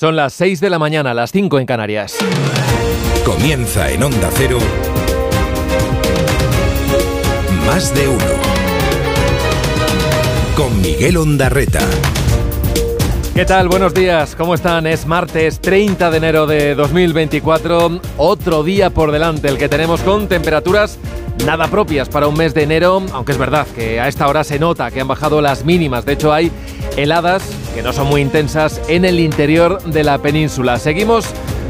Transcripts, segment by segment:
Son las 6 de la mañana, las 5 en Canarias. Comienza en Onda Cero. Más de uno. Con Miguel Ondarreta. ¿Qué tal? Buenos días, ¿cómo están? Es martes 30 de enero de 2024, otro día por delante, el que tenemos con temperaturas nada propias para un mes de enero, aunque es verdad que a esta hora se nota que han bajado las mínimas, de hecho hay heladas que no son muy intensas en el interior de la península. Seguimos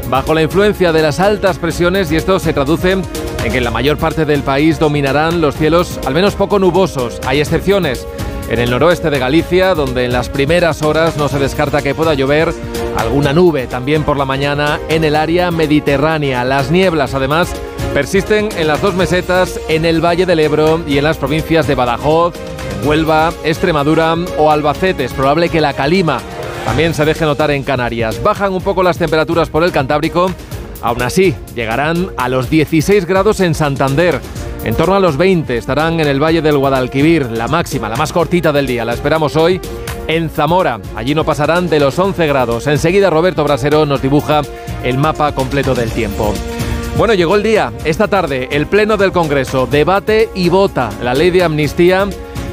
bajo la influencia de las altas presiones y esto se traduce en que en la mayor parte del país dominarán los cielos al menos poco nubosos. Hay excepciones en el noroeste de Galicia, donde en las primeras horas no se descarta que pueda llover alguna nube también por la mañana en el área mediterránea. Las nieblas además persisten en las dos mesetas, en el Valle del Ebro y en las provincias de Badajoz, Huelva, Extremadura o Albacete. Es probable que la calima también se deje notar en Canarias. Bajan un poco las temperaturas por el Cantábrico. Aún así, llegarán a los 16 grados en Santander. En torno a los 20 estarán en el Valle del Guadalquivir, la máxima, la más cortita del día. La esperamos hoy en Zamora. Allí no pasarán de los 11 grados. Enseguida Roberto Brasero nos dibuja el mapa completo del tiempo. Bueno, llegó el día. Esta tarde, el Pleno del Congreso debate y vota la ley de amnistía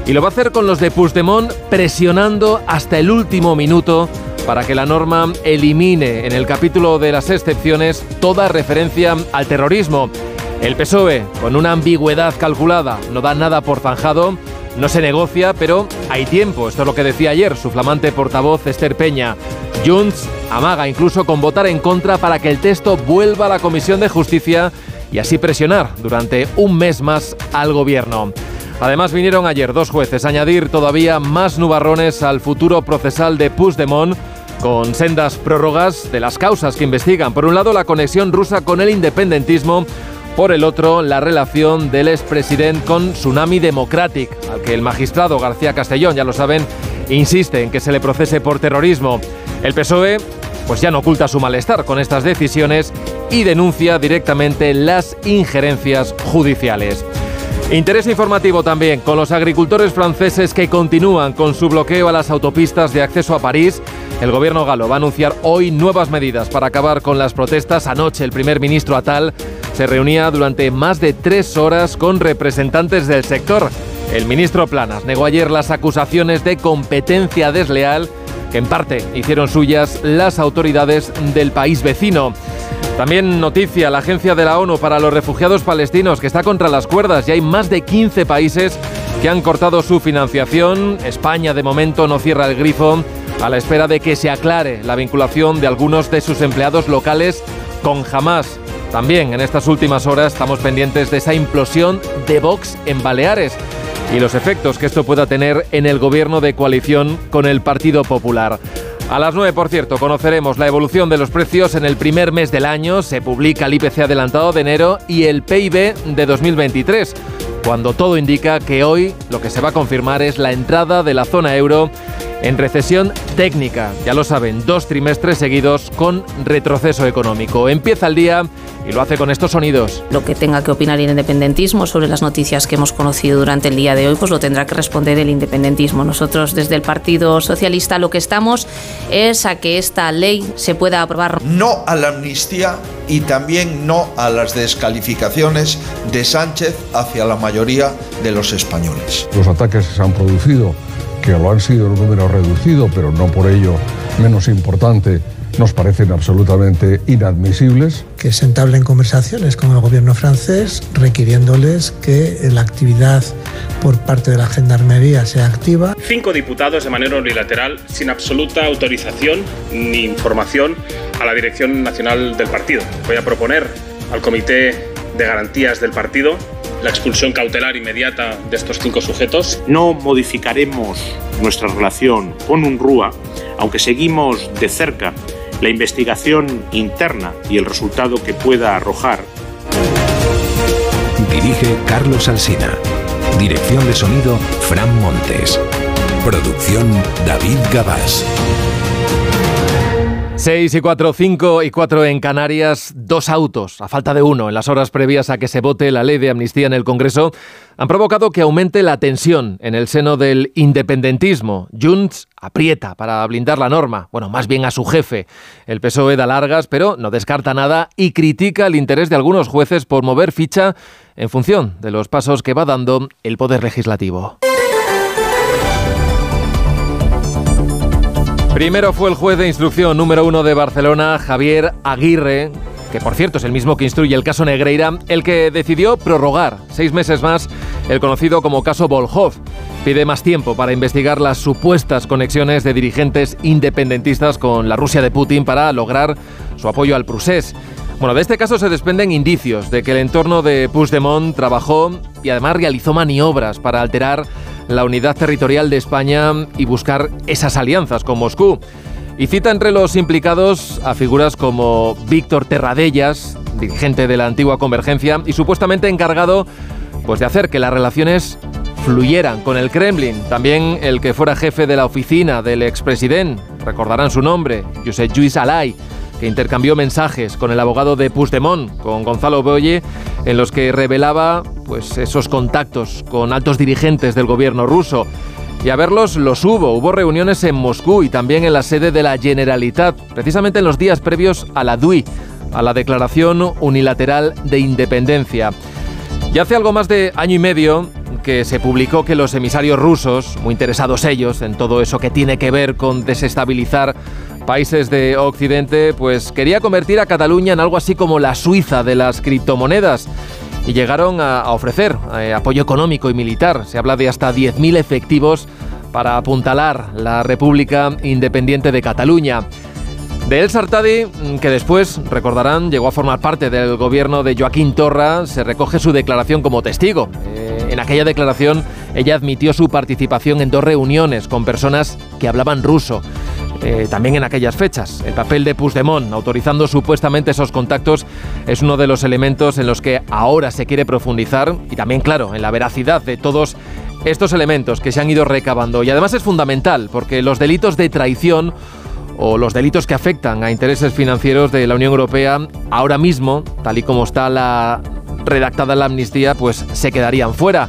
y lo va a hacer con los de Puigdemont presionando hasta el último minuto para que la norma elimine en el capítulo de las excepciones toda referencia al terrorismo. El PSOE, con una ambigüedad calculada, no da nada por zanjado, no se negocia, pero hay tiempo. Esto es lo que decía ayer su flamante portavoz Esther Peña. Junts amaga incluso con votar en contra para que el texto vuelva a la Comisión de Justicia y así presionar durante un mes más al gobierno. Además vinieron ayer dos jueces a añadir todavía más nubarrones al futuro procesal de Puigdemont con sendas prórrogas de las causas que investigan. Por un lado, la conexión rusa con el independentismo. Por el otro, la relación del expresidente con Tsunami Democratic, al que el magistrado García Castellón, ya lo saben, insiste en que se le procese por terrorismo. El PSOE pues ya no oculta su malestar con estas decisiones y denuncia directamente las injerencias judiciales. Interés informativo también con los agricultores franceses que continúan con su bloqueo a las autopistas de acceso a París. El gobierno galo va a anunciar hoy nuevas medidas para acabar con las protestas. Anoche el primer ministro Atal se reunía durante más de tres horas con representantes del sector. El ministro Planas negó ayer las acusaciones de competencia desleal que en parte hicieron suyas las autoridades del país vecino. También noticia la Agencia de la ONU para los Refugiados Palestinos que está contra las cuerdas y hay más de 15 países que han cortado su financiación. España de momento no cierra el grifo a la espera de que se aclare la vinculación de algunos de sus empleados locales con Hamas. También en estas últimas horas estamos pendientes de esa implosión de Vox en Baleares y los efectos que esto pueda tener en el gobierno de coalición con el Partido Popular. A las 9, por cierto, conoceremos la evolución de los precios en el primer mes del año. Se publica el IPC adelantado de enero y el PIB de 2023, cuando todo indica que hoy lo que se va a confirmar es la entrada de la zona euro en recesión técnica. Ya lo saben, dos trimestres seguidos con retroceso económico. Empieza el día y lo hace con estos sonidos. Lo que tenga que opinar el independentismo sobre las noticias que hemos conocido durante el día de hoy, pues lo tendrá que responder el independentismo. Nosotros desde el Partido Socialista lo que estamos es a que esta ley se pueda aprobar. No a la amnistía y también no a las descalificaciones de Sánchez hacia la mayoría de los españoles. Los ataques se han producido que lo han sido en un número reducido, pero no por ello menos importante, nos parecen absolutamente inadmisibles. Que se entablen conversaciones con el gobierno francés requiriéndoles que la actividad por parte de la Gendarmería sea activa. Cinco diputados de manera unilateral, sin absoluta autorización ni información a la Dirección Nacional del Partido. Voy a proponer al Comité de Garantías del Partido la expulsión cautelar inmediata de estos cinco sujetos. No modificaremos nuestra relación con UNRUA, aunque seguimos de cerca la investigación interna y el resultado que pueda arrojar. Dirige Carlos Alsina. Dirección de sonido Fran Montes. Producción David Gabás. 6 y 4, 5 y 4 en Canarias, dos autos, a falta de uno, en las horas previas a que se vote la ley de amnistía en el Congreso, han provocado que aumente la tensión en el seno del independentismo. Junts aprieta para blindar la norma, bueno, más bien a su jefe. El PSOE da largas, pero no descarta nada y critica el interés de algunos jueces por mover ficha en función de los pasos que va dando el Poder Legislativo. Primero fue el juez de instrucción número uno de Barcelona, Javier Aguirre, que por cierto es el mismo que instruye el caso Negreira, el que decidió prorrogar seis meses más el conocido como caso Volhov. Pide más tiempo para investigar las supuestas conexiones de dirigentes independentistas con la Rusia de Putin para lograr su apoyo al Prusés. Bueno, de este caso se desprenden indicios de que el entorno de Puigdemont trabajó y además realizó maniobras para alterar la unidad territorial de España y buscar esas alianzas con Moscú. Y cita entre los implicados a figuras como Víctor Terradellas, dirigente de la antigua Convergencia y supuestamente encargado pues, de hacer que las relaciones fluyeran con el Kremlin. También el que fuera jefe de la oficina del expresidente, recordarán su nombre, Josep Lluís Alay, que intercambió mensajes con el abogado de Puigdemont, con Gonzalo Boye, en los que revelaba pues, esos contactos con altos dirigentes del gobierno ruso. Y a verlos los hubo. Hubo reuniones en Moscú y también en la sede de la Generalitat, precisamente en los días previos a la DUI, a la Declaración Unilateral de Independencia. Y hace algo más de año y medio que se publicó que los emisarios rusos, muy interesados ellos en todo eso que tiene que ver con desestabilizar países de Occidente, pues quería convertir a Cataluña en algo así como la Suiza de las criptomonedas. Y llegaron a, ofrecer eh, apoyo económico y militar. Se habla de hasta 10.000 efectivos para apuntalar la República Independiente de Cataluña. De El Sartadi, mm, que después, recordarán, llegó a formar parte del gobierno de Joaquín Torra, se recoge su declaración como testigo. Eh, en aquella declaración, ella admitió su participación en dos reuniones con personas que hablaban ruso. Eh, también en aquellas fechas. El papel de Puigdemont, autorizando supuestamente esos contactos, es uno de los elementos en los que ahora se quiere profundizar y también, claro, en la veracidad de todos estos elementos que se han ido recabando. Y además es fundamental porque los delitos de traición o los delitos que afectan a intereses financieros de la Unión Europea ahora mismo, tal y como está la redactada la amnistía, pues se quedarían fuera.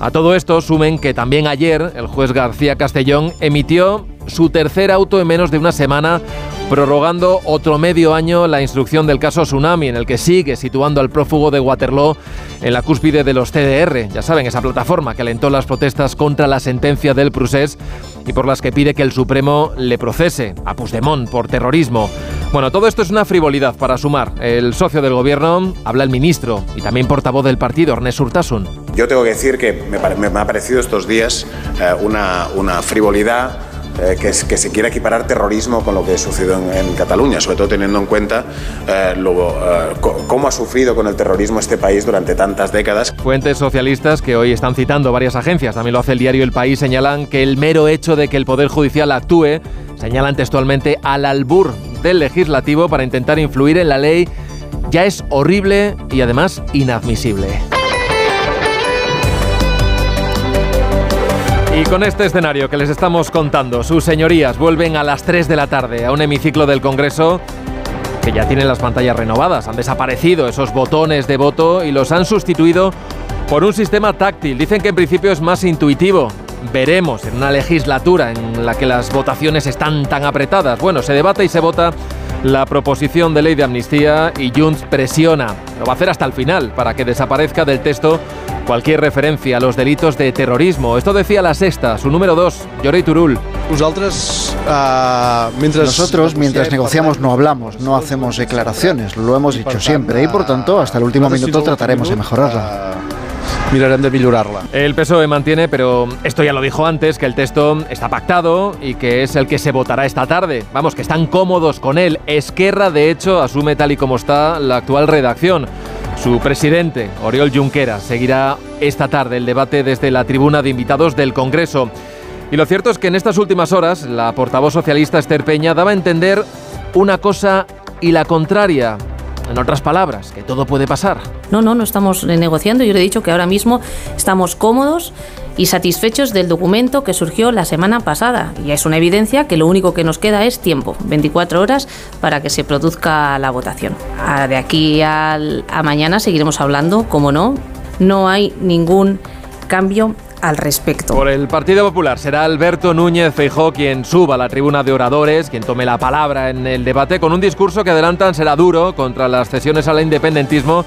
A todo esto sumen que también ayer el juez García Castellón emitió su tercer auto en menos de una semana, prorrogando otro medio año la instrucción del caso Tsunami, en el que sigue situando al prófugo de Waterloo en la cúspide de los TDR. Ya saben, esa plataforma que alentó las protestas contra la sentencia del Prusés y por las que pide que el Supremo le procese a Puigdemont por terrorismo. Bueno, todo esto es una frivolidad para sumar. El socio del gobierno habla el ministro y también portavoz del partido, Ernest Urtasun. Yo tengo que decir que me, ha parecido estos días eh, una, una frivolidad eh, que, se quiera equiparar terrorismo con lo que sucedió en, en Cataluña, sobre todo teniendo en cuenta eh, eh, cómo ha sufrido con el terrorismo este país durante tantas décadas. Fuentes socialistas que hoy están citando varias agencias, también lo hace el diario El País, señalan que el mero hecho de que el Poder Judicial actúe, señalan textualmente al albur del legislativo para intentar influir en la ley, ya es horrible y además inadmisible. Y con este escenario que les estamos contando, sus señorías vuelven a las 3 de la tarde a un hemiciclo del Congreso que ya tiene las pantallas renovadas. Han desaparecido esos botones de voto y los han sustituido por un sistema táctil. Dicen que en principio es más intuitivo. Veremos en una legislatura en la que las votaciones están tan apretadas. Bueno, se debate y se vota la proposición de ley de amnistía y Junts presiona, lo va a hacer hasta el final, para que desaparezca del texto cualquier referencia a los delitos de terrorismo. Esto decía la sexta, su número dos, Llorey Turul. Ah, Nosotros, mientras negociamos, no hablamos, no hacemos declaraciones, lo hemos dicho siempre y por tanto, hasta el último minuto trataremos de mejorarla. Mirarán de mejorarla. El PSOE mantiene, pero esto ya lo dijo antes, que el texto está pactado y que es el que se votará esta tarde. Vamos, que están cómodos con él. Esquerra, de hecho, asume tal y como está la actual redacción. Su presidente, Oriol Junqueras, seguirá esta tarde el debate desde la tribuna de invitados del Congreso. Y lo cierto es que en estas últimas horas la portavoz socialista Esther Peña daba a entender una cosa y la contraria. En otras palabras, que todo puede pasar. No, no, no estamos negociando. Yo le he dicho que ahora mismo estamos cómodos y satisfechos del documento que surgió la semana pasada. Y es una evidencia que lo único que nos queda es tiempo, 24 horas, para que se produzca la votación. Ah, de aquí a mañana seguiremos hablando, como no, no hay ningún cambio al respecto. Por el Partido Popular será Alberto Núñez Feijó quien suba a la tribuna de oradores, quien tome la palabra en el debate con un discurso que adelantan será duro contra las cesiones al independentismo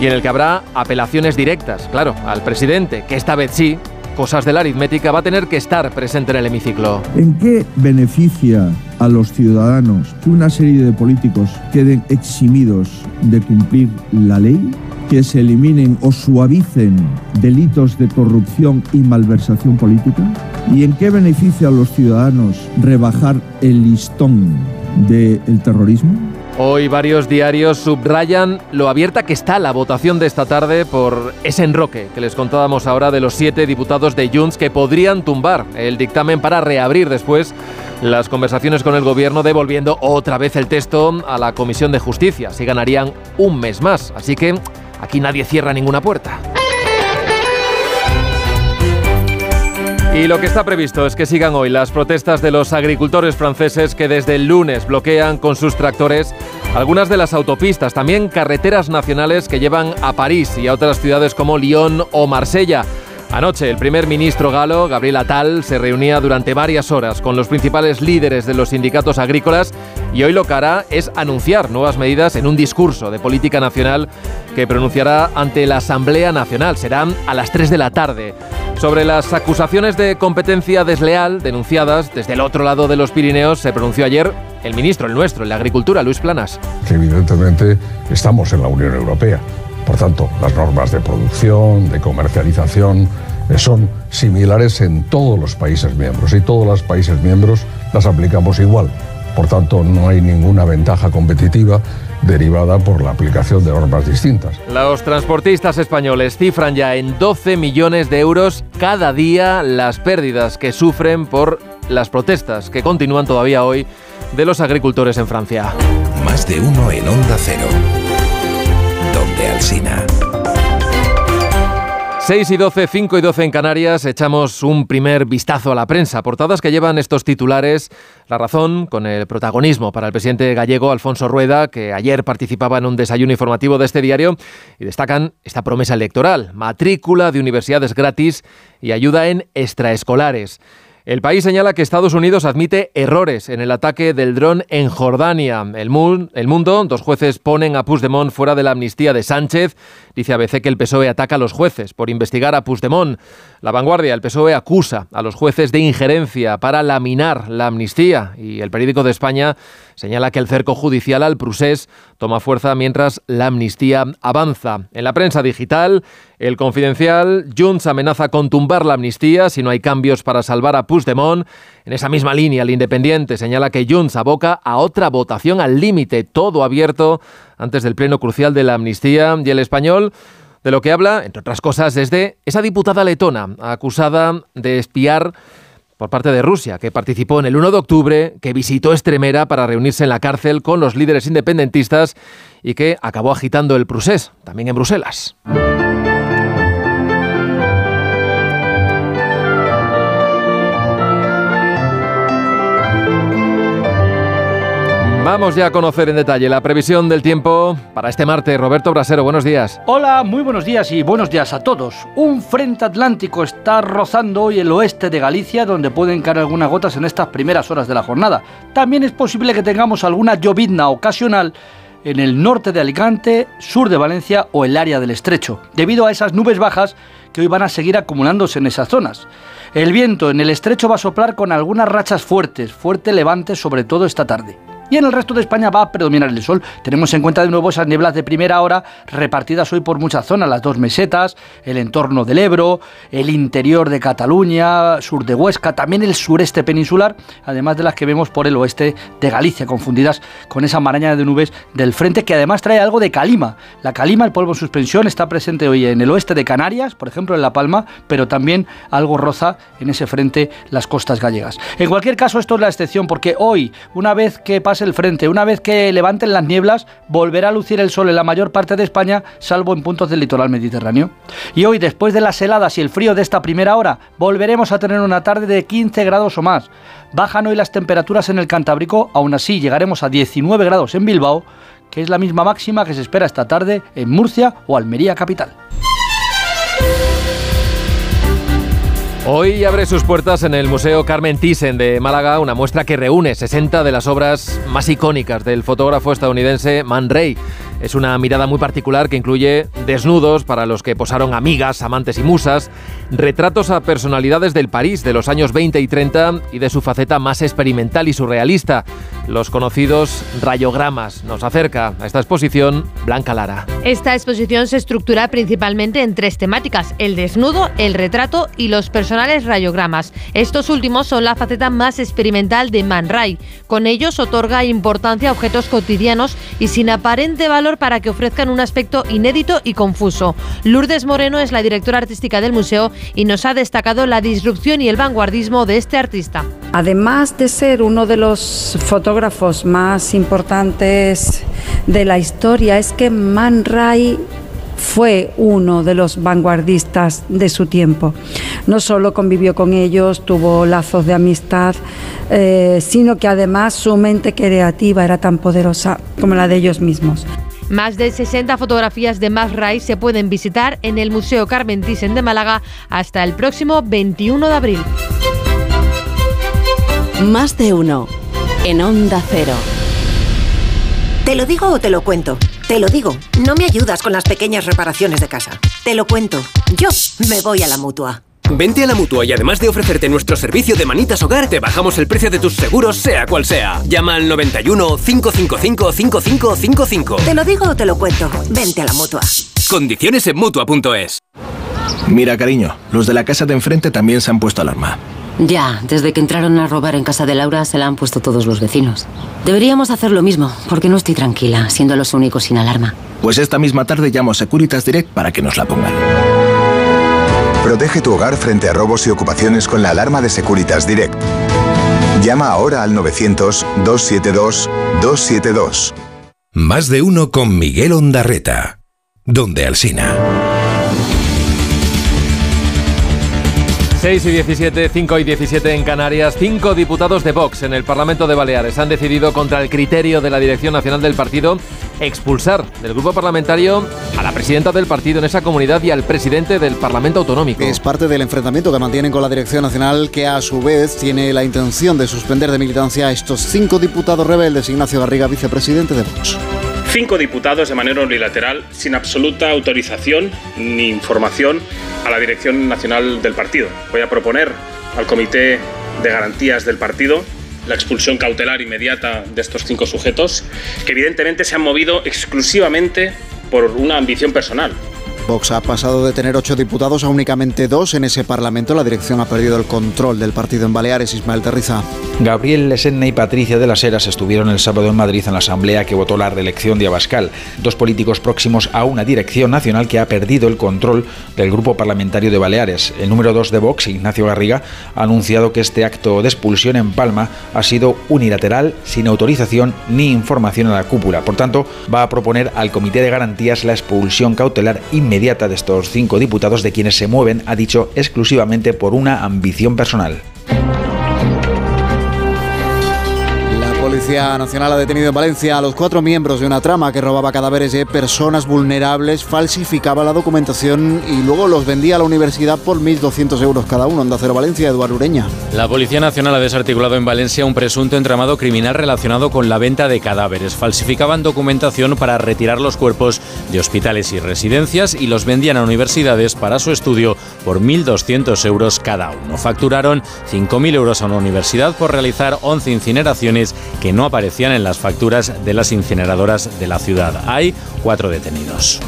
y en el que habrá apelaciones directas, claro, al presidente, que esta vez sí cosas de la aritmética, va a tener que estar presente en el hemiciclo. ¿En qué beneficia a los ciudadanos que una serie de políticos queden eximidos de cumplir la ley? Que se eliminen o suavicen delitos de corrupción y malversación política? ¿Y en qué beneficia a los ciudadanos rebajar el listón del terrorismo? Hoy varios diarios subrayan lo abierta que está la votación de esta tarde por ese enroque que les contábamos ahora de los siete diputados de Junts que podrían tumbar el dictamen para reabrir después las conversaciones con el gobierno devolviendo otra vez el texto a la Comisión de Justicia. Si ganarían un mes más. Así que aquí nadie cierra ninguna puerta. Y lo que está previsto es que sigan hoy las protestas de los agricultores franceses que desde el lunes bloquean con sus tractores algunas de las autopistas, también carreteras nacionales que llevan a París y a otras ciudades como Lyon o Marsella. Anoche, el primer ministro galo, Gabriel Attal, se reunía durante varias horas con los principales líderes de los sindicatos agrícolas y hoy lo que hará es anunciar nuevas medidas en un discurso de política nacional que pronunciará ante la Asamblea Nacional. Serán a las 3 de la tarde. Sobre las acusaciones de competencia desleal denunciadas desde el otro lado de los Pirineos, se pronunció ayer el ministro, el nuestro, el de Agricultura, Luis Planas. Que evidentemente estamos en la Unión Europea por tanto, las normas de producción, de comercialización, eh, son similares en todos los países miembros y todos los países miembros las aplicamos igual. Por tanto, no hay ninguna ventaja competitiva derivada por la aplicación de normas distintas. Los transportistas españoles cifran ya en 12 millones de euros cada día las pérdidas que sufren por las protestas que continúan todavía hoy de los agricultores en Francia. Más de uno en Onda Cero donde Alsina. 6 y 12, 5 y 12 en Canarias, echamos un primer vistazo a la prensa. Portadas que llevan estos titulares. La razón con el protagonismo para el presidente gallego Alfonso Rueda, que ayer participaba en un desayuno informativo de este diario, y destacan esta promesa electoral: matrícula de universidades gratis y ayuda en extraescolares. El país señala que Estados Unidos admite errores en el ataque del dron en Jordania. El, mundo, dos jueces ponen a Puigdemont fuera de la amnistía de Sánchez. Dice ABC que el PSOE ataca a los jueces por investigar a Puigdemont. La vanguardia, el PSOE acusa a los jueces de injerencia para laminar la amnistía. Y el periódico de España señala que el cerco judicial al Prusés toma fuerza mientras la amnistía avanza. En la prensa digital, el confidencial, Junts amenaza con tumbar la amnistía si no hay cambios para salvar a Puigdemont. En esa misma línea, el Independiente señala que Junts aboca a otra votación al límite, todo abierto antes del pleno crucial de la amnistía. Y el español de lo que habla, entre otras cosas, desde esa diputada letona acusada de espiar por parte de Rusia, que participó en el 1 de octubre, que visitó Estremera para reunirse en la cárcel con los líderes independentistas y que acabó agitando el Prusés, también en Bruselas. Vamos ya a conocer en detalle la previsión del tiempo para este martes. Roberto Brasero, buenos días. Hola, muy buenos días y buenos días a todos. Un frente atlántico está rozando hoy el oeste de Galicia, donde pueden caer algunas gotas en estas primeras horas de la jornada. También es posible que tengamos alguna llovizna ocasional en el norte de Alicante, sur de Valencia o el área del estrecho, debido a esas nubes bajas que hoy van a seguir acumulándose en esas zonas. El viento en el estrecho va a soplar con algunas rachas fuertes, fuerte levante sobre todo esta tarde y en el resto de España va a predominar el sol. Tenemos en cuenta de nuevo esas nieblas de primera hora repartidas hoy por muchas zonas, las dos mesetas, el entorno del Ebro, el interior de Cataluña, sur de Huesca, también el sureste peninsular, además de las que vemos por el oeste de Galicia, confundidas con esa maraña de nubes del frente que además trae algo de calima. La calima, el polvo en suspensión, está presente hoy en el oeste de Canarias, por ejemplo en La Palma, pero también algo roza en ese frente las costas gallegas. En cualquier caso, esto es la excepción porque hoy, una vez que pasa el frente. Una vez que levanten las nieblas, volverá a lucir el sol en la mayor parte de España, salvo en puntos del litoral mediterráneo. Y hoy, después de las heladas y el frío de esta primera hora, volveremos a tener una tarde de 15 grados o más. Bajan hoy las temperaturas en el Cantábrico, aún así llegaremos a 19 grados en Bilbao, que es la misma máxima que se espera esta tarde en Murcia o Almería capital. Hoy abre sus puertas en el Museo Carmen Thyssen de Málaga una muestra que reúne 60 de las obras más icónicas del fotógrafo estadounidense Man Ray. Es una mirada muy particular que incluye desnudos para los que posaron amigas, amantes y musas, retratos a personalidades del París de los años 20 y 30 y de su faceta más experimental y surrealista, los conocidos rayogramas. Nos acerca a esta exposición Blanca Lara. Esta exposición se estructura principalmente en tres temáticas, el desnudo, el retrato y los personales rayogramas. Estos últimos son la faceta más experimental de Man Ray. Con ellos otorga importancia a objetos cotidianos y sin aparente valor para que ofrezcan un aspecto inédito y confuso. Lourdes Moreno es la directora artística del museo y nos ha destacado la disrupción y el vanguardismo de este artista. Además de ser uno de los fotógrafos más importantes de la historia, es que Man Ray fue uno de los vanguardistas de su tiempo. No solo convivió con ellos, tuvo lazos de amistad, eh, sino que además su mente creativa era tan poderosa como la de ellos mismos. Más de 60 fotografías de Max Ray se pueden visitar en el Museo Carmen Thyssen de Málaga hasta el próximo 21 de abril. Más de uno en Onda Cero. ¿Te lo digo o te lo cuento? Te lo digo, no me ayudas con las pequeñas reparaciones de casa. Te lo cuento, yo me voy a la mutua. Vente a la mutua y además de ofrecerte nuestro servicio de manitas hogar, te bajamos el precio de tus seguros, sea cual sea. Llama al 91 555 5555. Te lo digo o te lo cuento. Vente a la mutua. Condiciones en mutua.es. Mira, cariño, los de la casa de enfrente también se han puesto alarma. Ya, desde que entraron a robar en casa de Laura se la han puesto todos los vecinos. Deberíamos hacer lo mismo, porque no estoy tranquila, siendo los únicos sin alarma. Pues esta misma tarde llamo a Securitas Direct para que nos la pongan. Protege tu hogar frente a robos y ocupaciones con la alarma de Securitas Direct. Llama ahora al 900-272-272. Más de uno con Miguel Ondarreta. Donde Alsina. 6 y 17, 5 y 17 en Canarias. Cinco diputados de Vox en el Parlamento de Baleares han decidido, contra el criterio de la Dirección Nacional del Partido, expulsar del grupo parlamentario a la presidenta del partido en esa comunidad y al presidente del Parlamento Autonómico. Es parte del enfrentamiento que mantienen con la Dirección Nacional, que a su vez tiene la intención de suspender de militancia a estos cinco diputados rebeldes. Ignacio Garriga, vicepresidente de Vox. Cinco diputados de manera unilateral, sin absoluta autorización ni información a la Dirección Nacional del Partido. Voy a proponer al Comité de Garantías del Partido la expulsión cautelar inmediata de estos cinco sujetos, que evidentemente se han movido exclusivamente por una ambición personal, Vox ha pasado de tener ocho diputados a únicamente dos en ese Parlamento. La dirección ha perdido el control del partido en Baleares. Ismael Terriza. Gabriel Lesenne y Patricia de las Heras estuvieron el sábado en Madrid en la asamblea que votó la reelección de Abascal, dos políticos próximos a una dirección nacional que ha perdido el control del grupo parlamentario de Baleares. El número dos de Vox, Ignacio Garriga, ha anunciado que este acto de expulsión en Palma ha sido unilateral, sin autorización ni información a la cúpula. Por tanto, va a proponer al Comité de Garantías la expulsión cautelar inmediata de estos cinco diputados de quienes se mueven, ha dicho, exclusivamente por una ambición personal. Policía Nacional ha detenido en Valencia a los cuatro miembros de una trama que robaba cadáveres de personas vulnerables, falsificaba la documentación y luego los vendía a la universidad por 1.200 euros cada uno. Onda Cero Valencia, Eduardo Ureña. La Policía Nacional ha desarticulado en Valencia un presunto entramado criminal relacionado con la venta de cadáveres. Falsificaban documentación para retirar los cuerpos de hospitales y residencias y los vendían a universidades para su estudio por 1.200 euros cada uno. Facturaron 5.000 euros a una universidad por realizar 11 incineraciones que no aparecían en las facturas de las incineradoras de la ciudad. Hay cuatro detenidos.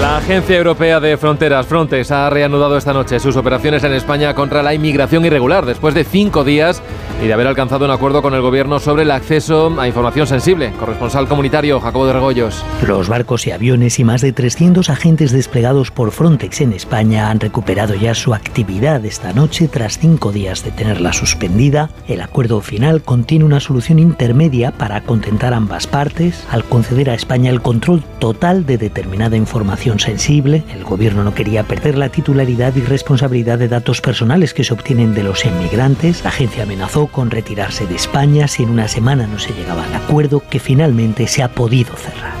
La Agencia Europea de Fronteras, Frontex, ha reanudado esta noche sus operaciones en España contra la inmigración irregular después de cinco días y de haber alcanzado un acuerdo con el gobierno sobre el acceso a información sensible. Corresponsal comunitario Jacobo de Regoyos. Los barcos y aviones y más de 300 agentes desplegados por Frontex en España han recuperado ya su actividad esta noche tras cinco días de tenerla suspendida. El acuerdo final contiene una solución intermedia para contentar ambas partes al conceder a España el control total de determinada información sensible. El gobierno no quería perder la titularidad y responsabilidad de datos personales que se obtienen de los inmigrantes. La agencia amenazó con retirarse de España si en una semana no se llegaba al acuerdo que finalmente se ha podido cerrar.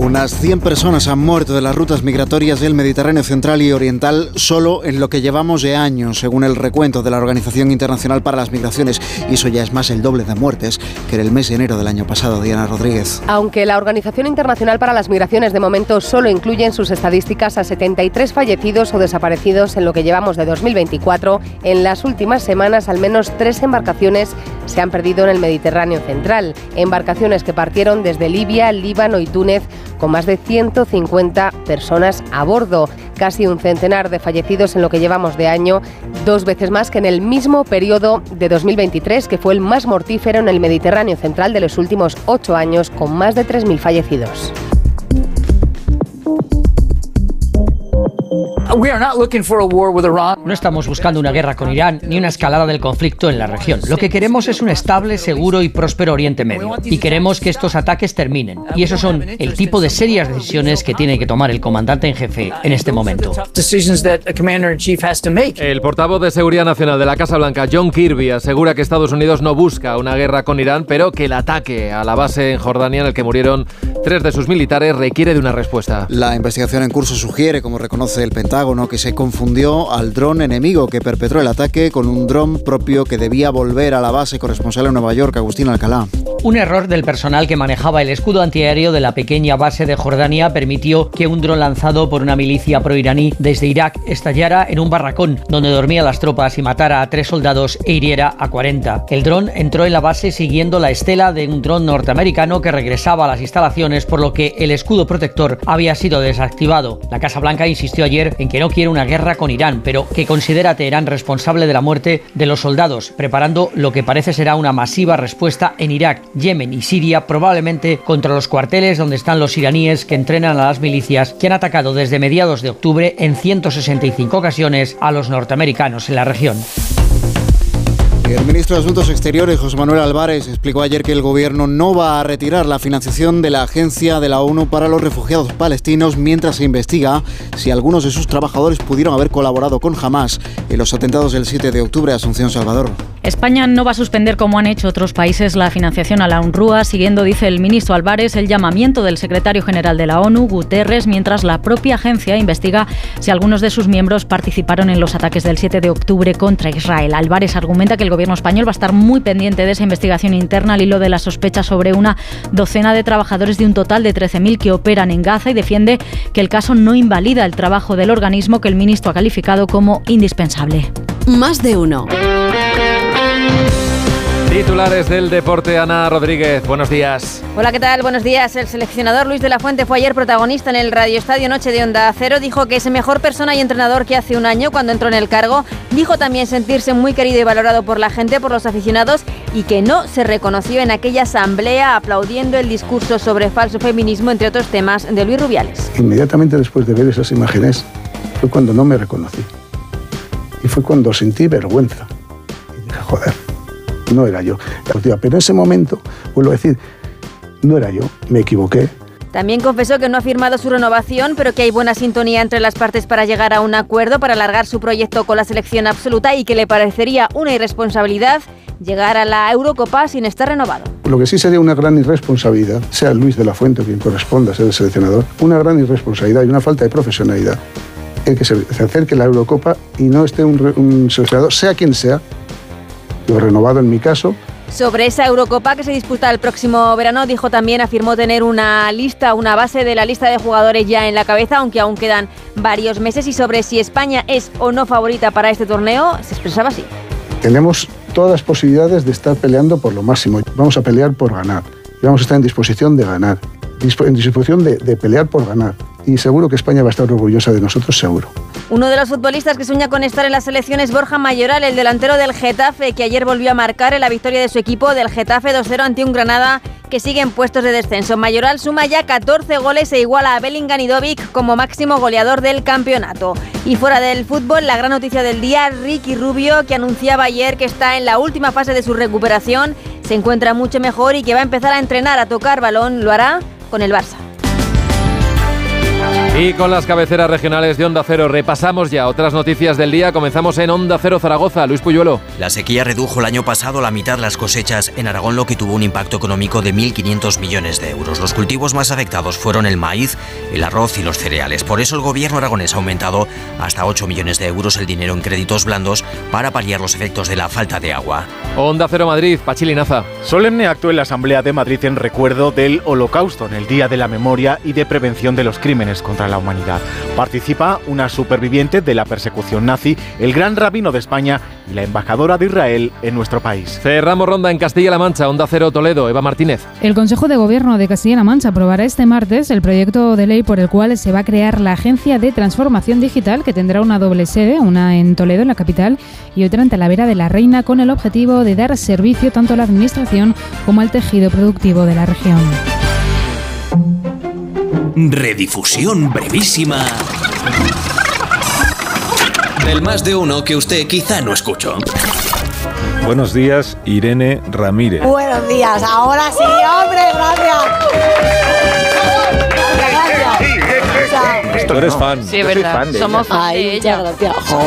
Unas 100 personas han muerto de las rutas migratorias del Mediterráneo central y oriental solo en lo que llevamos de año, según el recuento de la Organización Internacional para las Migraciones. Y eso ya es más el doble de muertes que en el mes de enero del año pasado, Diana Rodríguez. Aunque la Organización Internacional para las Migraciones de momento solo incluye en sus estadísticas a 73 fallecidos o desaparecidos en lo que llevamos de 2024, en las últimas semanas al menos tres embarcaciones se han perdido en el Mediterráneo central. Embarcaciones que partieron desde Libia, Líbano y Túnez con más de 150 personas a bordo, casi un centenar de fallecidos en lo que llevamos de año, dos veces más que en el mismo periodo de 2023, que fue el más mortífero en el Mediterráneo central de los últimos ocho años, con más de 3.000 fallecidos. No estamos buscando una guerra con Irán ni una escalada del conflicto en la región. Lo que queremos es un estable, seguro y próspero Oriente Medio. Y queremos que estos ataques terminen. Y esos son el tipo de serias decisiones que tiene que tomar el comandante en jefe en este momento. El portavoz de Seguridad Nacional de la Casa Blanca, John Kirby, asegura que Estados Unidos no busca una guerra con Irán, pero que el ataque a la base en Jordania en el que murieron tres de sus militares requiere de una respuesta. La investigación en curso sugiere, como reconoce el Pentágono, que se confundió al dron enemigo que perpetró el ataque con un dron propio que debía volver a la base corresponsal en Nueva York, Agustín Alcalá. Un error del personal que manejaba el escudo antiaéreo de la pequeña base de Jordania permitió que un dron lanzado por una milicia proiraní desde Irak estallara en un barracón donde dormían las tropas y matara a tres soldados e hiriera a 40. El dron entró en la base siguiendo la estela de un dron norteamericano que regresaba a las instalaciones por lo que el escudo protector había sido desactivado. La Casa Blanca insistió ayer en que no quiere una guerra con Irán, pero que considera a Teherán responsable de la muerte de los soldados, preparando lo que parece será una masiva respuesta en Irak, Yemen y Siria, probablemente contra los cuarteles donde están los iraníes que entrenan a las milicias que han atacado desde mediados de octubre en 165 ocasiones a los norteamericanos en la región. El ministro de Asuntos Exteriores, José Manuel Álvarez, explicó ayer que el gobierno no va a retirar la financiación de la Agencia de la ONU para los Refugiados Palestinos mientras se investiga si algunos de sus trabajadores pudieron haber colaborado con Hamas en los atentados del 7 de octubre a Asunción Salvador. España no va a suspender, como han hecho otros países, la financiación a la UNRWA, siguiendo, dice el ministro Álvarez, el llamamiento del secretario general de la ONU, Guterres, mientras la propia agencia investiga si algunos de sus miembros participaron en los ataques del 7 de octubre contra Israel. Álvarez argumenta que el gobierno español va a estar muy pendiente de esa investigación interna al hilo de la sospecha sobre una docena de trabajadores de un total de 13.000 que operan en Gaza y defiende que el caso no invalida el trabajo del organismo que el ministro ha calificado como indispensable. Más de uno. Titulares del deporte, Ana Rodríguez, buenos días. Hola, ¿qué tal? Buenos días. El seleccionador Luis de la Fuente fue ayer protagonista en el Radio Estadio Noche de Onda Cero. Dijo que es mejor persona y entrenador que hace un año cuando entró en el cargo. Dijo también sentirse muy querido y valorado por la gente, por los aficionados y que no se reconoció en aquella asamblea aplaudiendo el discurso sobre falso feminismo, entre otros temas, de Luis Rubiales. Inmediatamente después de ver esas imágenes fue cuando no me reconocí. Y fue cuando sentí vergüenza. Y dije, joder no era yo. Pero en ese momento, vuelvo a decir, no era yo, me equivoqué. También confesó que no ha firmado su renovación, pero que hay buena sintonía entre las partes para llegar a un acuerdo para alargar su proyecto con la selección absoluta y que le parecería una irresponsabilidad llegar a la Eurocopa sin estar renovado. Lo que sí sería una gran irresponsabilidad, sea Luis de la Fuente quien corresponda a ser el seleccionador, una gran irresponsabilidad y una falta de profesionalidad el que se, acerque a la Eurocopa y no esté un, un seleccionador, sea quien sea, lo renovado en mi caso. Sobre esa Eurocopa que se disputa el próximo verano, dijo también, afirmó tener una lista, una base de la lista de jugadores ya en la cabeza, aunque aún quedan varios meses. Y sobre si España es o no favorita para este torneo, se expresaba así. Tenemos todas las posibilidades de estar peleando por lo máximo. Vamos a pelear por ganar. Y vamos a estar en disposición de ganar. En disposición de, de pelear por ganar. Y seguro que España va a estar orgullosa de nosotros, seguro. Uno de los futbolistas que sueña con estar en la selección es Borja Mayoral, el delantero del Getafe, que ayer volvió a marcar en la victoria de su equipo del Getafe 2-0 ante un Granada que sigue en puestos de descenso. Mayoral suma ya 14 goles e iguala a Bellingham y Dovic como máximo goleador del campeonato. Y fuera del fútbol, la gran noticia del día, Ricky Rubio, que anunciaba ayer que está en la última fase de su recuperación, se encuentra mucho mejor y que va a empezar a entrenar a tocar balón, lo hará con el Barça. Y con las cabeceras regionales de Onda Cero repasamos ya otras noticias del día. Comenzamos en Onda Cero Zaragoza. Luis Puyuelo. La sequía redujo el año pasado la mitad las cosechas en Aragón, lo que tuvo un impacto económico de 1.500 millones de euros. Los cultivos más afectados fueron el maíz, el arroz y los cereales. Por eso el gobierno aragonés ha aumentado hasta 8 millones de euros el dinero en créditos blandos para paliar los efectos de la falta de agua. Onda Cero Madrid, Pachilinaza. Solemne acto en la Asamblea de Madrid en recuerdo del Holocausto, en el Día de la Memoria y de Prevención de los Crímenes contra la humanidad. Participa una superviviente de la persecución nazi, el gran rabino de España y la embajadora de Israel en nuestro país. Cerramos ronda en Castilla-La Mancha, Onda Cero Toledo, Eva Martínez. El Consejo de Gobierno de Castilla-La Mancha aprobará este martes el proyecto de ley por el cual se va a crear la Agencia de Transformación Digital, que tendrá una doble sede, una en Toledo, en la capital, y otra en Talavera de la Reina, con el objetivo de dar servicio tanto a la Administración como al tejido productivo de la región. Redifusión brevísima del más de uno que usted quizá no escuchó. Buenos días, Irene Ramírez. Buenos días, ahora sí, hombre, gracias. Tú eres fan. Sí, es verdad. Somos fan de ella.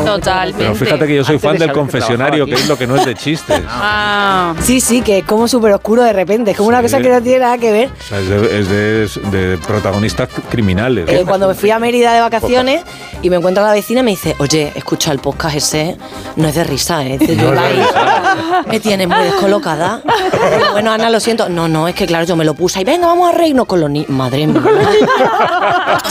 Totalmente. Pero fíjate que yo soy fan del confesionario, que es lo que no es de chistes. Ah. Sí, sí, que es como súper oscuro de repente. Es como una cosa que no tiene nada que ver. O sea, es de, es de- de protagonistas criminales. Eh, cuando me fui a Mérida de vacaciones y me encuentro a la vecina y me dice, oye, escucha el podcast ese, no es de risa, ¿eh? Dice, yo No es de me tienes muy descolocada. Bueno, Ana, lo siento. No, no, es que claro, yo me lo puse y venga, vamos a reírnos con los niños. Madre mía.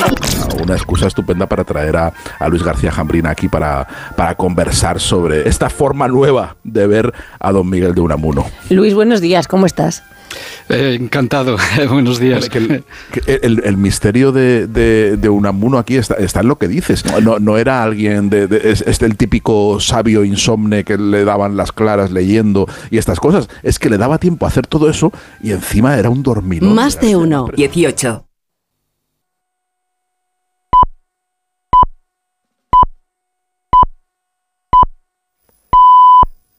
Excusa estupenda para traer a, a Luis García Jambrina aquí para, para conversar sobre esta forma nueva de ver a don Miguel de Unamuno. Luis, buenos días, ¿cómo estás? Eh, encantado, buenos días. el, que el- el misterio de, de- de Unamuno aquí está, está en lo que dices. No, no era alguien, de, de- es, es el típico sabio insomne que le daban las claras leyendo y estas cosas. Es que le daba tiempo a hacer todo eso y encima era un dormidor. Más de uno. 18.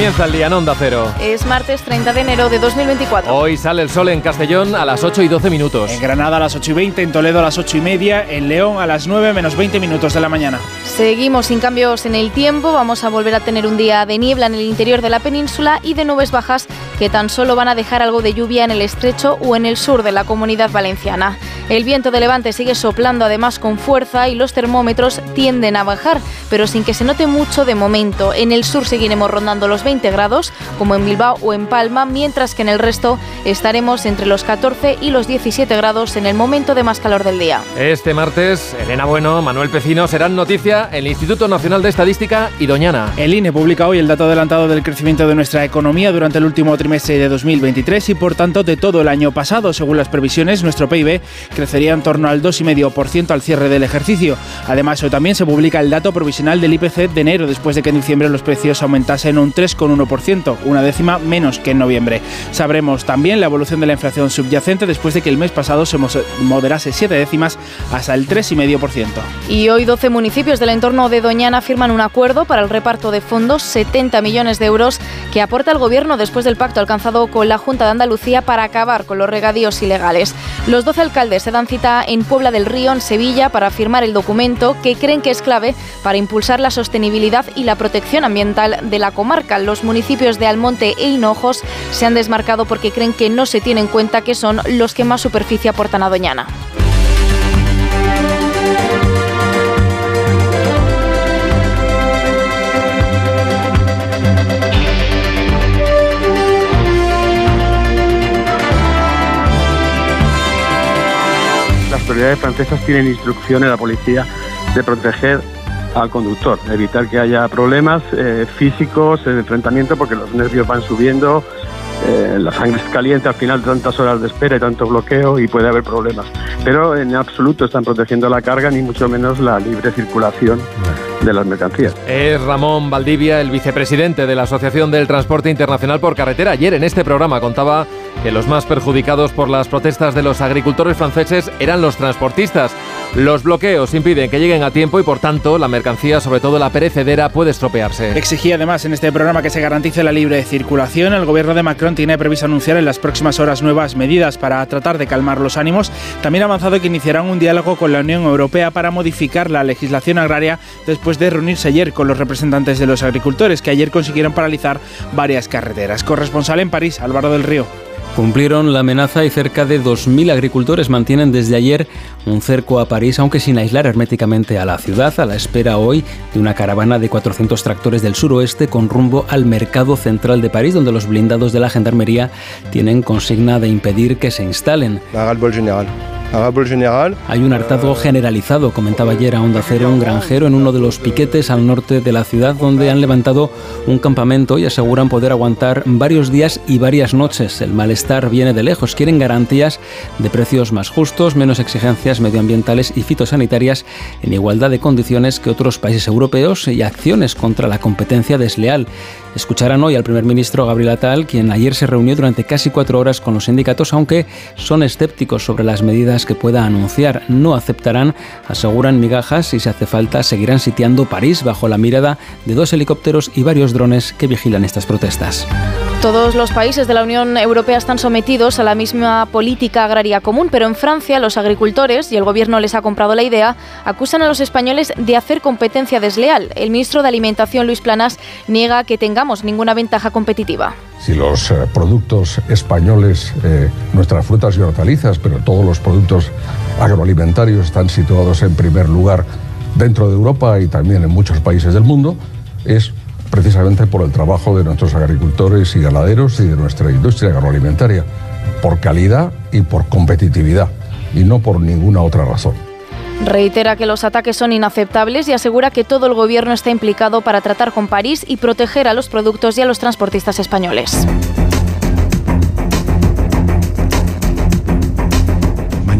Comienza el día en Onda Cero. Es martes 30 de enero de 2024. Hoy sale el sol en Castellón a las 8 y 12 minutos. En Granada a las 8 y 20, en Toledo a las 8 y media, en León a las 9 menos 20 minutos de la mañana. Seguimos sin cambios en el tiempo. Vamos a volver a tener un día de niebla en el interior de la península y de nubes bajas que tan solo van a dejar algo de lluvia en el estrecho o en el sur de la comunidad valenciana. El viento de levante sigue soplando además con fuerza y los termómetros tienden a bajar, pero sin que se note mucho de momento. En el sur seguiremos rondando los 20 grados, como en Bilbao o en Palma, mientras que en el resto estaremos entre los 14 y los 17 grados en el momento de más calor del día. Este martes, Elena Bueno, Manuel Pecino serán noticia el Instituto Nacional de Estadística y Doñana. El INE publica hoy el dato adelantado del crecimiento de nuestra economía durante el último trimestre de 2023 y por tanto de todo el año pasado. Según las previsiones, nuestro PIB crecería en torno al 2,5% al cierre del ejercicio. Además, hoy también se publica el dato provisional del IPC de enero, después de que en diciembre los precios aumentasen un 3,1%, una décima menos que en noviembre. Sabremos también la evolución de la inflación subyacente después de que el mes pasado se moderase 7 décimas hasta el 3,5%. Y hoy 12 municipios del entorno de Doñana firman un acuerdo para el reparto de fondos, 70 millones de euros, que aporta el Gobierno después del pacto alcanzado con la Junta de Andalucía para acabar con los regadíos ilegales. Los 12 alcaldes se dan cita en Puebla del Río, en Sevilla, para firmar el documento que creen que es clave para impulsar la sostenibilidad y la protección ambiental de la comarca. Los municipios de Almonte e Hinojos se han desmarcado porque creen que no se tiene en cuenta que son los que más superficie aportan a Doñana. Autoridades francesas tienen instrucciones de la policía de proteger al conductor, evitar que haya problemas eh, físicos, el enfrentamiento, porque los nervios van subiendo, eh, la sangre es caliente al final tantas horas de espera y tanto bloqueo y puede haber problemas. Pero en absoluto están protegiendo la carga ni mucho menos la libre circulación de las mercancías. Es Ramón Valdivia, el vicepresidente de la Asociación del Transporte Internacional por Carretera. Ayer en este programa contaba que los más perjudicados por las protestas de los agricultores franceses eran los transportistas. Los bloqueos impiden que lleguen a tiempo y por tanto la mercancía, sobre todo la perecedera, puede estropearse. Exigía además en este programa que se garantice la libre circulación. El gobierno de Macron tiene previsto anunciar en las próximas horas nuevas medidas para tratar de calmar los ánimos. También ha avanzado que iniciarán un diálogo con la Unión Europea para modificar la legislación agraria después de reunirse ayer con los representantes de los agricultores que ayer consiguieron paralizar varias carreteras. Corresponsal en París, Álvaro del Río. Cumplieron la amenaza y cerca de 2.000 agricultores mantienen desde ayer un cerco a París, aunque sin aislar herméticamente a la ciudad, a la espera hoy de una caravana de 400 tractores del suroeste con rumbo al mercado central de París, donde los blindados de la gendarmería tienen consigna de impedir que se instalen. general. Hay un hartazgo generalizado, comentaba ayer a Onda Cero un granjero en uno de los piquetes al norte de la ciudad donde han levantado un campamento y aseguran poder aguantar varios días y varias noches. El malestar viene de lejos. Quieren garantías de precios más justos, menos exigencias medioambientales y fitosanitarias en igualdad de condiciones que otros países europeos y acciones contra la competencia desleal. Escucharán hoy al primer ministro Gabriel Attal, quien ayer se reunió durante casi cuatro horas con los sindicatos, aunque son escépticos sobre las medidas que pueda anunciar. No aceptarán, aseguran migajas y si hace falta seguirán sitiando París bajo la mirada de dos helicópteros y varios drones que vigilan estas protestas. Todos los países de la Unión Europea están sometidos a la misma política agraria común, pero en Francia los agricultores, y el gobierno les ha comprado la idea, acusan a los españoles de hacer competencia desleal. El ministro de Alimentación, Luis Planas, niega que ninguna ventaja competitiva. Si los eh, productos españoles, eh, nuestras frutas y hortalizas, pero todos los productos agroalimentarios están situados en primer lugar dentro de Europa y también en muchos países del mundo, es precisamente por el trabajo de nuestros agricultores y ganaderos y de nuestra industria agroalimentaria, por calidad y por competitividad, y no por ninguna otra razón. Reitera que los ataques son inaceptables y asegura que todo el gobierno está implicado para tratar con París y proteger a los productos y a los transportistas españoles.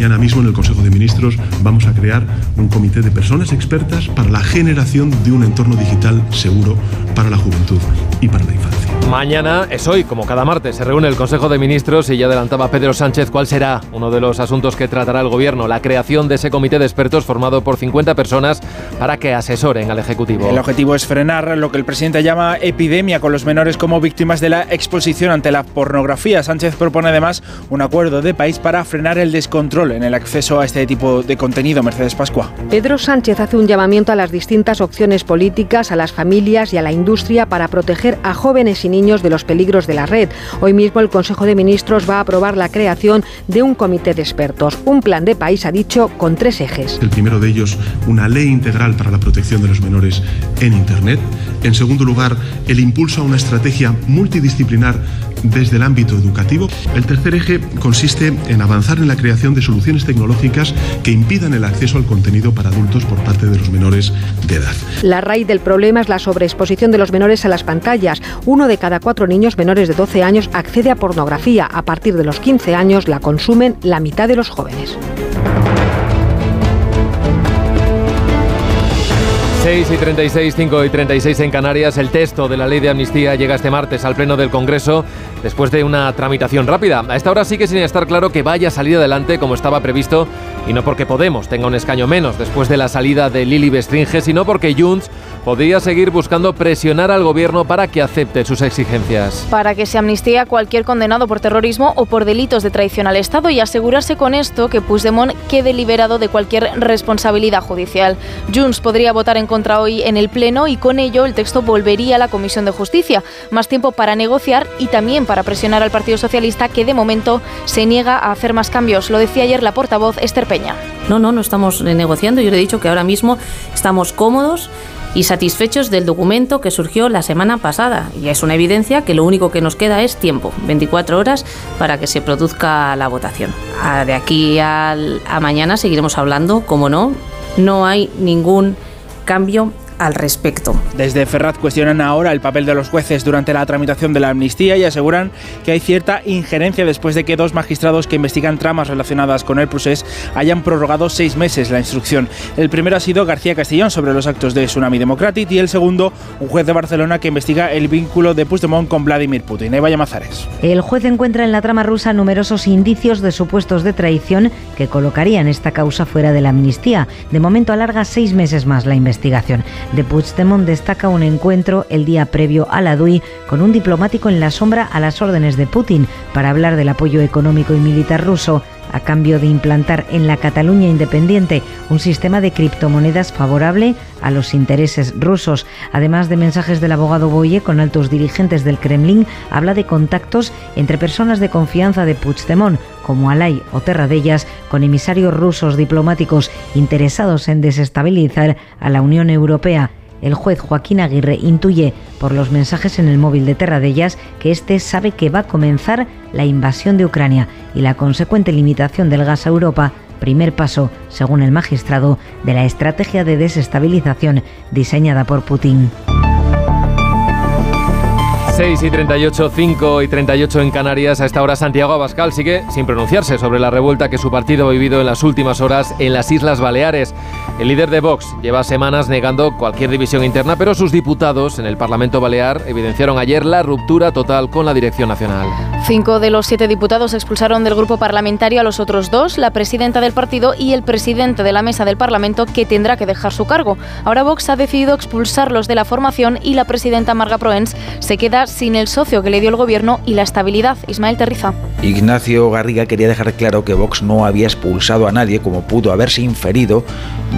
Mañana mismo en el Consejo de Ministros vamos a crear un comité de personas expertas para la generación de un entorno digital seguro para la juventud y para la infancia. Mañana es hoy, como cada martes, se reúne el Consejo de Ministros y ya adelantaba Pedro Sánchez cuál será uno de los asuntos que tratará el Gobierno, la creación de ese comité de expertos formado por 50 personas para que asesoren al Ejecutivo. El objetivo es frenar lo que el presidente llama epidemia con los menores como víctimas de la exposición ante la pornografía. Sánchez propone además un acuerdo de país para frenar el descontrol en el acceso a este tipo de contenido. Mercedes Pascua. Pedro Sánchez hace un llamamiento a las distintas opciones políticas, a las familias y a la industria para proteger a jóvenes y niños de los peligros de la red. Hoy mismo el Consejo de Ministros va a aprobar la creación de un comité de expertos, un plan de país, ha dicho, con tres ejes. El primero de ellos, una ley integral para la protección de los menores en Internet. En segundo lugar, el impulso a una estrategia multidisciplinar desde el ámbito educativo. El tercer eje consiste en avanzar en la creación de soluciones tecnológicas que impidan el acceso al contenido para adultos por parte de los menores de edad. La raíz del problema es la sobreexposición de los menores a las pantallas. Uno de cada cuatro niños menores de 12 años accede a pornografía. A partir de los 15 años la consumen la mitad de los jóvenes. 6 y 36, 5 y 36 en Canarias. El texto de la ley de amnistía llega este martes al Pleno del Congreso después de una tramitación rápida. A esta hora sigue sin estar claro que vaya a salir adelante como estaba previsto y no porque Podemos tenga un escaño menos después de la salida de Lili Bestringe, sino porque Junts podría seguir buscando presionar al gobierno para que acepte sus exigencias. Para que se amnistee a cualquier condenado por terrorismo o por delitos de traición al Estado y asegurarse con esto que Puigdemont quede liberado de cualquier responsabilidad judicial. Junts podría votar en contra hoy en el Pleno y con ello el texto volvería a la Comisión de Justicia. Más tiempo para negociar y también para presionar al Partido Socialista que de momento se niega a hacer más cambios. Lo decía ayer la portavoz Esther Peña. No, no, no estamos negociando. Yo le he dicho que ahora mismo estamos cómodos y satisfechos del documento que surgió la semana pasada. Y es una evidencia que lo único que nos queda es tiempo, 24 horas, para que se produzca la votación. De aquí a mañana seguiremos hablando, como no, No hay ningún cambio al respecto. Desde Ferraz cuestionan ahora el papel de los jueces durante la tramitación de la amnistía y aseguran que hay cierta injerencia después de que dos magistrados que investigan tramas relacionadas con el procés hayan prorrogado seis meses la instrucción. El primero ha sido García Castellón sobre los actos de Tsunami Democratic y el segundo un juez de Barcelona que investiga el vínculo de Puigdemont con Vladimir Putin. Eva Mazares. El juez encuentra en la trama rusa numerosos indicios de supuestos de traición que colocarían esta causa fuera de la amnistía. De momento alarga seis meses más la investigación de Puigdemont destaca un encuentro el día previo a la DUI con un diplomático en la sombra a las órdenes de Putin para hablar del apoyo económico y militar ruso a cambio de implantar en la Cataluña independiente un sistema de criptomonedas favorable a los intereses rusos. Además de mensajes del abogado Boye con altos dirigentes del Kremlin, habla de contactos entre personas de confianza de Puigdemont, como Alay o Terradellas, con emisarios rusos diplomáticos interesados en desestabilizar a la Unión Europea. El juez Joaquín Aguirre intuye por los mensajes en el móvil de Terradellas que éste sabe que va a comenzar la invasión de Ucrania y la consecuente limitación del gas a Europa, primer paso, según el magistrado, de la estrategia de desestabilización diseñada por Putin. 6 y 38, 5 y 38 en Canarias. A esta hora Santiago Abascal sigue sin pronunciarse sobre la revuelta que su partido ha vivido en las últimas horas en las Islas Baleares. El líder de Vox lleva semanas negando cualquier división interna, pero sus diputados en el Parlamento Balear evidenciaron ayer la ruptura total con la dirección nacional. Cinco de los siete diputados expulsaron del grupo parlamentario a los otros dos, la presidenta del partido y el presidente de la mesa del Parlamento, que tendrá que dejar su cargo. Ahora Vox ha decidido expulsarlos de la formación y la presidenta Marga Proens se queda sin el socio que le dio el gobierno y la estabilidad. Ismael Terriza. Ignacio Garriga quería dejar claro que Vox no había expulsado a nadie, como pudo haberse inferido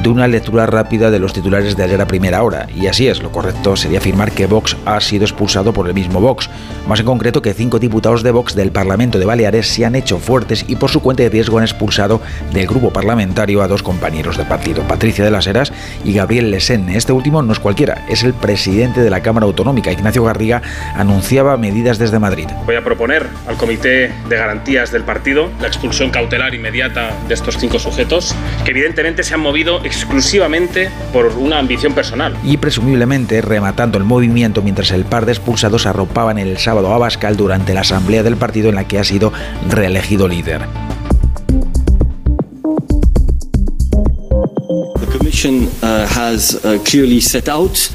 de una lectura rápida de los titulares de ayer a primera hora. Y así es, lo correcto sería afirmar que Vox ha sido expulsado por el mismo Vox. Más en concreto que cinco diputados de Vox del Parlamento de Baleares se han hecho fuertes y por su cuenta de riesgo han expulsado del grupo parlamentario a dos compañeros de partido, Patricia de las Heras y Gabriel Lesen. Este último no es cualquiera, es el presidente de la Cámara Autonómica. Ignacio Garriga anunciaba medidas desde Madrid. Voy a proponer al Comité de Garantías del partido la expulsión cautelar inmediata de estos cinco sujetos, que evidentemente se han movido exclusivamente por una ambición personal. Y presumiblemente rematando el movimiento mientras el par de expulsados arropaban el sábado a Bascal durante la asamblea del partido en la que ha sido reelegido líder.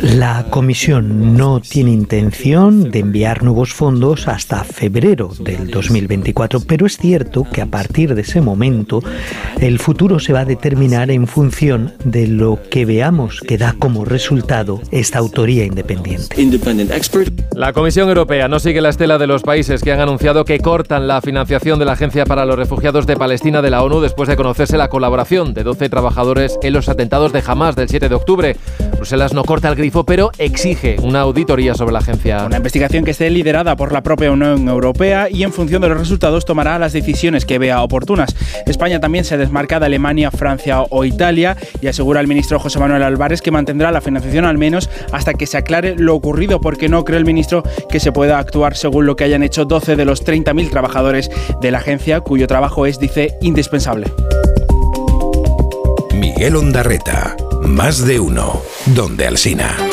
La Comisión no tiene intención de enviar nuevos fondos hasta febrero del 2024, pero es cierto que a partir de ese momento el futuro se va a determinar en función de lo que veamos que da como resultado esta autoría independiente. La Comisión Europea no sigue la estela de los países que han anunciado que cortan la financiación de la Agencia para los Refugiados de Palestina de la ONU después de conocerse la colaboración de 12 trabajadores en los atentados de Hamas del 7 de octubre. Bruselas no corta el grifo, pero exige una auditoría sobre la agencia. Una investigación que esté liderada por la propia Unión Europea y en función de los resultados tomará las decisiones que vea oportunas. España también se desmarca de Alemania, Francia o Italia y asegura el ministro José Manuel Álvarez que mantendrá la financiación al menos hasta que se aclare lo ocurrido, porque no cree el ministro que se pueda actuar según lo que hayan hecho 12 de los 30.000 trabajadores de la agencia, cuyo trabajo es, dice, indispensable. Miguel Ondarreta, más de uno, donde Alsina.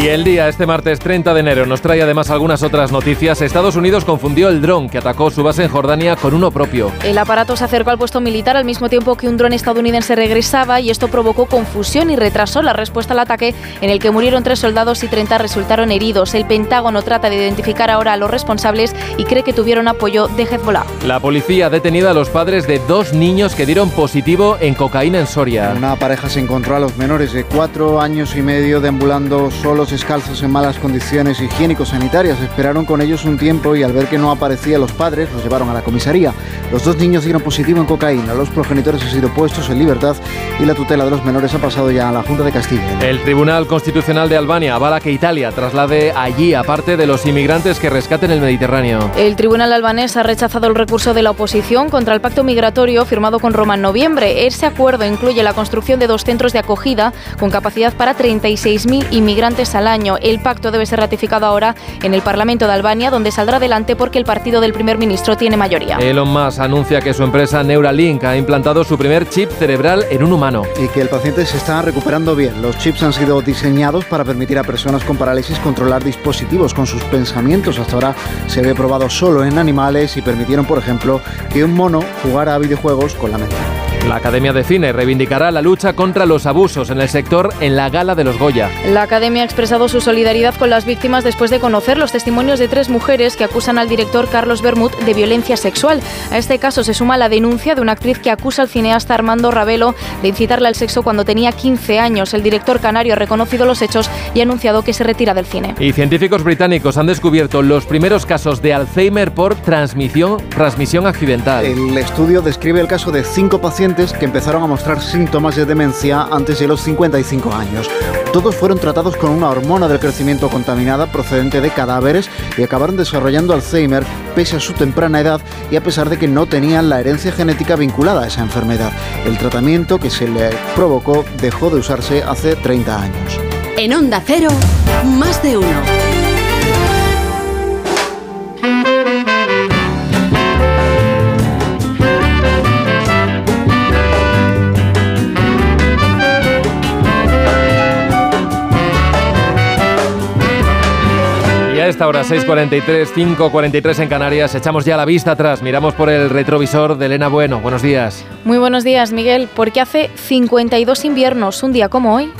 Y el día, este martes 30 de enero, nos trae además algunas otras noticias. Estados Unidos confundió el dron que atacó su base en Jordania con uno propio. El aparato se acercó al puesto militar al mismo tiempo que un dron estadounidense regresaba y esto provocó confusión y retrasó la respuesta al ataque en el que murieron tres soldados y 30 resultaron heridos. El Pentágono trata de identificar ahora a los responsables y cree que tuvieron apoyo de Hezbollah. La policía ha detenido a los padres de dos niños que dieron positivo en cocaína en Soria. Una pareja se encontró a los menores de cuatro años y medio deambulando solos niños descalzos en malas condiciones higiénico-sanitarias. Esperaron con ellos un tiempo y al ver que no aparecían los padres, los llevaron a la comisaría. Los dos niños dieron positivo en cocaína. Los progenitores han sido puestos en libertad y la tutela de los menores ha pasado ya a la Junta de Castilla. El Tribunal Constitucional de Albania avala que Italia traslade allí a parte de los inmigrantes que rescaten el Mediterráneo. El Tribunal albanés ha rechazado el recurso de la oposición contra el pacto migratorio firmado con Roma en noviembre. Ese acuerdo incluye la construcción de dos centros de acogida con capacidad para 36.000 inmigrantes al año. El pacto debe ser ratificado ahora en el Parlamento de Albania, donde saldrá adelante porque el partido del primer ministro tiene mayoría. Elon Musk anuncia que su empresa Neuralink ha implantado su primer chip cerebral en un humano. Y que el paciente se está recuperando bien. Los chips han sido diseñados para permitir a personas con parálisis controlar dispositivos con sus pensamientos. Hasta ahora se había probado solo en animales y permitieron, por ejemplo, que un mono jugara a videojuegos con la mente. La Academia de Cine reivindicará la lucha contra los abusos en el sector en la gala de los Goya. La Academia ha expresado su solidaridad con las víctimas después de conocer los testimonios de tres mujeres que acusan al director Carlos Bermud de violencia sexual. A este caso se suma la denuncia de una actriz que acusa al cineasta Armando Ravelo de incitarle al sexo cuando tenía 15 años. El director canario ha reconocido los hechos y ha anunciado que se retira del cine. Y científicos británicos han descubierto los primeros casos de Alzheimer por transmisión, transmisión accidental. El estudio describe el caso de cinco pacientes que empezaron a mostrar síntomas de demencia antes de los 55 años. Todos fueron tratados con una hormona del crecimiento contaminada procedente de cadáveres y acabaron desarrollando Alzheimer pese a su temprana edad y a pesar de que no tenían la herencia genética vinculada a esa enfermedad. El tratamiento que se le provocó dejó de usarse hace 30 años. En Onda Cero, más de uno. Esta hora, 6.43, 5.43 en Canarias. Echamos ya la vista atrás, miramos por el retrovisor de Elena Bueno. Buenos días. Muy buenos días, Miguel. Porque hace 52 inviernos, un día como hoy,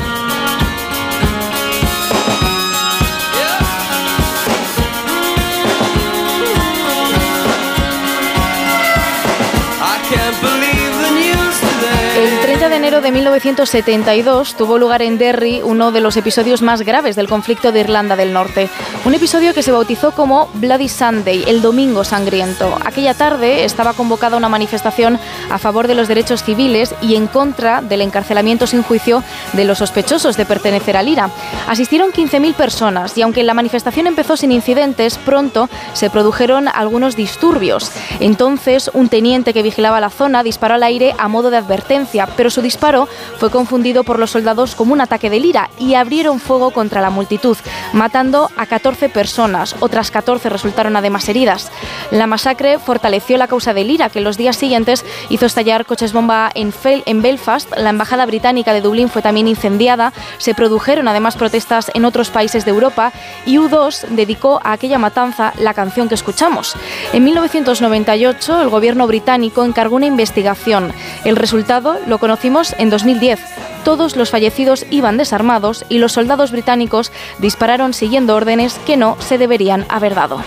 de enero de 1972 tuvo lugar en Derry uno de los episodios más graves del conflicto de Irlanda del Norte. Un episodio que se bautizó como Bloody Sunday, el Domingo Sangriento. Aquella tarde estaba convocada una manifestación a favor de los derechos civiles y en contra del encarcelamiento sin juicio de los sospechosos de pertenecer al IRA. Asistieron 15.000 personas y aunque la manifestación empezó sin incidentes, pronto se produjeron algunos disturbios. Entonces, un teniente que vigilaba la zona disparó al aire a modo de advertencia, pero su disparo fue confundido por los soldados como un ataque de lira y abrieron fuego contra la multitud, matando a 14 personas. Otras 14 resultaron además heridas. La masacre fortaleció la causa de lira, que los días siguientes hizo estallar coches bomba en, en Belfast. La embajada británica de Dublín fue también incendiada. Se produjeron además protestas en otros países de Europa y U2 dedicó a aquella matanza la canción que escuchamos. En 1998 el gobierno británico encargó una investigación. El resultado lo conocimos en 2010. Todos los fallecidos iban desarmados y los soldados británicos dispararon siguiendo órdenes que no se deberían haber dado.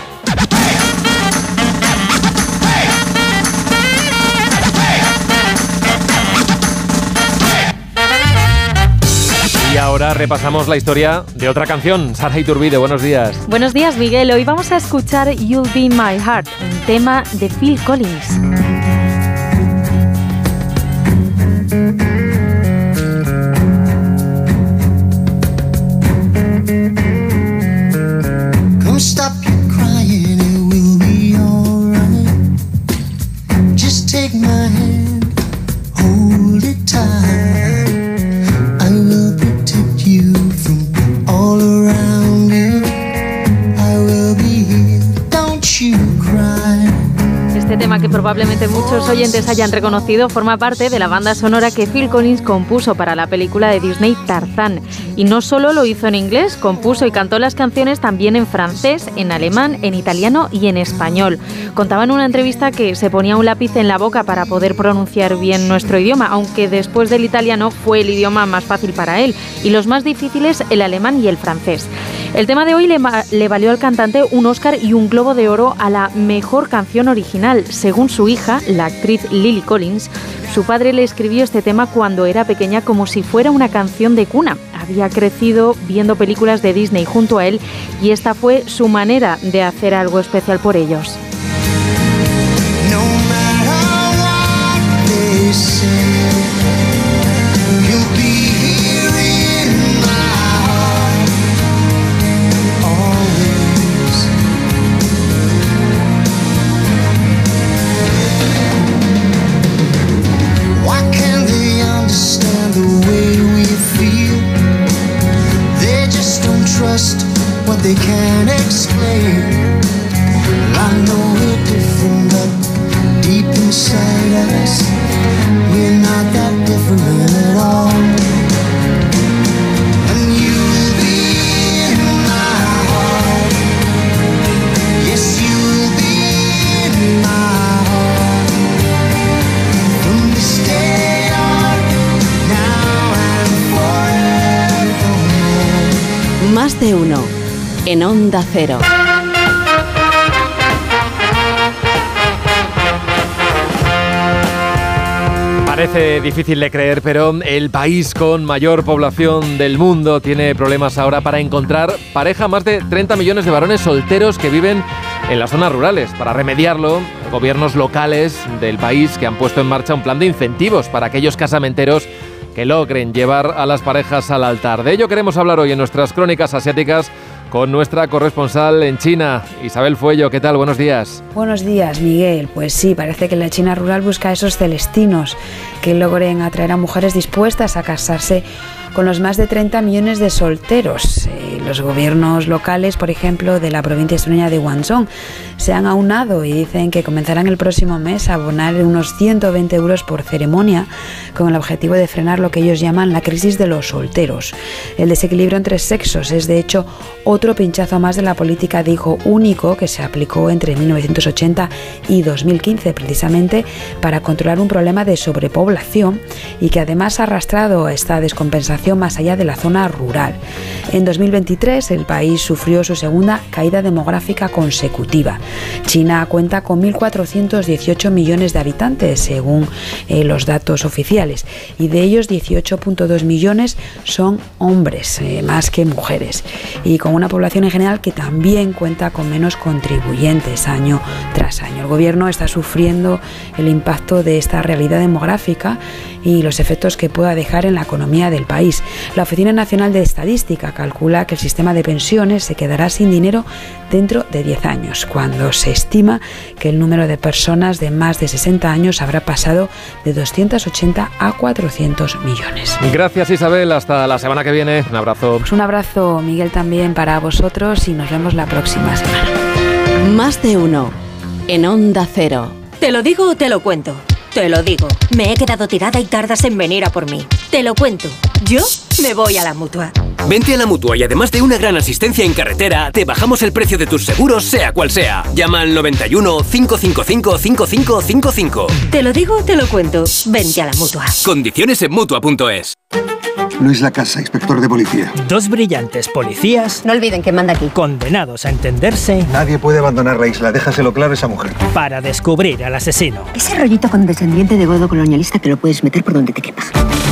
Y ahora repasamos la historia de otra canción. Sara Iturbide, buenos días. Buenos días, Miguel. Hoy vamos a escuchar You'll Be My Heart, un tema de Phil Collins. Probablemente muchos oyentes hayan reconocido, forma parte de la banda sonora que Phil Collins compuso para la película de Disney Tarzán. Y no solo lo hizo en inglés, compuso y cantó las canciones también en francés, en alemán, en italiano y en español. Contaba en una entrevista que se ponía un lápiz en la boca para poder pronunciar bien nuestro idioma, aunque después del italiano fue el idioma más fácil para él, y los más difíciles el alemán y el francés. El tema de hoy le, valió al cantante un Oscar y un Globo de Oro a la mejor canción original, según su hija, la actriz Lily Collins, su padre le escribió este tema cuando era pequeña como si fuera una canción de cuna. había crecido viendo películas de Disney junto a él y esta fue su manera de hacer algo especial por ellos. Cero. Parece difícil de creer, pero el país con mayor población del mundo tiene problemas ahora para encontrar pareja. Más de 30 millones de varones solteros que viven en las zonas rurales. Para remediarlo, gobiernos locales del país que han puesto en marcha un plan de incentivos para aquellos casamenteros que logren llevar a las parejas al altar. De ello queremos hablar hoy en nuestras crónicas asiáticas con nuestra corresponsal en China, Isabel Fuello. ¿Qué tal? Buenos días. Buenos días, Miguel. Pues sí, parece que la China rural busca esos celestinos que logren atraer a mujeres dispuestas a casarse con los más de 30 millones de solteros. Eh, los gobiernos locales, por ejemplo, de la provincia extremeña de Guangdong, se han aunado y dicen que comenzarán el próximo mes a abonar unos 120 euros por ceremonia con el objetivo de frenar lo que ellos llaman la crisis de los solteros. El desequilibrio entre sexos es, de hecho, otro pinchazo más de la política de hijo único que se aplicó entre 1980 y 2015, precisamente para controlar un problema de sobrepoblación y que además ha arrastrado esta descompensación más allá de la zona rural. En 2023 el país sufrió su segunda caída demográfica consecutiva. China cuenta con 1.418 millones de habitantes según eh, los datos oficiales y de ellos 18.2 millones son hombres, eh, más que mujeres, y con una población en general que también cuenta con menos contribuyentes año tras año. El gobierno está sufriendo el impacto de esta realidad demográfica y los efectos que pueda dejar en la economía del país. La Oficina Nacional de Estadística calcula que el sistema de pensiones se quedará sin dinero dentro de 10 años, cuando se estima que el número de personas de más de 60 años habrá pasado de 280 a 400 millones. Gracias Isabel, hasta la semana que viene. Un abrazo. Pues un abrazo, Miguel, también para vosotros y nos vemos la próxima semana. Más de uno. En Onda Cero. ¿Te lo digo o te lo cuento? Te lo digo. Me he quedado tirada y tardas en venir a por mí. Te lo cuento. Yo me voy a la mutua. Vente a la mutua y además de una gran asistencia en carretera, te bajamos el precio de tus seguros, sea cual sea. Llama al 91 555 5555. Te lo digo o te lo cuento. Vente a la mutua. Condiciones en mutua.es. Luis Lacasa, inspector de policía. Dos brillantes policías. No olviden que manda aquí. Condenados a entenderse. Nadie puede abandonar la isla, déjaselo claro a esa mujer. Para descubrir al asesino. Ese rollito condescendiente de godo colonialista que lo puedes meter por donde te quepa.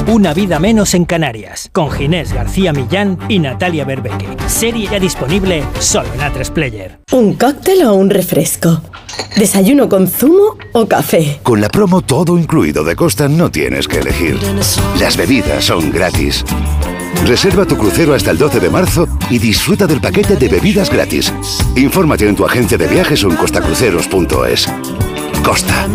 Una vida menos en Canarias. Con Ginés García Millán y Natalia Berbeque. Serie ya disponible solo en A3 Player. ¿Un cóctel o un refresco? ¿Desayuno con zumo o café? Con la promo todo incluido de Costa no tienes que elegir. Las bebidas son gratis. Reserva tu crucero hasta el 12 de marzo y disfruta del paquete de bebidas gratis. Infórmate en tu agencia de viajes o en costacruceros.es. Costa.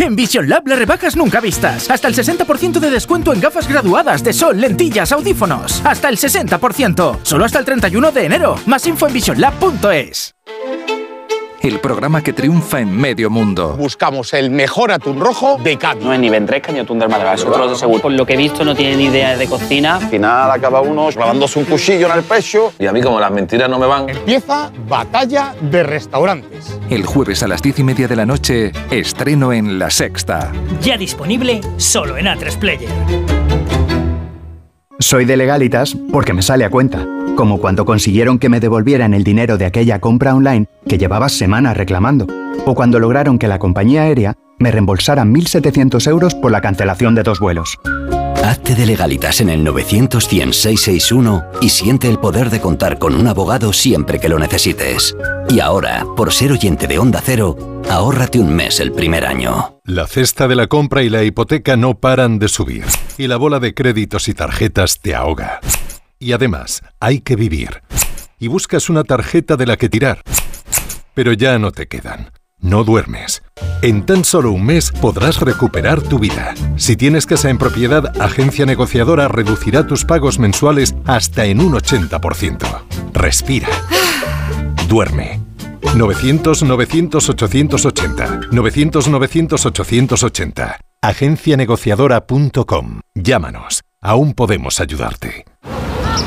En Vision Lab las rebajas nunca vistas. Hasta el 60% de descuento en gafas graduadas de sol, lentillas, audífonos. Hasta el 60%. Solo hasta el 31 de enero. Más info en visionlab.es. El programa que triunfa en medio mundo. Buscamos el mejor atún rojo de Cádiz. No es ni ventresca ni atún del Málaga, es otro de seguro. Por lo que he visto no tiene ni idea de cocina. Al final acaba uno clavándose un cuchillo en el pecho. Y a mí como las mentiras no me van. Empieza Batalla de Restaurantes. El jueves a las diez y media de la noche, estreno en La Sexta. Ya disponible solo en A3 Player. Soy de legalitas porque me sale a cuenta. Como cuando consiguieron que me devolvieran el dinero de aquella compra online que llevaba semanas reclamando. O cuando lograron que la compañía aérea me reembolsara 1.700 euros por la cancelación de dos vuelos. Hazte de legalitas en el 900 661 y siente el poder de contar con un abogado siempre que lo necesites. Y ahora, por ser oyente de Onda Cero, ahórrate un mes el primer año. La cesta de la compra y la hipoteca no paran de subir. Y la bola de créditos y tarjetas te ahoga. Y además, hay que vivir. Y buscas una tarjeta de la que tirar. Pero ya no te quedan. No duermes. En tan solo un mes podrás recuperar tu vida. Si tienes casa en propiedad, Agencia Negociadora reducirá tus pagos mensuales hasta en un 80%. Respira. Duerme. 900-900-880. 900-900-880. Agencianegociadora.com. Llámanos. Aún podemos ayudarte.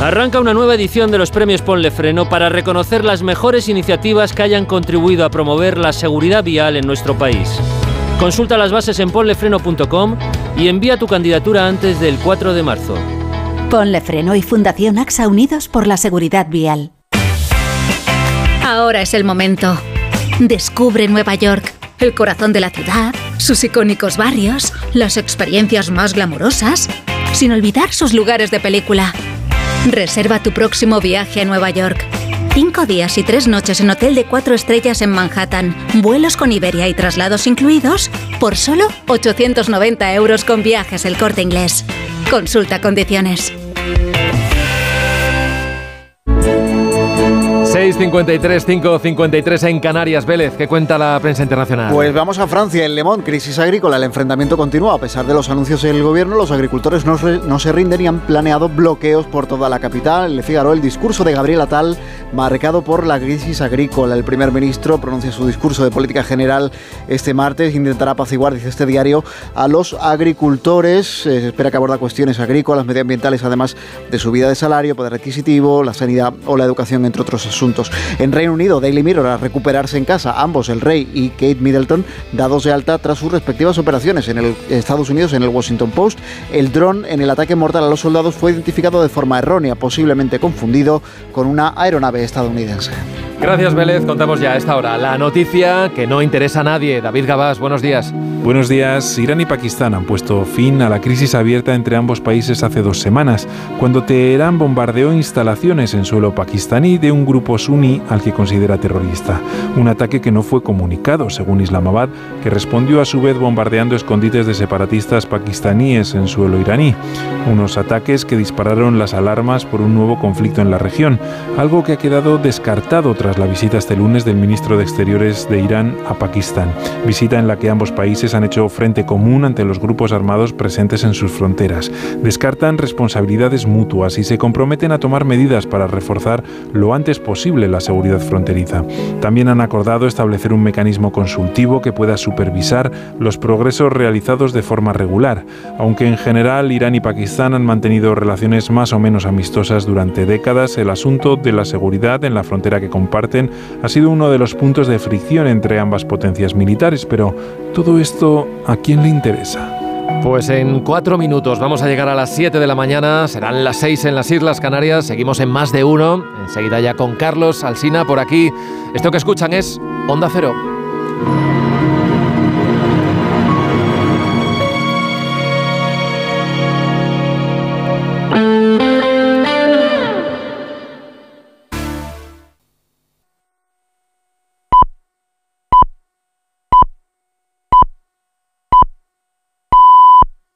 Arranca una nueva edición de los premios Ponle Freno para reconocer las mejores iniciativas que hayan contribuido a promover la seguridad vial en nuestro país. Consulta las bases en ponlefreno.com y envía tu candidatura antes del 4 de marzo. Ponle Freno y Fundación AXA Unidos por la Seguridad Vial. Ahora es el momento. Descubre Nueva York, el corazón de la ciudad, sus icónicos barrios, las experiencias más glamurosas, sin olvidar sus lugares de película. Reserva tu próximo viaje a Nueva York. Cinco días y tres noches en hotel de cuatro estrellas en Manhattan, vuelos con Iberia y traslados incluidos, por solo 890 euros con viajes el corte inglés. Consulta condiciones. 6.53, 5.53 en Canarias. Vélez, ¿qué cuenta la prensa internacional? Pues vamos a Francia, en Le Monde, crisis agrícola. El enfrentamiento continúa. A pesar de los anuncios del gobierno, los agricultores no, no se rinden y han planeado bloqueos por toda la capital. Le Figaro, el discurso de Gabriel Attal, marcado por la crisis agrícola. El primer ministro pronuncia su discurso de política general este martes. Intentará apaciguar, dice este diario, a los agricultores. Eh, Se espera que aborda cuestiones agrícolas, medioambientales, además de subida de salario, poder adquisitivo, la sanidad o la educación, entre otros asuntos. En Reino Unido, Daily Mirror a recuperarse en casa, ambos, el rey y Kate Middleton, dados de alta tras sus respectivas operaciones en el Estados Unidos, en el Washington Post. El dron en el ataque mortal a los soldados fue identificado de forma errónea, posiblemente confundido con una aeronave estadounidense. Gracias, Vélez. Contamos ya a esta hora la noticia que no interesa a nadie. David Gabás, buenos días. Buenos días. Irán y Pakistán han puesto fin a la crisis abierta entre ambos países hace dos semanas, cuando Teherán bombardeó instalaciones en suelo pakistaní de un grupo suní al que considera terrorista. Un ataque que no fue comunicado, según Islamabad, que respondió a su vez bombardeando escondites de separatistas pakistaníes en suelo iraní. Unos ataques que dispararon las alarmas por un nuevo conflicto en la región, algo que ha quedado descartado tras la visita este lunes del ministro de Exteriores de Irán a Pakistán, visita en la que ambos países han hecho frente común ante los grupos armados presentes en sus fronteras. Descartan responsabilidades mutuas y se comprometen a tomar medidas para reforzar lo antes posible la seguridad fronteriza. También han acordado establecer un mecanismo consultivo que pueda supervisar los progresos realizados de forma regular, aunque en general Irán y Pakistán han mantenido relaciones más o menos amistosas durante décadas, el asunto de la seguridad en la frontera que comparten ha sido uno de los puntos de fricción entre ambas potencias militares, pero todo esto ¿a quién le interesa? Pues en cuatro minutos vamos a llegar a las 7 de la mañana, serán las 6 en las Islas Canarias, seguimos en más de uno, enseguida ya con Carlos Alsina por aquí. Esto que escuchan es Onda Cero.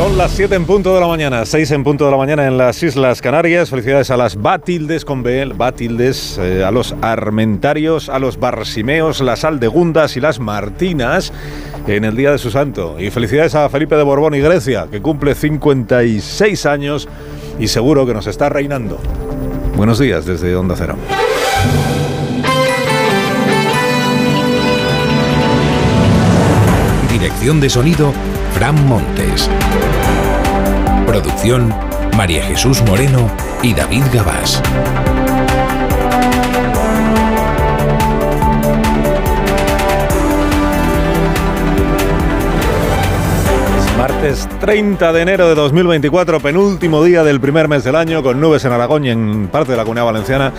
Son las 7 en punto de la mañana, 6 en punto de la mañana en las Islas Canarias. Felicidades a las Batildes con B, Batildes, eh, a los Armentarios, a los Barsimeos, las Aldegundas y las Martinas en el día de su santo. Y felicidades a Felipe de Borbón y Grecia, que cumple 56 años y seguro que nos está reinando. Buenos días desde Onda Cero. Dirección de sonido, Fran Montes. Producción, María Jesús Moreno y David Gabás. Martes 30 de enero de 2024, penúltimo día del primer mes del año, con nubes en Aragón y en parte de la Comunidad Valenciana.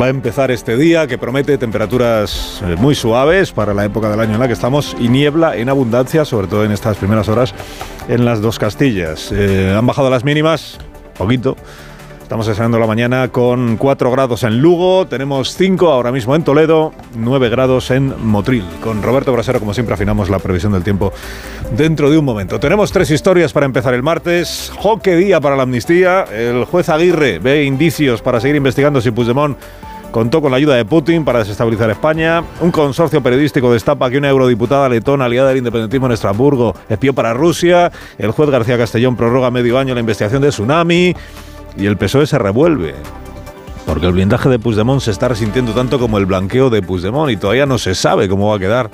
Va a empezar este día que promete temperaturas eh, muy suaves para la época del año en la que estamos y niebla en abundancia, sobre todo en estas primeras horas, en las dos Castillas. Eh, han bajado las mínimas, poquito. Estamos estrenando la mañana con 4 grados en Lugo, tenemos 5 ahora mismo en Toledo, 9 grados en Motril. Con Roberto Brasero, como siempre, afinamos la previsión del tiempo dentro de un momento. Tenemos tres historias para empezar el martes. Joque día para la amnistía. El juez Aguirre ve indicios para seguir investigando si Puigdemont contó con la ayuda de Putin para desestabilizar España. Un consorcio periodístico destapa que una eurodiputada letona aliada del independentismo en Estrasburgo espió para Rusia. El juez García Castellón prorroga medio año la investigación de Tsunami y el PSOE se revuelve. Porque el blindaje de Puigdemont se está resintiendo tanto como el blanqueo de Puigdemont y todavía no se sabe cómo va a quedar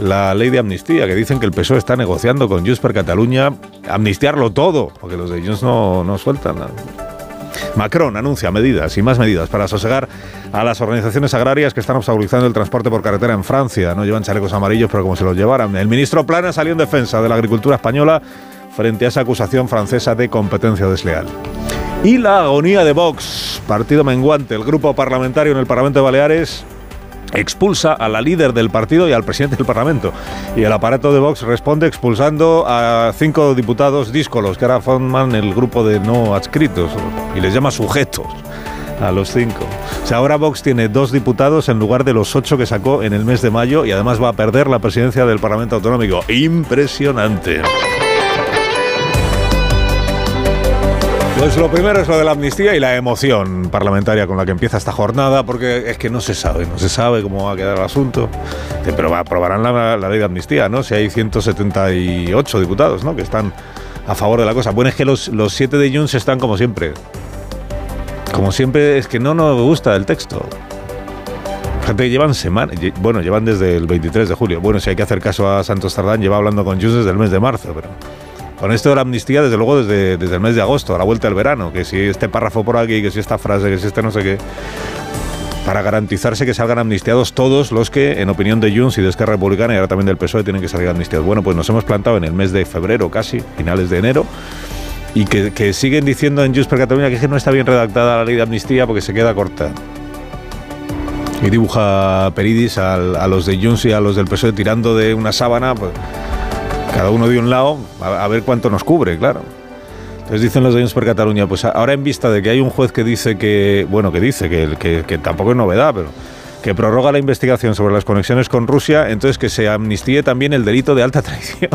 la ley de amnistía, que dicen que el PSOE está negociando con Junts per Cataluña amnistiarlo todo, porque los de Junts no, no sueltan. Macron anuncia medidas y más medidas para sosegar a las organizaciones agrarias que están obstaculizando el transporte por carretera en Francia. No llevan chalecos amarillos, pero como se los llevaran. El ministro Plana salió en defensa de la agricultura española frente a esa acusación francesa de competencia desleal. Y la agonía de Vox, partido menguante, el grupo parlamentario en el Parlamento de Baleares expulsa a la líder del partido y al presidente del Parlamento. Y el aparato de Vox responde expulsando a cinco diputados díscolos que ahora forman el grupo de no adscritos y les llama sujetos a los cinco. O sea, ahora Vox tiene dos diputados en lugar de los ocho que sacó en el mes de mayo y además va a perder la presidencia del Parlamento Autonómico. Impresionante. Pues lo primero es lo de la amnistía y la emoción parlamentaria con la que empieza esta jornada, porque es que no se sabe, no se sabe cómo va a quedar el asunto. Pero aprobarán la, la ley de amnistía, ¿no? Si hay 178 diputados, ¿no? Que están a favor de la cosa. Bueno, es que los, los siete de Junts están como siempre. Como siempre, es que no nos gusta el texto. Gente que llevan semanas, bueno, llevan desde el 23 de julio. Bueno, si hay que hacer caso a Santos Tardán, lleva hablando con Junts desde el mes de marzo, pero con esto de la amnistía, desde luego, desde, desde el mes de agosto, a la vuelta del verano, que si este párrafo por aquí, que si esta frase, que si este no sé qué, para garantizarse que salgan amnistiados todos los que, en opinión de Junts y de Esquerra Republicana y ahora también del PSOE, tienen que salir amnistiados. Bueno, pues nos hemos plantado en el mes de febrero casi, finales de enero, y que, siguen diciendo en Junts per Cataluña que no está bien redactada la ley de amnistía porque se queda corta. Y dibuja Peridis a, a los de Junts y a los del PSOE tirando de una sábana, pues, cada uno de un lado, a, ver cuánto nos cubre, claro. Entonces dicen los dueños por Cataluña, pues ahora en vista de que hay un juez que dice que, bueno, que dice que, que, tampoco es novedad, pero que prorroga la investigación sobre las conexiones con Rusia, entonces que se amnistíe también el delito de alta traición.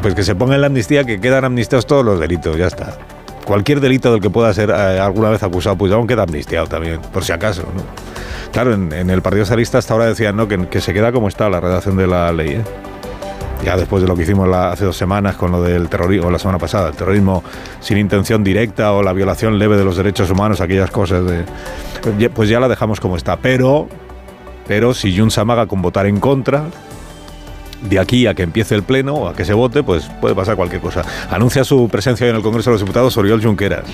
Pues que se ponga en la amnistía que quedan amnistiados todos los delitos, ya está. Cualquier delito del que pueda ser eh, alguna vez acusado, pues aún queda amnistiado también, por si acaso. ¿no? Claro, en, el Partido Socialista hasta ahora decían ¿no? que, que se queda como está la redacción de la ley. ¿eh? Ya después de lo que hicimos hace dos semanas con lo del terrorismo, la semana pasada, el terrorismo sin intención directa o la violación leve de los derechos humanos, aquellas cosas de... Pues ya la dejamos como está. Pero, pero si Jun Samaga con votar en contra, de aquí a que empiece el pleno o a que se vote, pues puede pasar cualquier cosa. Anuncia su presencia en el Congreso de los Diputados Oriol Junqueras,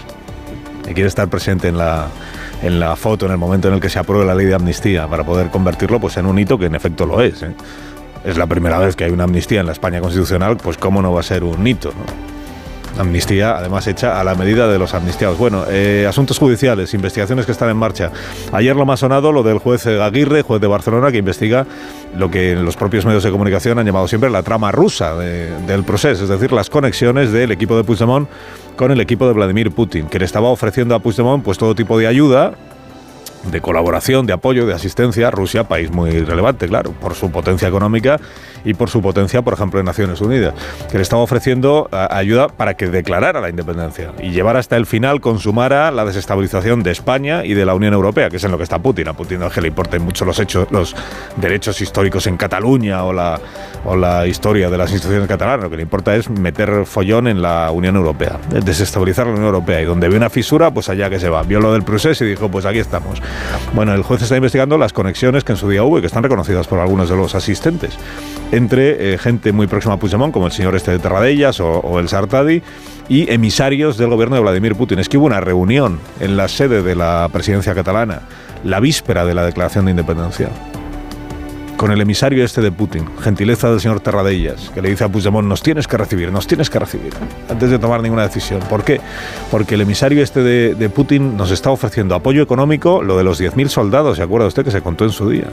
que quiere estar presente en la, en la foto en el momento en el que se apruebe la ley de amnistía para poder convertirlo pues en un hito que en efecto lo es. ¿eh? Es la primera vez que hay una amnistía en la España constitucional, pues cómo no va a ser un hito, Amnistía, además hecha a la medida de los amnistiados. Bueno, eh, asuntos judiciales, investigaciones que están en marcha. Ayer lo más sonado, lo del juez Aguirre, juez de Barcelona, que investiga lo que los propios medios de comunicación han llamado siempre la trama rusa del proceso, es decir, las conexiones del equipo de Puigdemont con el equipo de Vladimir Putin, que le estaba ofreciendo a Puigdemont pues todo tipo de ayuda de colaboración, de apoyo, de asistencia. Rusia, país muy relevante, claro, por su potencia económica y por su potencia, por ejemplo, en Naciones Unidas, que le estaba ofreciendo a- ayuda para que declarara la independencia y llevara hasta el final, consumara la desestabilización de España y de la Unión Europea, que es en lo que está Putin. A Putin no es que le importen mucho los hechos, los derechos históricos en Cataluña o la, o la historia de las instituciones catalanas. Lo que le importa es meter follón en la Unión Europea, desestabilizar la Unión Europea. Y donde ve una fisura, pues allá que se va. Vio lo del procés y dijo, pues aquí estamos. Bueno, el juez está investigando las conexiones que en su día hubo y que están reconocidas por algunos de los asistentes entre eh, gente muy próxima a Puigdemont, como el señor este de Terradellas o, o el Sartadi, y emisarios del gobierno de Vladimir Putin. Es que hubo una reunión en la sede de la presidencia catalana, la víspera de la declaración de independencia, con el emisario este de Putin, gentileza del señor Terradellas, que le dice a Puigdemont, nos tienes que recibir, nos tienes que recibir, antes de tomar ninguna decisión. ¿Por qué? Porque el emisario este de, Putin nos está ofreciendo apoyo económico, lo de los 10.000 soldados, ¿se acuerda usted que se contó en su día?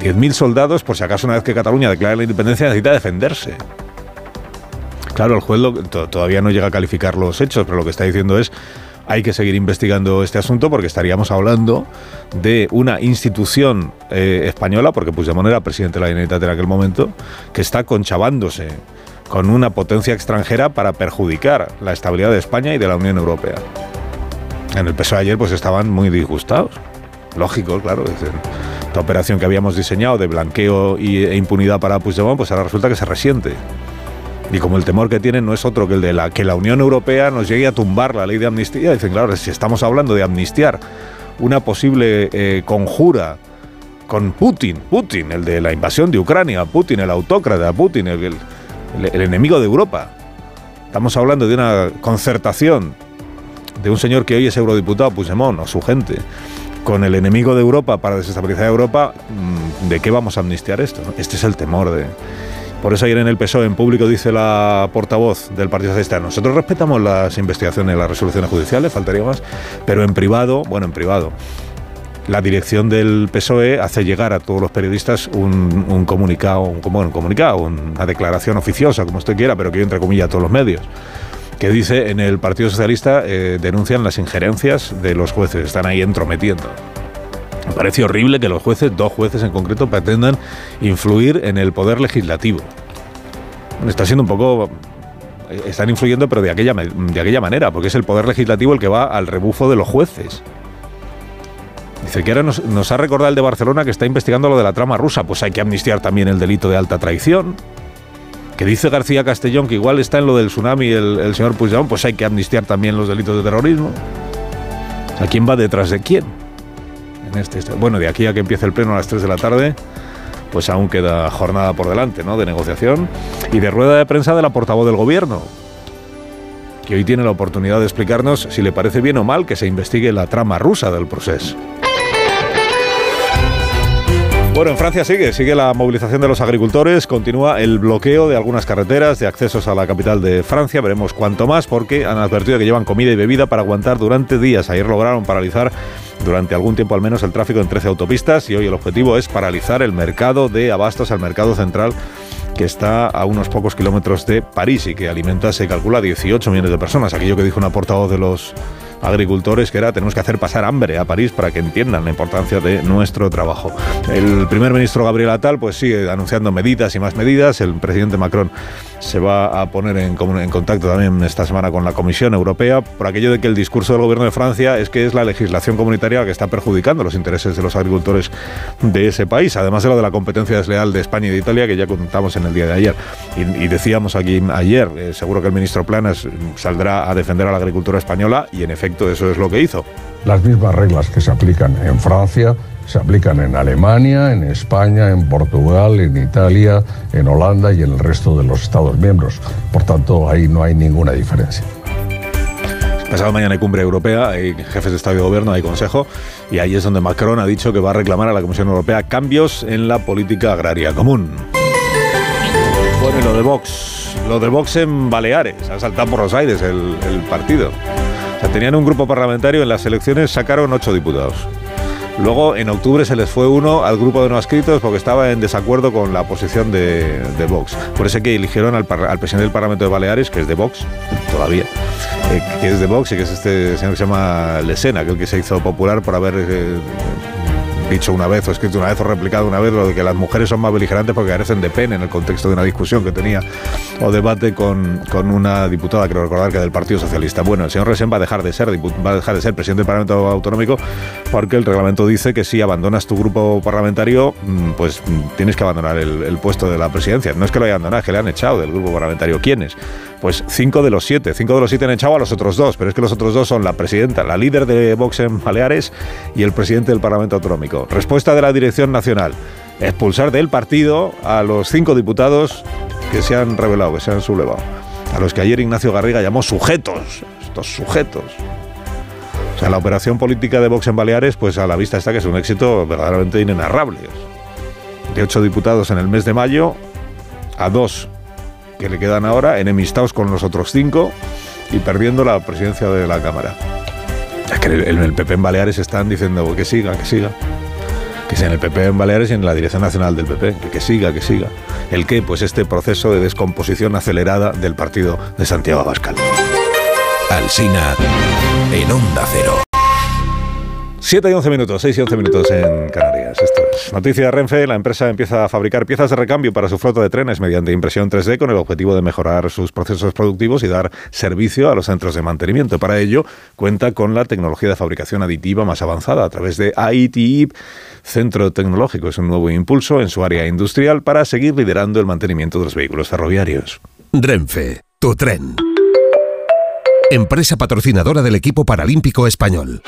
10.000 soldados, por si acaso una vez que Cataluña declare la independencia necesita defenderse. Claro, el juez todavía no llega a calificar los hechos, pero lo que está diciendo es hay que seguir investigando este asunto porque estaríamos hablando de una institución eh, española, porque Puigdemont era presidente de la Generalitat en aquel momento, que está conchavándose con una potencia extranjera para perjudicar la estabilidad de España y de la Unión Europea. En el PSOE ayer pues estaban muy disgustados. Lógico, claro. esta operación que habíamos diseñado de blanqueo e impunidad para Puigdemont, pues ahora resulta que se resiente. Y como el temor que tienen no es otro que el de la, que la Unión Europea nos llegue a tumbar la ley de amnistía, dicen, claro, si estamos hablando de amnistiar una posible eh, conjura con Putin, Putin, el de la invasión de Ucrania, Putin, el autócrata, Putin, el, enemigo de Europa. Estamos hablando de una concertación de un señor que hoy es eurodiputado, Puigdemont, o su gente, con el enemigo de Europa para desestabilizar Europa, mm, ¿de qué vamos a amnistiar esto? Este es el temor de... Por eso ayer en el PSOE, en público, dice la portavoz del Partido Socialista, nosotros respetamos las investigaciones, las resoluciones judiciales, faltaría más, pero en privado, bueno, en privado, la dirección del PSOE hace llegar a todos los periodistas un, un comunicado, un, como un comunicado, una declaración oficiosa, como usted quiera, pero que yo entre comillas a todos los medios, que dice en el Partido Socialista eh, denuncian las injerencias de los jueces, están ahí entrometiendo. Me parece horrible que los jueces, dos jueces en concreto, pretendan influir en el poder legislativo. Está siendo un poco eh, están influyendo, pero de aquella, de aquella manera, porque es el poder legislativo el que va al rebufo de los jueces. Dice que ahora nos, nos ha recordado el de Barcelona que está investigando lo de la trama rusa. Pues hay que amnistiar también el delito de alta traición. Que dice García Castellón que igual está en lo del tsunami el, el señor Puigdemont, pues hay que amnistiar también los delitos de terrorismo. ¿A quién va detrás de quién? En este, bueno, de aquí a que empiece el pleno a las 3 de la tarde, pues aún queda jornada por delante, ¿no? De negociación y de rueda de prensa de la portavoz del gobierno, que hoy tiene la oportunidad de explicarnos si le parece bien o mal que se investigue la trama rusa del proceso. Bueno, en Francia sigue, sigue la movilización de los agricultores, continúa el bloqueo de algunas carreteras de accesos a la capital de Francia, veremos cuánto más porque han advertido que llevan comida y bebida para aguantar durante días. Ayer lograron paralizar durante algún tiempo al menos el tráfico en 13 autopistas y hoy el objetivo es paralizar el mercado de abastos, el mercado central que está a unos pocos kilómetros de París y que alimenta, se calcula, 18 millones de personas. Aquello que dijo una portavoz de los agricultores que era tenemos que hacer pasar hambre a París para que entiendan la importancia de nuestro trabajo. El primer ministro Gabriel Attal pues sigue anunciando medidas y más medidas. El presidente Macron se va a poner en, contacto también esta semana con la Comisión Europea por aquello de que el discurso del gobierno de Francia es que es la legislación comunitaria la que está perjudicando los intereses de los agricultores de ese país, además de lo de la competencia desleal de España y de Italia que ya contamos en el día de ayer. Y, y decíamos aquí ayer, eh, seguro que el ministro Planas saldrá a defender a la agricultura española y en efecto eso es lo que hizo. Las mismas reglas que se aplican en Francia se aplican en Alemania, en España, en Portugal, en Italia, en Holanda y en el resto de los Estados miembros. Por tanto, ahí no hay ninguna diferencia. Pasado mañana hay cumbre europea, hay jefes de Estado y de Gobierno, hay Consejo, y ahí es donde Macron ha dicho que va a reclamar a la Comisión Europea cambios en la política agraria común. Bueno, y lo de Vox, lo de Vox en Baleares, ha saltado por los aires el, partido. O sea, tenían un grupo parlamentario, en las elecciones sacaron ocho diputados. Luego, en octubre se les fue uno al grupo de no adscritos porque estaba en desacuerdo con la posición de, de Vox. Por eso que eligieron al, al, presidente del Parlamento de Baleares, que es de Vox, todavía, eh, que es de Vox y que es este señor que se llama Lesena, que es el que se hizo popular por haber eh, dicho una vez o escrito una vez o replicado una vez lo de que las mujeres son más beligerantes porque carecen de pene en el contexto de una discusión que tenía o debate con, con una diputada, creo recordar que del Partido Socialista. Bueno, el señor Resen va a dejar de ser va a dejar de ser presidente del Parlamento Autonómico porque el reglamento dice que si abandonas tu grupo parlamentario, mm, pues tienes que abandonar el, el puesto de la presidencia. No es que lo haya abandonado, es que le han echado del grupo parlamentario. ¿Quiénes? Pues cinco de los siete. Cinco de los siete han echado a los otros dos, pero es que los otros dos son la presidenta, la líder de Vox en Baleares y el presidente del Parlamento Autonómico. Respuesta de la Dirección Nacional. Expulsar del partido a los cinco diputados que se han revelado, que se han sublevado. A los que ayer Ignacio Garriga llamó sujetos. Estos sujetos. O sea, la operación política de Vox en Baleares, pues a la vista está que es un éxito verdaderamente inenarrable. De ocho diputados en el mes de mayo, a dos que le quedan ahora, enemistados con los otros cinco y perdiendo la presidencia de la Cámara. Es que en el PP en Baleares están diciendo que siga, que siga. Que sea en el PP en Baleares y en la Dirección Nacional del PP. Que, siga, que siga. ¿El qué? Pues este proceso de descomposición acelerada del partido de Santiago Abascal. Alsina en Onda Cero. 7 y 11 minutos, 6 y 11 minutos en Canarias. Esto es. Noticia de Renfe, la empresa empieza a fabricar piezas de recambio para su flota de trenes mediante impresión 3D con el objetivo de mejorar sus procesos productivos y dar servicio a los centros de mantenimiento. Para ello, cuenta con la tecnología de fabricación aditiva más avanzada a través de AITI, Centro Tecnológico. Es un nuevo impulso en su área industrial para seguir liderando el mantenimiento de los vehículos ferroviarios. Renfe, tu tren. Empresa patrocinadora del equipo paralímpico español.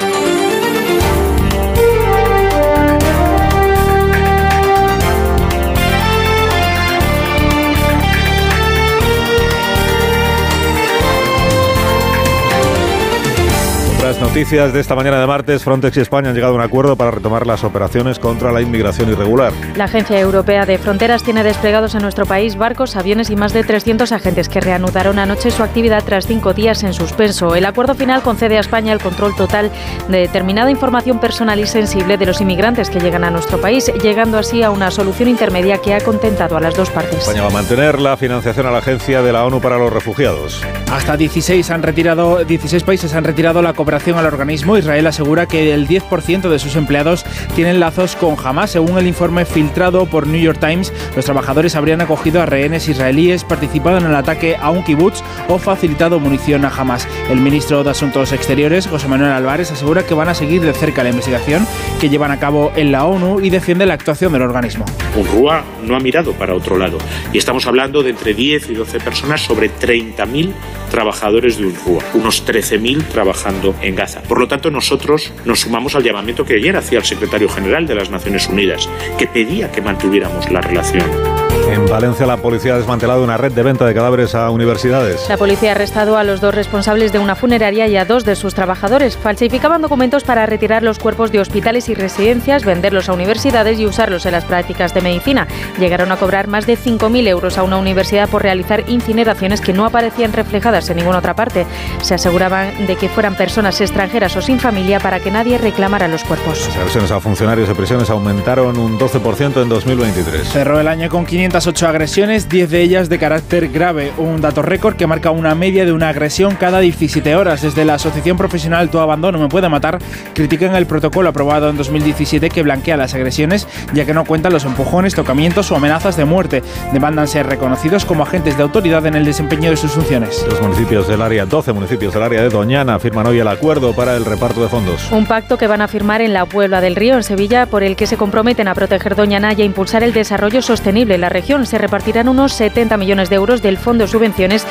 Las noticias de esta mañana de martes, Frontex y España han llegado a un acuerdo para retomar las operaciones contra la inmigración irregular. La Agencia Europea de Fronteras tiene desplegados en nuestro país barcos, aviones y más de 300 agentes que reanudaron anoche su actividad tras cinco días en suspenso. El acuerdo final concede a España el control total de determinada información personal y sensible de los inmigrantes que llegan a nuestro país, llegando así a una solución intermedia que ha contentado a las dos partes. España va a mantener la financiación a la Agencia de la ONU para los Refugiados. Hasta 16, han retirado, 16 países han retirado la cooperación al organismo, Israel asegura que el 10% de sus empleados tienen lazos con Hamas. Según el informe filtrado por New York Times, los trabajadores habrían acogido a rehenes israelíes, participado en el ataque a un kibutz o facilitado munición a Hamas. El ministro de Asuntos Exteriores, José Manuel Álvarez, asegura que van a seguir de cerca la investigación que llevan a cabo en la ONU y defiende la actuación del organismo. UNRWA no ha mirado para otro lado y estamos hablando de entre 10 y 12 personas sobre 30.000 trabajadores de UNRWA, unos 13.000 trabajando en Gaza. Por lo tanto, nosotros nos sumamos al llamamiento que ayer hacía el secretario general de las Naciones Unidas, que pedía que mantuviéramos la relación. En Valencia la policía ha desmantelado una red de venta de cadáveres a universidades. La policía ha arrestado a los dos responsables de una funeraria y a dos de sus trabajadores. Falsificaban documentos para retirar los cuerpos de hospitales y residencias, venderlos a universidades y usarlos en las prácticas de medicina. Llegaron a cobrar más de 5.000 euros a una universidad por realizar incineraciones que no aparecían reflejadas en ninguna otra parte. Se aseguraban de que fueran personas extranjeras o sin familia para que nadie reclamara los cuerpos. Las agresiones a funcionarios de prisiones aumentaron un 12% en 2023. Cerró el año con 508 agresiones, 10 de ellas de carácter grave, un dato récord que marca una media de una agresión cada 17 horas. Desde la Asociación Profesional Tu Abandono Me Puede Matar, critican el protocolo aprobado en 2017 que blanquea las agresiones, ya que no cuentan los empujones, tocamientos o amenazas de muerte. Demandan ser reconocidos como agentes de autoridad en el desempeño de sus funciones. Los municipios del área, 12 municipios del área de Doñana, firman hoy el acuerdo para el reparto de fondos. Un pacto que van a firmar en la Puebla del Río, en Sevilla, por el que se comprometen a proteger Doñana y a impulsar el desarrollo sostenible en la región. Se repartirán unos 70 millones de euros del Fondo de Subvenciones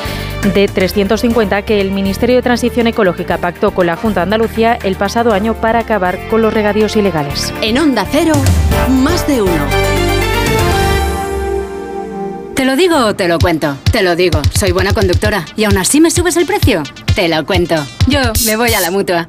de 350 que el Ministerio de Transición Ecológica pactó con la Junta de Andalucía el pasado año para acabar con los regadíos ilegales. En Onda Cero, más de uno. ¿Te lo digo o te lo cuento? Te lo digo, soy buena conductora. ¿Y aún así me subes el precio? Te lo cuento. Yo me voy a la mutua.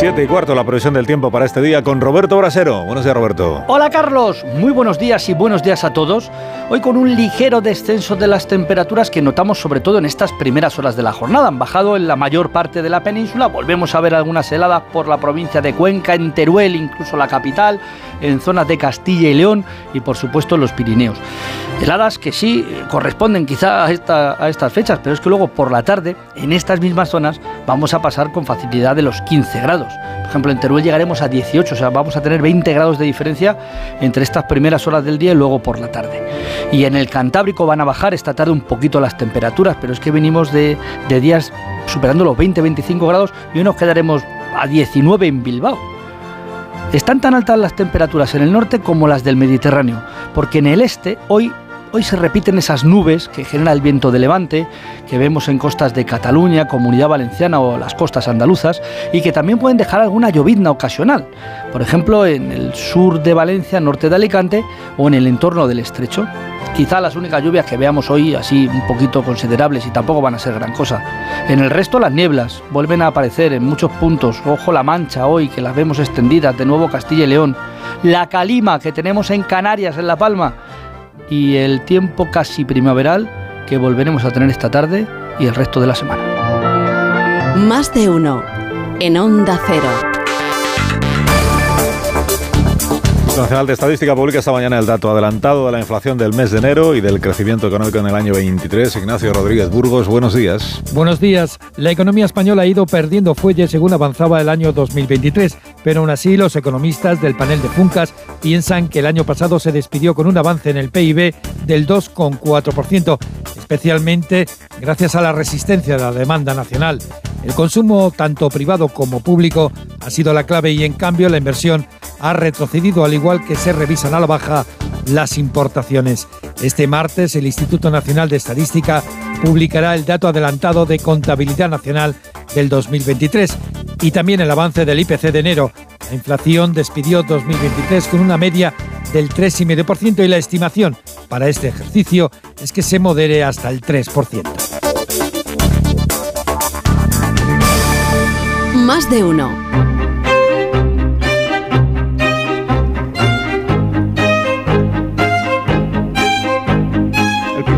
Siete y cuarto la previsión del tiempo para este día con Roberto Brasero. Buenos días, Roberto. Hola, Carlos. Muy buenos días y buenos días a todos. Hoy con un ligero descenso de las temperaturas que notamos sobre todo en estas primeras horas de la jornada. Han bajado en la mayor parte de la península. Volvemos a ver algunas heladas por la provincia de Cuenca, en Teruel, incluso la capital, en zonas de Castilla y León y por supuesto los Pirineos. Heladas que sí corresponden quizá a, esta, a estas fechas, pero es que luego por la tarde en estas mismas zonas vamos a pasar con facilidad de los 15 grados. Por ejemplo, en Teruel llegaremos a 18, o sea, vamos a tener 20 grados de diferencia entre estas primeras horas del día y luego por la tarde. Y en el Cantábrico van a bajar esta tarde un poquito las temperaturas, pero es que venimos de días superando los 20-25 grados y hoy nos quedaremos a 19 en Bilbao. Están tan altas las temperaturas en el norte como las del Mediterráneo, porque en el este hoy Hoy se repiten esas nubes que genera el viento de levante, que vemos en costas de Cataluña, Comunidad Valenciana o las costas andaluzas, y que también pueden dejar alguna llovizna ocasional, por ejemplo en el sur de Valencia, norte de Alicante o en el entorno del estrecho. Quizá las únicas lluvias que veamos hoy así un poquito considerables y tampoco van a ser gran cosa. En el resto las nieblas vuelven a aparecer en muchos puntos. Ojo la mancha hoy que las vemos extendidas de nuevo Castilla y León. La calima que tenemos en Canarias, en La Palma y el tiempo casi primaveral que volveremos a tener esta tarde y el resto de la semana. Más de uno en Onda Cero. El Nacional de Estadística publica esta mañana el dato adelantado de la inflación del mes de enero y del crecimiento económico en el año 23. Ignacio Rodríguez Burgos, buenos días. Buenos días. La economía española ha ido perdiendo fuelle según avanzaba el año 2023, pero aún así los economistas del panel de Funcas piensan que el año pasado se despidió con un avance en el PIB del 2,4%, especialmente gracias a la resistencia de la demanda nacional. El consumo, tanto privado como público, ha sido la clave y en cambio la inversión ha retrocedido al igual que se revisan a la baja las importaciones. Este martes el Instituto Nacional de Estadística publicará el dato adelantado de contabilidad nacional del 2023 y también el avance del IPC de enero. La inflación despidió 2023 con una media del 3,5% y la estimación para este ejercicio es que se modere hasta el 3%. Más de uno.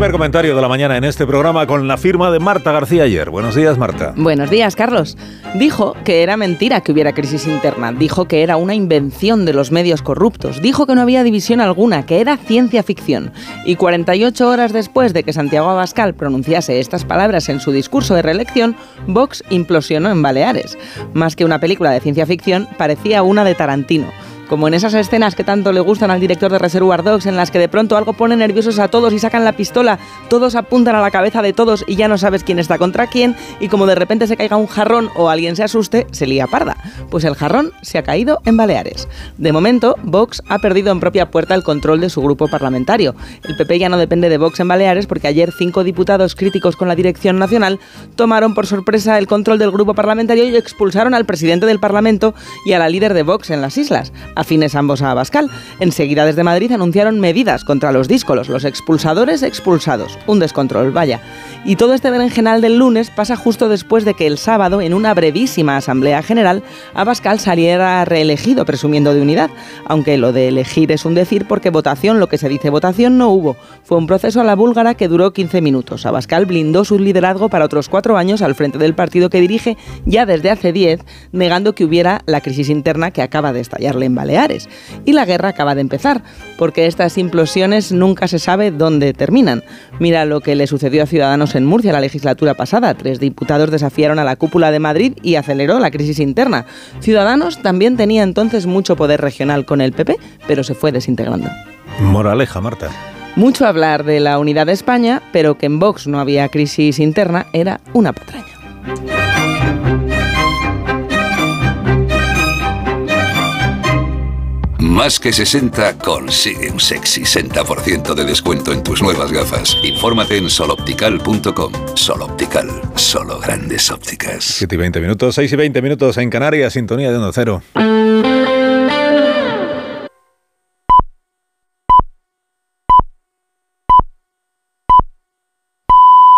Primer comentario de la mañana en este programa con la firma de Marta García ayer. Buenos días, Marta. Buenos días, Carlos. Dijo que era mentira que hubiera crisis interna, dijo que era una invención de los medios corruptos, dijo que no había división alguna, que era ciencia ficción. Y 48 horas después de que Santiago Abascal pronunciase estas palabras en su discurso de reelección, Vox implosionó en Baleares. Más que una película de ciencia ficción, parecía una de Tarantino como en esas escenas que tanto le gustan al director de Reservoir Dogs, en las que de pronto algo pone nerviosos a todos y sacan la pistola, todos apuntan a la cabeza de todos y ya no sabes quién está contra quién, y como de repente se caiga un jarrón o alguien se asuste, se lía parda. Pues el jarrón se ha caído en Baleares. De momento, Vox ha perdido en propia puerta el control de su grupo parlamentario. El PP ya no depende de Vox en Baleares porque ayer cinco diputados críticos con la dirección nacional tomaron por sorpresa el control del grupo parlamentario y expulsaron al presidente del Parlamento y a la líder de Vox en las islas afines ambos a Abascal. Enseguida desde Madrid anunciaron medidas contra los díscolos, los expulsadores expulsados. Un descontrol, vaya. Y todo este berenjenal del lunes pasa justo después de que el sábado, en una brevísima asamblea general, Abascal saliera reelegido presumiendo de unidad. Aunque lo de elegir es un decir porque votación, lo que se dice votación, no hubo. Fue un proceso a la búlgara que duró 15 minutos. Abascal blindó su liderazgo para otros cuatro años al frente del partido que dirige ya desde hace 10, negando que hubiera la crisis interna que acaba de estallarle en Baleares. Y la guerra acaba de empezar, porque estas implosiones nunca se sabe dónde terminan. Mira lo que le sucedió a Ciudadanos en Murcia la legislatura pasada. Tres diputados desafiaron a la cúpula de Madrid y aceleró la crisis interna. Ciudadanos también tenía entonces mucho poder regional con el PP, pero se fue desintegrando. Moraleja, Marta. Mucho hablar de la unidad de España, pero que en Vox no había crisis interna era una patraña. Más que 60 consigue un sexy 60% de descuento en tus nuevas gafas. Infórmate en soloptical.com. Soloptical, solo grandes ópticas. 7 y 20 minutos, 6 y 20 minutos en Canarias, sintonía de 1 cero.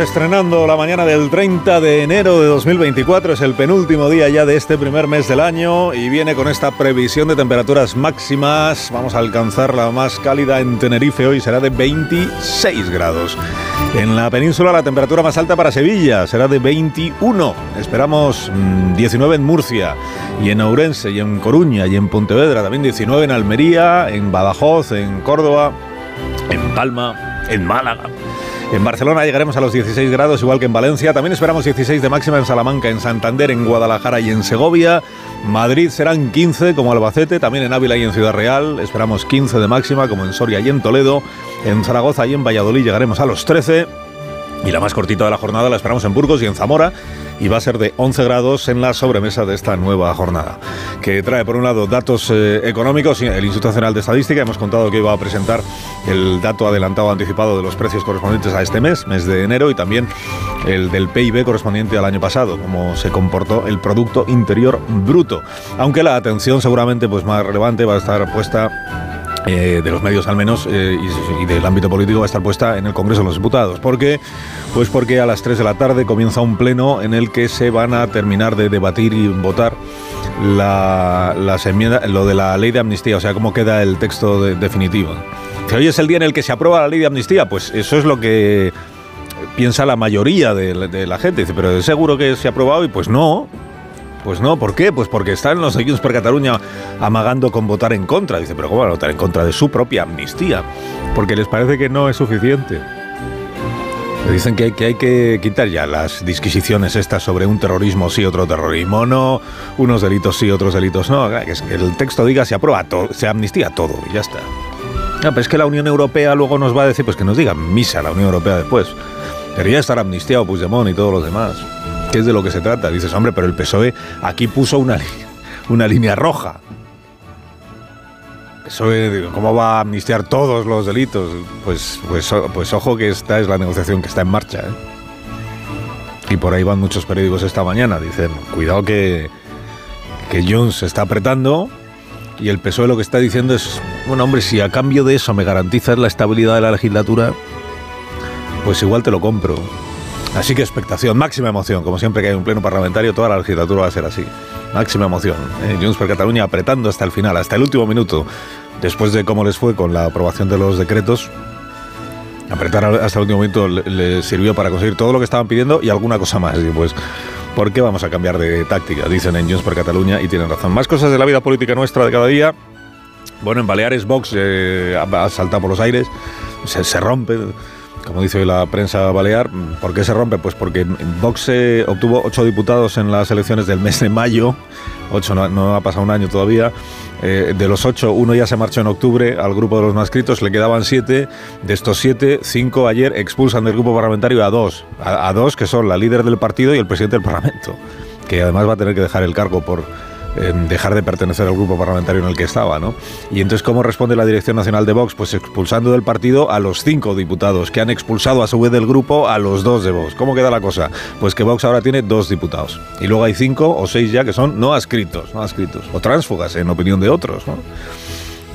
Estrenando la mañana del 30 de enero de 2024, es el penúltimo día ya de este primer mes del año y viene con esta previsión de temperaturas máximas. Vamos a alcanzar la más cálida en Tenerife hoy, será de 26 grados. En la península la temperatura más alta para Sevilla será de 21. Esperamos 19 en Murcia y en Ourense y en Coruña y en Pontevedra, también 19 en Almería, en Badajoz, en Córdoba, en Palma, en Málaga. En Barcelona llegaremos a los 16 grados, igual que en Valencia. También esperamos 16 de máxima en Salamanca, en Santander, en Guadalajara y en Segovia. Madrid serán 15 como Albacete, también en Ávila y en Ciudad Real. Esperamos 15 de máxima como en Soria y en Toledo. En Zaragoza y en Valladolid llegaremos a los 13. Y la más cortita de la jornada la esperamos en Burgos y en Zamora y va a ser de 11 grados en la sobremesa de esta nueva jornada, que trae por un lado datos eh, económicos. El Instituto Nacional de Estadística hemos contado que iba a presentar el dato adelantado anticipado de los precios correspondientes a este mes, mes de enero, y también el del PIB correspondiente al año pasado, cómo se comportó el Producto Interior Bruto. Aunque la atención seguramente pues más relevante va a estar puesta eh, de los medios al menos eh, y, y, del ámbito político va a estar puesta en el Congreso de los Diputados. ¿Por qué? Pues porque a las 3 de la tarde comienza un pleno en el que se van a terminar de debatir y votar la, las enmiendas, lo de la ley de amnistía, o sea, cómo queda el texto de, definitivo. Si hoy es el día en el que se aprueba la ley de amnistía, pues eso es lo que piensa la mayoría de, la gente. Dice, pero ¿es seguro que se ha aprobado? Y pues no, pues no, ¿por qué? Pues porque están los Junts per Cataluña amagando con votar en contra. Dice, pero ¿cómo van a votar en contra de su propia amnistía? Porque les parece que no es suficiente. Le dicen que hay, que hay que quitar ya las disquisiciones estas sobre un terrorismo sí, otro terrorismo no, unos delitos sí, otros delitos no. Que el texto diga se aprueba todo, se amnistía todo y ya está. No, pero es que la Unión Europea luego nos va a decir, pues que nos diga misa la Unión Europea después. Debería estar amnistiado Puigdemont y todos los demás es de lo que se trata. Dices, hombre, pero el PSOE aquí puso una, una línea roja. PSOE, ¿cómo va a amnistiar todos los delitos? Pues, pues, pues ojo que esta es la negociación que está en marcha. ¿eh? Y por ahí van muchos periódicos esta mañana. Dicen, cuidado que, que se está apretando y el PSOE lo que está diciendo es, bueno, hombre, si a cambio de eso me garantizas la estabilidad de la legislatura, pues igual te lo compro. Así que expectación, máxima emoción, como siempre que hay un pleno parlamentario, toda la legislatura va a ser así. Máxima emoción. ¿eh? Junts per Cataluña apretando hasta el final, hasta el último minuto, después de cómo les fue con la aprobación de los decretos. Apretar hasta el último minuto les le sirvió para conseguir todo lo que estaban pidiendo y alguna cosa más. Y pues, ¿por qué vamos a cambiar de táctica? Dicen en Junts per Cataluña y tienen razón. Más cosas de la vida política nuestra de cada día. Bueno, en Baleares Vox eh, ha saltado por los aires, se, se rompe como dice la prensa balear. ¿Por qué se rompe? Pues porque Vox eh, obtuvo ocho diputados en las elecciones del mes de mayo. Ocho, no, ha pasado un año todavía. Eh, de los ocho, uno ya se marchó en octubre al grupo de los no escritos, le quedaban siete. De estos siete, cinco ayer expulsan del grupo parlamentario a dos. A dos que son la líder del partido y el presidente del Parlamento, que además va a tener que dejar el cargo por dejar de pertenecer al grupo parlamentario en el que estaba, ¿no? Y entonces, ¿cómo responde la Dirección Nacional de Vox? Pues expulsando del partido a los cinco diputados, que han expulsado a su vez del grupo a los dos de Vox. ¿Cómo queda la cosa? Pues que Vox ahora tiene dos diputados. Y luego hay cinco o seis ya que son no adscritos, no adscritos, o tránsfugas, en opinión de otros, ¿no?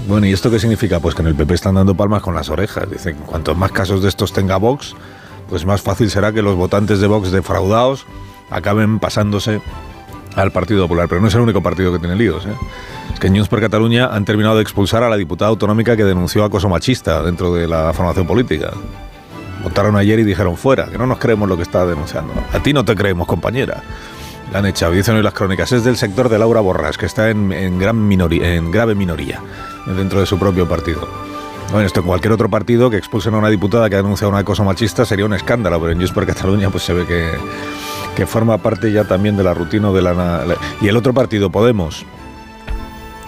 Bueno, ¿y esto qué significa? Pues que en el PP están dando palmas con las orejas. Dicen, cuantos más casos de estos tenga Vox, pues más fácil será que los votantes de Vox defraudados acaben pasándose al Partido Popular, pero no es el único partido que tiene líos. ¿eh? Es que en Junts Cataluña han terminado de expulsar a la diputada autonómica que denunció acoso machista dentro de la formación política. Votaron ayer y dijeron fuera, que no nos creemos lo que está denunciando. A ti no te creemos, compañera. La han echado, dicen hoy las crónicas. Es del sector de Laura Borras, que está en, en gran minoría, en grave minoría dentro de su propio partido. Bueno, esto en cualquier otro partido que expulsen a una diputada que ha denunciado una cosa machista sería un escándalo, pero en Junts per Cataluña pues se ve que, que forma parte ya también de la rutina de la... Y el otro partido, Podemos,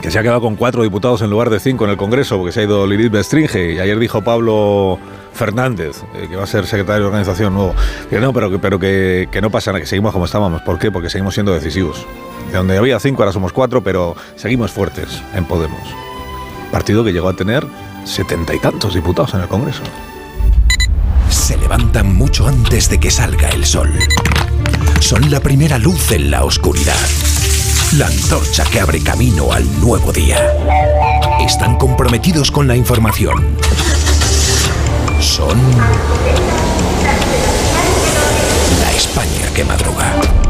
que se ha quedado con cuatro diputados en lugar de cinco en el Congreso, porque se ha ido Lilith Bestringe, y ayer dijo Pablo Fernández, eh, que va a ser secretario de organización nuevo, que no, pero, que, pero que, que no pasa nada, que seguimos como estábamos. ¿Por qué? Porque seguimos siendo decisivos. De donde había cinco, ahora somos cuatro, pero seguimos fuertes en Podemos. Partido que llegó a tener setenta y tantos diputados en el Congreso. Se levantan mucho antes de que salga el sol. Son la primera luz en la oscuridad. La antorcha que abre camino al nuevo día. Están comprometidos con la información. Son la España que madruga.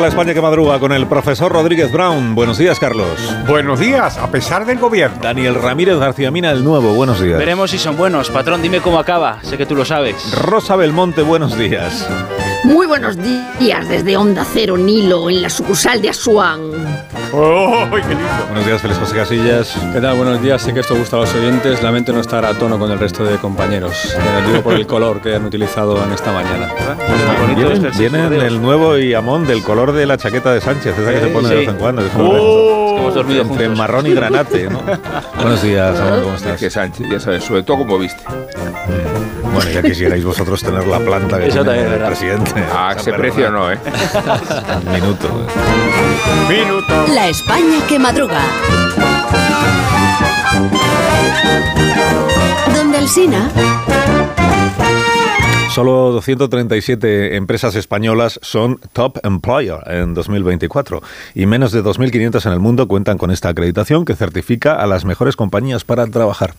La España que madruga con el profesor Rodríguez Brown. Buenos días, Carlos. Buenos días, a pesar del gobierno. Daniel Ramírez García Mina, el nuevo. Buenos días. Veremos si son buenos. Patrón, dime cómo acaba. Sé que tú lo sabes. Rosa Belmonte, buenos días. Muy buenos días desde Onda Cero Nilo, en la sucursal de Asuán. ¡Oh, qué lindo! Buenos días, Félix José Casillas. ¿Qué tal? Buenos días. Sé que esto gusta a los oyentes. Lamento no estar a tono con el resto de compañeros. Me lo digo por el color que han utilizado en esta mañana. Viene, viene el nuevo y amón del color de la chaqueta de Sánchez, esa que se pone de vez en cuando. Es como Es que hemos dormido entre juntos. marrón y granate, ¿no? Buenos días, Amón, ¿cómo estás? Que Sánchez, ya sabes, sobre todo como viste. Bueno, ya quisierais vosotros tener la planta que Eso tiene también es el verdad. presidente. A ese precio no, ¿eh? Minuto. Minuto. La España que madruga. Donde el Sina. Solo 237 empresas españolas son Top Employer en 2024 y menos de 2.500 en el mundo cuentan con esta acreditación que certifica a las mejores compañías para trabajar.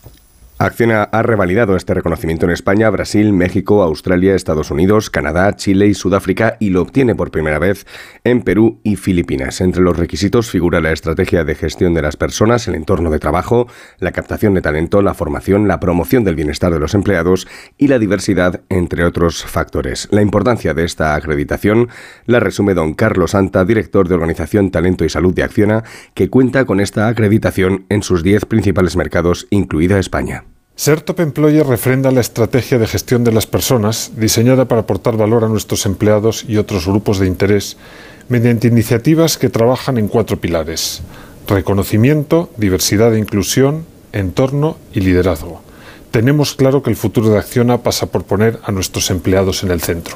Acciona ha revalidado este reconocimiento en España, Brasil, México, Australia, Estados Unidos, Canadá, Chile y Sudáfrica y lo obtiene por primera vez en Perú y Filipinas. Entre los requisitos figura la estrategia de gestión de las personas, el entorno de trabajo, la captación de talento, la formación, la promoción del bienestar de los empleados y la diversidad, entre otros factores. La importancia de esta acreditación la resume don Carlos Santa, director de Organización Talento y Salud de Acciona, que cuenta con esta acreditación en sus 10 principales mercados, incluida España. Ser Top Employer refrenda la estrategia de gestión de las personas diseñada para aportar valor a nuestros empleados y otros grupos de interés mediante iniciativas que trabajan en cuatro pilares. Reconocimiento, diversidad e inclusión, entorno y liderazgo. Tenemos claro que el futuro de Acciona pasa por poner a nuestros empleados en el centro.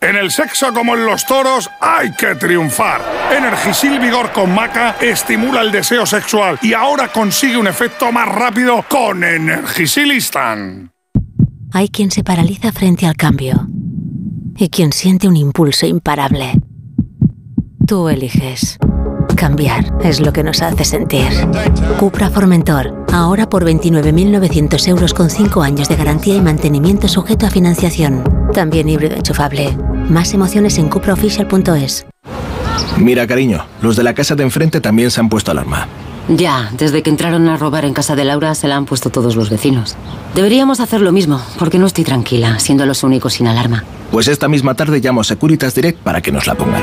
En el sexo como en los toros hay que triunfar. Energisil Vigor con Maca estimula el deseo sexual y ahora consigue un efecto más rápido con Energisilistan. Hay quien se paraliza frente al cambio y quien siente un impulso imparable. Tú eliges. Cambiar es lo que nos hace sentir. Cupra Formentor, ahora por 29.900 euros con 5 años de garantía y mantenimiento sujeto a financiación. También híbrido enchufable. Más emociones en cupraofficial.es. Mira, cariño, los de la casa de enfrente también se han puesto alarma. Ya, desde que entraron a robar en casa de Laura se la han puesto todos los vecinos. Deberíamos hacer lo mismo, porque no estoy tranquila, siendo los únicos sin alarma. Pues esta misma tarde llamo a Securitas Direct para que nos la pongan.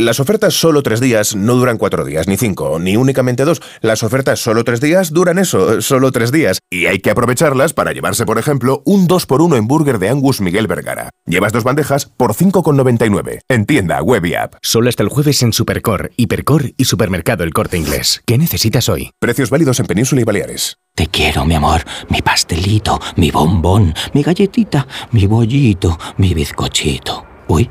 Las ofertas solo tres días no duran cuatro días, ni cinco, ni únicamente dos. Las ofertas solo tres días duran eso, solo tres días. Y hay que aprovecharlas para llevarse, por ejemplo, un 2x1 en burger de Angus Miguel Vergara. Llevas dos bandejas por 5,99. En tienda, web y app. Solo hasta el jueves en Supercor, Hipercor y Supermercado El Corte Inglés. ¿Qué necesitas hoy? Precios válidos en Península y Baleares. Te quiero, mi amor, mi pastelito, mi bombón, mi galletita, mi bollito, mi bizcochito. Uy.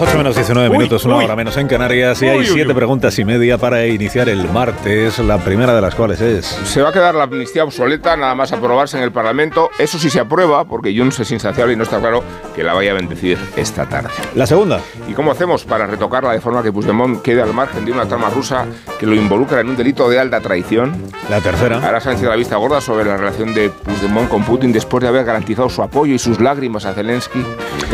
Las 8 menos 19 minutos, una hora menos en Canarias y hay Uy, uy, siete uy. preguntas y media para iniciar el martes, la primera de las cuales es... Se va a quedar la amnistía obsoleta nada más aprobarse en el Parlamento. Eso sí se aprueba, porque Junts es insaciable y no está claro que la vaya a bendecir esta tarde. La segunda. ¿Y cómo hacemos para retocarla de forma que Puigdemont quede al margen de una trama rusa que lo involucra en un delito de alta traición? La tercera. Ahora Sánchez la vista gorda sobre la relación de Puigdemont con Putin después de haber garantizado su apoyo y sus lágrimas a Zelensky.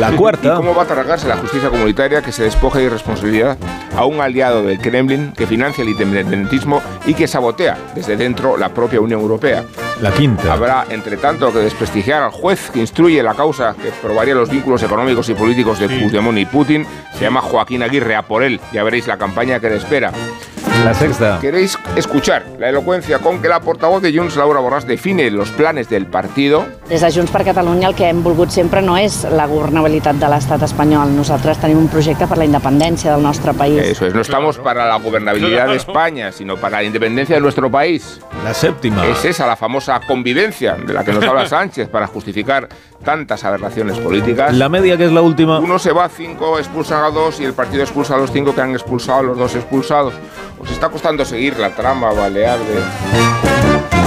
La cuarta. ¿Y cómo va a tragarse la justicia comunitaria que se despoja de irresponsabilidad a un aliado del Kremlin que financia el independentismo y que sabotea desde dentro la propia Unión Europea? La quinta. Habrá, entre tanto, que desprestigiar al juez que instruye la causa que probaría los vínculos económicos y políticos de Puigdemont y Putin. Se llama Joaquín Aguirre, a por él. Ya veréis la campaña que le espera. La sexta. ¿Queréis escuchar la elocuencia con que la portavoz de Junts, Laura Borràs, define los planes del partido? Des de Junts per Catalunya el que hem volgut sempre no és la governabilitat de l'estat espanyol. Nosaltres tenim un projecte per la independència del nostre país. Eso es, no estamos para la gobernabilidad de España, sino para la independencia de nuestro país. La séptima. Es esa la famosa convivencia de la que nos habla Sánchez para justificar tantas aberraciones políticas. La media, que es la última. Uno se va a cinco, expulsan a dos y el partido expulsa a los cinco que han expulsado a los dos expulsados. Os está costando seguir la trama balear de...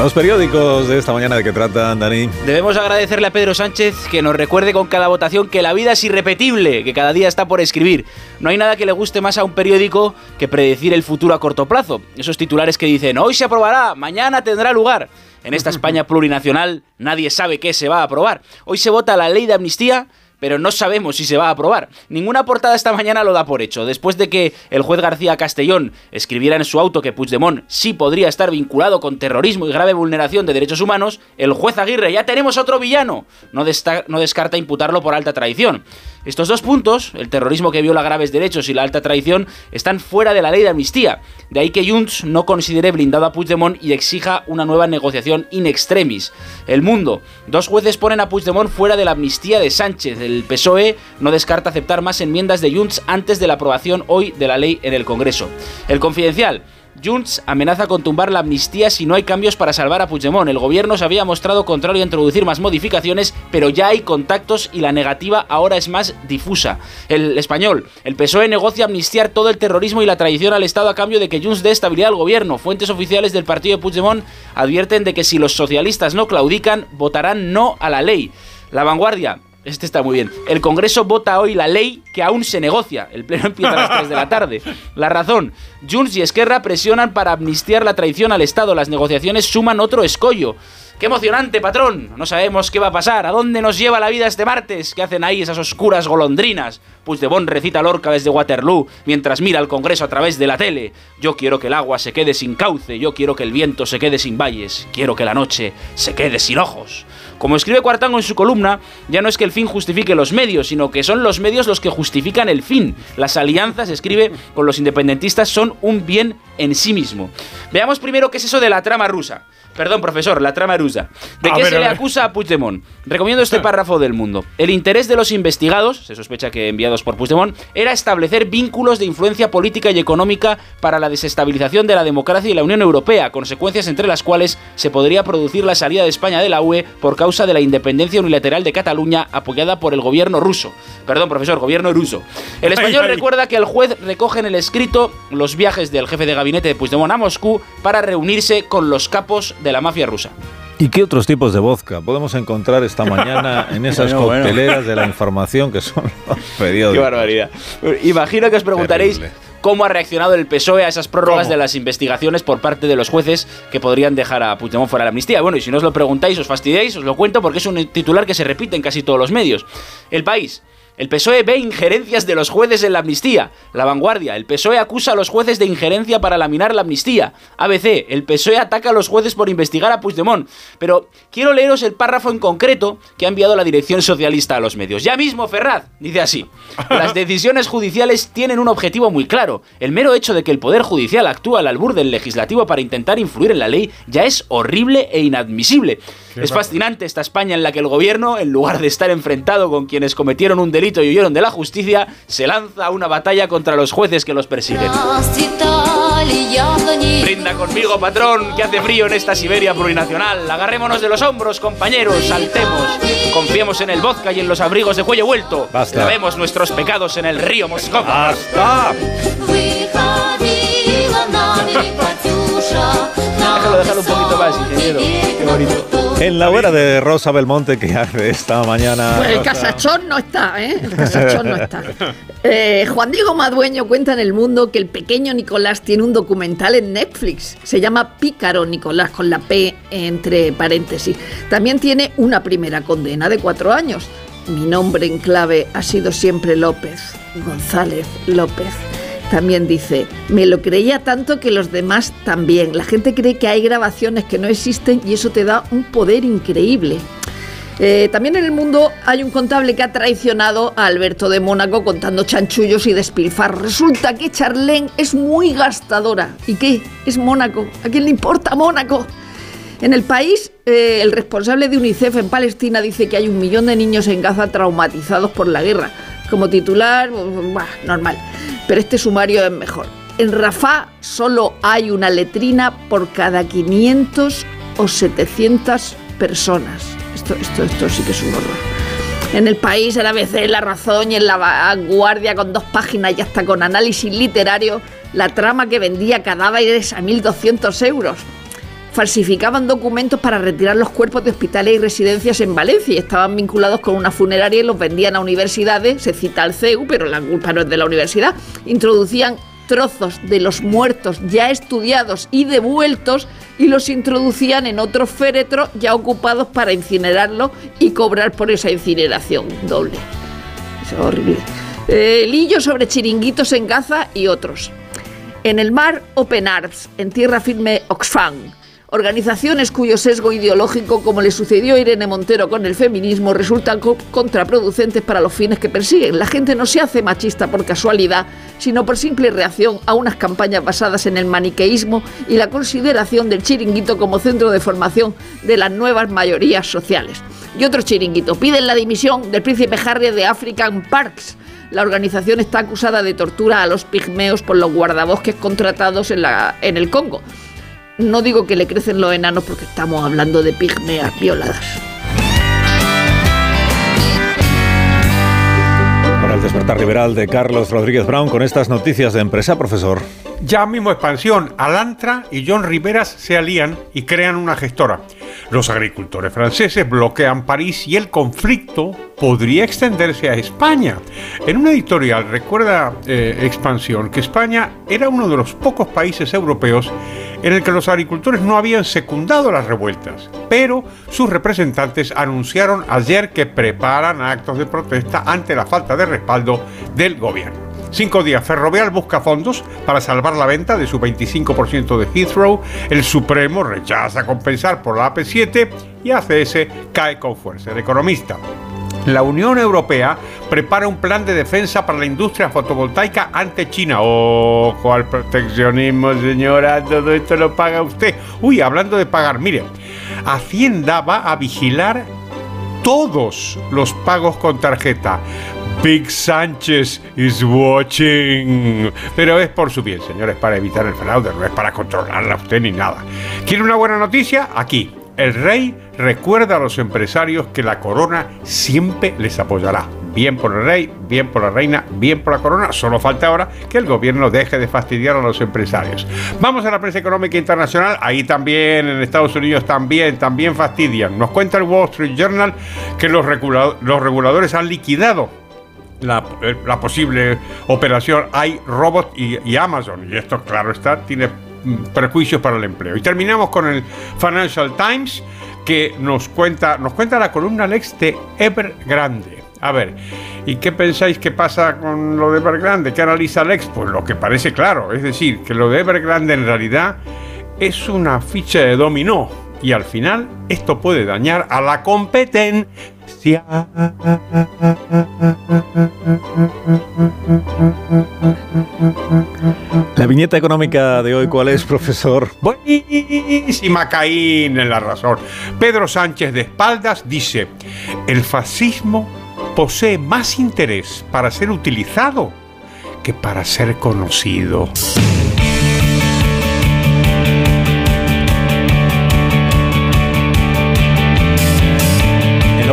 Los periódicos de esta mañana de qué tratan, Dani. Debemos agradecerle a Pedro Sánchez que nos recuerde con cada votación que la vida es irrepetible, que cada día está por escribir. No hay nada que le guste más a un periódico que predecir el futuro a corto plazo. Esos titulares que dicen, hoy se aprobará, mañana tendrá lugar. En esta España plurinacional nadie sabe qué se va a aprobar. Hoy se vota la ley de amnistía pero no sabemos si se va a aprobar. Ninguna portada esta mañana lo da por hecho. Después de que el juez García Castellón escribiera en su auto que Puigdemont sí podría estar vinculado con terrorismo y grave vulneración de derechos humanos, el juez Aguirre, ya tenemos otro villano, no, no descarta imputarlo por alta traición. Estos dos puntos, el terrorismo que viola graves derechos y la alta traición, están fuera de la ley de amnistía. De ahí que Junts no considere blindado a Puigdemont y exija una nueva negociación in extremis. El mundo. Dos jueces ponen a Puigdemont fuera de la amnistía de Sánchez. El PSOE no descarta aceptar más enmiendas de Junts antes de la aprobación hoy de la ley en el Congreso. El confidencial. Junts amenaza con tumbar la amnistía si no hay cambios para salvar a Puigdemont. El gobierno se había mostrado contrario a introducir más modificaciones, pero ya hay contactos y la negativa ahora es más difusa. El español, el PSOE negocia amnistiar todo el terrorismo y la traición al Estado a cambio de que Junts dé estabilidad al gobierno. Fuentes oficiales del partido de Puigdemont advierten de que si los socialistas no claudican, votarán no a la ley. La vanguardia, este está muy bien. El Congreso vota hoy la ley que aún se negocia. El pleno empieza a las 3 de la tarde. La razón. Junts y Esquerra presionan para amnistiar la traición al Estado. Las negociaciones suman otro escollo. ¡Qué emocionante, patrón! No sabemos qué va a pasar. ¿A dónde nos lleva la vida este martes? ¿Qué hacen ahí esas oscuras golondrinas? Puigdemont recita Lorca desde Waterloo mientras mira al Congreso a través de la tele. Yo quiero que el agua se quede sin cauce. Yo quiero que el viento se quede sin valles. Quiero que la noche se quede sin ojos. Como escribe Cuartango en su columna, ya no es que el fin justifique los medios, sino que son los medios los que justifican el fin. Las alianzas, escribe, con los independentistas son un bien en sí mismo. Veamos primero qué es eso de la trama rusa. Perdón, profesor, la trama rusa. ¿De A qué ver, se le ver. acusa a Puigdemont? Recomiendo este párrafo del mundo. El interés de los investigados, se sospecha que enviados por Puigdemont, era establecer vínculos de influencia política y económica para la desestabilización de la democracia y la Unión Europea, consecuencias entre las cuales se podría producir la salida de España de la UE por causa de la independencia unilateral de Cataluña apoyada por el gobierno ruso. Perdón, profesor, gobierno ruso. El español Ay, ay. recuerda que el juez recoge en el escrito los viajes del jefe de gabinete de Puigdemont a Moscú para reunirse con los capos de la mafia rusa. ¿Y qué otros tipos de vodka podemos encontrar esta mañana en esas Bueno, bueno. cocteleras de la información que son los periódicos? Qué barbaridad. Imagino que os preguntaréis Terrible. cómo ha reaccionado el PSOE a esas prórrogas ¿Cómo? de las investigaciones por parte de los jueces que podrían dejar a Puigdemont fuera de la amnistía. Bueno, y si no os lo preguntáis, os fastidiáis, os lo cuento porque es un titular que se repite en casi todos los medios. El país. El PSOE ve injerencias de los jueces en la amnistía. La vanguardia. El PSOE acusa a los jueces de injerencia para laminar la amnistía. ABC. El PSOE ataca a los jueces por investigar a Puigdemont. Pero quiero leeros el párrafo en concreto que ha enviado la dirección socialista a los medios. Ya mismo, Ferraz. Dice así. Las decisiones judiciales tienen un objetivo muy claro. El mero hecho de que el Poder Judicial actúa al albur del legislativo para intentar influir en la ley ya es horrible e inadmisible. Es fascinante esta España en la que el gobierno, en lugar de estar enfrentado con quienes cometieron un delito y huyeron de la justicia, se lanza a una batalla contra los jueces que los persiguen. Brinda conmigo, patrón, que hace frío en esta Siberia plurinacional. Agarrémonos de los hombros, compañeros, saltemos. Confiemos en el vodka y en los abrigos de cuello vuelto. Basta. Lavemos nuestros pecados en el río Moscova. ¡Basta! Déjalo, déjalo un poquito más, ingeniero. Qué bonito. En la hora de Rosa Belmonte que hace esta mañana. Pues el casachón no está, ¿eh? El casachón no está. Eh, Juan Diego Madueño cuenta en El Mundo que el pequeño Nicolás tiene un documental en Netflix. Se llama Pícaro Nicolás, con la P entre paréntesis. También tiene una primera condena de cuatro años. Mi nombre en clave ha sido siempre López, González López. También dice, me lo creía tanto que los demás también. La gente cree que hay grabaciones que no existen y eso te da un poder increíble. Eh, también en el mundo hay un contable que ha traicionado a Alberto de Mónaco contando chanchullos y despilfarros. Resulta que Charlene es muy gastadora. ¿Y qué? Es Mónaco. ¿A quién le importa Mónaco? En el país, eh, el responsable de UNICEF en Palestina dice que hay un millón de niños en Gaza traumatizados por la guerra. Como titular, bah, normal. Pero este sumario es mejor. En Rafah solo hay una letrina por cada 500 o 700 personas. Esto, esto, esto sí que es un horror. En el país, el ABC, La Razón y en La Vanguardia, con dos páginas y hasta con análisis literario, la trama que vendía cadáveres a 1.200 euros. Falsificaban documentos para retirar los cuerpos de hospitales y residencias en Valencia y estaban vinculados con una funeraria y los vendían a universidades, se cita al CEU, pero la culpa no es de la universidad. Introducían trozos de los muertos ya estudiados y devueltos y los introducían en otros féretros ya ocupados para incinerarlos y cobrar por esa incineración doble. Es horrible. Eh, Lillo sobre chiringuitos en Gaza y otros. En el mar, Open Arms, en tierra firme, Oxfam. Organizaciones cuyo sesgo ideológico, como le sucedió a Irene Montero con el feminismo, resultan co- contraproducentes para los fines que persiguen. La gente no se hace machista por casualidad, sino por simple reacción a unas campañas basadas en el maniqueísmo y la consideración del chiringuito como centro de formación de las nuevas mayorías sociales. Y otro chiringuito, piden la dimisión del príncipe Harry de African Parks. La organización está acusada de tortura a los pigmeos por los guardabosques contratados en, en el Congo. No digo que le crecen los enanos porque estamos hablando de pigmeas violadas. Para el despertar liberal de Carlos Rodríguez Brown con estas noticias de empresa, profesor. Ya mismo expansión, Alantra y John Riveras se alían y crean una gestora. Los agricultores franceses bloquean París y el conflicto podría extenderse a España. En una editorial recuerda eh, Expansión que España era uno de los pocos países europeos en el que los agricultores no habían secundado las revueltas, pero sus representantes anunciaron ayer que preparan actos de protesta ante la falta de respaldo del gobierno. Cinco días. Ferrovial busca fondos para salvar la venta de su 25% de Heathrow. El Supremo rechaza compensar por la AP7 y ACS cae con fuerza. El economista. La Unión Europea prepara un plan de defensa para la industria fotovoltaica ante China. Ojo al proteccionismo, señora, todo esto lo paga usted. Uy, hablando de pagar, mire, Hacienda va a vigilar todos los pagos con tarjeta. Big Sánchez is watching. Pero es por su bien, señores, para evitar el fraude, no es para controlarla a usted ni nada. ¿Quiere una buena noticia? Aquí. El rey recuerda a los empresarios que la corona siempre les apoyará. Bien por el rey, bien por la reina, bien por la corona. Solo falta ahora que el gobierno deje de fastidiar a los empresarios. Vamos a la prensa económica internacional. Ahí también, en Estados Unidos también, también fastidian. Nos cuenta el Wall Street Journal que los, reguladores han liquidado la, eh, la, posible operación iRobot y, y Amazon. Y esto, claro está, tiene perjuicios para el empleo. Y terminamos con el Financial Times que nos cuenta, nos cuenta la columna Lex de Evergrande. A ver, ¿y qué pensáis que pasa con lo de Evergrande? ¿Qué analiza Lex? Pues lo que parece claro, es decir, que lo de Evergrande en realidad es una ficha de dominó y al final esto puede dañar a la competencia. La viñeta económica de hoy, ¿cuál es, profesor? Buenísima, Caín en la razón. Pedro Sánchez de espaldas dice, el fascismo posee más interés para ser utilizado que para ser conocido.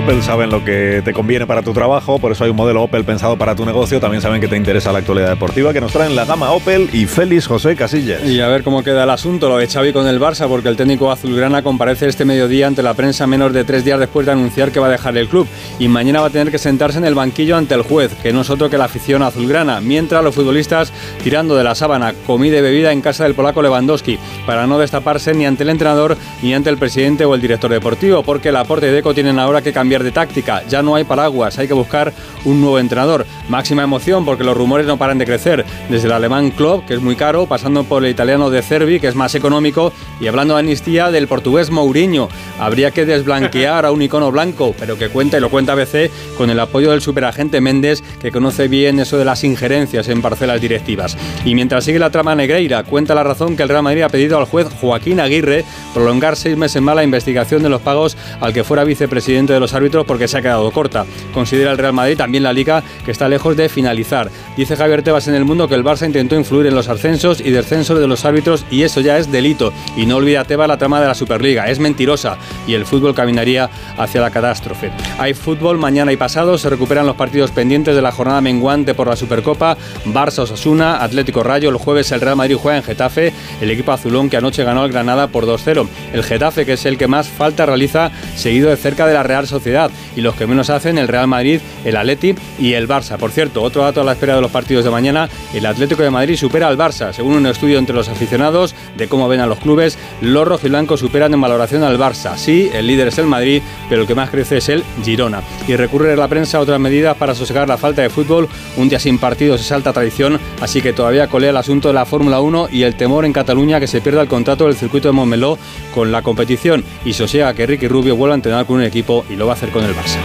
Opel saben lo que te conviene para tu trabajo, por eso hay un modelo Opel pensado para tu negocio. También saben que te interesa la actualidad deportiva, que nos traen la gama Opel y Félix José Casillas. Y a ver cómo queda el asunto, lo de Xavi con el Barça, porque el técnico azulgrana comparece este mediodía ante la prensa menos de tres días después de anunciar que va a dejar el club. Y mañana va a tener que sentarse en el banquillo ante el juez, que no es otro que la afición azulgrana. Mientras los futbolistas tirando de la sábana, comida y bebida en casa del polaco Lewandowski, para no destaparse ni ante el entrenador ni ante el presidente o el director deportivo, porque el aporte de Deco tienen ahora que cambiar de táctica. Ya no hay paraguas, hay que buscar un nuevo entrenador. Máxima emoción porque los rumores no paran de crecer. Desde el alemán Klopp, que es muy caro, pasando por el italiano de Cervi, que es más económico, y hablando de amnistía del portugués Mourinho. Habría que desblanquear a un icono blanco, pero que cuenta, y lo cuenta BC, con el apoyo del superagente Méndez, que conoce bien eso de las injerencias en parcelas directivas. Y mientras sigue la trama Negreira, cuenta la razón que el Real Madrid ha pedido al juez Joaquín Aguirre prolongar seis meses más la investigación de los pagos al que fuera vicepresidente de los árbitros porque se ha quedado corta. Considera el Real Madrid también la liga que está lejos de finalizar. Dice Javier Tebas en el mundo que el Barça intentó influir en los ascensos y descensos de los árbitros y eso ya es delito. Y no olvida Tebas la trama de la Superliga, es mentirosa y el fútbol caminaría hacia la catástrofe. Hay fútbol mañana y pasado, se recuperan los partidos pendientes de la jornada menguante por la Supercopa, Barça Osasuna, Atlético Rayo, el jueves el Real Madrid juega en Getafe, el equipo azulón que anoche ganó al Granada por 2-0. El Getafe que es el que más falta realiza seguido de cerca de la Real Sociedad y los que menos hacen el Real Madrid, el Atleti y el Barça. Por cierto, otro dato a la espera de los partidos de mañana, el Atlético de Madrid supera al Barça. Según un estudio entre los aficionados de cómo ven a los clubes, los rojiblancos superan en valoración al Barça. Sí, el líder es el Madrid, pero el que más crece es el Girona. Y recurre la prensa a otras medidas para sosegar la falta de fútbol. Un día sin partidos es alta tradición, así que todavía colea el asunto de la Fórmula 1 y el temor en Cataluña que se pierda el contrato del circuito de Montmeló con la competición y sosega que Ricky Rubio vuelva a entrenar con un equipo y lo va a hacer con el Barça.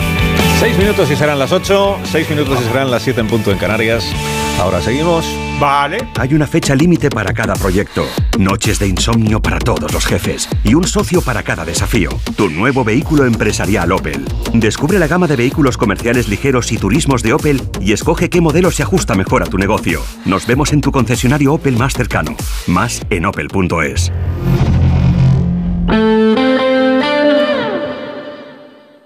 Seis minutos y serán las ocho, seis minutos y serán las siete en punto en Canarias. Ahora seguimos. Vale. Hay una fecha límite para cada proyecto, noches de insomnio para todos los jefes y un socio para cada desafío. Tu nuevo vehículo empresarial Opel. Descubre la gama de vehículos comerciales ligeros y turismos de Opel y escoge qué modelo se ajusta mejor a tu negocio. Nos vemos en tu concesionario Opel más cercano. Más en opel.es.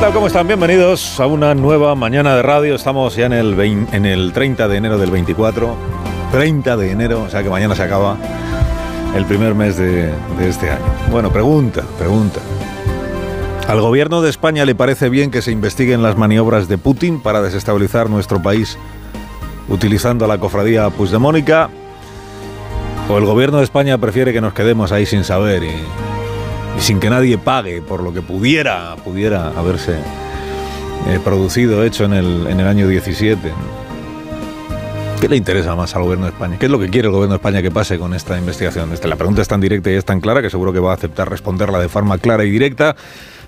Tal? ¿Cómo están? Bienvenidos a una nueva mañana de radio. Estamos ya en el, 20 en el 30 de enero del 24. 30 de enero, o sea que mañana se acaba el primer mes de, este año. Bueno, pregunta, pregunta. ¿Al gobierno de España le parece bien que se investiguen las maniobras de Putin para desestabilizar nuestro país utilizando la cofradía Puigdemónica? ¿O el gobierno de España prefiere que nos quedemos ahí sin saber y, y sin que nadie pague por lo que pudiera, pudiera haberse eh, producido, hecho en el, en el año 17? ¿Qué le interesa más al gobierno de España? ¿Qué es lo que quiere el gobierno de España que pase con esta investigación? Esta- La pregunta es tan directa y es tan clara que seguro que va a aceptar responderla de forma clara y directa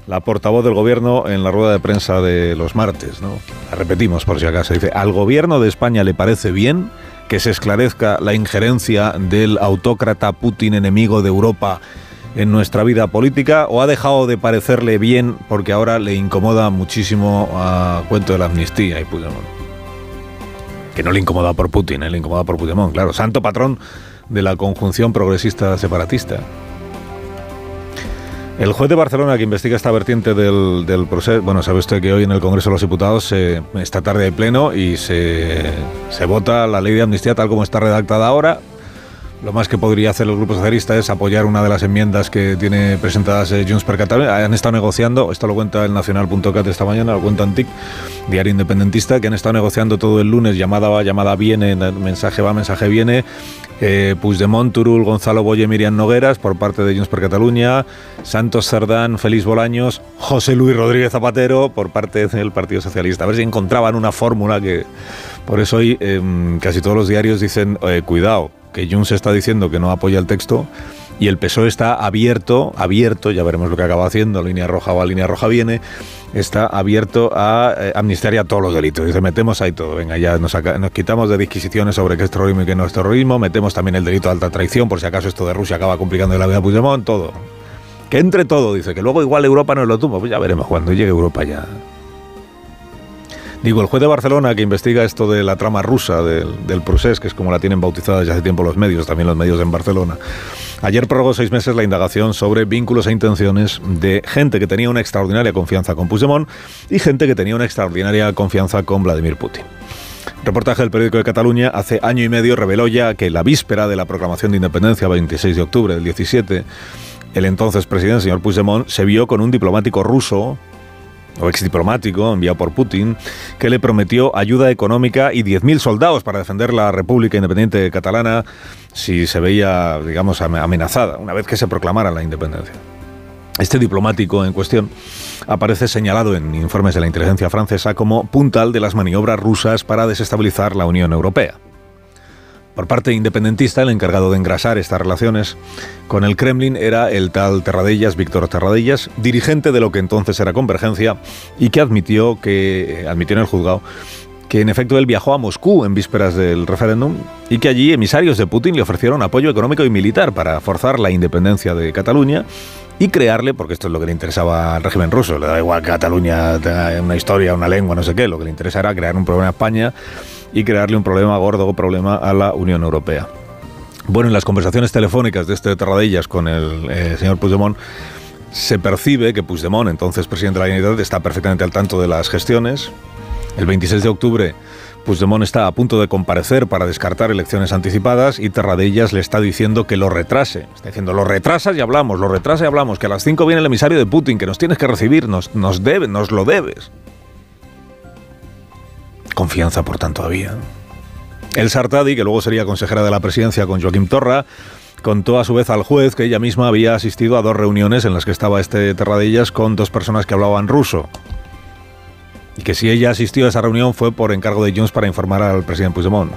la portavoz del gobierno en la rueda de prensa de los martes. ¿no? La repetimos por si acaso. Dice, ¿al gobierno de España le parece bien que se esclarezca la injerencia del autócrata Putin, enemigo de Europa, en nuestra vida política o ha dejado de parecerle bien porque ahora le incomoda muchísimo a cuento de la amnistía y Puigdemont? que no le incomoda por Putin, eh, le incomoda por Puigdemont, claro, santo patrón de la conjunción progresista separatista. El juez de Barcelona que investiga esta vertiente del, proceso, bueno, sabe usted que hoy en el Congreso de los Diputados, esta tarde hay pleno y se, se vota la ley de amnistía tal como está redactada ahora. Lo más que podría hacer el Grupo Socialista es apoyar una de las enmiendas que tiene presentadas eh, Junts per Catalunya. Han estado negociando, esto lo cuenta el Nacional.cat esta mañana, lo cuenta Antic, diario independentista, que han estado negociando todo el lunes, llamada va, llamada viene, mensaje va, mensaje viene. Eh, Puigdemont, Turul, Gonzalo Boye, Miriam Nogueras, por parte de Junts per Catalunya, Santos Cerdán, Félix Bolaños, José Luis Rodríguez Zapatero, por parte del Partido Socialista. A ver si encontraban una fórmula que... Por eso hoy em, casi todos los diarios dicen, eh, cuidado, que Junts está diciendo que no apoya el texto y el PSOE está abierto, abierto, ya veremos lo que acaba haciendo, línea roja va, línea roja viene, está abierto a eh, amnistiar ya todos los delitos. Dice, metemos ahí todo, venga, ya nos, nos quitamos de disquisiciones sobre qué es terrorismo y qué no es terrorismo, metemos también el delito de alta traición, por si acaso esto de Rusia acaba complicando la vida a Puigdemont, todo. Que entre todo, dice, que luego igual Europa nos lo tumba, pues ya veremos cuando llegue Europa ya. Digo, el juez de Barcelona que investiga esto de la trama rusa del, del que es como la tienen bautizada desde hace tiempo los medios, también los medios en Barcelona, ayer prorrogó seis meses la indagación sobre vínculos e intenciones de gente que tenía una extraordinaria confianza con Puigdemont y gente que tenía una extraordinaria confianza con Vladimir Putin. Reportaje del periódico de Cataluña hace año y medio reveló ya que la víspera de la proclamación de independencia, 26 de octubre del 17, el entonces presidente, señor Puigdemont, se vio con un diplomático ruso o exdiplomático enviado por Putin, que le prometió ayuda económica y 10.000 soldados para defender la República Independiente Catalana si se veía, digamos, ame- amenazada, una vez que se proclamara la independencia. Este diplomático en cuestión aparece señalado en informes de la inteligencia francesa como puntal de las maniobras rusas para desestabilizar la Unión Europea. Por parte independentista, el encargado de engrasar estas relaciones con el Kremlin era el tal Terradellas, Víctor Terradellas, dirigente de lo que entonces era Convergencia y que admitió que eh, admitió en el juzgado que en efecto él viajó a Moscú en vísperas del referéndum y que allí emisarios de Putin le ofrecieron apoyo económico y militar para forzar la independencia de Cataluña y crearle, porque esto es lo que le interesaba al régimen ruso, le da igual que Cataluña tenga una historia, una lengua, no sé qué, lo que le interesa era crear un problema a España y crearle un problema gordo, problema a la Unión Europea. Bueno, en las conversaciones telefónicas de este Terradellas con el eh, señor Puigdemont, se percibe que Puigdemont, entonces presidente de la Generalitat, está perfectamente al tanto de las gestiones. El 26 de octubre, Puigdemont está a punto de comparecer para descartar elecciones anticipadas y Terradellas le está diciendo que lo retrase. Está diciendo, lo retrasas y hablamos, lo retrasa y hablamos, que a las 5 viene el emisario de Putin, que nos tienes que recibir, nos, nos debe, nos lo debes. Confianza, por tanto, había. El Sartadi, que luego sería consejera de la presidencia con Joaquim Torra, contó a su vez al juez que ella misma había asistido a dos reuniones en las que estaba este Terradellas con dos personas que hablaban ruso. Y que si ella asistió a esa reunión fue por encargo de Jones para informar al presidente Puigdemont.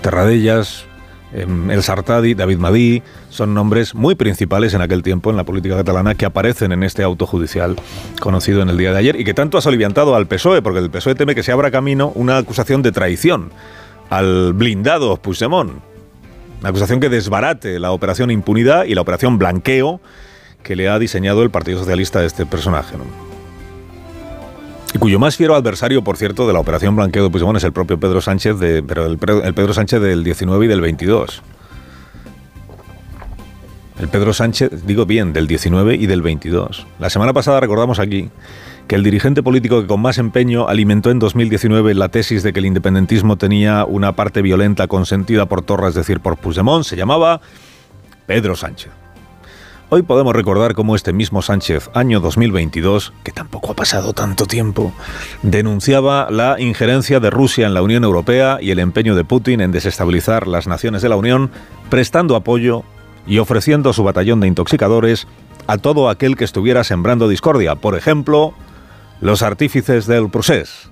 Terradellas, El Sartadi, David Madí, son nombres muy principales en aquel tiempo en la política catalana que aparecen en este auto judicial conocido en el día de ayer y que tanto ha soliviantado al PSOE, porque el PSOE teme que se abra camino una acusación de traición al blindado Puigdemont. Una acusación que desbarate la operación impunidad y la operación blanqueo que le ha diseñado el Partido Socialista a este personaje. Y cuyo más fiero adversario, por cierto, de la operación blanqueo de Puigdemont es el propio Pedro Sánchez, de, pero el, el Pedro Sánchez del 19 y del 22. El Pedro Sánchez, digo bien, del 19 y del 22. La semana pasada recordamos aquí que el dirigente político que con más empeño alimentó en 2019 la tesis de que el independentismo tenía una parte violenta consentida por Torra, es decir, por Puigdemont, se llamaba Pedro Sánchez. Hoy podemos recordar cómo este mismo Sánchez, año 2022, que tampoco ha pasado tanto tiempo, denunciaba la injerencia de Rusia en la Unión Europea y el empeño de Putin en desestabilizar las naciones de la Unión, prestando apoyo y ofreciendo su batallón de intoxicadores a todo aquel que estuviera sembrando discordia, por ejemplo, los artífices del procés.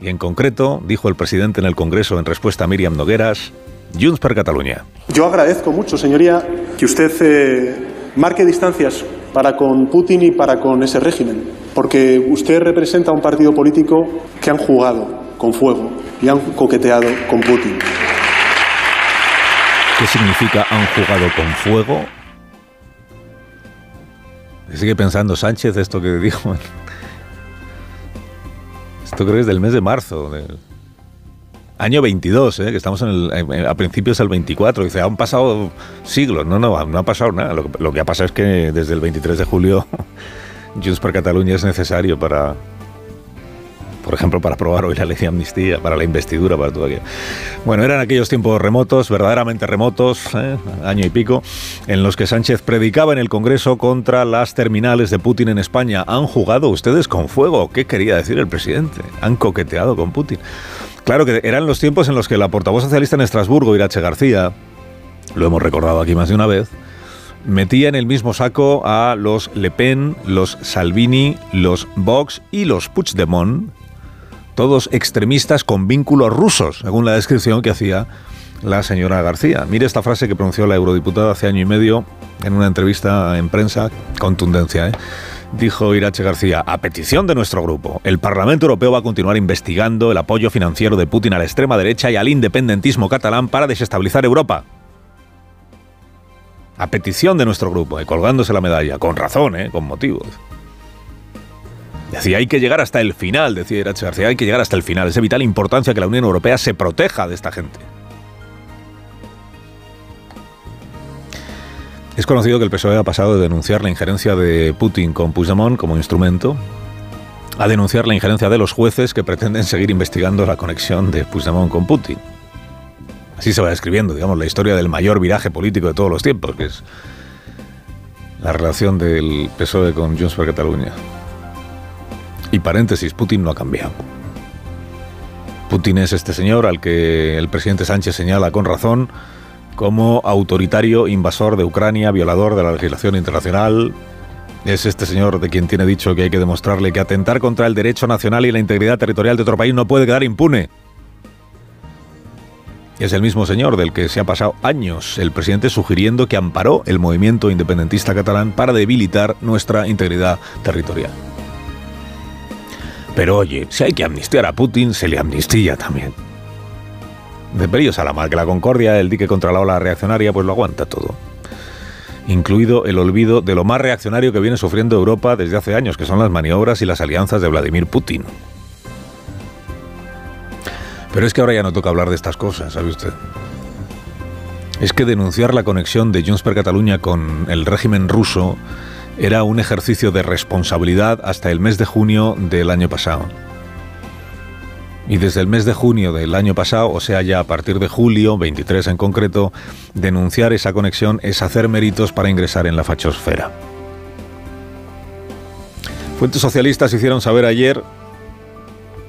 Y en concreto, dijo el presidente en el Congreso en respuesta a Miriam Nogueras, Junts per Catalunya. Yo agradezco mucho, señoría, que usted eh, marque distancias para con Putin y para con ese régimen, porque usted representa un partido político que han jugado con fuego y han coqueteado con Putin. ¿Qué significa han jugado con fuego? Sigue pensando Sánchez esto que dijo. Esto creo que es del mes de marzo. Año 22, ¿eh? que estamos en el, a principios del 24. Dice, han pasado siglos. No, no, no ha pasado nada. Lo, lo que ha pasado es que desde el 23 de julio Junts per Catalunya es necesario para, por ejemplo, para aprobar hoy la ley de amnistía, para la investidura, para todo aquello. Bueno, eran aquellos tiempos remotos, verdaderamente remotos, ¿eh? año y pico, en los que Sánchez predicaba en el Congreso contra las terminales de Putin en España. ¿Han jugado ustedes con fuego? ¿Qué quería decir el presidente? ¿Han coqueteado con Putin? Claro que eran los tiempos en los que la portavoz socialista en Estrasburgo, Irache García, lo hemos recordado aquí más de una vez, metía en el mismo saco a los Le Pen, los Salvini, los Vox y los Puigdemont, todos extremistas con vínculos rusos, según la descripción que hacía la señora García. Mire esta frase que pronunció la eurodiputada hace año y medio en una entrevista en prensa, contundencia, ¿eh? Dijo Irache García, a petición de nuestro grupo, el Parlamento Europeo va a continuar investigando el apoyo financiero de Putin a la extrema derecha y al independentismo catalán para desestabilizar Europa. A petición de nuestro grupo, y colgándose la medalla, con razón, ¿eh? con motivos. Decía, hay que llegar hasta el final, decía Irache García, hay que llegar hasta el final. Es de vital importancia que la Unión Europea se proteja de esta gente. Es conocido que el PSOE ha pasado de denunciar la injerencia de Putin con Puigdemont como instrumento a denunciar la injerencia de los jueces que pretenden seguir investigando la conexión de Puigdemont con Putin. Así se va describiendo, digamos, la historia del mayor viraje político de todos los tiempos, que es la relación del PSOE con Junts per Catalunya. Y paréntesis, Putin no ha cambiado. Putin es este señor al que el presidente Sánchez señala con razón como autoritario, invasor de Ucrania, violador de la legislación internacional. Es este señor de quien tiene dicho que hay que demostrarle que atentar contra el derecho nacional y la integridad territorial de otro país no puede quedar impune. Es el mismo señor del que se ha pasado años el presidente sugiriendo que amparó el movimiento independentista catalán para debilitar nuestra integridad territorial. Pero oye, si hay que amnistiar a Putin, se le amnistía también. De Perillos a la mar, que la concordia, el dique contra la ola reaccionaria, pues lo aguanta todo. Incluido el olvido de lo más reaccionario que viene sufriendo Europa desde hace años, que son las maniobras y las alianzas de Vladimir Putin. Pero es que ahora ya no toca hablar de estas cosas, ¿sabe usted? Es que denunciar la conexión de Junts per Catalunya con el régimen ruso era un ejercicio de responsabilidad hasta el mes de junio del año pasado. Y desde el mes de junio del año pasado, o sea, ya a partir de julio, 23 en concreto, denunciar esa conexión es hacer méritos para ingresar en la fachosfera. Fuentes socialistas hicieron saber ayer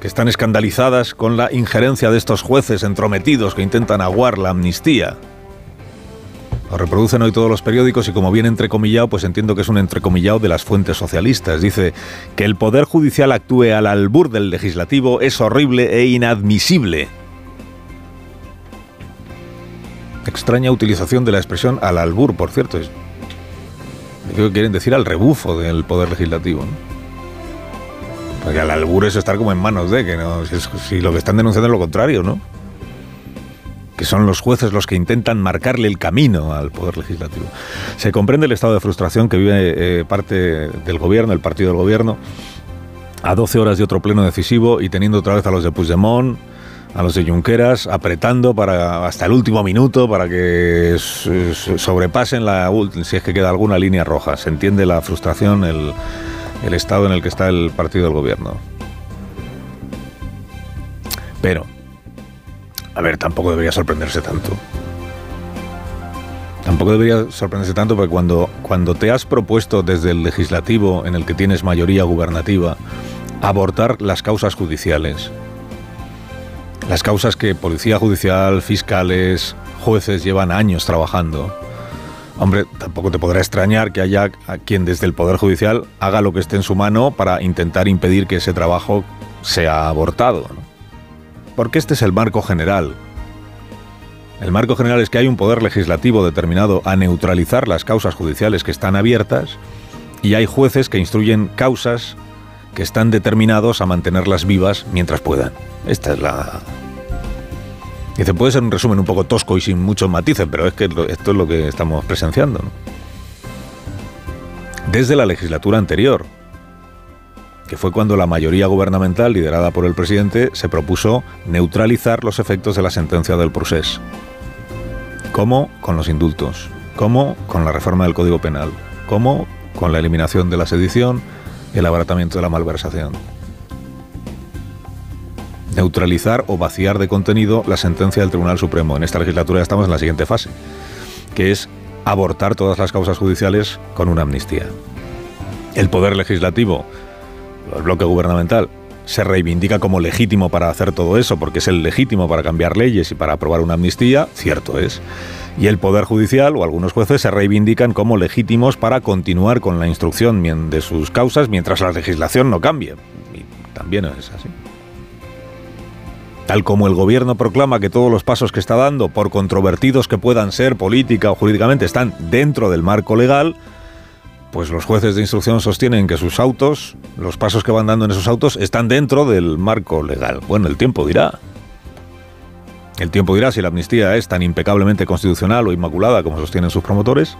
que están escandalizadas con la injerencia de estos jueces entrometidos que intentan aguar la amnistía lo reproducen hoy todos los periódicos y como viene entrecomillado, pues entiendo que es un entrecomillado de las fuentes socialistas. Dice que el Poder Judicial actúe al albur del legislativo es horrible e inadmisible. Extraña utilización de la expresión al albur, por cierto. Creo que quieren decir al rebufo del Poder Legislativo. Porque al albur es estar como en manos de, que no, si, si lo que están denunciando es lo contrario, ¿no? Que son los jueces los que intentan marcarle el camino al Poder Legislativo. Se comprende el estado de frustración que vive eh, parte del gobierno, el partido del gobierno, a 12 horas de otro pleno decisivo y teniendo otra vez a los de Puigdemont, a los de Junqueras apretando para hasta el último minuto para que sobrepasen la si es que queda alguna línea roja. Se entiende la frustración, el, el estado en el que está el partido del gobierno. Pero, a ver, tampoco debería sorprenderse tanto. Tampoco debería sorprenderse tanto porque cuando, cuando te has propuesto desde el legislativo en el que tienes mayoría gubernativa abortar las causas judiciales, las causas que policía judicial, fiscales, jueces llevan años trabajando, hombre, tampoco te podrá extrañar que haya a quien desde el Poder Judicial haga lo que esté en su mano para intentar impedir que ese trabajo sea abortado. ¿no? Porque este es el marco general el marco general es que hay un poder legislativo determinado a neutralizar las causas judiciales que están abiertas y hay jueces que instruyen causas que están determinados a mantenerlas vivas mientras puedan. Esta es la... Dice, puede ser un resumen un poco tosco y sin muchos matices, pero es que esto es lo que estamos presenciando. Desde la legislatura anterior, que fue cuando la mayoría gubernamental, liderada por el presidente, se propuso neutralizar los efectos de la sentencia del procés. ¿Cómo? Con los indultos. ¿Cómo? Con la reforma del Código Penal. ¿Cómo? Con la eliminación de la sedición el abaratamiento de la malversación. Neutralizar o vaciar de contenido la sentencia del Tribunal Supremo. En esta legislatura ya estamos en la siguiente fase, que es abortar todas las causas judiciales con una amnistía. El Poder Legislativo el bloque gubernamental se reivindica como legítimo para hacer todo eso, porque es el legítimo para cambiar leyes y para aprobar una amnistía, cierto es. Y el Poder Judicial o algunos jueces se reivindican como legítimos para continuar con la instrucción de sus causas mientras la legislación no cambie. Y también es así. Tal como el gobierno proclama que todos los pasos que está dando, por controvertidos que puedan ser política o jurídicamente, están dentro del marco legal, pues los jueces de instrucción sostienen que sus autos, los pasos que van dando en esos autos, están dentro del marco legal. Bueno, el tiempo dirá. El tiempo dirá si la amnistía es tan impecablemente constitucional o inmaculada como sostienen sus promotores.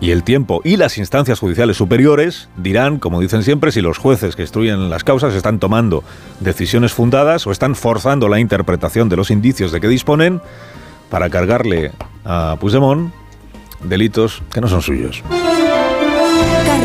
Y el tiempo y las instancias judiciales superiores dirán, como dicen siempre, si los jueces que instruyen las causas están tomando decisiones fundadas o están forzando la interpretación de los indicios de que disponen para cargarle a Puigdemont delitos que no son suyos.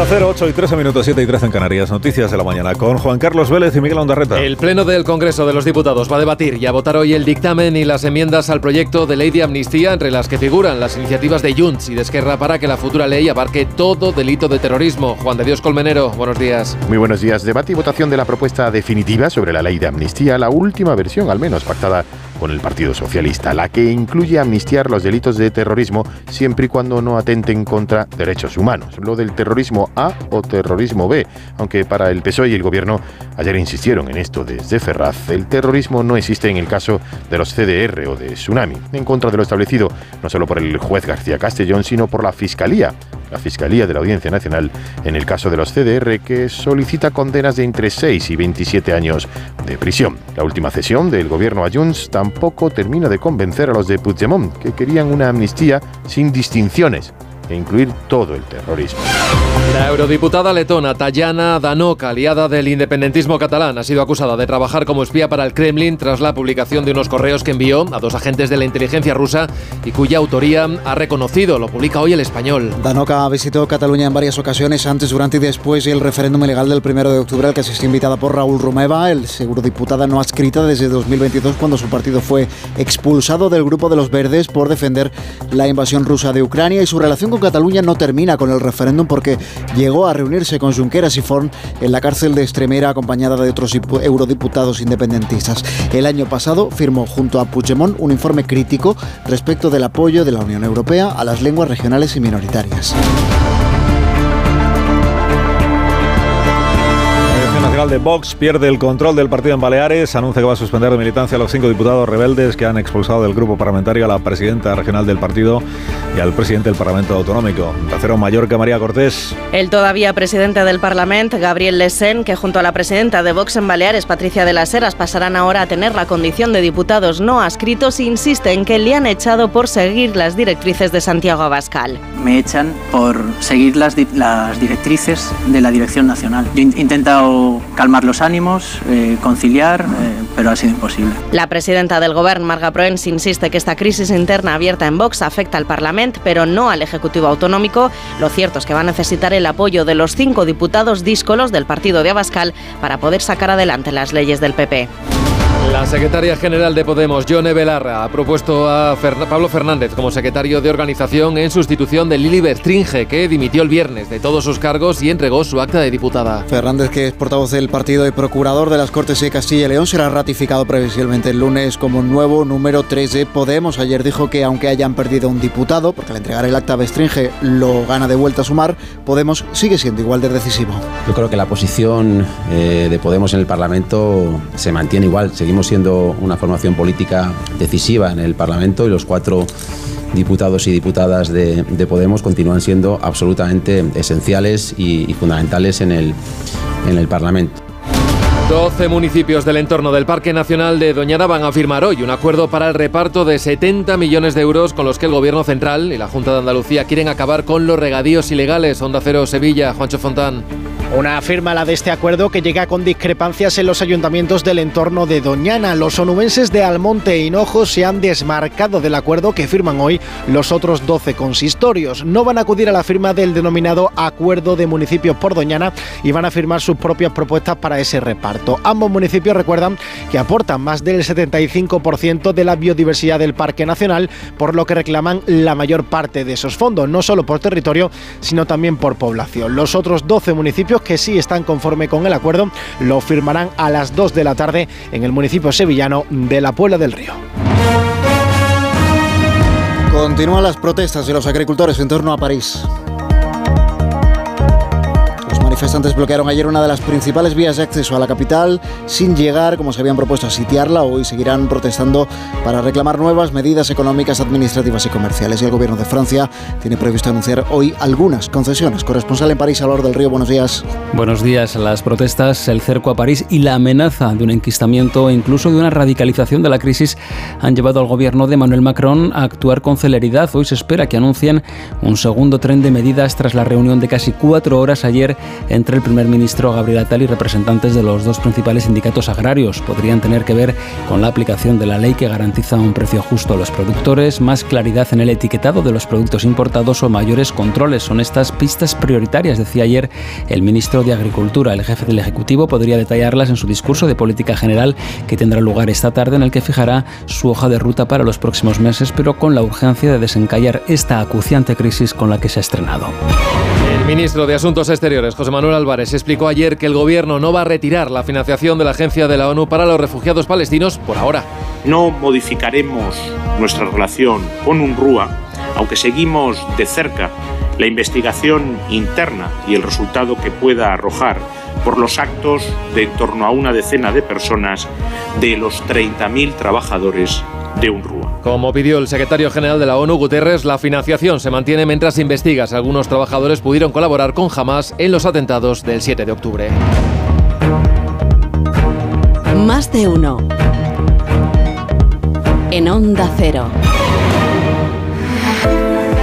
Onda 0, 8 y 13 minutos, 7 y 13 en Canarias. Noticias de la mañana con Juan Carlos Vélez y Miguel Ondarreta. El Pleno del Congreso de los Diputados va a debatir y a votar hoy el dictamen y las enmiendas al proyecto de ley de amnistía, entre las que figuran las iniciativas de Junts y de Esquerra para que la futura ley abarque todo delito de terrorismo. Juan de Dios Colmenero, buenos días. Muy buenos días. Debate y votación de la propuesta definitiva sobre la ley de amnistía, la última versión al menos pactada con el Partido Socialista, la que incluye amnistiar los delitos de terrorismo siempre y cuando no atenten contra derechos humanos. Lo del terrorismo A o terrorismo B, aunque para el PSOE y el Gobierno ayer insistieron en esto desde Ferraz, el terrorismo no existe en el caso de los CDR o de Tsunami, en contra de lo establecido no solo por el juez García Castellón, sino por la Fiscalía, la Fiscalía de la Audiencia Nacional, en el caso de los CDR, que solicita condenas de entre 6 y 27 años de prisión. La última cesión del gobierno a Junts tampoco termina de convencer a los de Puigdemont, que querían una amnistía sin distinciones e incluir todo el terrorismo. La eurodiputada letona Tayana Danoka, aliada del independentismo catalán, ha sido acusada de trabajar como espía para el Kremlin tras la publicación de unos correos que envió a dos agentes de la inteligencia rusa y cuya autoría ha reconocido. Lo publica hoy el español. Danoka visitó Cataluña en varias ocasiones, antes, durante y después del referéndum ilegal del 1 de octubre al que asistió invitada por Raúl Romeva, el eurodiputada no adscrita desde 2022 cuando su partido fue expulsado del grupo de los verdes por defender la invasión rusa de Ucrania y su relación con Cataluña no termina con el referéndum porque llegó a reunirse con Junqueras y Forn en la cárcel de Extremera acompañada de otros dipu- eurodiputados independentistas. El año pasado firmó junto a Puigdemont un informe crítico respecto del apoyo de la Unión Europea a las lenguas regionales y minoritarias. De Vox pierde el control del partido en Baleares, anuncia que va a suspender de militancia a los cinco diputados rebeldes que han expulsado del grupo parlamentario a la presidenta regional del partido y al presidente del Parlamento Autonómico. Tercero Mallorca, María Cortés. El todavía presidente del Parlamento, Gabriel Lesen, que junto a la presidenta de Vox en Baleares, Patricia de las Heras, pasarán ahora a tener la condición de diputados no adscritos, insiste en que le han echado por seguir las directrices de Santiago Abascal. Me echan por seguir las, las directrices de la Dirección Nacional. Yo he intentado calmar los ánimos, eh, conciliar, eh, pero ha sido imposible. La presidenta del Gobierno, Marga Proens, insiste que esta crisis interna abierta en Vox afecta al Parlamento, pero no al Ejecutivo Autonómico. Lo cierto es que va a necesitar el apoyo de los cinco diputados díscolos del partido de Abascal para poder sacar adelante las leyes del PP. La secretaria general de Podemos, Yone Belarra, ha propuesto a Pablo Fernández como secretario de organización en sustitución de Lili Bertringe, que dimitió el viernes de todos sus cargos y entregó su acta de diputada. Fernández, que es portavoz del partido y procurador de las Cortes de Castilla y León, será ratificado previsiblemente el lunes como nuevo número 3 de Podemos. Ayer dijo que aunque hayan perdido un diputado, porque al entregar el acta a Bertringe lo gana de vuelta a sumar, Podemos sigue siendo igual de decisivo. Yo creo que la posición eh, de Podemos en el Parlamento se mantiene igual. Seguimos siendo una formación política decisiva en el Parlamento y los cuatro diputados y diputadas de, de Podemos continúan siendo absolutamente esenciales y, y fundamentales en el, en el Parlamento. 12 municipios del entorno del Parque Nacional de Doñana van a firmar hoy un acuerdo para el reparto de 70 millones de euros con los que el Gobierno Central y la Junta de Andalucía quieren acabar con los regadíos ilegales. Onda Cero Sevilla, Juancho Fontán. Una firma la de este acuerdo que llega con discrepancias en los ayuntamientos del entorno de Doñana. Los onubenses de Almonte e Hinojo se han desmarcado del acuerdo que firman hoy los otros 12 consistorios. No van a acudir a la firma del denominado Acuerdo de Municipios por Doñana y van a firmar sus propias propuestas para ese reparto. Ambos municipios recuerdan que aportan más del 75% de la biodiversidad del Parque Nacional, por lo que reclaman la mayor parte de esos fondos, no solo por territorio, sino también por población. Los otros 12 municipios que sí están conforme con el acuerdo lo firmarán a las 2 de la tarde en el municipio sevillano de la Puebla del Río. Continúan las protestas de los agricultores en torno a París. Manifestantes bloquearon ayer una de las principales vías de acceso a la capital sin llegar, como se habían propuesto, a sitiarla. Hoy seguirán protestando para reclamar nuevas medidas económicas, administrativas y comerciales. Y el gobierno de Francia tiene previsto anunciar hoy algunas concesiones. Corresponsal en París, Alor del Río, buenos días. Buenos días. Las protestas, el cerco a París y la amenaza de un enquistamiento e incluso de una radicalización de la crisis han llevado al gobierno de Manuel Macron a actuar con celeridad. Hoy se espera que anuncien un segundo tren de medidas tras la reunión de casi cuatro horas ayer entre el primer ministro Gabriel Attal y representantes de los dos principales sindicatos agrarios. Podrían tener que ver con la aplicación de la ley que garantiza un precio justo a los productores, más claridad en el etiquetado de los productos importados o mayores controles. Son estas pistas prioritarias, decía ayer el ministro de Agricultura. El jefe del Ejecutivo podría detallarlas en su discurso de política general que tendrá lugar esta tarde en el que fijará su hoja de ruta para los próximos meses, pero con la urgencia de desencallar esta acuciante crisis con la que se ha estrenado. Ministro de Asuntos Exteriores, José Manuel Álvarez, explicó ayer que el gobierno no va a retirar la financiación de la Agencia de la ONU para los refugiados palestinos por ahora. No modificaremos nuestra relación con UNRWA, aunque seguimos de cerca la investigación interna y el resultado que pueda arrojar por los actos de en torno a una decena de personas de los 30.000 trabajadores de UNRWA. Como pidió el secretario general de la ONU, Guterres, la financiación se mantiene mientras investiga si algunos trabajadores pudieron colaborar con Hamas en los atentados del 7 de octubre. Más de uno. En Onda Cero.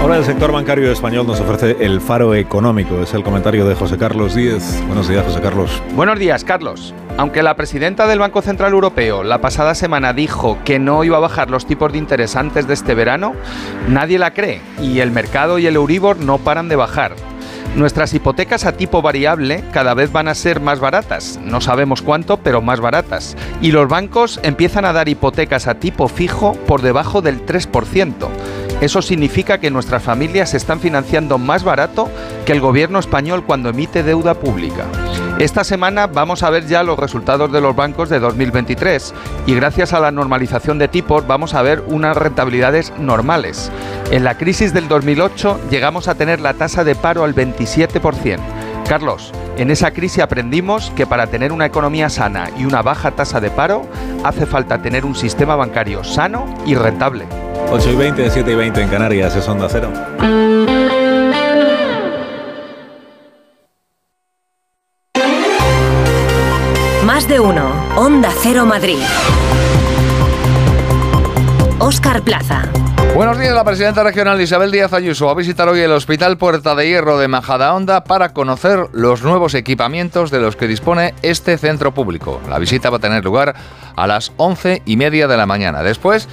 Ahora el sector bancario español nos ofrece el faro económico. Es el comentario de José Carlos Díez. Buenos días, José Carlos. Buenos días, Carlos. Aunque la presidenta del Banco Central Europeo la pasada semana dijo que no iba a bajar los tipos de interés antes de este verano, nadie la cree y el mercado y el Euribor no paran de bajar. Nuestras hipotecas a tipo variable cada vez van a ser más baratas, no sabemos cuánto, pero más baratas. Y los bancos empiezan a dar hipotecas a tipo fijo por debajo del 3%. Eso significa que nuestras familias se están financiando más barato que el gobierno español cuando emite deuda pública. Esta semana vamos a ver ya los resultados de los bancos de 2023 y gracias a la normalización de tipos vamos a ver unas rentabilidades normales. En la crisis del 2008 llegamos a tener la tasa de paro al 27%. Carlos, En esa crisis aprendimos que para tener una economía sana y una baja tasa de paro hace falta tener un sistema bancario sano y rentable. 8 y 20, 7 y 20 en Canarias, es Onda Cero. Más de uno. Onda Cero Madrid. Oscar Plaza. Buenos días, la presidenta regional Isabel Díaz Ayuso va a visitar hoy el Hospital Puerta de Hierro de Majadahonda para conocer los nuevos equipamientos de los que dispone este centro público. La visita va a tener lugar a las once y media de la mañana. Después,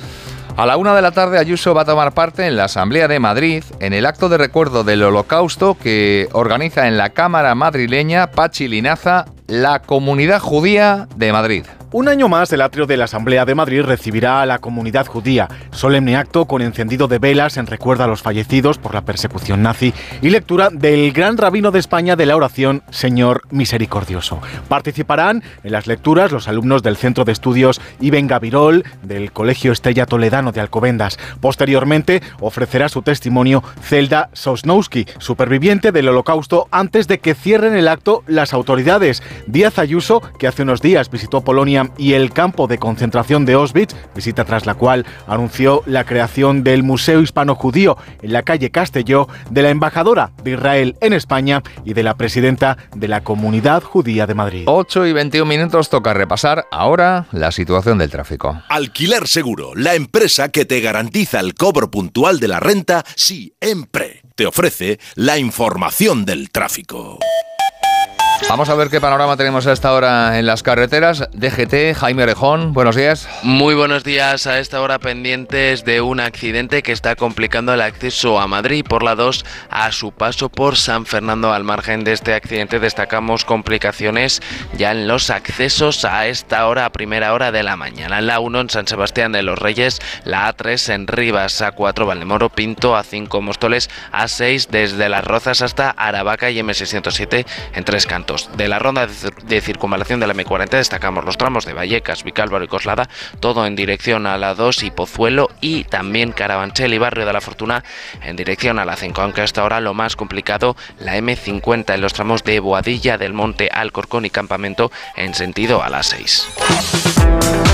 a la una de la tarde, Ayuso va a tomar parte en la Asamblea de Madrid en el acto de recuerdo del Holocausto que organiza en la Cámara madrileña Pachi Linaza la Comunidad Judía de Madrid. Un año más, el atrio de la Asamblea de Madrid recibirá a la comunidad judía. Solemne acto con encendido de velas en recuerdo a los fallecidos por la persecución nazi y lectura del gran rabino de España de la oración Señor Misericordioso. Participarán en las lecturas los alumnos del Centro de Estudios Iben Gavirol del Colegio Estrella Toledano de Alcobendas. Posteriormente ofrecerá su testimonio Zelda Sosnowski, superviviente del Holocausto, antes de que cierren el acto las autoridades. Díaz Ayuso, que hace unos días visitó Polonia y el campo de concentración de Auschwitz, visita tras la cual anunció la creación del Museo Hispano-Judío en la calle Castelló, de la embajadora de Israel en España y de la presidenta de la Comunidad Judía de Madrid. 8 y 21 minutos toca repasar ahora la situación del tráfico. Alquiler Seguro, la empresa que te garantiza el cobro puntual de la renta siempre. Te ofrece la información del tráfico. Vamos a ver qué panorama tenemos a esta hora en las carreteras. DGT, Jaime Orejón, buenos días. Muy buenos días. A esta hora pendientes de un accidente que está complicando el acceso a Madrid por la 2 a su paso por San Fernando. Al margen de este accidente destacamos complicaciones ya en los accesos a esta hora, a primera hora de la mañana. La 1 en San Sebastián de los Reyes, la A3 en Rivas, A4 Valdemoro, Pinto, A5 Móstoles, A6 desde Las Rozas hasta Aravaca y M607 en Tres Cantos. De la ronda de circunvalación de la M40 destacamos los tramos de Vallecas, Vicálvaro y Coslada, todo en dirección a la 2 y Pozuelo y también Carabanchel y Barrio de la Fortuna en dirección a la 5, aunque hasta ahora lo más complicado la M50 en los tramos de Boadilla del Monte, Alcorcón y Campamento en sentido a la 6.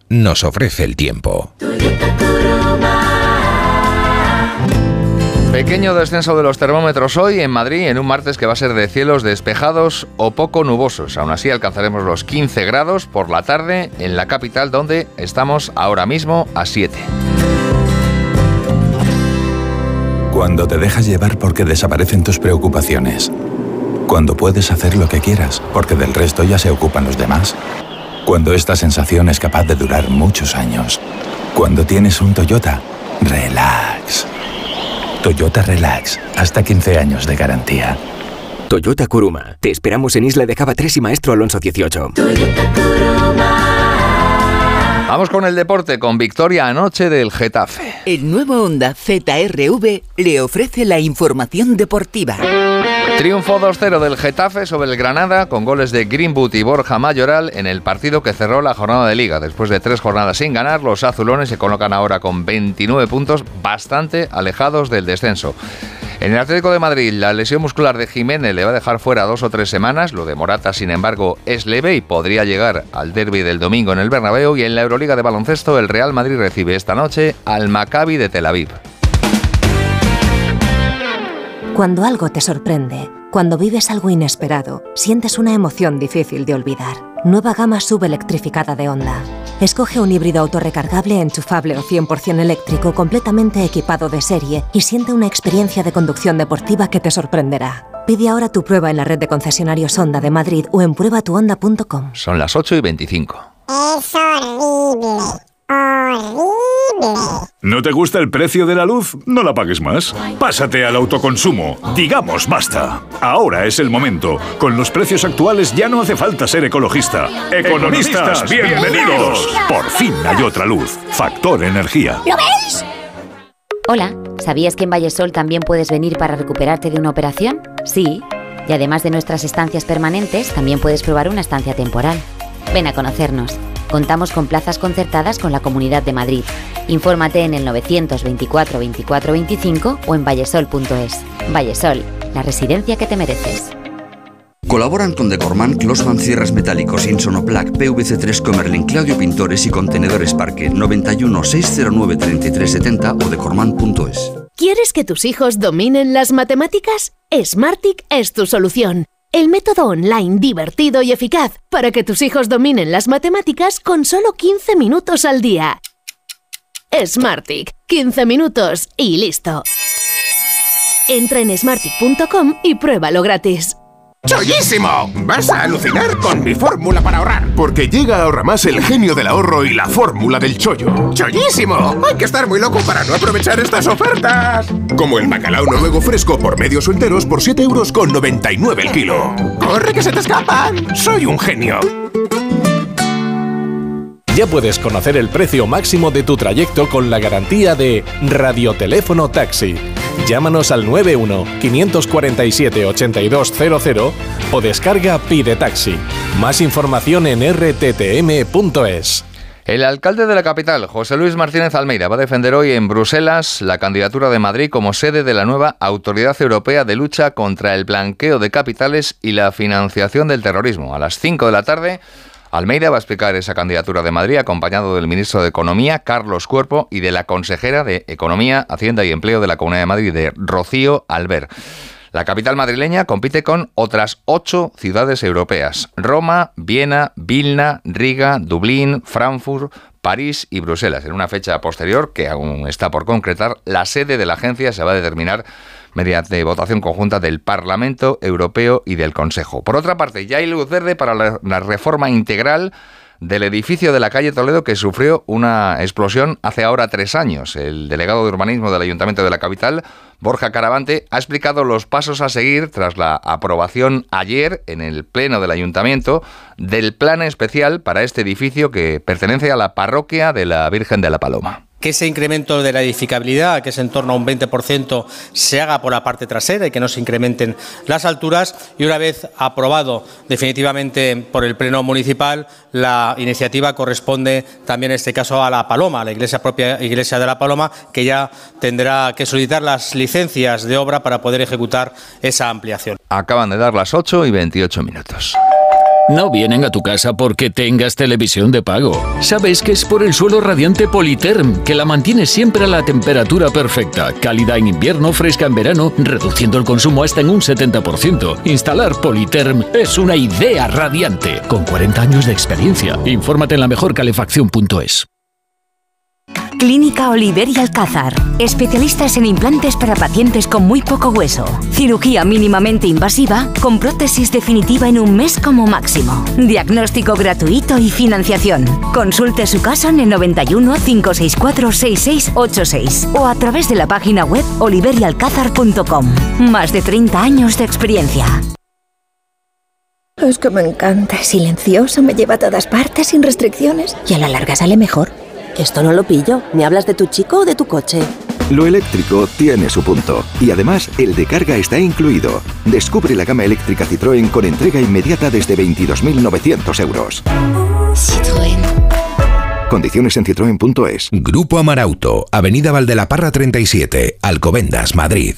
nos ofrece el tiempo. Pequeño descenso de los termómetros hoy en Madrid en un martes que va a ser de cielos despejados o poco nubosos. Aún así alcanzaremos los 15 grados por la tarde en la capital donde estamos ahora mismo a 7. Cuando te dejas llevar porque desaparecen tus preocupaciones. Cuando puedes hacer lo que quieras porque del resto ya se ocupan los demás. Cuando esta sensación es capaz de durar muchos años. Cuando tienes un Toyota, relax. Toyota Relax, hasta 15 años de garantía. Toyota Kuruma. Te esperamos en Isla de Cava 3 y Maestro Alonso 18. Vamos con el deporte, con victoria anoche del Getafe. El nuevo Honda ZRV le ofrece la información deportiva. Triunfo 2-0 del Getafe sobre el Granada con goles de Greenwood y Borja Mayoral en el partido que cerró la jornada de liga. Después de tres jornadas sin ganar, los azulones se colocan ahora con 29 puntos, bastante alejados del descenso. En el Atlético de Madrid, la lesión muscular de Jiménez le va a dejar fuera dos o tres semanas. Lo de Morata, sin embargo, es leve y podría llegar al derby del domingo en el Bernabéu. Y en la Euroliga de baloncesto, el Real Madrid recibe esta noche al Maccabi de Tel Aviv. Cuando algo te sorprende, cuando vives algo inesperado, sientes una emoción difícil de olvidar. Nueva gama subelectrificada de Honda. Escoge un híbrido autorrecargable, enchufable o 100% eléctrico completamente equipado de serie y siente una experiencia de conducción deportiva que te sorprenderá. Pide ahora tu prueba en la red de concesionarios Honda de Madrid o en pruebatuhonda.com. Son las 8 y 25. Es horrible. ¿No te gusta el precio de la luz? No la pagues más. Pásate al autoconsumo. Digamos basta. Ahora es el momento. Con los precios actuales ya no hace falta ser ecologista. Economistas, bienvenidos. Por fin hay otra luz. Factor energía. ¿Lo veis? Hola, ¿sabías que en Vallesol también puedes venir para recuperarte de una operación? Sí. Y además de nuestras estancias permanentes, también puedes probar una estancia temporal. Ven a conocernos. Contamos con plazas concertadas con la Comunidad de Madrid. Infórmate en el 924 24 25 o en vallesol.es. Vallesol, la residencia que te mereces. Colaboran con Decorman, Closman Cierres Metálicos, Insonoplac, PVC3 Comerlin, Claudio Pintores y Contenedores Parque 91 609 3370 o decorman.es. ¿Quieres que tus hijos dominen las matemáticas? Smartic es tu solución. El método online divertido y eficaz para que tus hijos dominen las matemáticas con solo 15 minutos al día. Smartick, 15 minutos y listo. Entra en smartick.com y pruébalo gratis. ¡Chollísimo! Vas a alucinar con mi fórmula para ahorrar. Porque llega a Ahorra Más el genio del ahorro y la fórmula del chollo. ¡Chollísimo! Hay que estar muy loco para no aprovechar estas ofertas. Como el bacalao noruego fresco por medios o enteros por 7 euros con 99 el kilo. ¡Corre que se te escapan! ¡Soy un genio! Ya puedes conocer el precio máximo de tu trayecto con la garantía de Radioteléfono Taxi. Llámanos al 91 547 8200 o descarga Pide Taxi. Más información en rttm.es. El alcalde de la capital, José Luis Martínez Almeida, va a defender hoy en Bruselas la candidatura de Madrid como sede de la nueva Autoridad Europea de Lucha contra el Blanqueo de Capitales y la Financiación del Terrorismo. A las 5 de la tarde Almeida va a explicar esa candidatura de Madrid acompañado del ministro de Economía, Carlos Cuerpo, y de la consejera de Economía, Hacienda y Empleo de la Comunidad de Madrid, de Rocío Albert. La capital madrileña compite con otras ocho ciudades europeas: Roma, Viena, Vilna, Riga, Dublín, Frankfurt, París y Bruselas. En una fecha posterior, que aún está por concretar, la sede de la agencia se va a determinar mediante votación conjunta del Parlamento Europeo y del Consejo. Por otra parte, ya hay luz verde para la, reforma integral del edificio de la calle Toledo que sufrió una explosión hace ahora tres años. El delegado de urbanismo del Ayuntamiento de la capital, Borja Caravante, ha explicado los pasos a seguir tras la aprobación ayer en el Pleno del Ayuntamiento del plan especial para este edificio que pertenece a la parroquia de la Virgen de la Paloma que ese incremento de la edificabilidad, que es en torno a un 20%, se haga por la parte trasera y que no se incrementen las alturas. Y una vez aprobado definitivamente por el Pleno Municipal, la iniciativa corresponde también en este caso a la Paloma, a la iglesia propia Iglesia de la Paloma, que ya tendrá que solicitar las licencias de obra para poder ejecutar esa ampliación. Acaban de dar las 8 y 28 minutos. No vienen a tu casa porque tengas televisión de pago. Sabes que es por el suelo radiante Politerm, que la mantiene siempre a la temperatura perfecta, cálida en invierno, fresca en verano, reduciendo el consumo hasta en un 70%. Instalar Politerm es una idea radiante, con 40 años de experiencia. Infórmate en la mejor calefacción.es. Clínica Oliver y Alcázar. Especialistas en implantes para pacientes con muy poco hueso. Cirugía mínimamente invasiva con prótesis definitiva en un mes como máximo. Diagnóstico gratuito y financiación. Consulte su caso en el 91 564 6686 o a través de la página web oliverialcázar.com. Más de 30 años de experiencia. Es que me encanta, silencioso, me lleva a todas partes sin restricciones y a la larga sale mejor. Esto no lo pillo. ¿Me hablas de tu chico o de tu coche? Lo eléctrico tiene su punto. Y además, el de carga está incluido. Descubre la gama eléctrica Citroën con entrega inmediata desde 22.900 euros. Citroën. Condiciones en citroen.es. Grupo Amarauto, Avenida Valdelaparra 37, Alcobendas, Madrid.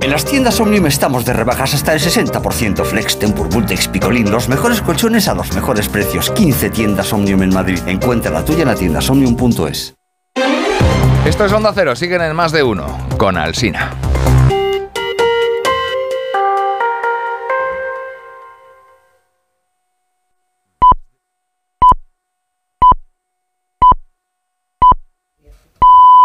En las tiendas Omnium estamos de rebajas hasta el 60%. Flex, Tempur, Bultex, Picolín, los mejores colchones a los mejores precios. 15 tiendas Omnium en Madrid. Encuentra la tuya en la tienda. Esto es Onda Cero, siguen en más de uno, con Alsina.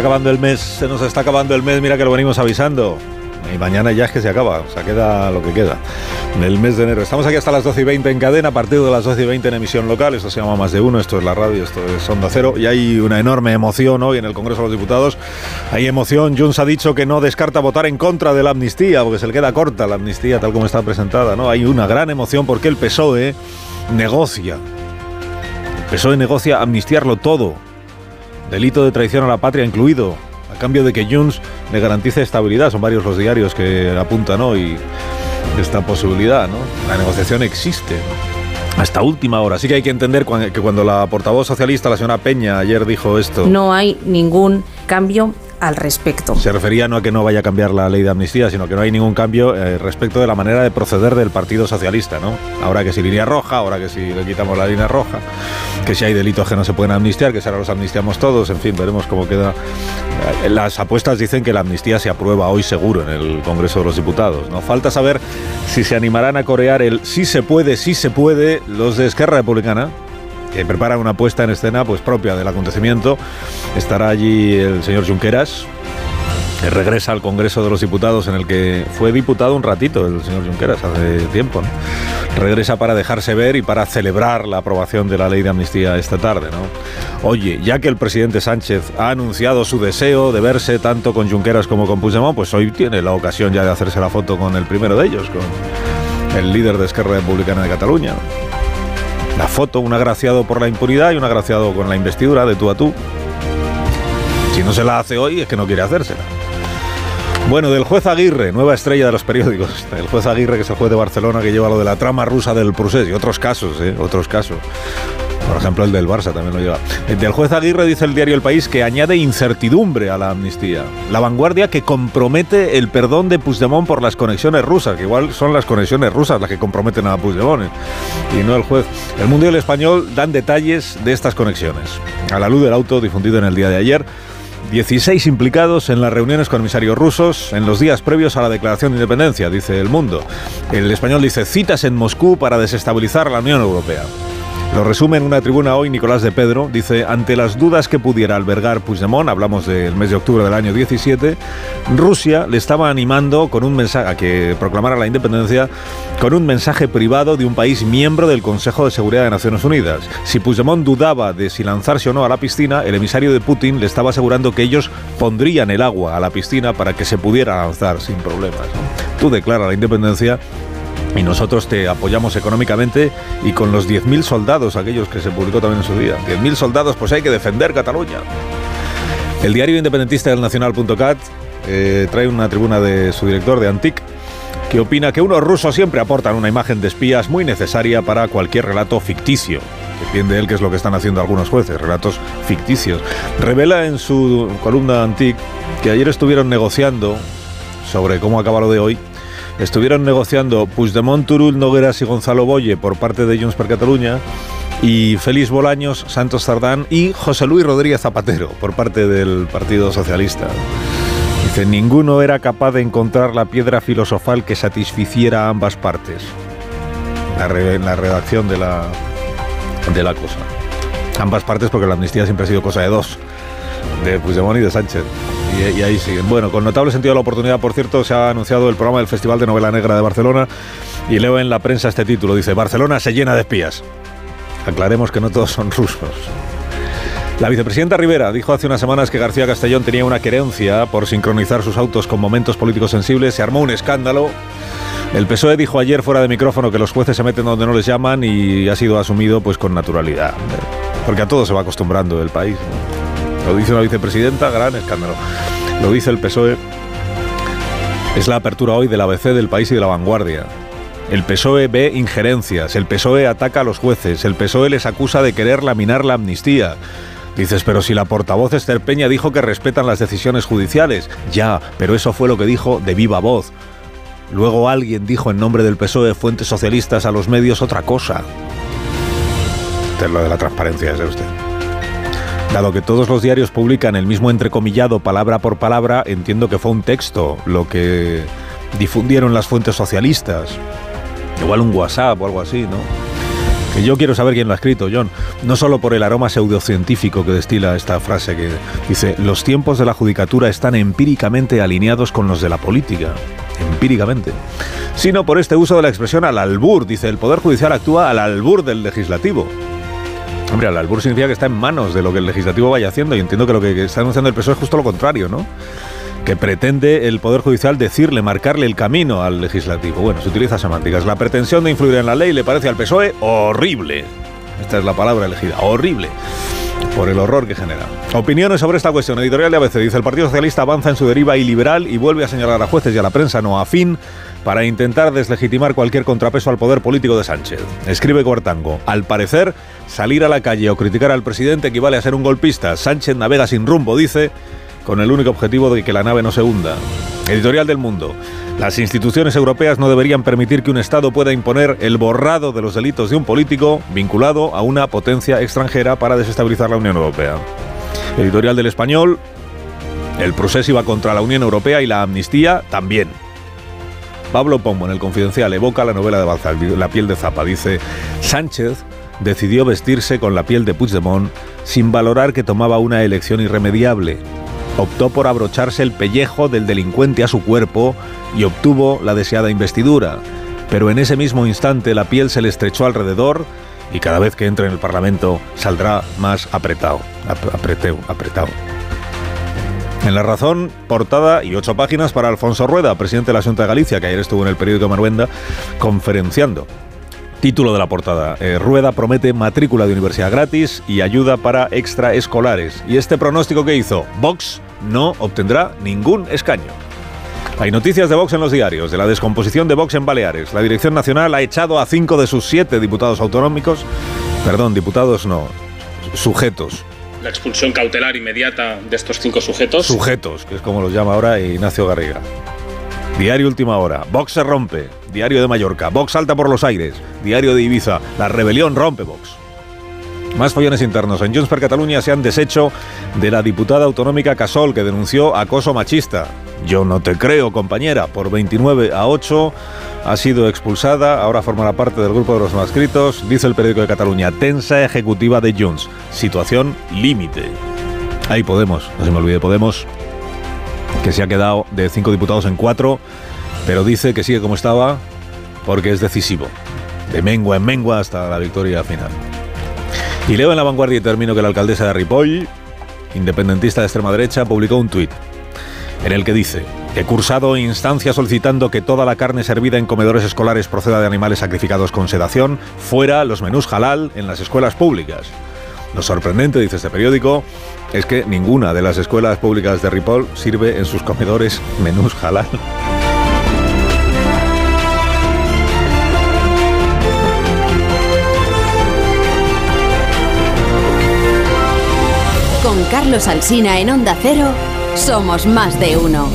Acabando el mes, se nos está acabando el mes, mira que lo venimos avisando. Y mañana ya es que se acaba, o sea, queda lo que queda del mes de enero. Estamos aquí hasta las 12 y 20 en cadena, a partir de las 12 y 20 en emisión local. Esto se llama Más de Uno, esto es la radio, esto es Onda Cero. Y hay una enorme emoción hoy en el Congreso de los Diputados. Hay emoción. Junts ha dicho que no descarta votar en contra de la amnistía, porque se le queda corta la amnistía tal como está presentada. ¿no? Hay una gran emoción porque el PSOE negocia. El PSOE negocia amnistiarlo todo. Delito de traición a la patria incluido a cambio de que Junts le garantice estabilidad. Son varios los diarios que apuntan hoy esta posibilidad, ¿no? La negociación existe. Hasta última hora. Así que hay que entender que cuando la portavoz socialista, la señora Peña, ayer dijo esto. No hay ningún cambio al respecto. Se refería no a que no vaya a cambiar la ley de amnistía, sino que no hay ningún cambio eh, respecto de la manera de proceder del Partido Socialista, ¿no? Ahora que si línea roja, ahora que si le quitamos la línea roja, que si hay delitos que no se pueden amnistiar, que si ahora los amnistiamos todos, en fin, veremos cómo queda. Eh, Las apuestas dicen que la amnistía se aprueba hoy seguro en el Congreso de los Diputados, ¿no? Falta saber si se animarán a corear el sí se puede, sí se puede los de Esquerra Republicana, que prepara una puesta en escena pues propia del acontecimiento. Estará allí el señor Junqueras, que regresa al Congreso de los Diputados en el que fue diputado un ratito el señor Junqueras hace tiempo. Regresa para dejarse ver y para celebrar la aprobación de la ley de amnistía esta tarde. ¿no? Oye, ya que el presidente Sánchez ha anunciado su deseo de verse tanto con Junqueras como con Puigdemont, pues hoy tiene la ocasión ya de hacerse la foto con el primero de ellos, con el líder de Esquerra Republicana de Cataluña. La foto, un agraciado por la impunidad y un agraciado con la investidura de tú a tú. Si no se la hace hoy es que no quiere hacérsela. Bueno, del juez Aguirre, nueva estrella de los periódicos. El juez Aguirre, que es el juez de Barcelona, que lleva lo de la trama rusa del Prusés y otros casos, ¿eh? Otros casos. Por ejemplo, el del Barça también lo lleva. El del juez Aguirre dice el diario El País que añade incertidumbre a la amnistía. La vanguardia que compromete el perdón de Puigdemont por las conexiones rusas, que igual son las conexiones rusas las que comprometen a Puigdemont ¿eh? y no el juez. El Mundo y el Español dan detalles de estas conexiones. A la luz del auto difundido en el día de ayer, 16 implicados en las reuniones con emisarios rusos en los días previos a la declaración de independencia, dice El Mundo. El español dice citas en Moscú para desestabilizar la Unión Europea. Lo resume en una tribuna hoy Nicolás de Pedro. Dice, ante las dudas que pudiera albergar Puigdemont, hablamos del mes de octubre del año 17, Rusia le estaba animando con un mensaje a que proclamara la independencia con un mensaje privado de un país miembro del Consejo de Seguridad de Naciones Unidas. Si Puigdemont dudaba de si lanzarse o no a la piscina, el emisario de Putin le estaba asegurando que ellos pondrían el agua a la piscina para que se pudiera lanzar sin problemas. Tú declara la independencia y nosotros te apoyamos económicamente y con los 10.000 soldados, aquellos que se publicó también en su día. 10.000 soldados, pues hay que defender Cataluña. El diario independentista del Nacional.cat eh, trae una tribuna de su director, de Antic, que opina que unos rusos siempre aportan una imagen de espías muy necesaria para cualquier relato ficticio. Entiende él que es lo que están haciendo algunos jueces, relatos ficticios. Revela en su columna Antic que ayer estuvieron negociando sobre cómo acaba lo de hoy estuvieron negociando Puigdemont, Turul, Nogueras y Gonzalo Boye por parte de Junts per Cataluña y Félix Bolaños, Santos Tardán y José Luis Rodríguez Zapatero por parte del Partido Socialista. Dice, ninguno era capaz de encontrar la piedra filosofal que satisficiera a ambas partes. La en la redacción de la, de la cosa. Ambas partes porque la amnistía siempre ha sido cosa de dos, de Puigdemont y de Sánchez. Y, ahí siguen. Bueno, con notable sentido de la oportunidad, por cierto, se ha anunciado el programa del Festival de Novela Negra de Barcelona y leo en la prensa este título. Dice, Barcelona se llena de espías. Aclaremos que no todos son rusos. La vicepresidenta Rivera dijo hace unas semanas que García Castellón tenía una querencia por sincronizar sus autos con momentos políticos sensibles. Se armó un escándalo. El PSOE dijo ayer fuera de micrófono que los jueces se meten donde no les llaman y ha sido asumido pues con naturalidad. Porque a todo se va acostumbrando el país. Lo dice una vicepresidenta, gran escándalo. Lo dice el PSOE. Es la apertura hoy del ABC del país y de la vanguardia. El PSOE ve injerencias, el PSOE ataca a los jueces, el PSOE les acusa de querer laminar la amnistía. Dices, pero si la portavoz Esther Peña dijo que respetan las decisiones judiciales. Ya, pero eso fue lo que dijo de viva voz. Luego alguien dijo en nombre del PSOE Fuentes Socialistas a los medios otra cosa. Es lo de la transparencia, es usted. Dado que todos los diarios publican el mismo entrecomillado palabra por palabra, entiendo que fue un texto lo que difundieron las fuentes socialistas. Igual un WhatsApp o algo así, ¿no? Que yo quiero saber quién lo ha escrito, John. No solo por el aroma pseudocientífico que destila esta frase que dice, los tiempos de la judicatura están empíricamente alineados con los de la política. Empíricamente. Sino por este uso de la expresión al albur. Dice, el Poder Judicial actúa al albur del legislativo. Hombre, al albur significa que está en manos de lo que el legislativo vaya haciendo y entiendo que lo que está anunciando el PSOE es justo lo contrario, ¿no? Que pretende el Poder Judicial decirle, marcarle el camino al legislativo. Bueno, se utiliza semánticas. La pretensión de influir en la ley le parece al PSOE horrible. Esta es la palabra elegida, horrible por el horror que genera. Opiniones sobre esta cuestión. Editorial de ABC dice el Partido Socialista avanza en su deriva iliberal y vuelve a señalar a jueces y a la prensa no afín para intentar deslegitimar cualquier contrapeso al poder político de Sánchez. Escribe Cuartango. Al parecer, salir a la calle o criticar al presidente equivale a ser un golpista. Sánchez navega sin rumbo, dice, con el único objetivo de que la nave no se hunda. Editorial del Mundo. Las instituciones europeas no deberían permitir que un Estado pueda imponer el borrado de los delitos de un político vinculado a una potencia extranjera para desestabilizar la Unión Europea. Editorial del Español. El proceso iba contra la Unión Europea y la amnistía también. Pablo Pombo en el Confidencial evoca la novela de Balzac, La piel de Zapa. Dice, Sánchez decidió vestirse con la piel de Puigdemont sin valorar que tomaba una elección irremediable. Optó por abrocharse el pellejo del delincuente a su cuerpo y obtuvo la deseada investidura. Pero en ese mismo instante la piel se le estrechó alrededor y cada vez que entre en el Parlamento saldrá más apretado, apreteo, apretado. En La Razón, portada y ocho páginas para Alfonso Rueda, presidente de la Junta de Galicia, que ayer estuvo en el periódico Maruenda conferenciando. Título de la portada. Eh, Rueda promete matrícula de universidad gratis y ayuda para extraescolares. ¿Y este pronóstico que hizo? Vox no obtendrá ningún escaño. Hay noticias de Vox en los diarios, de la descomposición de Vox en Baleares. La Dirección Nacional ha echado a cinco de sus siete diputados autonómicos. Perdón, diputados no, sujetos. La expulsión cautelar inmediata de estos cinco sujetos. Sujetos, que es como los llama ahora Ignacio Garriga. Diario Última Hora. Vox se rompe. Diario de Mallorca. Vox salta por los aires. Diario de Ibiza. La rebelión rompe Vox. Más follones internos. En Junts per Catalunya se han deshecho de la diputada autonómica Casol que denunció acoso machista. Yo no te creo, compañera. Por 29 a 8 ha sido expulsada. Ahora formará parte del grupo de los no escritos. Dice el periódico de Cataluña. Tensa ejecutiva de Junts. Situación límite. Ahí Podemos. No se me olvide Podemos. Que se ha quedado de cinco diputados en cuatro. Pero dice que sigue como estaba porque es decisivo. De mengua en mengua hasta la victoria final. Y leo en la vanguardia y termino que la alcaldesa de Ripoll, independentista de extrema derecha, publicó un tuit en el que dice, he cursado instancia solicitando que toda la carne servida en comedores escolares proceda de animales sacrificados con sedación, fuera los menús halal en las escuelas públicas. Lo sorprendente, dice este periódico, es que ninguna de las escuelas públicas de Ripoll sirve en sus comedores menús halal. Carlos Alsina en Onda Cero, somos más de uno.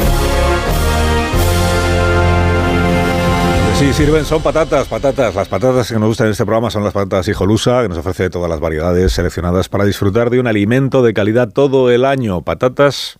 Sí, sirven, son patatas, patatas. Las patatas que nos gustan en este programa son las patatas hijolusa, que nos ofrece todas las variedades seleccionadas para disfrutar de un alimento de calidad todo el año. Patatas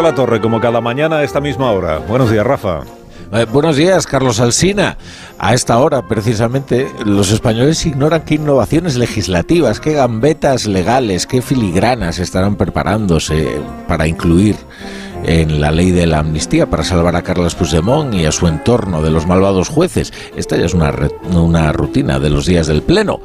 La Torre, como cada mañana a esta misma hora. Buenos días, Rafa. Eh, buenos días, Carlos Alsina. A esta hora, precisamente, los españoles ignoran qué innovaciones legislativas, qué gambetas legales, qué filigranas estarán preparándose para incluir en la ley de la amnistía para salvar a Carlos Puigdemont y a su entorno de los malvados jueces. Esta ya es una, una rutina de los días del Pleno.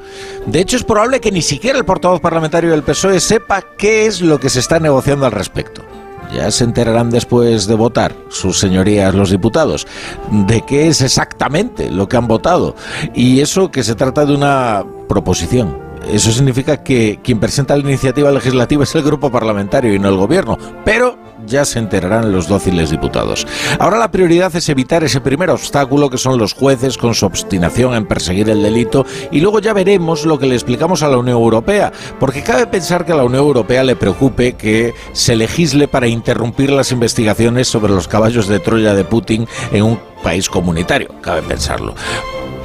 De hecho, es probable que ni siquiera el portavoz parlamentario del PSOE sepa qué es lo que se está negociando al respecto. Ya se enterarán después de votar, sus señorías los diputados, de qué es exactamente lo que han votado. Y eso que se trata de una proposición. Eso significa que quien presenta la iniciativa legislativa es el grupo parlamentario y no el gobierno. Pero ya se enterarán los dóciles diputados. Ahora la prioridad es evitar ese primer obstáculo que son los jueces con su obstinación en perseguir el delito y luego ya veremos lo que le explicamos a la Unión Europea, porque cabe pensar que a la Unión Europea le preocupe que se legisle para interrumpir las investigaciones sobre los caballos de Troya de Putin en un país comunitario, cabe pensarlo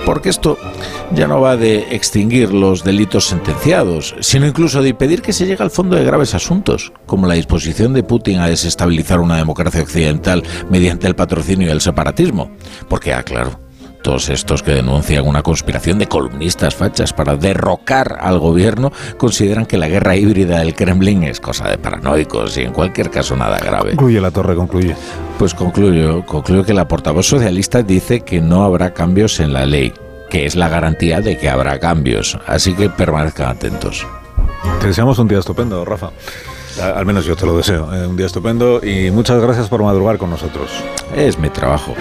porque esto ya no va de extinguir los delitos sentenciados, sino incluso de impedir que se llegue al fondo de graves asuntos, como la disposición de Putin a desestabilizar una democracia occidental mediante el patrocinio y el separatismo. Porque, ah, claro, todos estos que denuncian una conspiración de columnistas fachas para derrocar al gobierno consideran que la guerra híbrida del Kremlin es cosa de paranoicos y en cualquier caso nada grave. Concluye la torre, concluye. Pues concluyo, concluyo que la portavoz socialista dice que no habrá cambios en la ley, que es la garantía de que habrá cambios. Así que permanezcan atentos. Te deseamos un día estupendo, Rafa. Al menos yo te lo deseo. Eh, un día estupendo y muchas gracias por madrugar con nosotros. Es mi trabajo.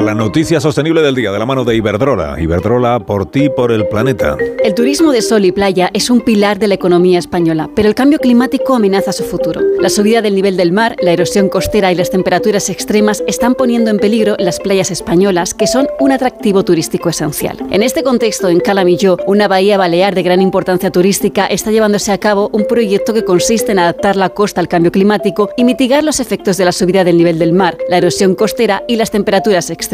Ahora, la noticia sostenible del día de la mano de Iberdrola. Iberdrola, por ti, por el planeta. El turismo de sol y playa es un pilar de la economía española, pero el cambio climático amenaza su futuro. La subida del nivel del mar, la erosión costera y las temperaturas extremas están poniendo en peligro las playas españolas, que son un atractivo turístico esencial. En este contexto, en Calamilló, una bahía balear de gran importancia turística, está llevándose a cabo un proyecto que consiste en adaptar la costa al cambio climático y mitigar los efectos de la subida del nivel del mar, la erosión costera y las temperaturas extremas.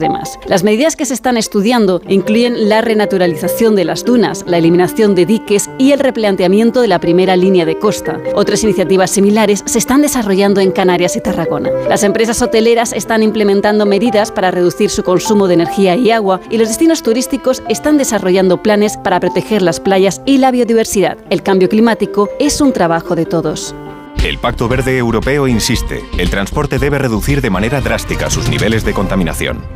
Las medidas que se están estudiando incluyen la renaturalización de las dunas, la eliminación de diques y el replanteamiento de la primera línea de costa. Otras iniciativas similares se están desarrollando en Canarias y Tarragona. Las empresas hoteleras están implementando medidas para reducir su consumo de energía y agua y los destinos turísticos están desarrollando planes para proteger las playas y la biodiversidad. El cambio climático es un trabajo de todos. El Pacto Verde Europeo insiste, el transporte debe reducir de manera drástica sus niveles de contaminación.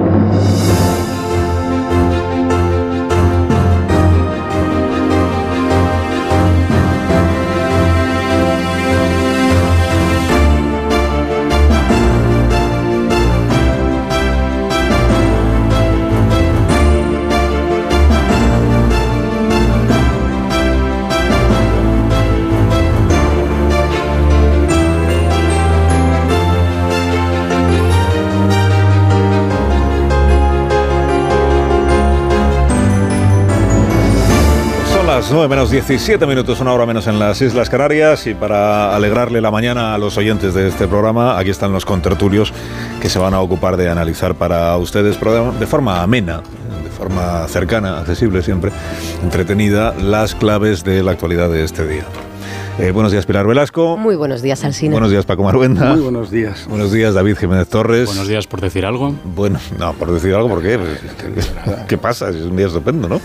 9 menos 17 minutos, una hora menos en las Islas Canarias y para alegrarle la mañana a los oyentes de este programa, aquí están los contertulios que se van a ocupar de analizar para ustedes de forma amena, de forma cercana, accesible siempre, entretenida, las claves de la actualidad de este día. Eh, buenos días, Pilar Velasco. Muy buenos días, Alsina. Buenos días, Paco Maruenda. Muy buenos días. Buenos días, David Jiménez Torres. Buenos días, por decir algo. Bueno, no, por decir algo, ¿por qué? ¿Qué pasa? Es un día estupendo, ¿no?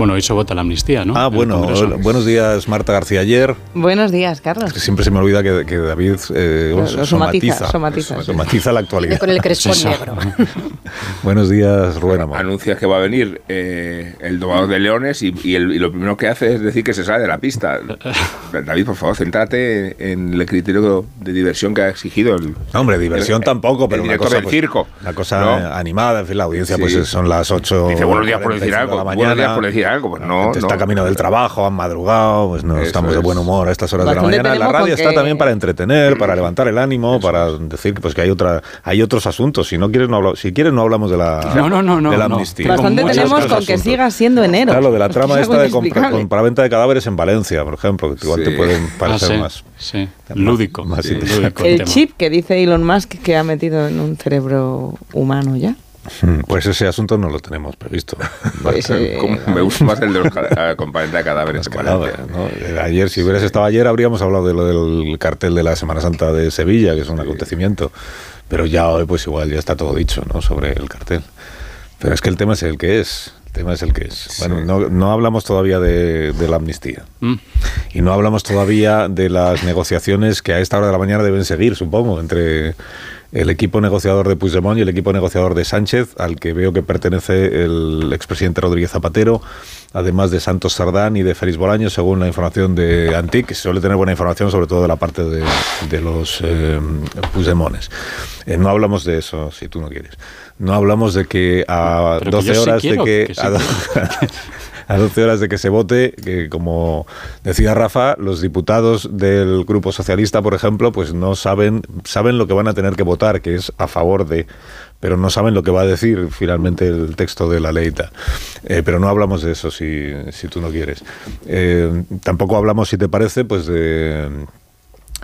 Bueno, hoy se vota la amnistía, ¿no? Ah, bueno, buenos días, Marta García Ayer. Buenos días, Carlos. Es que siempre se me olvida que, que David eh, lo, lo somatiza, somatiza, somatiza, la actualidad. Con el crespón negro. buenos días, Rubén Amor. Anuncia que va a venir eh, el domador de leones y, y, el, y, lo primero que hace es decir que se sale de la pista. David, por favor, céntrate en el criterio de diversión que ha exigido el. No, hombre, diversión el, tampoco, pero el una cosa, del pues, circo. Una cosa ¿no? animada, en fin, la audiencia Sí. pues son las 8. Dice buenos días por decir algo. Buenos días por decir algo. Pues no, Está camino del trabajo, han madrugado, pues no estamos de buen humor a estas horas de la mañana. La radio está que- también para entretener, para levantar el ánimo, para decir pues que hay otra, hay otros asuntos. Si no quieres no habla- si quieres no hablamos de la, No, no, no, no, de la no. amnistía. Bastante tenemos con que siga siendo enero. Claro, lo de la trama Es esta de compra, compraventa de cadáveres en Valencia, por ejemplo, que igual te Sí. pueden Ah, parecer sí, más. sí. Lúdico. más lúdico el El tema. chip que dice Elon Musk que ha metido en un cerebro humano ya. Pues ese asunto no lo tenemos previsto. Pues, eh, me gusta más el de los compraventa de cadáveres. Eh, Ayer, si hubieras estado ayer, habríamos hablado de lo del cartel de la Semana Santa de Sevilla, que es un acontecimiento. Pero ya hoy, pues igual ya está todo dicho, ¿no? Sobre el cartel. Pero es que el tema es el que es. El tema es el que es. Bueno, no, no hablamos todavía de, de la amnistía. Mm. Y no hablamos todavía de las negociaciones que a esta hora de la mañana deben seguir, supongo, entre el equipo negociador de Puigdemont y el equipo negociador de Sánchez, al que veo que pertenece el expresidente Rodríguez Zapatero, además de Santos Sardán y de Félix Bolaño, según la información de Antic, que suele tener buena información, sobre todo de la parte de, de los eh, Puigdemones. Eh, no hablamos de eso, si tú no quieres. No hablamos de que a Pero que 12 yo sí horas quiero, de que... que sí a do- a 12 horas de que se vote, que como decía Rafa, los diputados del Grupo Socialista, por ejemplo, pues no saben, saben lo que van a tener que votar, que es a favor de, pero no saben lo que va a decir finalmente el texto de la tal. Eh, pero no hablamos de eso si, si tú no quieres. Eh, tampoco hablamos, si te parece, pues de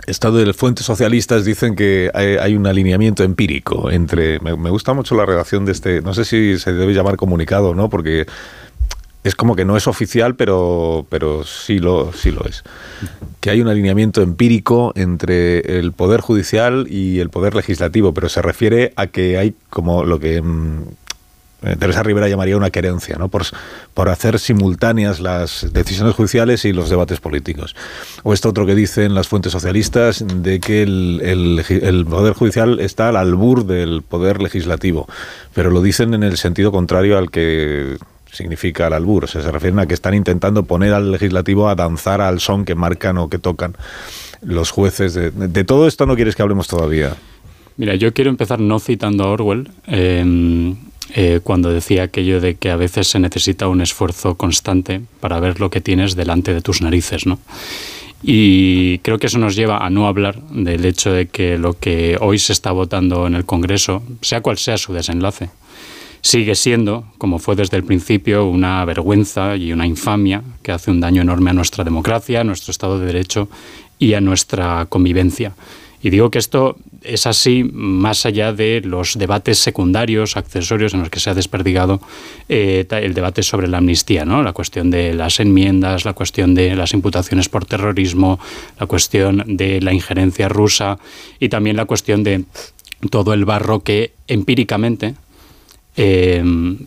Estado de fuentes socialistas dicen que hay, un alineamiento empírico entre. Me, gusta mucho la redacción de este. No sé si se debe llamar comunicado no, porque es como que no es oficial, pero, pero sí, lo, sí lo es. Que hay un alineamiento empírico entre el Poder Judicial y el Poder Legislativo, pero se refiere a que hay como lo que. mm, eh, Teresa Rivera llamaría una querencia, ¿no? Por, por hacer simultáneas las decisiones judiciales y los debates políticos. O esto otro que dicen las fuentes socialistas de que el, el el Poder Judicial está al albur del Poder Legislativo, pero lo dicen en el sentido contrario al que significa el albur. O se refieren a que están intentando poner al legislativo a danzar al son que marcan o que tocan los jueces. De, de todo esto no quieres que hablemos todavía. Mira, yo quiero empezar no citando a Orwell, eh, eh, cuando decía aquello de que a veces se necesita un esfuerzo constante para ver lo que tienes delante de tus narices, ¿no? Y creo que eso nos lleva a no hablar del hecho de que lo que hoy se está votando en el Congreso, sea cual sea su desenlace, sigue siendo, como fue desde el principio, una vergüenza y una infamia que hace un daño enorme a nuestra democracia, a nuestro Estado de Derecho y a nuestra convivencia. Y digo que esto es así más allá de los debates secundarios, accesorios en los que se ha desperdigado eh, el debate sobre la amnistía, ¿no? la cuestión de las enmiendas, la cuestión de las imputaciones por terrorismo, la cuestión de la injerencia rusa y también la cuestión de todo el barro que empíricamente eh,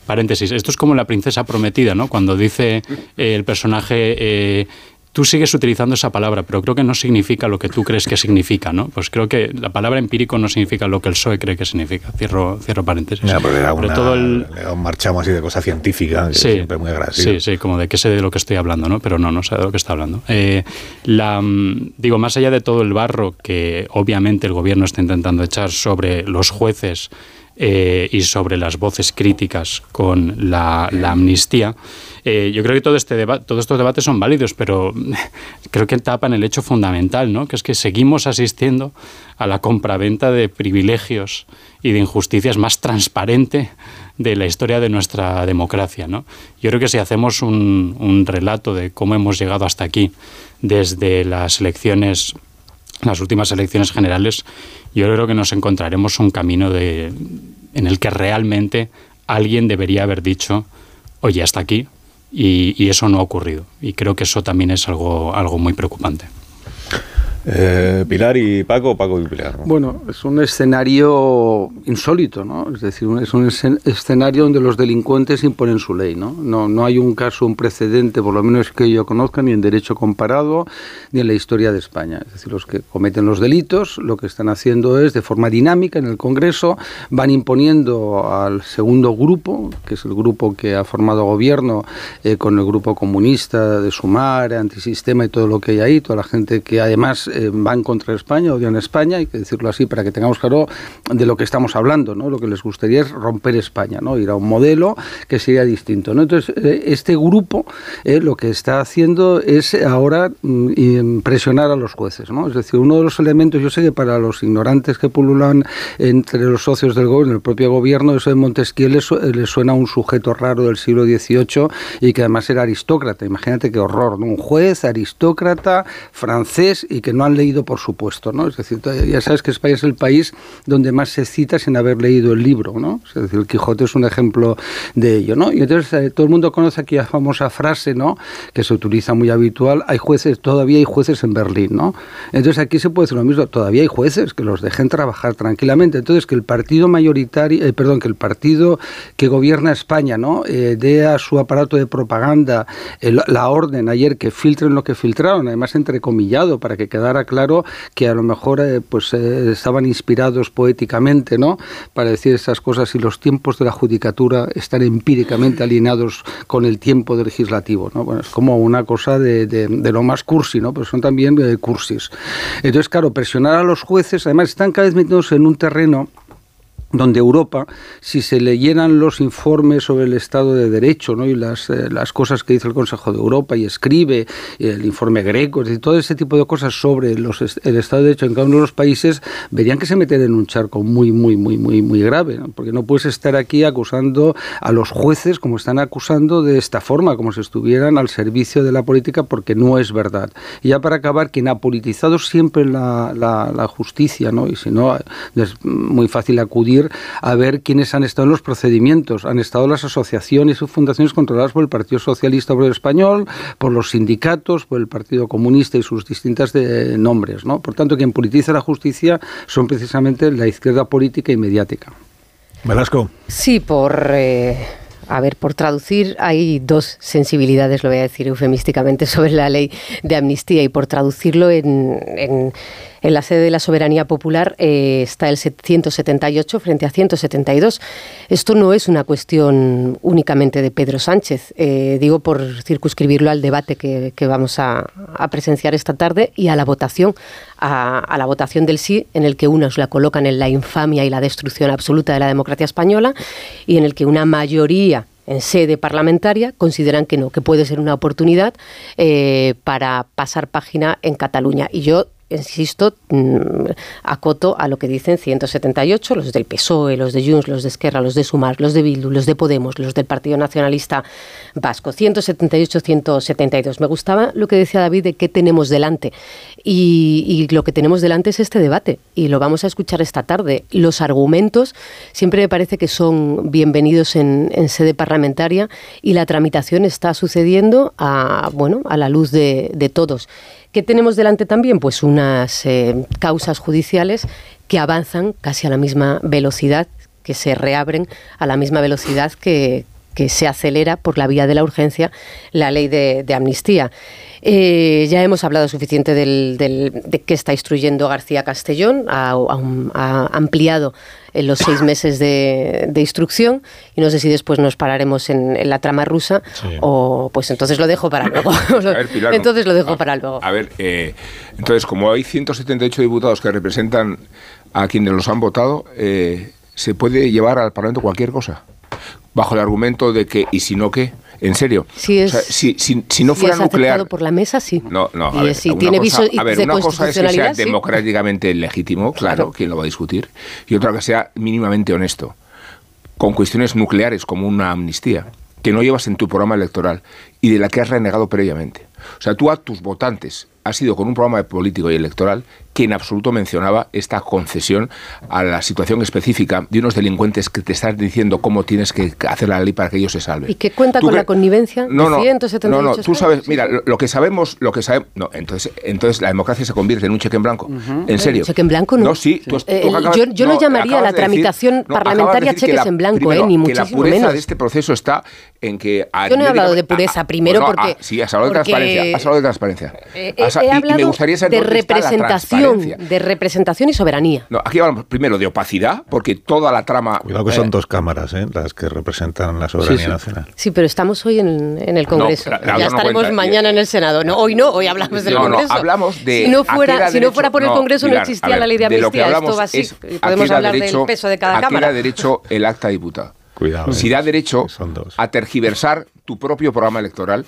paréntesis, esto es como la princesa prometida, ¿no? Cuando dice eh, el personaje, eh, tú sigues utilizando esa palabra, pero creo que no significa lo que tú crees que significa, ¿no? Pues creo que la palabra empírico no significa lo que el PSOE cree que significa. Cierro, cierro paréntesis. Ya, pero era Pero una- todo el- era un marchamo así de cosa científica, que Sí, siempre muy agradecido. Sí, sí, como de qué sé de lo que estoy hablando, ¿no? Pero no, no sé de lo que está hablando. Eh, la, mm, digo, más allá de todo el barro que obviamente el gobierno está intentando echar sobre los jueces eh, y sobre las voces críticas con la, amnistía, eh, yo creo que todo este todos estos debates son válidos, pero creo que tapan el hecho fundamental, ¿no? que es que seguimos asistiendo a la compraventa de privilegios y de injusticias más transparente de la historia de nuestra democracia. ¿no? Yo creo que si hacemos un relato de cómo hemos llegado hasta aquí, desde las elecciones, las últimas elecciones generales, yo creo que nos encontraremos un camino de, en el que realmente alguien debería haber dicho, oye, hasta aquí, y, eso no ha ocurrido. Y creo que eso también es algo, algo muy preocupante. Eh, Pilar y Paco, Paco y Pilar. ¿no? Bueno, es un escenario insólito, ¿no? Es decir, es un escen- escenario donde los delincuentes imponen su ley, ¿no? ¿no? No hay un caso, un precedente, por lo menos que yo conozca, ni en derecho comparado, ni en la historia de España. Es decir, los que cometen los delitos lo que están haciendo es, de forma dinámica en el Congreso, van imponiendo al segundo grupo, que es el grupo que ha formado gobierno eh, con el grupo comunista de Sumar, antisistema y todo lo que hay ahí, toda la gente que además eh, van contra España, odian España, hay que decirlo así para que tengamos claro de lo que estamos hablando, ¿no? Lo que les gustaría es romper España, ¿no? Ir a un modelo que sería distinto, ¿no? Entonces, eh, este grupo eh, lo que está haciendo es ahora mm, presionar a los jueces, ¿no? Es decir, uno de los elementos, yo sé que para los ignorantes que pululan entre los socios del gobierno, el propio gobierno, eso de Montesquieu le, le suena a un sujeto raro del siglo XVIII y que además era aristócrata. Imagínate qué horror, ¿no? Un juez aristócrata francés y que no han leído, por supuesto, ¿no? Es decir, ya sabes que España es el país donde más se cita sin haber leído el libro, ¿no? Es decir, el Quijote es un ejemplo de ello, ¿no? Y entonces eh, todo el mundo conoce aquella famosa frase, ¿no? Que se utiliza muy habitual, hay jueces, todavía hay jueces en Berlín, ¿no? Entonces aquí se puede decir lo mismo, todavía hay jueces que los dejen trabajar tranquilamente. Entonces que el partido mayoritario, eh, perdón, que el partido que gobierna España, ¿no? Eh, dé a su aparato de propaganda la orden ayer que filtren lo que filtraron, además entrecomillado, para que quedara claro que a lo mejor pues estaban inspirados poéticamente, ¿no? Para decir esas cosas y los tiempos de la judicatura están empíricamente alineados con el tiempo del legislativo. ¿no? Bueno, es como una cosa de, de, lo más cursi, ¿no? pero son también eh, cursis. Entonces, claro, presionar a los jueces, además están cada vez metidos en un terreno donde Europa, si se leyeran los informes sobre el Estado de Derecho ¿no? y las, eh, las cosas que dice el Consejo de Europa y escribe el informe greco, y todo ese tipo de cosas sobre los, el Estado de Derecho en cada uno de los países, verían que se meten en un charco muy, muy, muy, muy, muy grave, porque no puedes estar aquí acusando a los jueces como están acusando de esta forma, como si estuvieran al servicio de la política, porque no es verdad. Y ya para acabar, quien ha politizado siempre la, la, la justicia, ¿no? y si no, es muy fácil acudir a ver quiénes han estado en los procedimientos. Han estado las asociaciones y fundaciones controladas por el Partido Socialista Obrero Español, por los sindicatos, por el Partido Comunista y sus distintas de nombres. ¿no? Por tanto, quien politiza la justicia son precisamente la izquierda política y mediática. Velasco. Sí, por... Eh, a ver, por traducir, hay dos sensibilidades, lo voy a decir eufemísticamente, sobre la ley de amnistía y por traducirlo en en la sede de la soberanía popular eh, está el 178 frente a 172. Esto no es una cuestión únicamente de Pedro Sánchez, eh, digo por circunscribirlo al debate que, vamos a, presenciar esta tarde y a la votación, a, la votación del sí, en el que unos la colocan en la infamia y la destrucción absoluta de la democracia española y en el que una mayoría en sede parlamentaria consideran que no, que puede ser una oportunidad eh, para pasar página en Cataluña. Y yo insisto, mm, acoto a lo que dicen 178, los del PSOE, los de Junts, los de Esquerra, los de Sumar, los de Bildu, los de Podemos, los del Partido Nacionalista Vasco. 178, 172. Me gustaba lo que decía David de qué tenemos delante. Y, lo que tenemos delante es este debate. Y lo vamos a escuchar esta tarde. Los argumentos siempre me parece que son bienvenidos en, sede parlamentaria y la tramitación está sucediendo a, bueno, a la luz de, de todos. ¿Qué tenemos delante también? Pues unas eh, causas judiciales que avanzan casi a la misma velocidad, que se reabren a la misma velocidad que, se acelera por la vía de la urgencia la ley de, amnistía. Eh, ya hemos hablado suficiente del, de qué está instruyendo García Castellón, ha, ampliado en los seis meses de, instrucción y no sé si después nos pararemos en, la trama rusa o pues entonces lo dejo para luego. entonces lo dejo para luego. A ver, eh, entonces como hay 178 diputados que representan a quienes los han votado, eh, ¿se puede llevar al Parlamento cualquier cosa? Bajo el argumento de que, ¿y si no qué? En serio. Si, es, si, si, no fuera nuclear. por la mesa, sí. No, no. A ver, si tiene cosa, a ver, una cosa es que sea democráticamente legítimo, claro, ¿quién lo va a discutir? Y otra que sea mínimamente honesto. Con cuestiones nucleares como una amnistía, que no llevas en tu programa electoral y de la que has renegado previamente. O sea, tú a tus votantes has sido con un programa político y electoral que en absoluto mencionaba esta concesión a la situación específica de unos delincuentes que te están diciendo cómo tienes que hacer la ley para que ellos se salven. ¿Y que cuenta con la connivencia no, no, No, no, tú sabes, mira, lo, que sabemos, lo que sabemos, no, entonces, entonces la democracia se convierte en un cheque en blanco. ¿En serio? ¿Cheque en blanco no? No, sí. Eh, yo, yo no, llamaría la tramitación parlamentaria cheques en blanco, eh, ni muchísimo que la pureza de este proceso está en que... yo no he hablado de pureza primero porque... sí, has hablado de transparencia. Has hablado de transparencia. Eh, y, me gustaría saber de representación, de representación y soberanía. No, aquí hablamos primero de opacidad, porque toda la trama... Cuidado que son dos cámaras, ¿eh? las que representan la soberanía nacional. Sí, pero estamos hoy en, el Congreso. ya estaremos mañana en el Senado. No, hoy no, hoy hablamos del Congreso. No, hablamos de... Si no fuera, si no fuera por el Congreso no existía la ley de amnistía. Esto va así. Podemos hablar del peso de cada cámara. da derecho el acta diputado. Cuidado. Si da derecho a tergiversar tu propio programa electoral,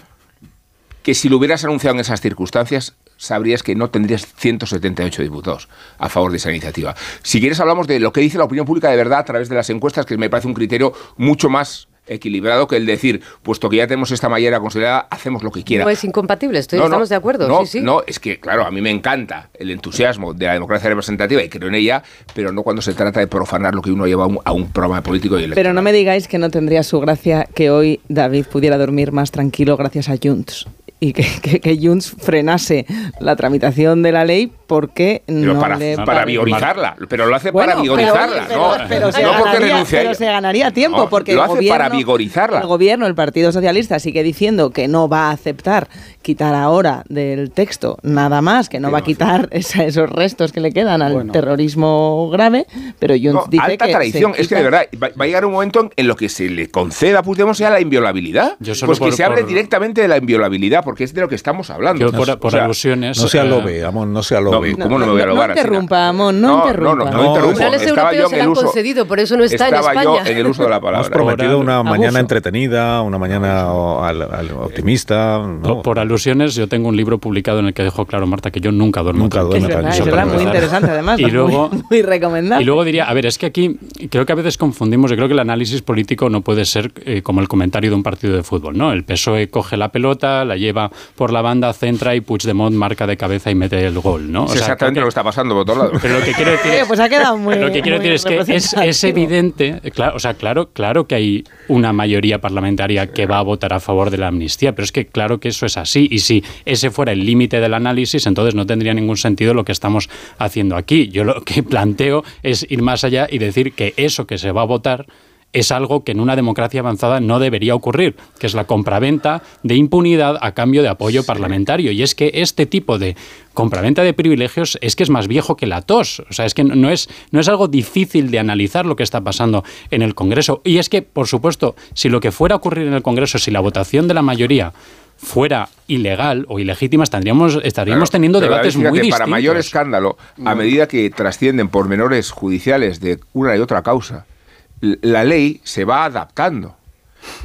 que si lo hubieras anunciado en esas circunstancias, sabrías que no tendrías 178 diputados a favor de esa iniciativa. Si quieres hablamos de lo que dice la opinión pública de verdad a través de las encuestas, que me parece un criterio mucho más equilibrado que el decir, puesto que ya tenemos esta mayoría considerada, hacemos lo que quiera. No es incompatible, estoy, estamos de acuerdo. No, sí, sí. no, es que, claro, a mí me encanta el entusiasmo de la democracia representativa y creo en ella, pero no cuando se trata de profanar lo que uno lleva a un, programa político y electoral. Pero no me digáis que no tendría su gracia que hoy David pudiera dormir más tranquilo gracias a Junts y que, que, Junts frenase la tramitación de la ley porque no para, le para vigorizarla, pero lo hace para vigorizarla, no, pero, se ganaría, pero se ganaría tiempo porque lo hace el gobierno, para vigorizarla. El gobierno, el Partido Socialista sigue diciendo que no va a aceptar quitar ahora del texto nada más, que no va a quitar esos restos que le quedan al terrorismo grave, pero Junts dice alta que tradición, es que de verdad va, a llegar un momento en, lo que se le conceda a Puigdemont sea la inviolabilidad, pues que se hable directamente de la inviolabilidad porque es de lo que estamos hablando. Yo por, por alusiones. No se alobe, Amón, no se alobe. No, ¿Cómo no, me voy a alobar? No interrumpa, Amón, no, interrumpa. No, no, no. Los en el uso. concedido, por eso no está en España. Estaba yo en el uso de la palabra. Hemos prometido una mañana entretenida, una mañana optimista. Por alusiones, yo tengo un libro publicado en el que dejó claro Marta que yo nunca duermo. Nunca duermo. Es verdad, muy interesante además. Y luego, muy recomendable. Y luego diría, a ver, es que aquí creo que a veces confundimos, yo creo que el análisis político no puede ser como el comentario de un partido de fútbol, ¿no? El PSOE coge la pelota, la lleva por la banda, centra y Puigdemont marca de cabeza y mete el gol, ¿no? Es exactamente lo que está pasando por todos lados. Pero lo que quiero decir es, pues ha quedado muy, lo que quiero decir es que es, es, evidente, claro, o sea, claro, claro que hay una mayoría parlamentaria que va a votar a favor de la amnistía, pero es que claro que eso es así y si ese fuera el límite del análisis, entonces no tendría ningún sentido lo que estamos haciendo aquí. Yo lo que planteo es ir más allá y decir que eso que se va a votar es algo que en una democracia avanzada no debería ocurrir, que es la compraventa de impunidad a cambio de apoyo parlamentario. Y es que este tipo de compraventa de privilegios es que es más viejo que la tos. O sea, es que no es, no es algo difícil de analizar lo que está pasando en el Congreso. Y es que, por supuesto, si lo que fuera a ocurrir en el Congreso, si la votación de la mayoría fuera ilegal o ilegítima, estaríamos, estaríamos teniendo debates muy distintos. Para mayor escándalo, a medida que trascienden por menores judiciales de una y otra causa, la ley se va adaptando.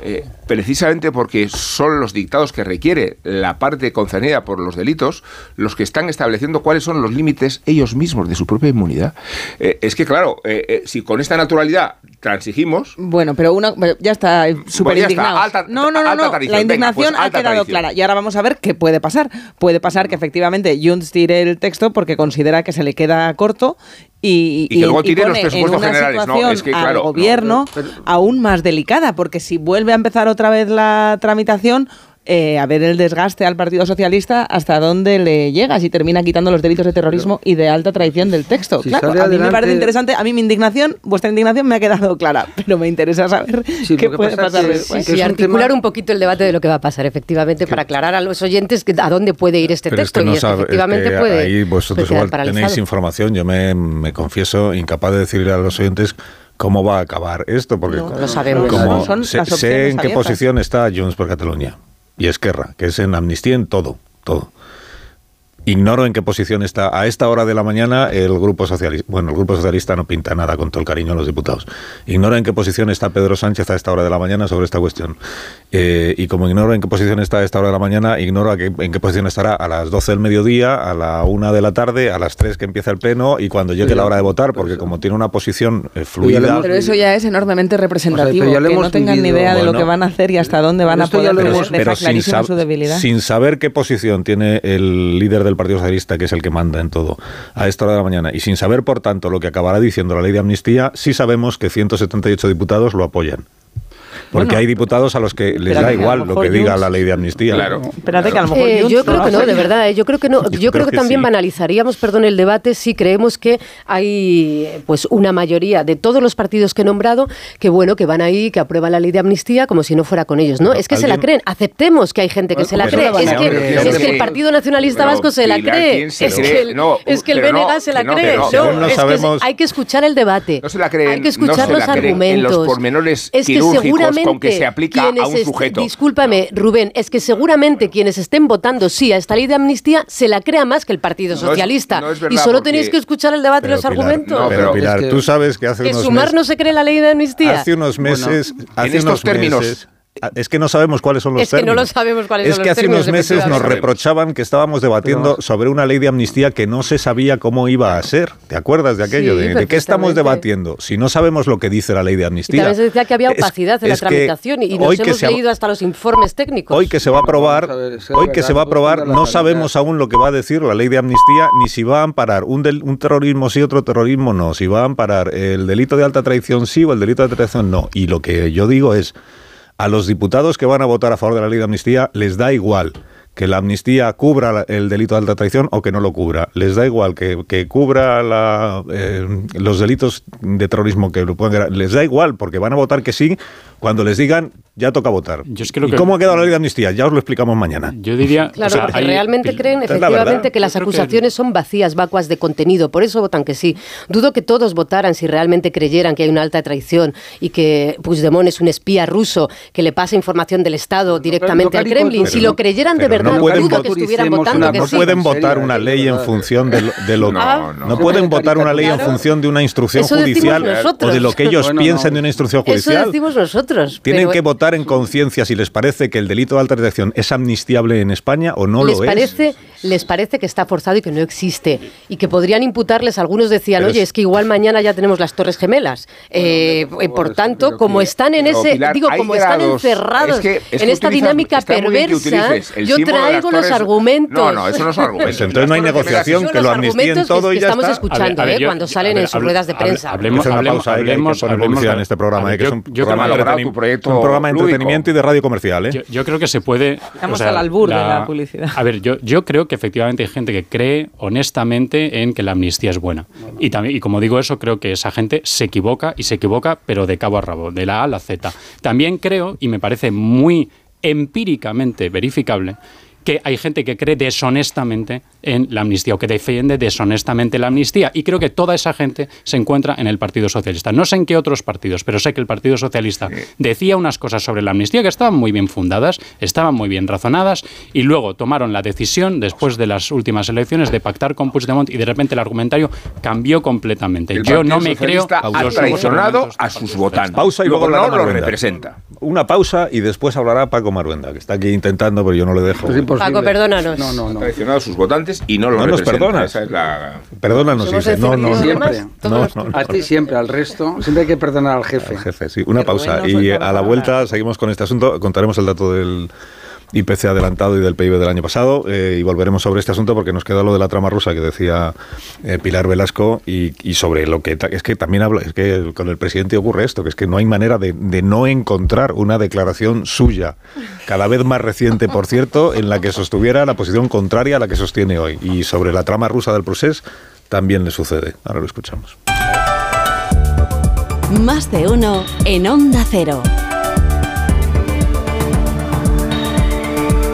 Eh, precisamente porque son los dictados que requiere la parte concernida por los delitos los que están estableciendo cuáles son los límites ellos mismos de su propia inmunidad. Eh, es que, claro, eh, si con esta naturalidad transigimos. Bueno, pero una, ya está súper indignado. no, no, no, no. la indignación pues ha quedado clara. Y ahora vamos a ver qué puede pasar. Puede pasar que efectivamente Junts tire el texto porque considera que se le queda corto y, y, que luego tire los presupuestos generales. No, es que, claro, al gobierno aún más delicada, porque si vuelve a empezar otra vez la tramitación, eh, a ver el desgaste al Partido Socialista hasta dónde le llega, si termina quitando los delitos de terrorismo y de alta traición del texto. claro, a mí me parece interesante, a mí mi indignación, vuestra indignación me ha quedado clara, pero me interesa saber qué puede pasar después. y articular un poquito el debate de lo que va a pasar, efectivamente, para aclarar a los oyentes a dónde puede ir este texto. y efectivamente puede. Ahí vosotros igual tenéis información, yo me, me confieso incapaz de decirle a los oyentes cómo va a acabar esto, porque no, lo sabemos. Como sé, en qué posición está Junts por Cataluña y Esquerra, que es en amnistía en todo, todo. Ignoro en qué posición está a esta hora de la mañana el Grupo Socialista. Bueno, el Grupo Socialista no pinta nada con todo el cariño a los diputados. Ignoro en qué posición está Pedro Sánchez a esta hora de la mañana sobre esta cuestión. Eh, y como ignoro en qué posición está a esta hora de la mañana, ignoro en qué posición estará a las 12 del mediodía, a la 1 de la tarde, a las 3 que empieza el pleno y cuando llegue la hora de votar, porque como tiene una posición eh, fluida. Pero eso ya es enormemente representativo. que no tengan ni idea de lo que van a hacer y hasta dónde van a poder. Pero, sin, su debilidad. sin saber qué posición tiene el líder del Partido Socialista, que es el que manda en todo, a esta hora de la mañana, y sin saber, por tanto, lo que acabará diciendo la ley de amnistía, sí sabemos que 178 diputados lo apoyan. Porque hay diputados a los que les da igual lo que diga la ley de amnistía. Claro. Espérate que a lo mejor Eh, yo creo que no, de verdad. eh, Yo creo que no. Yo Yo creo creo que que también sí. banalizaríamos, perdón, el debate si creemos que hay pues una mayoría de todos los partidos que he nombrado que bueno que van ahí que aprueban la ley de amnistía como si no fuera con ellos. No, Pero es que se la creen. Aceptemos que hay gente que Bueno, se la cree. no Es que, es el Partido Nacionalista Pero, Vasco se la cree. ¿quién se Es que el, es que el BNG se la cree. hay que escuchar el debate. No se la creen, hay que escuchar los argumentos. es que quirúrgicos seguramente con que se aplica a un sujeto. Discúlpame, Rubén, es que seguramente quienes estén votando sí a esta ley de amnistía se la crea más que el Partido No es- Socialista. no es y solo porque- tenéis que escuchar el debate y los Pilar, argumentos. No, pero, pero Pilar, es que- tú sabes que hace que unos Sumar meses... no se cree la ley de amnistía. Hace unos meses, hace estos unos términos- meses, es que no sabemos cuáles son los Es que no términos. lo sabemos cuáles Es son que los hace términos, unos meses nos reprochaban que estábamos debatiendo sobre una ley de amnistía que no se sabía cómo iba a ser. ¿Te acuerdas de aquello? Sí, de, ¿de qué estamos debatiendo? Si no sabemos lo que dice la ley de Y amnistía. también se decía que había Es- opacidad en la es que tramitación y nos hoy que hemos se ha- leído hasta los informes técnicos. Hoy que se va a aprobar, ver, es que hoy que se va a aprobar, no sabemos aún lo que va a decir la ley de amnistía, ni si va a amparar un, del- un terrorismo sí, otro terrorismo no, si va a amparar el delito de alta traición sí o el delito de traición no. Y lo que yo digo es, a los diputados que van a votar a favor de la ley de amnistía les da igual que la amnistía cubra el delito de alta traición o que no lo cubra. Les da igual que, que cubra la, eh, los delitos de terrorismo que lo puedan Les da igual porque van a votar que sí cuando les digan ya toca votar. Yo es que lo ¿Y que- cómo ha quedado la ley de amnistía? Ya os lo explicamos mañana. Yo diría. Claro, o sea, porque hay- realmente creen es la verdad. efectivamente que las creo que- acusaciones son vacías, vacuas de contenido, por eso votan que sí. Dudo que todos votaran si realmente creyeran que hay una alta traición y que Puigdemont es un espía ruso que le pasa información del Estado directamente no al Kremlin. Si lo creyeran de Pero no pueden una no sí. pueden en votar una ley en función de lo, de lo- No, no. no pueden votar una ley en función de una instrucción Eso judicial o de lo que ellos Bueno, piensen no. de una instrucción Eso judicial. decimos nosotros. Tienen pero que votar en conciencia si les parece que el delito de alta traición es amnistiable en España o no les lo parece, es. les parece que está forzado y que no existe y que podrían imputarles. Algunos decían, Pero oye, es- es que igual mañana ya tenemos las Torres Gemelas. Eh, eh, por tanto, como que- están en ese, Pilar, digo, como están encerrados en esta dinámica perversa, yo traigo los argumentos. No, no, eso no son argumentos. Pues entonces no hay negociación, que lo amnistíen todo que, y ya estamos está. escuchando a ver, eh, cuando salen en sus ruedas de prensa. hablemos- hablemos- hablemos- publicidad en este programa, a eh, que yo- es un programa, que- de entretenimiento, proyecto un programa de lúdico. entretenimiento y de radio comercial. ¿eh? Yo, creo que se puede. Estamos al albur de la publicidad. A ver, yo, yo creo que efectivamente hay gente que cree honestamente en que la amnistía es buena. Y, también, y como digo eso, creo que esa gente se equivoca y se equivoca, pero de cabo a rabo, de la A a la Z. También creo, y me parece muy empíricamente verificable, que hay gente que cree deshonestamente en la amnistía o que defiende deshonestamente la amnistía. Y creo que toda esa gente se encuentra en el Partido Socialista. No sé en qué otros partidos, pero sé que el Partido Socialista decía unas cosas sobre la amnistía que estaban muy bien fundadas, estaban muy bien razonadas, y luego tomaron la decisión, después de las últimas elecciones, de pactar con Puigdemont y de repente el argumentario cambió completamente. El Yo no me creo ha traicionado a sus votantes. Pausa y luego luego no hablará lo representa. Una pausa y después hablará Paco Maruenda, que está aquí intentando, pero yo no le dejo. Es imposible. Paco, perdónanos. No, no, Ha no. traicionado a sus votantes y no lo No nos perdonas. Esa es la... Perdónanos, dice. No, no. Siempre. No, no, A ti siempre, al resto. Siempre hay que perdonar al jefe. Jefe, sí. Una pausa. Y a la vuelta seguimos con este asunto. Contaremos el dato del IPC adelantado y del PIB del año pasado eh, y volveremos sobre este asunto porque nos queda lo de la trama rusa que decía eh, Pilar Velasco y, sobre lo que es que también habla es que con el presidente ocurre esto que es que no hay manera de, de no encontrar una declaración suya cada vez más reciente por cierto en la que sostuviera la posición contraria a la que sostiene hoy. Y sobre la trama rusa del procés también le sucede. Ahora lo escuchamos. Más de uno en Onda Cero.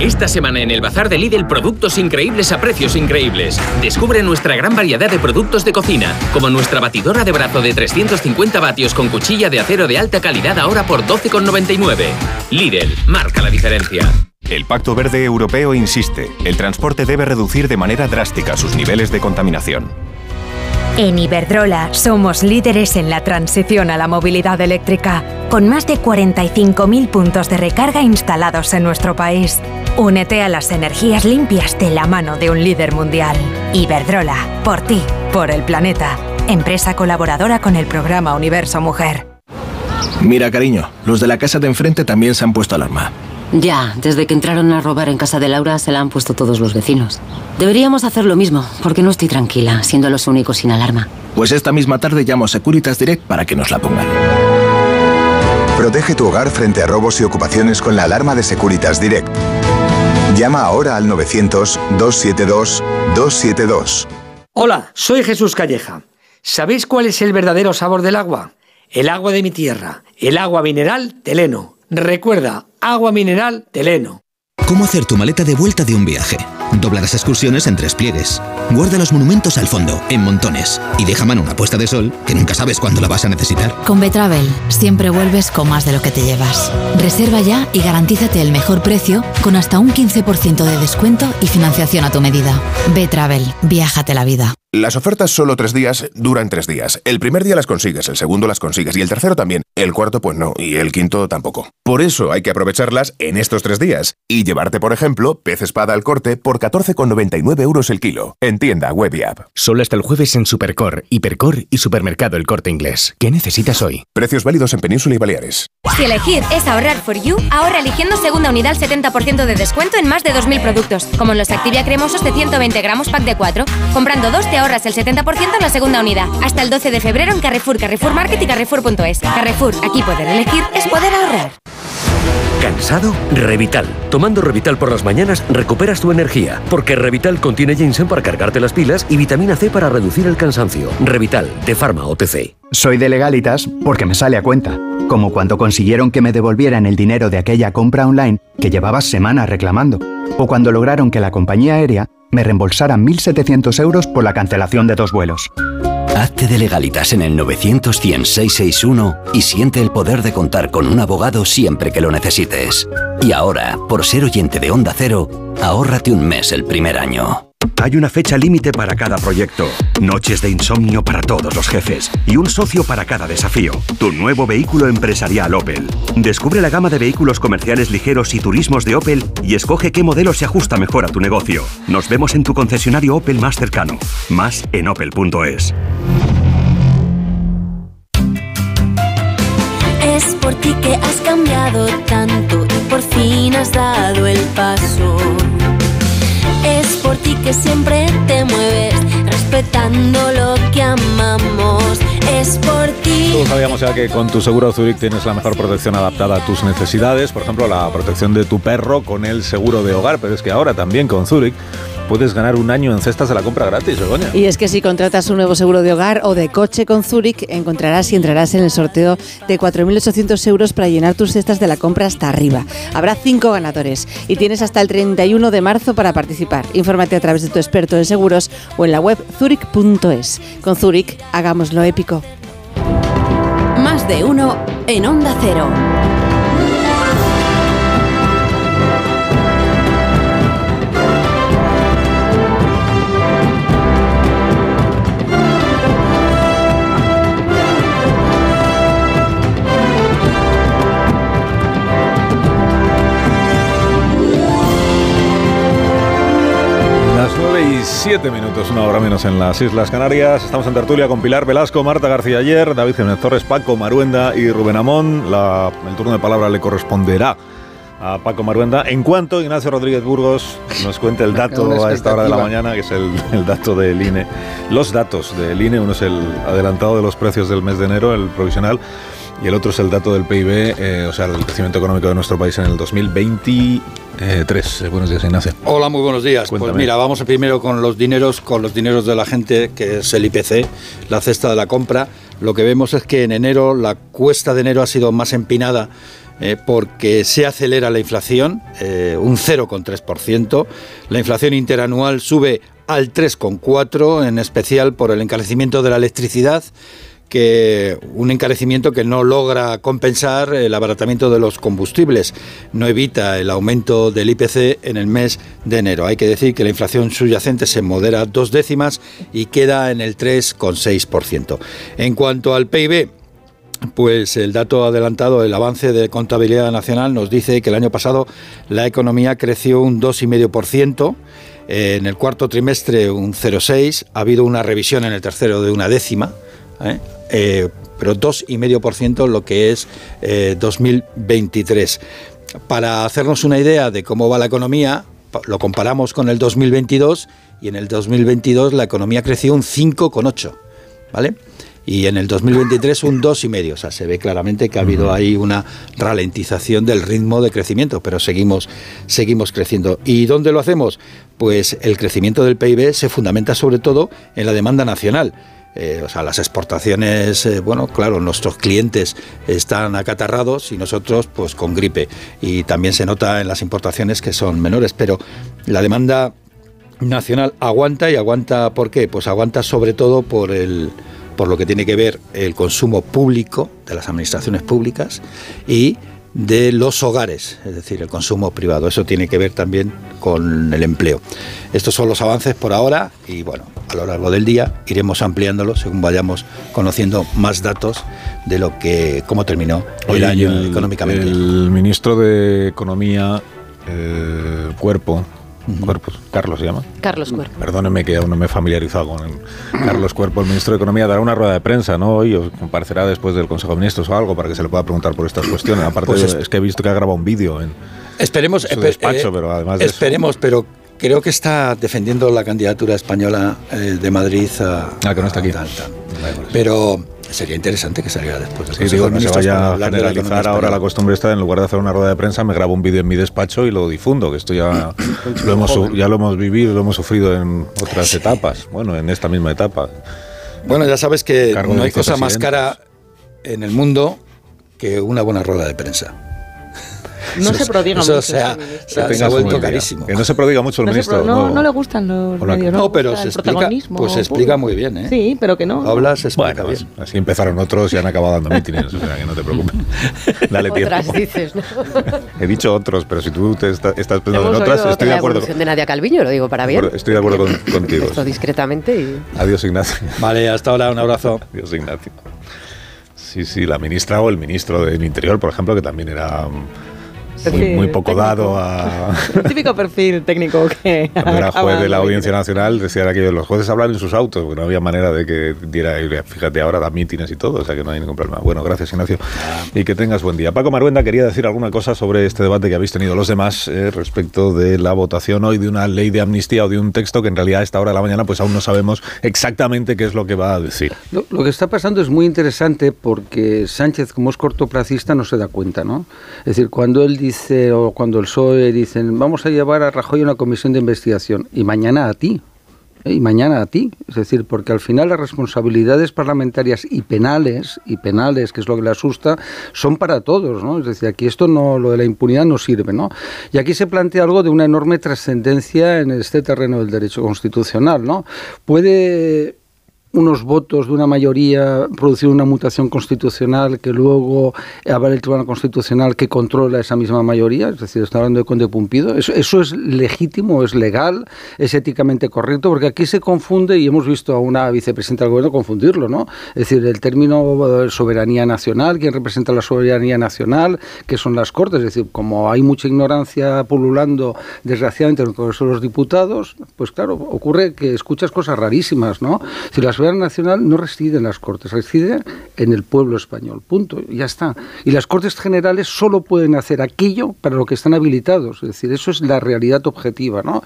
Esta semana en el Bazar de Lidl, productos increíbles a precios increíbles. Descubre nuestra gran variedad de productos de cocina, como nuestra batidora de brazo de 350 vatios con cuchilla de acero de alta calidad ahora por 12,99. Lidl, marca la diferencia. El Pacto Verde Europeo insiste, el transporte debe reducir de manera drástica sus niveles de contaminación. En Iberdrola somos líderes en la transición a la movilidad eléctrica, con más de 45.000 puntos de recarga instalados en nuestro país. Únete a las energías limpias de la mano de un líder mundial. Iberdrola, por ti, por el planeta. Empresa colaboradora con el programa Universo Mujer. Mira, cariño, los de la casa de enfrente también se han puesto alarma. Ya, desde que entraron a robar en casa de Laura se la han puesto todos los vecinos. Deberíamos hacer lo mismo, porque no estoy tranquila, siendo los únicos sin alarma. Pues esta misma tarde llamo a Securitas Direct para que nos la pongan. Protege tu hogar frente a robos y ocupaciones con la alarma de Securitas Direct. Llama ahora al 900-272-272. Hola, soy Jesús Calleja. ¿Sabéis cuál es el verdadero sabor del agua? El agua de mi tierra, el agua mineral Teleno. Recuerda, agua mineral Teleno. ¿Cómo hacer tu maleta de vuelta de un viaje? Dobla las excursiones en tres pliegues. Guarda los monumentos al fondo, en montones. Y deja mano una puesta de sol, que nunca sabes cuándo la vas a necesitar. Con Betravel, siempre vuelves con más de lo que te llevas. Reserva ya y garantízate el mejor precio con hasta un 15% de descuento y financiación a tu medida. Betravel, viájate la vida. Las ofertas solo tres días duran tres días. El primer día las consigues, el segundo las consigues y el tercero también. El cuarto pues no y el quinto tampoco. Por eso hay que aprovecharlas en estos tres días y llevarte, por ejemplo, pez espada al corte por 14,99 euros el kilo. En tienda web y app. Solo hasta el jueves en Supercor, Hipercor y Supermercado El Corte Inglés. ¿Qué necesitas hoy? Precios válidos en Península y Baleares. Si elegir es ahorrar for you, ahorra eligiendo segunda unidad al 70% de descuento en más de 2.000 productos, como en los Activia cremosos de 120 gramos pack de 4. Comprando dos te ahorras el 70% en la segunda unidad. Hasta el 12 de febrero en Carrefour, Carrefour Market y Carrefour.es. Carrefour, aquí poder elegir es poder ahorrar. ¿Cansado? Revital. Tomando Revital por las mañanas recuperas tu energía, porque Revital contiene ginseng para cargarte las pilas y vitamina C para reducir el cansancio. Revital, de Pharma OTC. Soy de Legalitas porque me sale a cuenta, como cuando consiguieron que me devolvieran el dinero de aquella compra online que llevaba semanas reclamando, o cuando lograron que la compañía aérea me reembolsara 1.700 euros por la cancelación de dos vuelos. Hazte de legalitas en el 900 y siente el poder de contar con un abogado siempre que lo necesites. Y ahora, por ser oyente de Onda Cero, ahórrate un mes el primer año. Hay una fecha límite para cada proyecto, noches de insomnio para todos los jefes y un socio para cada desafío. Tu nuevo vehículo empresarial Opel. Descubre la gama de vehículos comerciales ligeros y turismos de Opel y escoge qué modelo se ajusta mejor a tu negocio. Nos vemos en tu concesionario Opel más cercano. Más en opel.es. Es por ti que has cambiado tanto y por fin has dado el paso. Por ti que siempre te mueves, respetando lo que amamos. Es por ti. Todos sabíamos ya que con tu seguro Zurich tienes la mejor protección adaptada a tus necesidades. Por ejemplo, la protección de tu perro con el seguro de hogar. Pero es que ahora también con Zurich puedes ganar un año en cestas de la compra gratis, Begoña. Y es que si contratas un nuevo seguro de hogar o de coche con Zurich, encontrarás y entrarás en el sorteo de 4.800 euros para llenar tus cestas de la compra hasta arriba. Habrá cinco ganadores y tienes hasta el 31 de marzo para participar. Infórmate a través de tu experto en seguros o en la web zurich.es. Con Zurich, hagámoslo épico. Más de uno en Onda Cero. 7 minutos, una hora menos en las Islas Canarias. Estamos en tertulia con Pilar Velasco, Marta García Ayer, David Jiménez Torres, Paco Maruenda y Rubén Amón. La- el turno de palabra le corresponderá a Paco Maruenda. En cuanto Ignacio Rodríguez Burgos nos cuente el dato a esta hora de la mañana, que es el, el dato del INE. Los datos del INE, uno es el adelantado de los precios del mes de enero, el provisional, y el otro es el dato del PIB, eh, o sea, el crecimiento económico de nuestro país en el 2023. Eh, buenos días, Ignacio. Hola, muy buenos días. Cuéntame. Pues mira, vamos primero con los dineros, con los dineros de la gente, que es el IPC, la cesta de la compra. Lo que vemos es que en enero la cuesta de enero ha sido más empinada eh, porque se acelera la inflación, eh, un 0,3%. La inflación interanual sube al 3,4%, en especial por el encarecimiento de la electricidad que un encarecimiento que no logra compensar el abaratamiento de los combustibles, no evita el aumento del IPC en el mes de enero. Hay que decir que la inflación subyacente se modera dos décimas y queda en el 3,6%. En cuanto al PIB, pues el dato adelantado, el avance de contabilidad nacional nos dice que el año pasado la economía creció un 2,5%, en el cuarto trimestre un 0,6%, ha habido una revisión en el tercero de una décima, ¿eh? Eh, pero 2,5% lo que es 2023. Eh, Para hacernos una idea de cómo va la economía, lo comparamos con el 2022 y en el 2022 la economía creció un 5,8, ¿vale? y en el 2023 un 2,5. O sea, se ve claramente que ha habido ahí una ralentización del ritmo de crecimiento, pero seguimos, seguimos creciendo. ¿Y dónde lo hacemos? Pues el crecimiento del PIB se fundamenta sobre todo en la demanda nacional. Eh, o sea, las exportaciones, eh, bueno, claro, nuestros clientes están acatarrados y nosotros pues con gripe. Y también se nota en las importaciones que son menores, pero la demanda nacional aguanta y aguanta ¿por qué? Pues aguanta sobre todo por el por lo que tiene que ver el consumo público de las administraciones públicas y de los hogares, es decir, el consumo privado. Eso tiene que ver también con el empleo. Estos son los avances por ahora y bueno, a lo largo del día iremos ampliándolo según vayamos conociendo más datos de lo que cómo terminó el año el, económicamente. El ministro de Economía, eh, Cuerpo, Cuerpos, Carlos se llama. Carlos Cuerpo. Perdóneme que aún no me he familiarizado con el Carlos Cuerpo, el ministro de Economía, dará una rueda de prensa, ¿no? Hoy o comparecerá después del Consejo de Ministros o algo para que se le pueda preguntar por estas cuestiones. Aparte, Pues es- es, que he visto que ha grabado un vídeo en Esperemos, su espe- despacho, eh, pero además de eso- esperemos, pero creo que está defendiendo la candidatura española eh, de Madrid a, Ah, que no está aquí. Pero sería interesante que saliera después Sí, digo, de no se vaya a generalizar ahora la costumbre esta, en lugar de hacer una rueda de prensa, me grabo un vídeo en mi despacho y lo difundo, que esto ya lo hemos, su- ya lo hemos vivido, lo hemos sufrido en otras etapas, bueno, en esta misma etapa. Bueno, ya sabes que Cargo no hay cosa más cara en el mundo que una buena rueda de prensa. No se prodiga mucho. se ha, este ministro. se ha- Que vuelto carísimo. No se prodiga mucho el ministro. no, le gustan los medios. No, pero se explica, pues se explica muy bien, ¿eh? Sí, pero que no. Hablas, se explica bien. así empezaron otros y han acabado dando mítines, o sea que no te preocupes. Dale tiempo. Otras dices, ¿no? He dicho otros, pero si tú te estás pensando en otras, estoy de la acuerdo. evolución de Nadia Calviño, lo digo para bien. Estoy de acuerdo con- contigo. Esto discretamente y... Adiós, Ignacio. Vale, hasta ahora, un abrazo. Adiós, Ignacio. Sí, sí, la ministra o el ministro del Interior, por ejemplo, que también era muy, muy poco técnico. dado a... El típico perfil técnico que. Cuando era juez de la Audiencia Nacional, decía aquello, los jueces hablan en sus autos, porque no había manera de que diera, fíjate, ahora da mítines y todo, o sea que no hay ningún problema. Bueno, gracias Ignacio y que tengas buen día. Paco Maruenda quería decir alguna cosa sobre este debate que habéis tenido los demás eh, respecto de la votación hoy de una ley de amnistía o de un texto que en realidad a esta hora de la mañana pues aún no sabemos exactamente qué es lo que va a decir. Lo, lo que está pasando es muy interesante porque Sánchez, como es cortoplacista, no se da cuenta, ¿no? Es decir, cuando él dice, o cuando el PSOE dicen, vamos a llevar a Rajoy una comisión de investigación, y mañana a ti, ¿eh? y mañana a ti. Es decir, porque al final las responsabilidades parlamentarias y penales, y penales, que es lo que le asusta, son para todos, ¿no? Es decir, aquí esto no, lo de la impunidad no sirve, ¿no? Y aquí se plantea algo de una enorme trascendencia en este terreno del derecho constitucional, ¿no? Puede unos votos de una mayoría producir una mutación constitucional que luego avale el Tribunal Constitucional que controla esa misma mayoría, es decir, está hablando de Conde Pumpido. Eso, eso es legítimo, es legal, es éticamente correcto, porque aquí se confunde, y hemos visto a una vicepresidenta del gobierno confundirlo, ¿no? Es decir, el término eh, soberanía nacional, quién representa la soberanía nacional, que son las Cortes, es decir, como hay mucha ignorancia pululando, desgraciadamente, en el Congreso de los Diputados, pues claro, ocurre que escuchas cosas rarísimas, ¿no? Si la soberanía nacional no reside en las Cortes, reside en el pueblo español, punto, ya está. Y las Cortes Generales solo pueden hacer aquello para lo que están habilitados, es decir, eso es la realidad objetiva, ¿no?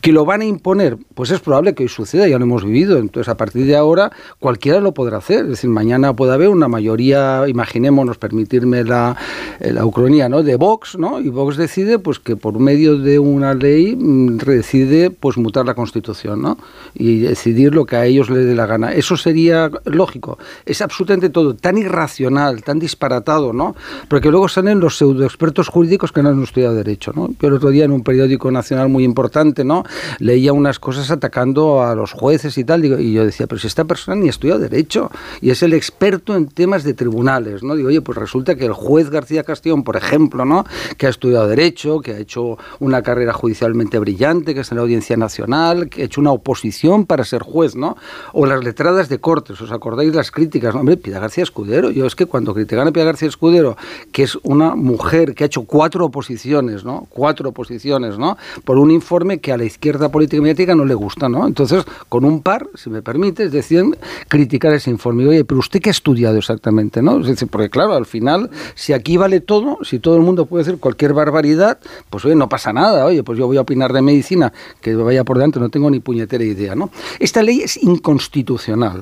Que lo van a imponer, pues es probable que hoy suceda, ya lo hemos vivido, entonces a partir de ahora cualquiera lo podrá hacer, es decir, mañana puede haber una mayoría, imaginémonos, permitirme la, eh, la ucronía, ¿no? De Vox, ¿no? Y Vox decide, pues que por medio de una ley mm, decide, pues mutar la Constitución, ¿no? Y decidir lo que a ellos les dé la gana Eso sería lógico. Es absolutamente todo tan irracional, tan disparatado, ¿no? Porque luego salen los pseudoexpertos jurídicos que no han estudiado derecho, ¿no? Yo el otro día en un periódico nacional muy importante, ¿no? Leía unas cosas atacando a los jueces y tal, y yo decía, pero si esta persona ni ha estudiado derecho y es el experto en temas de tribunales, ¿no? Digo, oye, pues resulta que el juez García Castellón, por ejemplo, ¿no? Que ha estudiado derecho, que ha hecho una carrera judicialmente brillante, que está en la Audiencia Nacional, que ha hecho una oposición para ser juez, ¿no? O las letradas de cortes, ¿os acordáis las críticas? Hombre, Piedad García Escudero, yo es que cuando critican a Piedad García Escudero, que es una mujer que ha hecho cuatro oposiciones, ¿no? Cuatro oposiciones, ¿no? Por un informe que a la izquierda política y mediática no le gusta, ¿no? Entonces, con un par, si me permites, decían criticar ese informe. Oye, pero usted qué ha estudiado exactamente, ¿no? Es decir, porque claro, al final, si aquí vale todo, si todo el mundo puede decir cualquier barbaridad, pues oye, no pasa nada. Oye, pues yo voy a opinar de medicina, que vaya por delante, no tengo ni puñetera idea, ¿no? Esta ley es inconstitucional.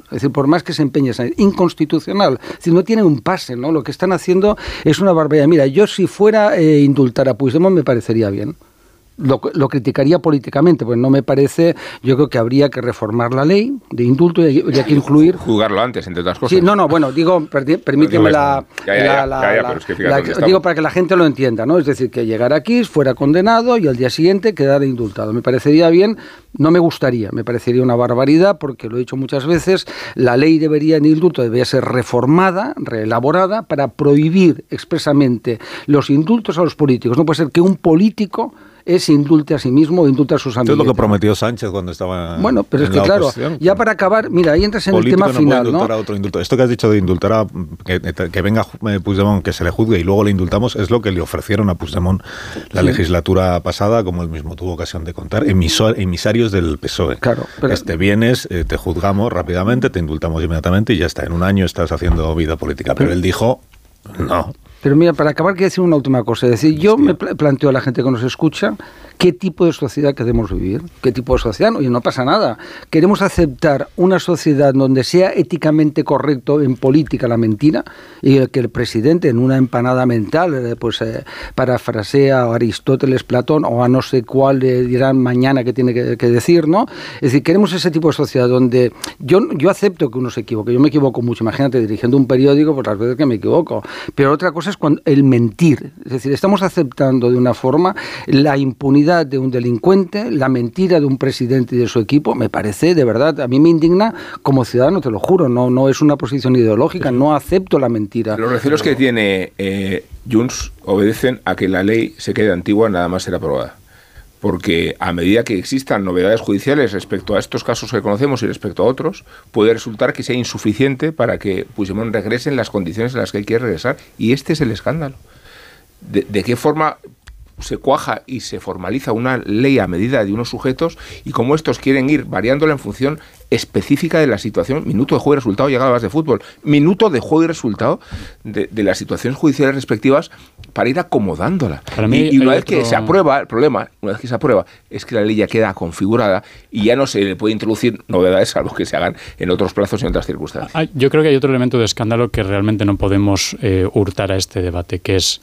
Es decir, por más que se empeñe, es inconstitucional. Es no tiene un pase, ¿no? Lo que están haciendo es una barbaridad. Mira, yo si fuera eh, indultar a Puigdemont me parecería bien lo, lo, criticaría políticamente, pues no me parece, yo creo que habría que reformar la ley de indulto y habría que incluir... Jugarlo antes, entre otras cosas. Sí, no, no, bueno, digo, permíteme la... Digo para que la gente lo entienda, ¿no? Es decir, que llegara aquí, fuera condenado y al día siguiente quedara indultado. Me parecería bien, no me gustaría, me parecería una barbaridad porque lo he dicho muchas veces, la ley debería, en indulto, debería ser reformada, reelaborada para prohibir expresamente los indultos a los políticos. No puede ser que un político es indulte a sí mismo o indulte a sus amigos. Esto es lo que prometió Sánchez cuando estaba. Bueno, pero es que claro, ya para acabar, mira, ahí entras en el tema final. ¿no? A otro Esto que has dicho de indultar a. Que, venga eh, Puigdemont, que se le juzgue y luego le indultamos, es lo que le ofrecieron a Puigdemont la legislatura pasada, como él mismo tuvo ocasión de contar, emisarios del PSOE. Claro. Este vienes, eh, te juzgamos rápidamente, te indultamos inmediatamente y ya está. En un año estás haciendo vida política. pero él dijo. No, pero mira, para acabar, quiero decir una última cosa. Es decir, yo me planteo a la gente que nos escucha qué tipo de sociedad queremos vivir, qué tipo de sociedad, oye, no pasa nada. Queremos aceptar una sociedad donde sea éticamente correcto en política la mentira y que el presidente en una empanada mental eh, pues eh, parafrasea a Aristóteles, Platón o a no sé cuál le dirán mañana que tiene que, decir, ¿no? Es decir, queremos ese tipo de sociedad donde yo, yo acepto que uno se equivoque, yo me equivoco mucho, imagínate dirigiendo un periódico, pues las veces que me equivoco, pero otra cosa es cuando el mentir, es decir, estamos aceptando de una forma la impunidad de un delincuente, la mentira de un presidente y de su equipo, me parece, de verdad, a mí me indigna como ciudadano, te lo juro, no, no es una posición ideológica, no acepto la mentira. Los recelos que tiene eh, Junts obedecen a que la ley se quede antigua nada más ser aprobada porque a medida que existan novedades judiciales respecto a estos casos que conocemos y respecto a otros, puede resultar que sea insuficiente para que Puigdemont regrese en las condiciones en las que él quiere regresar. Y este es el escándalo. de qué forma se cuaja y se formaliza una ley a medida de unos sujetos y como estos quieren ir variándola en función específica de la situación, minuto de juego y resultado, llegabas de fútbol, minuto de juego y resultado de, las situaciones judiciales respectivas para ir acomodándola. y, una vez que se aprueba, el problema, una vez que se aprueba, es que la ley ya queda configurada y ya no se le puede introducir novedades salvo que se hagan en otros plazos y en otras circunstancias. Yo creo que hay otro elemento de escándalo que realmente no podemos eh, hurtar a este debate, que es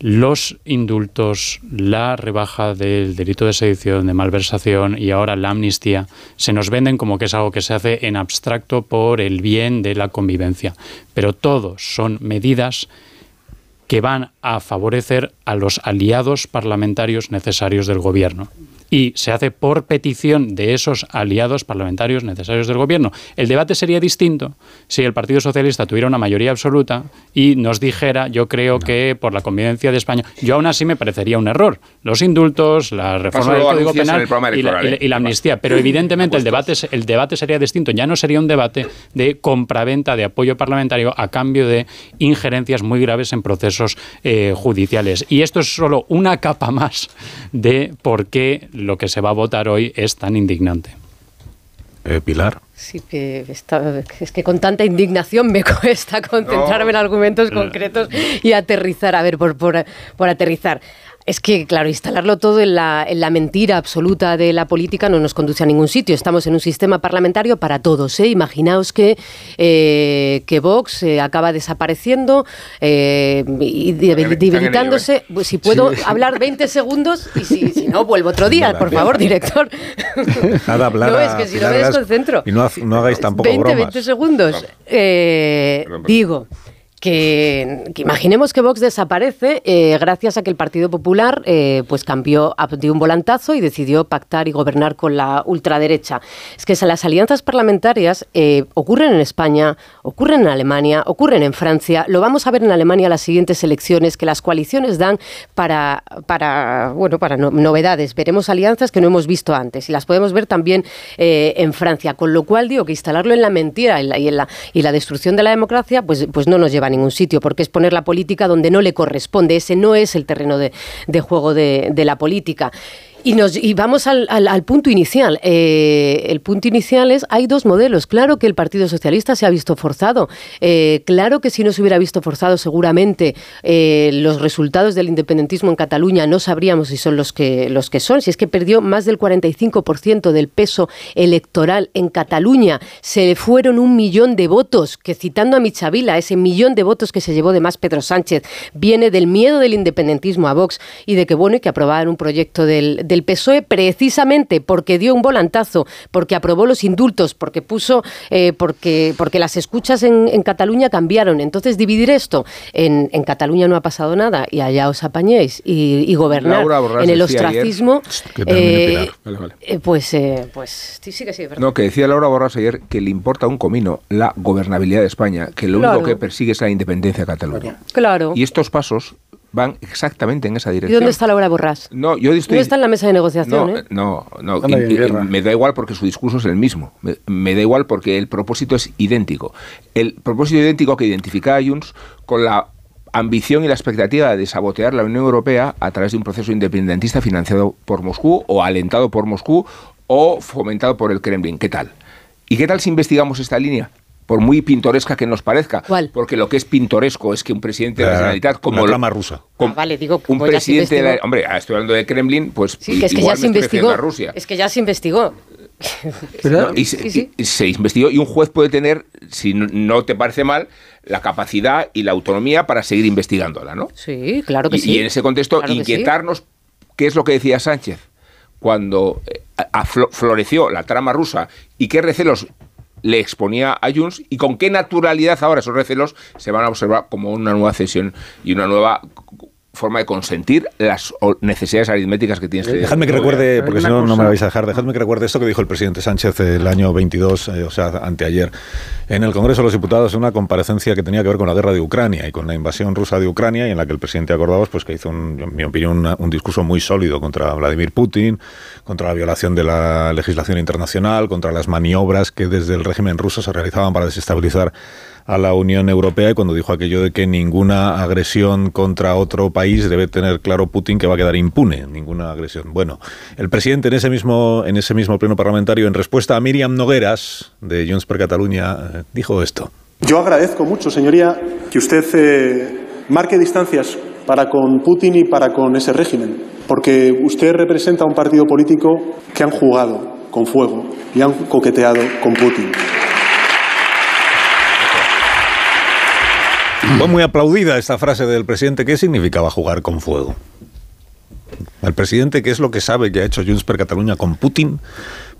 los indultos, la rebaja del delito de sedición, de malversación y ahora la amnistía se nos venden como que es algo que se hace en abstracto por el bien de la convivencia. Pero todos son medidas que van a favorecer a los aliados parlamentarios necesarios del gobierno y se hace por petición de esos aliados parlamentarios necesarios del gobierno. El debate sería distinto si el Partido Socialista tuviera una mayoría absoluta y nos dijera, yo creo que por la convivencia de España, yo aún así me parecería un error. Los indultos, la reforma del Código Penal y la, y la, ¿eh? amnistía. Pero evidentemente el debate, el debate sería distinto. Ya no sería un debate de compraventa de apoyo parlamentario a cambio de injerencias muy graves en procesos eh, judiciales. Y esto es solo una capa más de por qué lo que se va a votar hoy es tan indignante. Eh, Pilar. Sí, que es que con tanta indignación me cuesta concentrarme en argumentos concretos y aterrizar. A ver, por, por, por aterrizar. Es que, claro, instalarlo todo en la, en la, mentira absoluta de la política no nos conduce a ningún sitio. Estamos en un sistema parlamentario para todos. ¿eh? Imaginaos que, eh, que Vox eh, acaba desapareciendo eh, y debilitándose. Pues, si puedo sí. hablar 20 segundos y si, si, no, vuelvo otro día, por favor, director. Nada, hablar no, es que si no me desconcentro. Y no, no hagáis tampoco 20, bromas. 20 segundos. Eh, digo que, imaginemos que Vox desaparece eh, gracias a que el Partido Popular eh, pues cambió, dio un volantazo y decidió pactar y gobernar con la ultraderecha. Es que las alianzas parlamentarias eh, ocurren en España, ocurren en Alemania, ocurren en Francia. Lo vamos a ver en Alemania las siguientes elecciones que las coaliciones dan para, bueno, para no, novedades. Veremos alianzas que no hemos visto antes y las podemos ver también eh, en Francia. Con lo cual digo que instalarlo en la mentira y, la, en la, y la destrucción de la democracia pues, pues no nos lleva a ningún sitio, porque es poner la política donde no le corresponde. Ese no es el terreno de, juego de la política. Y, nos, y vamos al, al, al punto inicial. Eh, el punto inicial es, hay dos modelos. Claro que el Partido Socialista se ha visto forzado. Eh, claro que si no se hubiera visto forzado, seguramente eh, los resultados del independentismo en Cataluña no sabríamos si son los que, los que son. Si es que perdió más del 45% del peso electoral en Cataluña. Se fueron un millón de votos, que citando a Michavila, ese millón de votos que se llevó de más Pedro Sánchez, viene del miedo del independentismo a Vox y de que, bueno, y que aprobaban un proyecto del del PSOE precisamente porque dio un volantazo, porque aprobó los indultos, porque puso, eh, porque, porque las escuchas en, en, Cataluña cambiaron. Entonces, dividir esto en, en, Cataluña no ha pasado nada y allá os apañéis y, y gobernar en el ostracismo, eh, vale, vale. eh, pues, pues sí, sí que sí, ¿verdad? No, que decía Laura Borras ayer que le importa un comino la gobernabilidad de España, que lo claro. único que persigue es la independencia de Cataluña. Claro. Y estos pasos van exactamente en esa dirección. ¿Y dónde está Laura Borrás? No, yo estoy... No está en la mesa de negociación, no, ¿eh? No, no, y, y, me da igual porque su discurso es el mismo. Me, me, da igual porque el propósito es idéntico. El propósito idéntico que identifica a Junts con la ambición y la expectativa de sabotear la Unión Europea a través de un proceso independentista financiado por Moscú o alentado por Moscú o fomentado por el Kremlin. ¿Qué tal? ¿Y qué tal si investigamos esta línea? Por muy pintoresca que nos parezca. ¿Cuál? Porque lo que es pintoresco es que un presidente de la Generalitat como la trama rusa. Como, ah, vale, digo, un presidente de la, hombre, ah, estoy hablando de Kremlin, pues sí, que es que ya se investigó. Rusia. Es que ya se investigó. No, y, se, sí, sí. y, se, investigó y un juez puede tener, si no te parece mal, la capacidad y la autonomía para seguir investigándola, ¿no? Sí, claro que y, sí. Y en ese contexto, claro inquietarnos, sí. ¿qué es lo que decía Sánchez? Cuando eh, floreció la trama rusa y qué recelos le exponía a Junts y con qué naturalidad ahora esos recelos se van a observar como una nueva cesión y una nueva forma de consentir las necesidades aritméticas que tienes que Dejadme que recuerde, porque si no, no me vais a dejar, dejadme que recuerde esto que dijo el presidente Sánchez el año 22, eh, o sea, anteayer, en el Congreso de los Diputados, en una comparecencia que tenía que ver con la guerra de Ucrania y con la invasión rusa de Ucrania, y en la que el presidente acordaba, pues que hizo, un, en mi opinión, una, un discurso muy sólido contra Vladimir Putin, contra la violación de la legislación internacional, contra las maniobras que desde el régimen ruso se realizaban para desestabilizar a la Unión Europea y cuando dijo aquello de que ninguna agresión contra otro país debe tener claro Putin que va a quedar impune, ninguna agresión. Bueno, el presidente en ese mismo en ese mismo pleno parlamentario en respuesta a Miriam Nogueras de Junts per Catalunya eh, dijo esto. Yo agradezco mucho, señoría, que usted eh, marque distancias para con Putin y para con ese régimen, porque usted representa un partido político que han jugado con fuego y han coqueteado con Putin. Fue muy aplaudida esta frase del presidente. ¿Qué significaba jugar con fuego? El presidente, ¿qué es lo que sabe que ha hecho Junts per Cataluña con Putin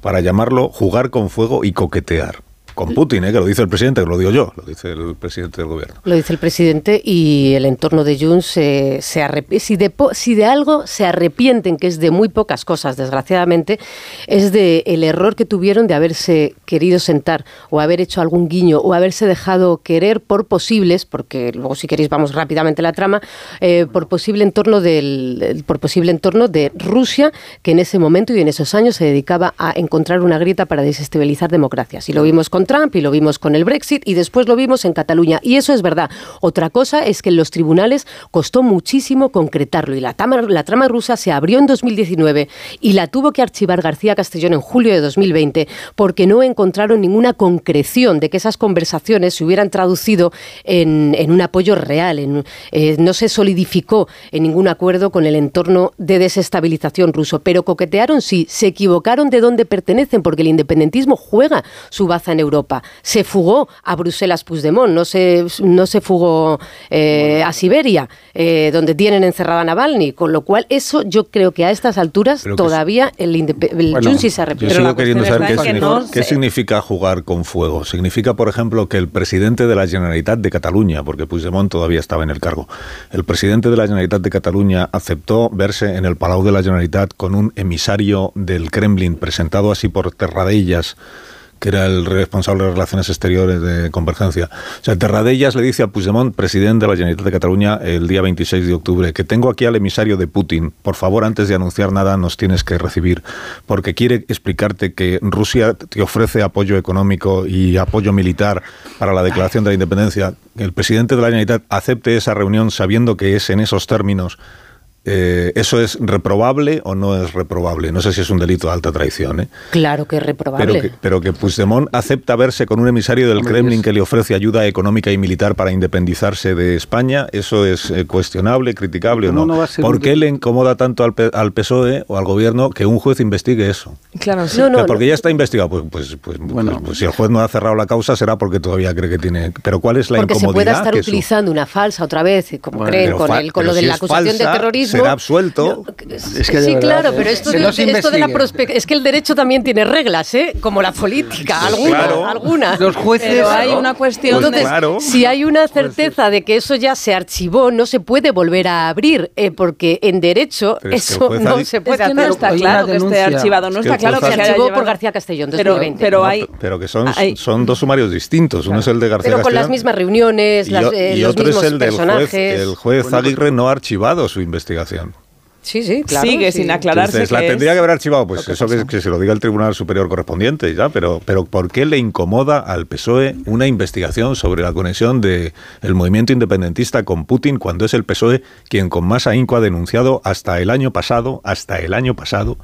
para llamarlo jugar con fuego y coquetear? Con Putin, ¿eh? que lo dice el presidente, que lo digo yo, lo dice el presidente del gobierno. Lo dice el presidente y el entorno de Junts se, se si, de, si de algo se arrepienten, que es de muy pocas cosas, desgraciadamente, es de el error que tuvieron de haberse querido sentar o haber hecho algún guiño o haberse dejado querer por posibles, porque luego si queréis vamos rápidamente a la trama, eh, por posible entorno del, por posible entorno de Rusia, que en ese momento y en esos años se dedicaba a encontrar una grieta para desestabilizar democracias. Y lo vimos con Trump y lo vimos con el Brexit y después lo vimos en Cataluña. Y eso es verdad. Otra cosa es que en los tribunales costó muchísimo concretarlo y la trama, rusa se abrió en 2019 y la tuvo que archivar García Castellón en julio de 2020 porque no encontraron ninguna concreción de que esas conversaciones se hubieran traducido en, un apoyo real. Eh, no se solidificó en ningún acuerdo con el entorno de desestabilización ruso, pero coquetearon sí, se equivocaron de dónde pertenecen porque el independentismo juega su baza en Europa. Se fugó a Bruselas Puigdemont, no se, no se fugó eh, a Siberia, eh, donde tienen encerrada a Navalny, con lo cual eso yo creo que a estas alturas todavía el, el Junsi se arrepiente. Yo sigo queriendo saber qué, significa, qué significa jugar con fuego. Significa, por ejemplo, que el presidente de la Generalitat de Cataluña, porque Puigdemont todavía estaba en el cargo, el presidente de la Generalitat de Cataluña aceptó verse en el Palau de la Generalitat con un emisario del Kremlin presentado así por Terradellas que era el responsable de Relaciones Exteriores de Convergencia. O sea, Terradellas le dice a Puigdemont, presidente de la Generalitat de Cataluña, el día 26 de octubre, que tengo aquí al emisario de Putin. Por favor, antes de anunciar nada, nos tienes que recibir, porque quiere explicarte que Rusia te ofrece apoyo económico y apoyo militar para la declaración de la independencia. El presidente de la Generalitat acepte esa reunión sabiendo que es en esos términos eh, ¿Eso es reprobable o no es reprobable? No sé si es un delito de alta traición. ¿eh? Claro que es reprobable. Pero que, pero que Puigdemont acepta verse con un emisario del Kremlin que le ofrece ayuda económica y militar para independizarse de España, ¿eso es eh, cuestionable, criticable o no? ¿Por qué le incomoda tanto al, PSOE o al gobierno que un juez investigue eso? Claro, sí. porque ya está investigado. Pues, pues, pues, bueno. Pues, si el juez no ha cerrado la causa será porque todavía cree que tiene... Pero ¿cuál es la porque incomodidad? Porque se pueda estar utilizando una falsa otra vez, como creen, con, el, con lo de la acusación de terrorismo será absuelto. sí, claro, pero esto, de, la es que el derecho también tiene reglas, ¿eh? Como la política, algunas, Los jueces hay una cuestión. Entonces, si hay una certeza de que eso ya se archivó, no se puede volver a abrir, eh, porque en derecho eso no se puede hacer. No está claro que esté archivado, no está claro que se archivó por García Castellón 2020. Pero, hay, pero que son, son dos sumarios distintos. Uno es el de García Pero con las mismas reuniones, las, eh, y otro es el del juez. El juez Aguirre no ha archivado su investigación. Sí, sí, claro. Sigue sin aclararse. Entonces, la tendría que haber archivado, pues eso que, se lo diga el Tribunal Superior correspondiente, ya, pero, pero ¿por qué le incomoda al PSOE una investigación sobre la conexión del el movimiento independentista con Putin cuando es el PSOE quien con más ahínco ha denunciado hasta el año pasado, hasta el año pasado,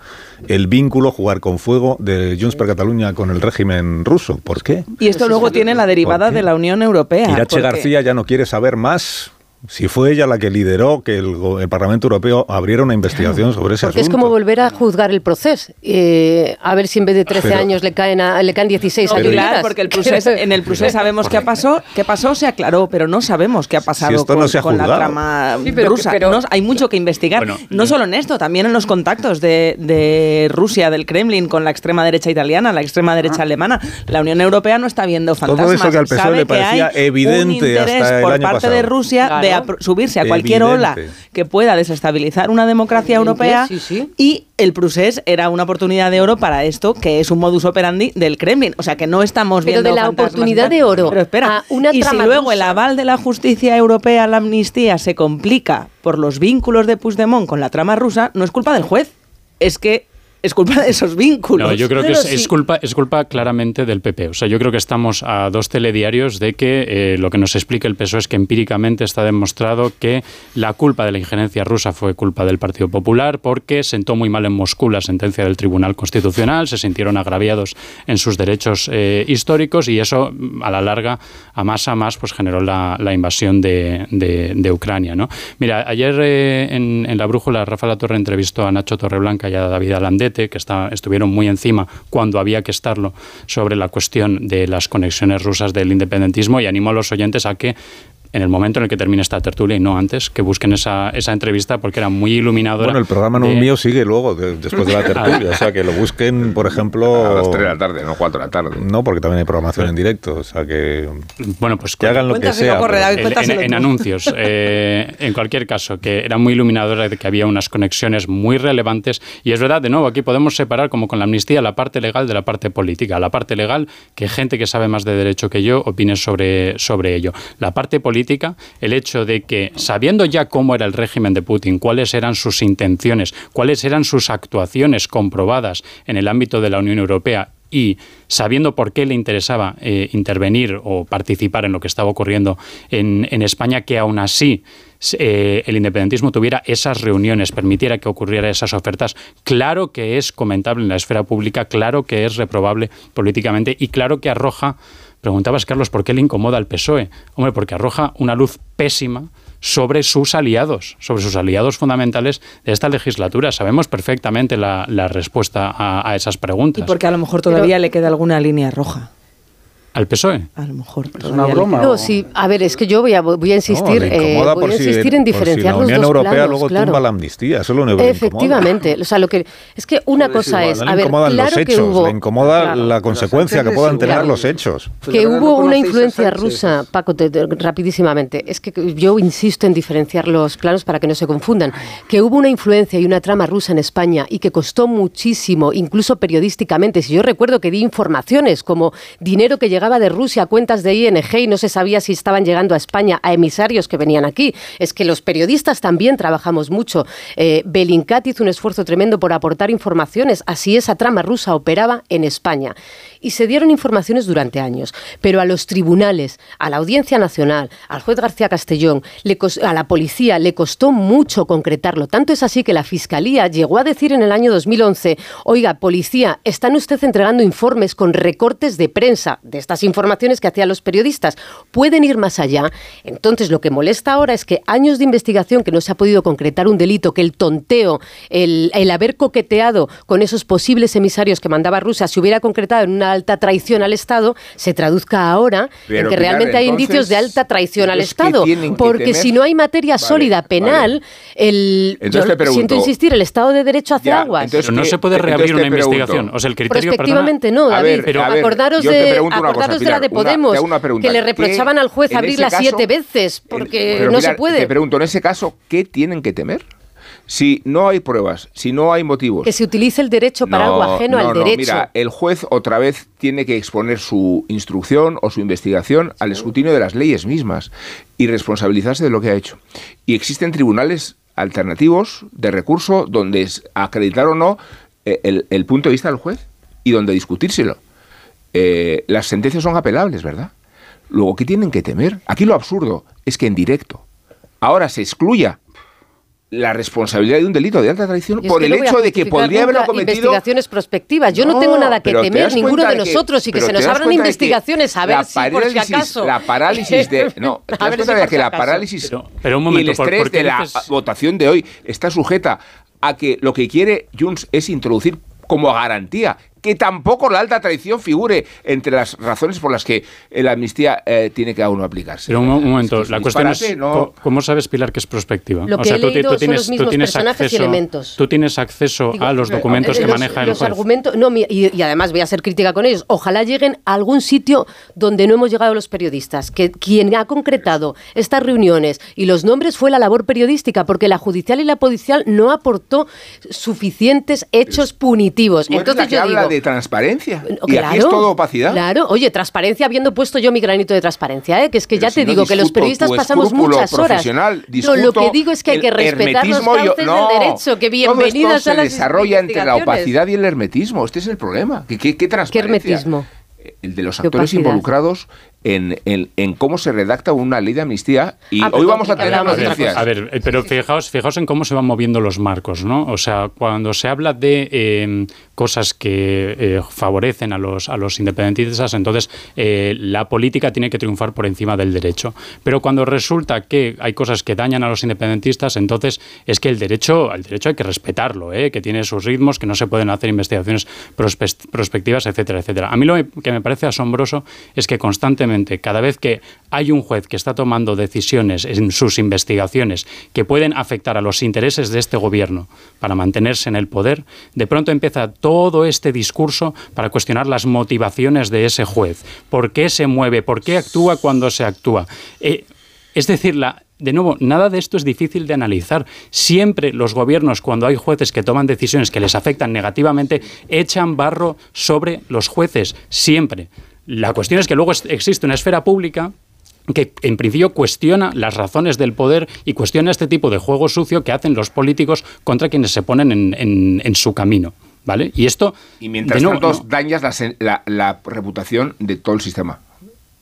el vínculo jugar con fuego de Junts per Cataluña con el régimen ruso? ¿Por qué? Y esto luego tiene la derivada de la Unión Europea. Irache García ya no quiere saber más si fue ella la que lideró que el, Parlamento Europeo abriera una investigación sobre ese Porque asunto. es como volver a juzgar el proceso. Eh, a ver si en vez de 13 años le caen, le caen 16 años. Claro, porque el en el proceso sabemos qué pasó, qué pasó, se aclaró, pero no sabemos qué ha pasado con, la trama rusa. hay mucho que investigar. no solo en esto, también en los contactos de, Rusia, del Kremlin, con la extrema derecha italiana, la extrema derecha ah. alemana. La Unión Europea no está viendo fantasmas. Todo eso que al PSOE le parecía evidente hasta el por parte de Rusia subirse a cualquier ola que pueda desestabilizar una democracia europea y el Prusés era una oportunidad de oro para esto, que es un modus operandi del Kremlin. O sea, que no estamos viendo Pero de la oportunidad de oro Pero espera, una y si luego el aval de la justicia europea a la amnistía se complica por los vínculos de Puigdemont con la trama rusa, no es culpa del juez. Es que es culpa de esos vínculos. No, yo creo que es, culpa, es culpa claramente del PP. O sea, yo creo que estamos a dos telediarios de que eh, lo que nos explica el PSOE es que empíricamente está demostrado que la culpa de la injerencia rusa fue culpa del Partido Popular porque sentó muy mal en Moscú la sentencia del Tribunal Constitucional, se sintieron agraviados en sus derechos eh, históricos y eso a la larga, a más a más, pues generó la, invasión de, de, Ucrania. ¿no? Mira, ayer eh, en, en, La Brújula Rafa La Torre entrevistó a Nacho Torreblanca y a David Que estuvieron muy encima cuando había que estarlo sobre la cuestión de las conexiones rusas del independentismo y animo a los oyentes a que en el momento en el que termine esta tertulia y no antes, que busquen esa, esa entrevista porque era muy iluminadora. Bueno, el programa no mío sigue luego, después de la tertulia. o sea, que lo busquen, por ejemplo... A las 3 de la tarde, no 4 de la tarde. No, porque también hay programación en directo. O sea, que... Bueno, pues... Que hagan lo que sea. en, anuncios. Eh, en cualquier caso, que era muy iluminadora de que había unas conexiones muy relevantes. Y es verdad, de nuevo, aquí podemos separar, como con la amnistía, la parte legal de la parte política. La parte legal, que gente que sabe más de derecho que yo opine sobre, sobre ello. La parte política el hecho de que, sabiendo ya cómo era el régimen de Putin, cuáles eran sus intenciones, cuáles eran sus actuaciones comprobadas en el ámbito de la Unión Europea, y sabiendo por qué le interesaba eh, intervenir o participar en lo que estaba ocurriendo en, España, que aún así eh, el independentismo tuviera esas reuniones, permitiera que ocurriera esas ofertas, claro que es comentable en la esfera pública, claro que es reprobable políticamente y claro que arroja, preguntabas Carlos, ¿por qué le incomoda al PSOE? Hombre, porque arroja una luz pésima sobre sus aliados, sobre sus aliados fundamentales de esta legislatura. Sabemos perfectamente la, respuesta a, esas preguntas. Y porque a lo mejor todavía le queda alguna línea roja. ¿Al PSOE? A lo mejor. ¿Es una broma? No, sí. A ver, es que yo voy a, voy a insistir, eh, voy a insistir en diferenciar la Unión los dos Europea planos, luego claro. tumba la amnistía, eso es lo único Efectivamente. O sea, lo que, es que una cosa es, No a le ver, incomodan claro los que hechos, hubo... le incomoda Claro. la consecuencia que puedan tener los hechos. que hubo una influencia rusa, Paco, te- te- rapidísimamente. Es que yo insisto en diferenciar los planos para que no se confundan. Que hubo una influencia y una trama rusa en España y que costó muchísimo, incluso periodísticamente. Si yo recuerdo que di informaciones como dinero que llegaba de Rusia a cuentas de ING y no se sabía si estaban llegando a España a emisarios que venían aquí. Es que los periodistas también trabajamos mucho. Eh, hizo un esfuerzo tremendo por aportar informaciones. Así esa trama rusa operaba en España. Y se dieron informaciones durante años. Pero a los tribunales, a la Audiencia Nacional, al juez García Castellón, le a la policía le costó mucho concretarlo. Tanto es así que la Fiscalía llegó a decir en el año 2011, oiga, policía, están usted entregando informes con recortes de prensa de estas informaciones que hacían los periodistas. Pueden ir más allá. Entonces, lo que molesta ahora es que años de investigación que no se ha podido concretar un delito, que el tonteo, el, el haber coqueteado con esos posibles emisarios que mandaba Rusia se hubiera concretado en una alta traición al Estado, se traduzca ahora Pero, en que Pilar, realmente hay entonces, indicios de alta traición al entonces, ¿qué Estado. Porque si no hay materia Vale, sólida penal, el, Entonces yo te pregunto- siento insistir, el Estado de Derecho hace Ya, aguas. entonces, Pero no ¿qué- se puede reabrir una pregunto. investigación. O sea, el criterio, Prospectivamente perdona, no, David. ver, pero ver, acordaros de, cosa, acordaros de la de Podemos, una pregunta. que le ¿Qué- reprochaban al juez abrirla caso- siete veces, porque Pero, no Pilar, se puede. Te pregunto, en ese caso, ¿qué tienen que temer? Si no hay pruebas, si no hay motivos. Que se utilice el derecho para algo ajeno no, al no, derecho. Mira, el juez otra vez tiene que exponer su instrucción o su investigación al escrutinio de las leyes mismas y responsabilizarse de lo que ha hecho. Y existen tribunales alternativos de recurso donde es acreditar o no eh, el, el punto de vista del juez y donde discutírselo. Eh, las sentencias son apelables, ¿verdad? Luego, ¿qué tienen que temer? Aquí lo absurdo es que en directo ahora se excluya la responsabilidad de un delito de alta traición por el hecho de que podría haberlo cometido investigaciones prospectivas. Yo no, No, tengo nada que te temer, ninguno de de que- nosotros, y que se nos abran investigaciones a ver la si por si parálisis- acaso. La parálisis de. No, A ver si de que la parálisis Pero- pero un momento, y el ¿por- estrés por de la dices- votación de hoy está sujeta a que lo que quiere Junts es introducir como garantía que tampoco la alta traición figure entre las razones por las que la amnistía eh, tiene que aún aplicarse. Pero un, un momento, Es que la cuestión es, ¿no? ¿cómo sabes, Pilar, que es prospectiva? Lo que he leído son los mismos personajes y elementos. Tú tienes acceso Digo, a los eh, documentos eh, que los- maneja el los juez. argumentos, no, y, y además voy a ser crítica con ellos. Ojalá lleguen a algún sitio donde no hemos llegado los periodistas. Que quien ha concretado estas reuniones y los nombres fue la labor periodística, porque la judicial y la policial no aportó suficientes hechos punitivos. Tú Entonces yo digo, de transparencia. Oh, y aquí es todo opacidad. Claro, oye, transparencia, habiendo puesto yo mi granito de transparencia, ¿eh? que es que Pero ya si te no digo que los periodistas pasamos muchas horas. no, lo que digo es que hay que respetar los cauces no, del derecho, que Todo bienvenidas esto a se las desarrolla entre la opacidad y el hermetismo. Este es el problema. ¿Qué, qué, qué ¿Qué transparencia? hermetismo? El de los ¿Qué actores opacidad? involucrados en, en- en cómo se redacta una ley de amnistía. Y Ah, hoy vamos a tener. A ver, eh, pero fijaos, fijaos en cómo se van moviendo los marcos, ¿no? O sea, cuando se habla de eh, cosas que eh, favorecen a los, a los independentistas, entonces eh, la política tiene que triunfar por encima del derecho. Pero cuando resulta que hay cosas que dañan a los independentistas, entonces es que el derecho, el derecho hay que respetarlo, ¿eh? que tiene sus ritmos, que no se pueden hacer investigaciones prospe- prospectivas, etcétera, etcétera. A mí lo que me parece asombroso es que constantemente, cada vez que hay un juez que está tomando decisiones en sus investigaciones que pueden afectar a los intereses de este gobierno para mantenerse en el poder, de pronto empieza todo este discurso para cuestionar las motivaciones de ese juez. ¿Por qué se mueve? ¿Por qué actúa cuando se actúa? Eh, es decir, de nuevo, nada de esto es difícil de analizar. Siempre los gobiernos, cuando hay jueces que toman decisiones que les afectan negativamente, echan barro sobre los jueces. Siempre. La cuestión es que luego existe una esfera pública que en principio cuestiona las razones del poder y cuestiona este tipo de juego sucio que hacen los políticos contra quienes se ponen en, en- en su camino. ¿Vale? Y esto... Y mientras tanto dañas la, la reputación de todo el sistema.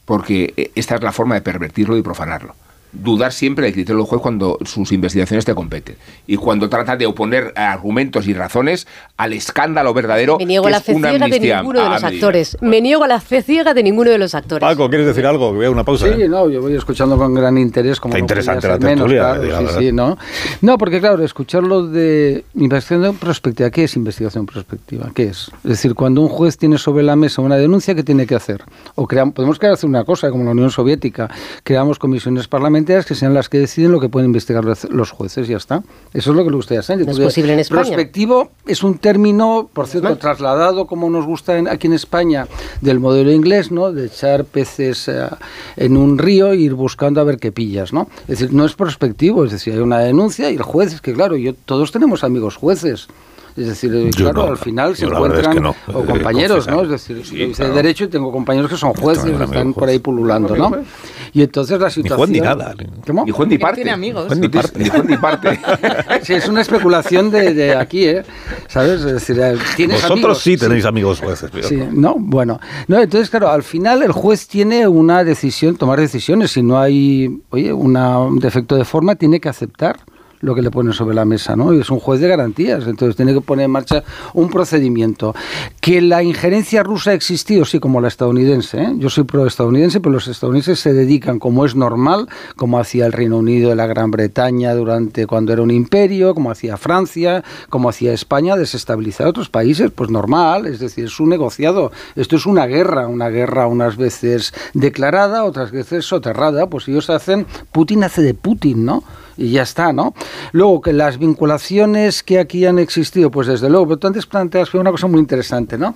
Porque eh, esta es la forma de pervertirlo y profanarlo dudar siempre del criterio del juez cuando sus investigaciones te competen y cuando trata de oponer argumentos y razones al escándalo verdadero. Me niego a la fe ciega de ninguno de los actores. Me niego a la fe ciega de ninguno de los actores. Paco, ¿quieres decir algo? Que una pausa. Sí, no, yo voy escuchando con gran interés. Como Está interesante la tertulia. sí, sí, ¿no? no, porque claro, escucharlo de investigación prospectiva, ¿qué es investigación prospectiva? ¿Qué es? Es decir, cuando un juez tiene sobre la mesa una denuncia, ¿qué tiene que hacer? O creamos, podemos crear hacer una cosa, como la Unión Soviética, creamos comisiones parlamentarias que sean las que deciden lo que pueden investigar los jueces, ya está. Eso es lo que le gustaría hacer. es posible en España. Prospectivo es un término, por cierto, trasladado, como nos gusta aquí en España, del modelo inglés, ¿no? De echar peces eh, en un río e ir buscando a ver qué pillas, ¿no? Es decir, no es prospectivo, es decir, hay una denuncia y el juez, es que claro, yo, todos tenemos amigos jueces. Es decir, eh, claro, al final se encuentran o eh, compañeros, ¿no? Es decir, sí, de derecho y tengo compañeros que son jueces que están por ahí pululando, ¿no? Y entonces la situación... Ni juez ni nada. ¿Cómo? Ni juez ni parte. Tiene amigos. Ni, juez ni parte. sí, es una especulación de, de, aquí, ¿eh? ¿Sabes? Es decir, eh, ¿tienes Vosotros sí tenéis amigos jueces. Sí, no, bueno. No, entonces, claro, al final el juez tiene una decisión, tomar decisiones. Si no hay, oye, una, un defecto de forma, tiene que aceptar lo que le ponen sobre la mesa, ¿no? Y es un juez de garantías, entonces tiene que poner en marcha un procedimiento. Que la injerencia rusa ha existido, sí, como la estadounidense, ¿eh? Yo soy pro-estadounidense, pero los estadounidenses se dedican, como es normal, como hacía el Reino Unido la Gran Bretaña durante cuando era un imperio, como hacía Francia, como hacía España, desestabilizar a otros países, pues normal, es decir, es un negociado. Esto es una guerra, una guerra unas veces declarada, otras veces soterrada, pues ellos hacen, Putin hace de Putin, ¿no? Y ya está, ¿no? Luego, que las vinculaciones que aquí han existido, pues desde luego, pero tú antes planteas una cosa muy interesante, ¿no?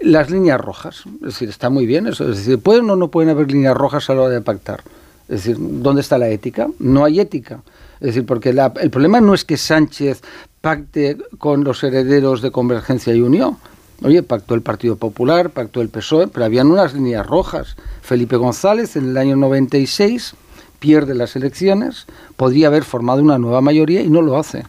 Las líneas rojas, es decir, está muy bien eso, es decir, ¿pueden o no pueden haber líneas rojas a la hora de pactar? Es decir, ¿dónde está la ética? No hay ética. Es decir, porque el problema no es que Sánchez pacte con los herederos de Convergencia y Unión. Oye, pactó el Partido Popular, pactó el PSOE, pero habían unas líneas rojas. Felipe González en el año 96 pierde las elecciones, podría haber formado una nueva mayoría y no lo hace.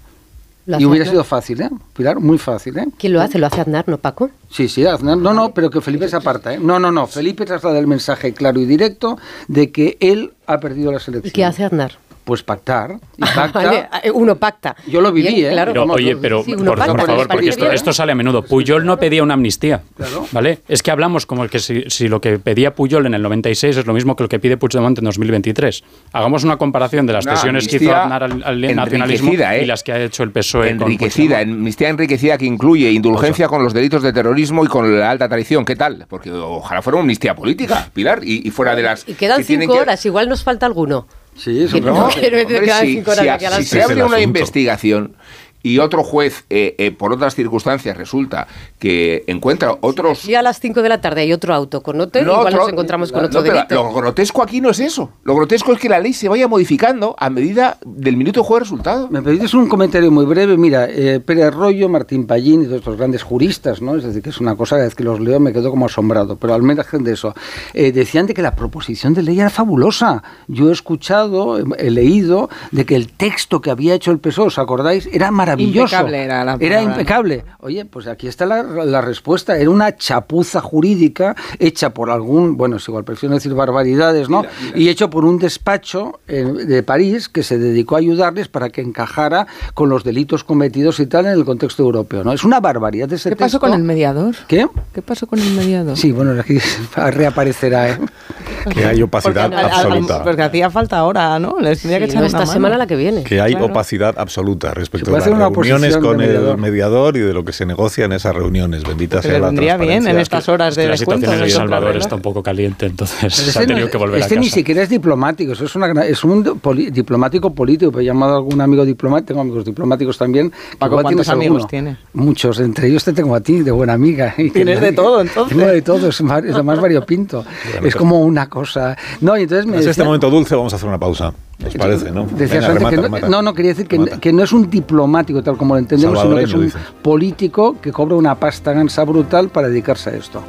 y hubiera sido fácil, ¿eh? Pilar, muy fácil, ¿eh? ¿Quién lo hace? ¿Lo hace Aznar, no Paco? Sí, sí, Aznar. No, no, pero que Felipe se aparta, ¿eh? No, no, no. Felipe traslada el mensaje claro y directo de que él ha perdido las elecciones. ¿Y qué hace Aznar? Pues pactar. Y pacta. Uno pacta. Yo lo viví, ¿eh? Pero, oye, pero por, favor, porque esto, sale a menudo. Puyol no pedía una amnistía. ¿Vale? Es que hablamos como el que si, lo que pedía Puyol en el 96 es lo mismo que lo que pide Puigdemont en 2023. Hagamos una comparación de las cesiones que hizo Aznar al, nacionalismo y ¿eh? las que ha hecho el PSOE. Enriquecida, amnistía enriquecida que incluye indulgencia con los delitos de terrorismo y con la alta traición. ¿Qué tal? Porque ojalá fuera una amnistía política, Pilar, y, fuera de las. Y quedan cinco horas, igual nos falta alguno. Sí, eso no, si, se abre una investigación y otro juez, eh, eh, por otras circunstancias, resulta que encuentra otros... Y a las 5 de la tarde hay otro auto con otro, igual nos encontramos con otro delito. Lo grotesco aquí no es eso. Lo grotesco es que la ley se vaya modificando a medida del minuto de juego de resultado. Me permites un comentario muy breve. Mira, eh, Pérez Arroyo, Martín Pallín y todos estos grandes juristas, ¿no? Es decir, que es una cosa, que los leo me quedo como asombrado. Pero al menos de eso, eh, decían de que la proposición de ley era fabulosa. Yo he escuchado, he leído, de que el texto que había hecho el PSOE, ¿os acordáis? Era maravilloso Impecable era la Era impecable. Oye, pues aquí está la, respuesta. Era una chapuza jurídica hecha por algún, bueno, es igual, prefiero decir barbaridades, ¿no? Y hecho por un despacho eh, de París que se dedicó a ayudarles para que encajara con los delitos cometidos y tal en el contexto europeo, ¿no? Es una barbaridad ese ¿Qué pasó con el mediador? ¿Qué? ¿Qué pasó con el mediador? Sí, bueno, aquí reaparecerá, ¿eh? Que hay opacidad absoluta. porque hacía falta ahora, ¿no? Les tenía que echar esta semana la que viene. Que hay opacidad absoluta respecto a las reuniones con el mediador y de lo que se negocia en esas reuniones. Bendita sea la vendría bien en estas horas de La situación en El Salvador está un poco caliente, entonces se ha tenido que volver este a casa. ni siquiera es diplomático, eso es, una, es un diplomático político. He llamado a algún amigo diplomático, tengo amigos diplomáticos también. Paco, ¿cuántos amigos tiene? Muchos, entre ellos te tengo a ti, de buena amiga. Tienes de todo, entonces. Tengo de todo, es, lo más variopinto. es como una cosa... No, y entonces me en este momento dulce vamos a hacer una pausa. ¿Os parece, no? Decías antes que no, no, quería decir que, que, no es un diplomático tal como lo entendemos, sino que es un político que cobra una pasta gansa brutal para dedicarse a esto.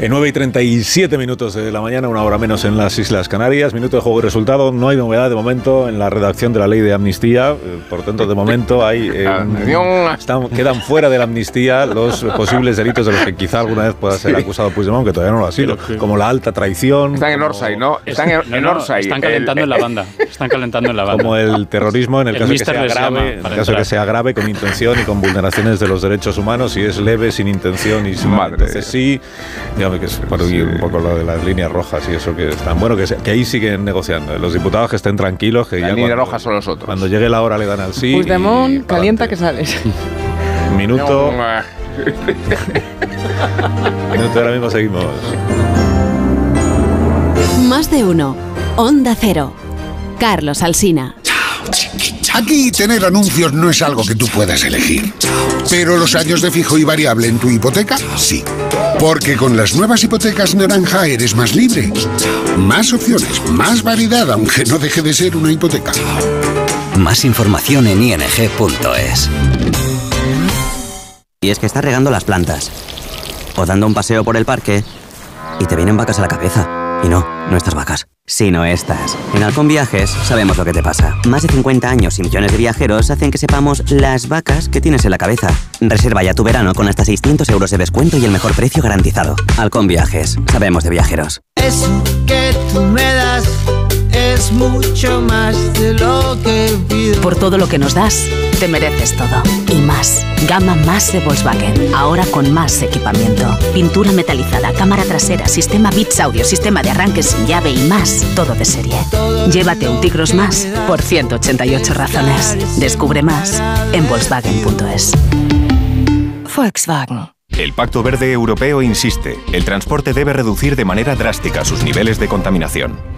En 9 y 37 minutos de la mañana, una hora menos en las Islas Canarias. Minuto de juego y resultado. No hay novedad de momento en la redacción de la ley de amnistía. Eh, por tanto, de momento hay. Eh, están, quedan fuera de la amnistía los posibles delitos de los que quizá alguna vez pueda ser acusado Puigdemont, que todavía no lo ha sido. Como la alta traición. Están en Orsay, ¿no? Están en, Orsay. Están calentando en la banda. Están calentando en la banda. Como el terrorismo, en el, caso, que sea grave, en el caso que sea grave, con intención y con vulneraciones de los derechos humanos. Si es leve, sin intención y sin. Madre. Entonces, sí que es un poco lo de las líneas rojas y eso que están. Bueno, que, que ahí siguen negociando. Los diputados que estén tranquilos. Que las líneas rojas son los otros. Cuando llegue la hora le dan al sí. Puigdemont, calienta que sales. Minuto. Minuto, ahora mismo seguimos. Más de uno. Onda Cero. Carlos Alsina. Aquí tener anuncios no es algo que tú puedas elegir. Pero los años de fijo y variable en tu hipoteca, sí. Porque con las nuevas hipotecas naranja eres más libre. Más opciones, más variedad, aunque no deje de ser una hipoteca. Más información en ing.es. Y es que estás regando las plantas. O dando un paseo por el parque. Y te vienen vacas a la cabeza. Y no, no vacas, sino estas. En Halcón Viajes sabemos lo que te pasa. Más de 50 años y millones de viajeros hacen que sepamos las vacas que tienes en la cabeza. Reserva ya tu verano con hasta 600 euros de descuento y el mejor precio garantizado. Halcón Viajes, sabemos de viajeros. Es mucho más de lo que pido. Por todo lo que nos das, te mereces todo. Y más. Gama más de Volkswagen. Ahora con más equipamiento. Pintura metalizada, cámara trasera, sistema Bits Audio, sistema de arranque sin llave y más. Todo de serie. Llévate un Tigros más por 188 razones. Descubre más en Volkswagen.es. Volkswagen. El Pacto Verde Europeo insiste, el transporte debe reducir de manera drástica sus niveles de contaminación.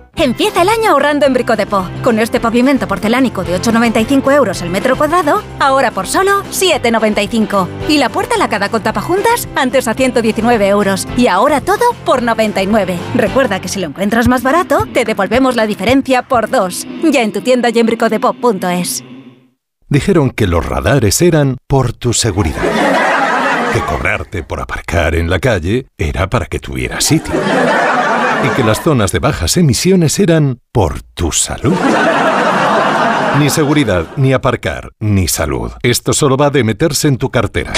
Empieza el año ahorrando en Bricodepo. Con este pavimento porcelánico de 8,95 euros el metro cuadrado, ahora por solo 7,95. Y la puerta lacada con tapajuntas, antes a 119 euros. Y ahora todo por 99. Recuerda que si lo encuentras más barato, te devolvemos la diferencia por dos. Ya en tu tienda y en bricodepo.es. Dijeron que los radares eran por tu seguridad. Que cobrarte por aparcar en la calle era para que tuvieras sitio y que las zonas de bajas emisiones eran por tu salud. Ni seguridad, ni aparcar, ni salud. Esto solo va de meterse en tu cartera.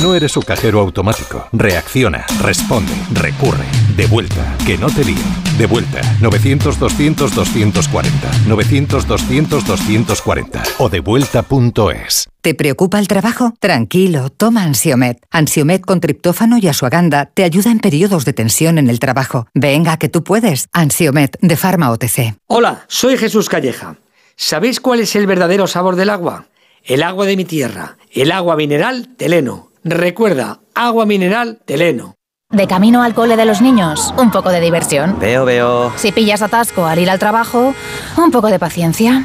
No eres su cajero automático. Reacciona, responde, recurre. De vuelta, que no te lío. De vuelta, 900-200-240. 900-200-240. O devuelta.es. ¿Te preocupa el trabajo? Tranquilo, toma Ansiomet. Ansiomet con triptófano y asuaganda te ayuda en periodos de tensión en el trabajo. Venga, que tú puedes. Ansiomet de Pharma OTC. Hola, soy Jesús Calleja. ¿Sabéis cuál es el verdadero sabor del agua? El agua de mi tierra, el agua mineral Teleno. Recuerda, agua mineral Teleno. De camino al cole de los niños, un poco de diversión. Veo, veo. Si pillas atasco al ir al trabajo, un poco de paciencia.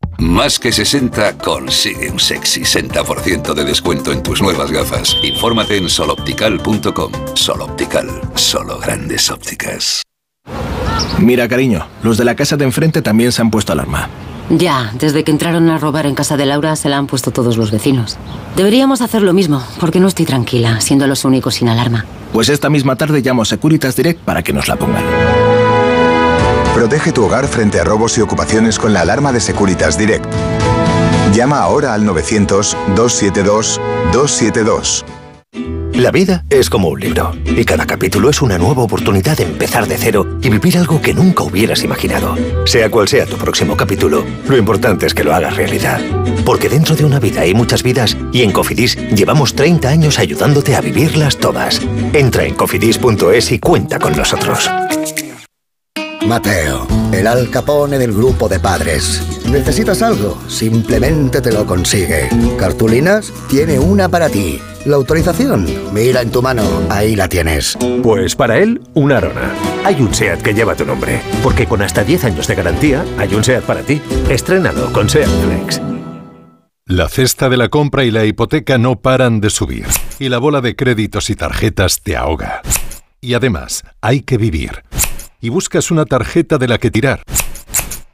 Más que 60 consigue un sexy 60% de descuento en tus nuevas gafas. Infórmate en soloptical.com. Soloptical, solo grandes ópticas. Mira, cariño, los de la casa de enfrente también se han puesto alarma. Ya, desde que entraron a robar en casa de Laura se la han puesto todos los vecinos. Deberíamos hacer lo mismo, porque no estoy tranquila, siendo los únicos sin alarma. Pues esta misma tarde llamo a Securitas Direct para que nos la pongan. Protege tu hogar frente a robos y ocupaciones con la alarma de Securitas Direct. Llama ahora al 900-272-272. La vida es como un libro, y cada capítulo es una nueva oportunidad de empezar de cero y vivir algo que nunca hubieras imaginado. Sea cual sea tu próximo capítulo, lo importante es que lo hagas realidad. Porque dentro de una vida hay muchas vidas, y en Cofidis llevamos 30 años ayudándote a vivirlas todas. Entra en cofidis.es y cuenta con nosotros. Mateo, el alcapone del grupo de padres. ¿Necesitas algo? Simplemente te lo consigue. ¿Cartulinas? Tiene una para ti. La autorización, mira en tu mano, ahí la tienes. Pues para él, una Arona. Hay un SEAT que lleva tu nombre, porque con hasta 10 años de garantía, hay un SEAT para ti. Estrénalo con SEAT Flex. La cesta de la compra y la hipoteca no paran de subir, y la bola de créditos y tarjetas te ahoga. Y además, hay que vivir. Y buscas una tarjeta de la que tirar.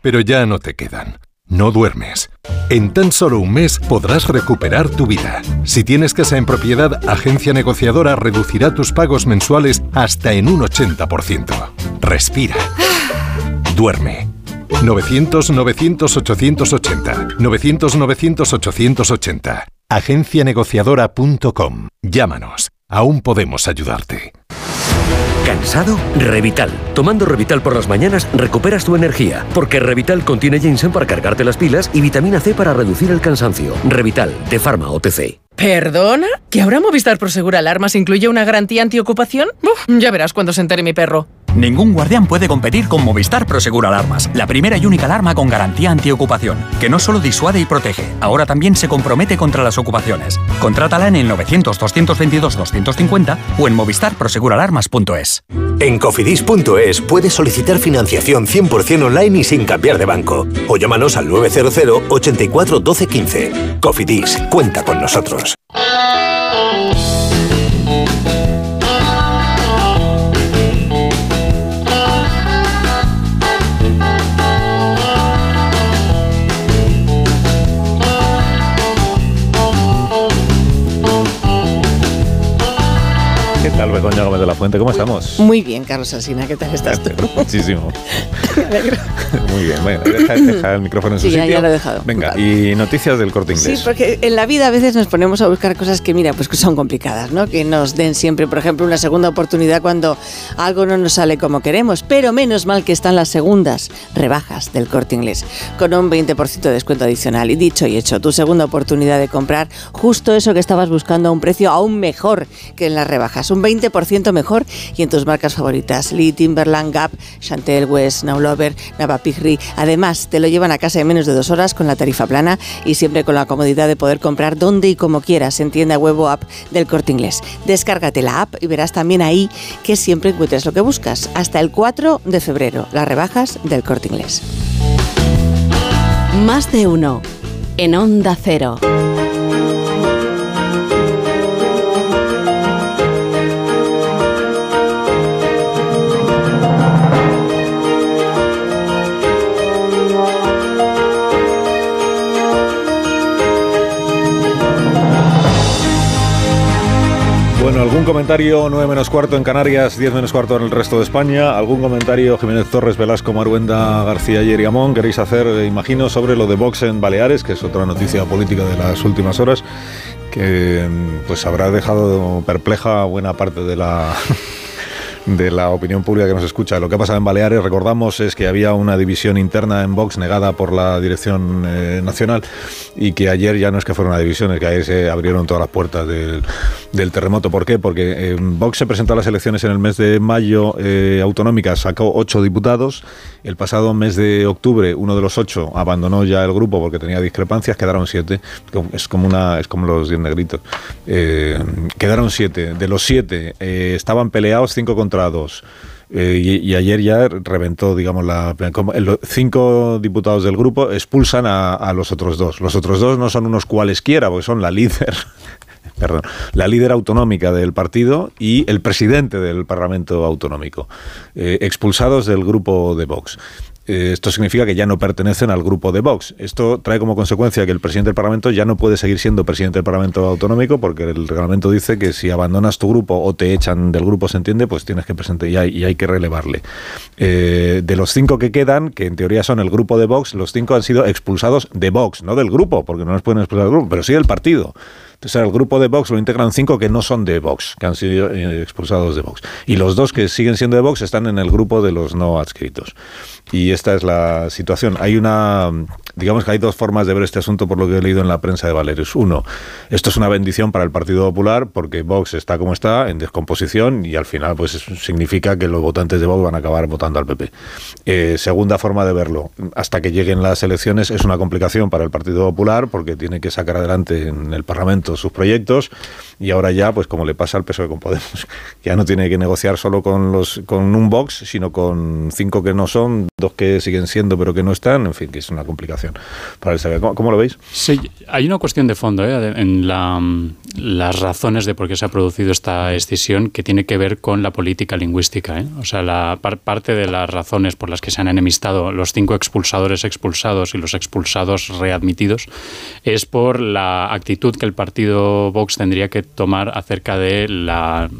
Pero ya no te quedan. No duermes. En tan solo un mes podrás recuperar tu vida. Si tienes casa en propiedad, Agencia Negociadora reducirá tus pagos mensuales hasta en un 80%. Respira. Duerme. 900-900-880. 900-900-880. Agencianegociadora.com. Llámanos. Aún podemos ayudarte. ¿Cansado? Revital. Tomando Revital por las mañanas recuperas tu energía, porque Revital contiene ginseng para cargarte las pilas y vitamina C para reducir el cansancio. Revital, de Pharma OTC. ¿Perdona? ¿Que ahora Movistar Prosegur Alarmas incluye una garantía antiocupación? Uf, ya verás cuando se entere mi perro. Ningún guardián puede competir con Movistar Prosegur Alarmas, la primera y única alarma con garantía antiocupación, que no solo disuade y protege, ahora también se compromete contra las ocupaciones. Contrátala en el 900-222-250 o en movistarproseguralarmas.es. En cofidis.es puedes solicitar financiación 100% online y sin cambiar de banco. O llámanos al 900 84 12 15. Cofidis, cuenta con nosotros. Tal, Begoña Gómez de la Fuente? ¿Cómo estamos? Muy bien, Carlos Alsina, ¿qué tal estás tú? Muchísimo. Me alegro. Muy bien, venga, deja, deja el micrófono en su Sí, ya- sitio. ya lo he dejado. Venga, y noticias del corte Sí, inglés. porque en la vida a veces nos ponemos a buscar cosas que, mira, pues que son complicadas, ¿no? Que nos den siempre, por ejemplo, una segunda oportunidad cuando algo no nos sale como queremos. Pero menos mal que están las segundas rebajas del corte inglés, con un 20% de descuento adicional. Y dicho y hecho, tu segunda oportunidad de comprar justo eso que estabas buscando a un precio aún mejor que en las rebajas, un 20% mejor y en tus marcas favoritas, Lee, Timberland, Gap, Chantel, West, Now Lover, Nava Pigri. Además, te lo llevan a casa en menos de dos horas con la tarifa plana y siempre con la comodidad de poder comprar donde y como quieras en tienda web app del Corte Inglés. Descárgate la app y verás también ahí que siempre encuentres lo que buscas. Hasta el 4 de febrero, las rebajas del Corte Inglés. Más de uno. En Onda Cero. Bueno, algún comentario 9 menos cuarto en Canarias, 10 menos cuarto en el resto de España. ¿Algún comentario Jiménez Torres, Velasco, Maruenda, García y Amón queréis hacer, eh, imagino, sobre lo de Vox en Baleares, que es otra noticia política de las últimas horas, que mm, pues habrá dejado perpleja buena parte de la de la opinión pública que nos escucha. Lo que ha pasado en Baleares, recordamos, es que había una división interna en Vox negada por la dirección eh, nacional y que ayer ya no es que fuera una división, es que ayer se abrieron todas las puertas del, del terremoto. ¿Por qué? Porque eh, Vox se presentó a las elecciones en el mes de mayo eh, autonómicas, sacó ocho diputados. El pasado mes de octubre, uno de los ocho abandonó ya el grupo porque tenía discrepancias, quedaron siete. Es como, una, es como los diez negritos. Eh, quedaron siete. De los siete eh, estaban peleados cinco contra Eh, y, ayer ya reventó, digamos, la. Los cinco diputados del grupo expulsan a, a los otros dos. Los otros dos no son unos cualesquiera, porque son la líder. Perdón, la líder autonómica del partido y el presidente del Parlamento Autonómico, eh, expulsados del grupo de Vox. Eh, esto significa que ya no pertenecen al grupo de Vox. Esto trae como consecuencia que el presidente del Parlamento ya no puede seguir siendo presidente del Parlamento Autonómico porque el reglamento dice que si abandonas tu grupo o te echan del grupo, se entiende, pues tienes que presentar y hay, y hay que relevarle. Eh, de los cinco que quedan, que en teoría son el grupo de Vox, los cinco han sido expulsados de Vox, no del grupo, porque no les pueden expulsar del grupo, pero sí del partido. Entonces, el grupo de Vox lo integran cinco que no son de Vox, que han sido eh, expulsados de Vox. Y los dos que siguen siendo de Vox están en el grupo de los no adscritos. Y esta es la situación. Hay una, digamos que hay dos formas de ver este asunto por lo que he leído en la prensa de Valerius. Uno, esto es una bendición para el Partido Popular porque Vox está como está, en descomposición, y al final pues significa que los votantes de Vox van a acabar votando al PP. Eh, segunda forma de verlo, hasta que lleguen las elecciones es una complicación para el Partido Popular porque tiene que sacar adelante en el Parlamento sus proyectos y ahora ya, pues como le pasa al PSOE con Podemos, ya no tiene que negociar solo con los con un Vox, sino con cinco que no son, dos que siguen siendo pero que no están, en fin, que es una complicación para el ¿Cómo, cómo lo veis? Sí, hay una cuestión de fondo ¿eh? en la, las razones de por qué se ha producido esta escisión que tiene que ver con la política lingüística. ¿eh? O sea, la parte de las razones por las que se han enemistado los cinco expulsadores expulsados y los expulsados readmitidos es por la actitud que el partido Vox tendría que tomar acerca del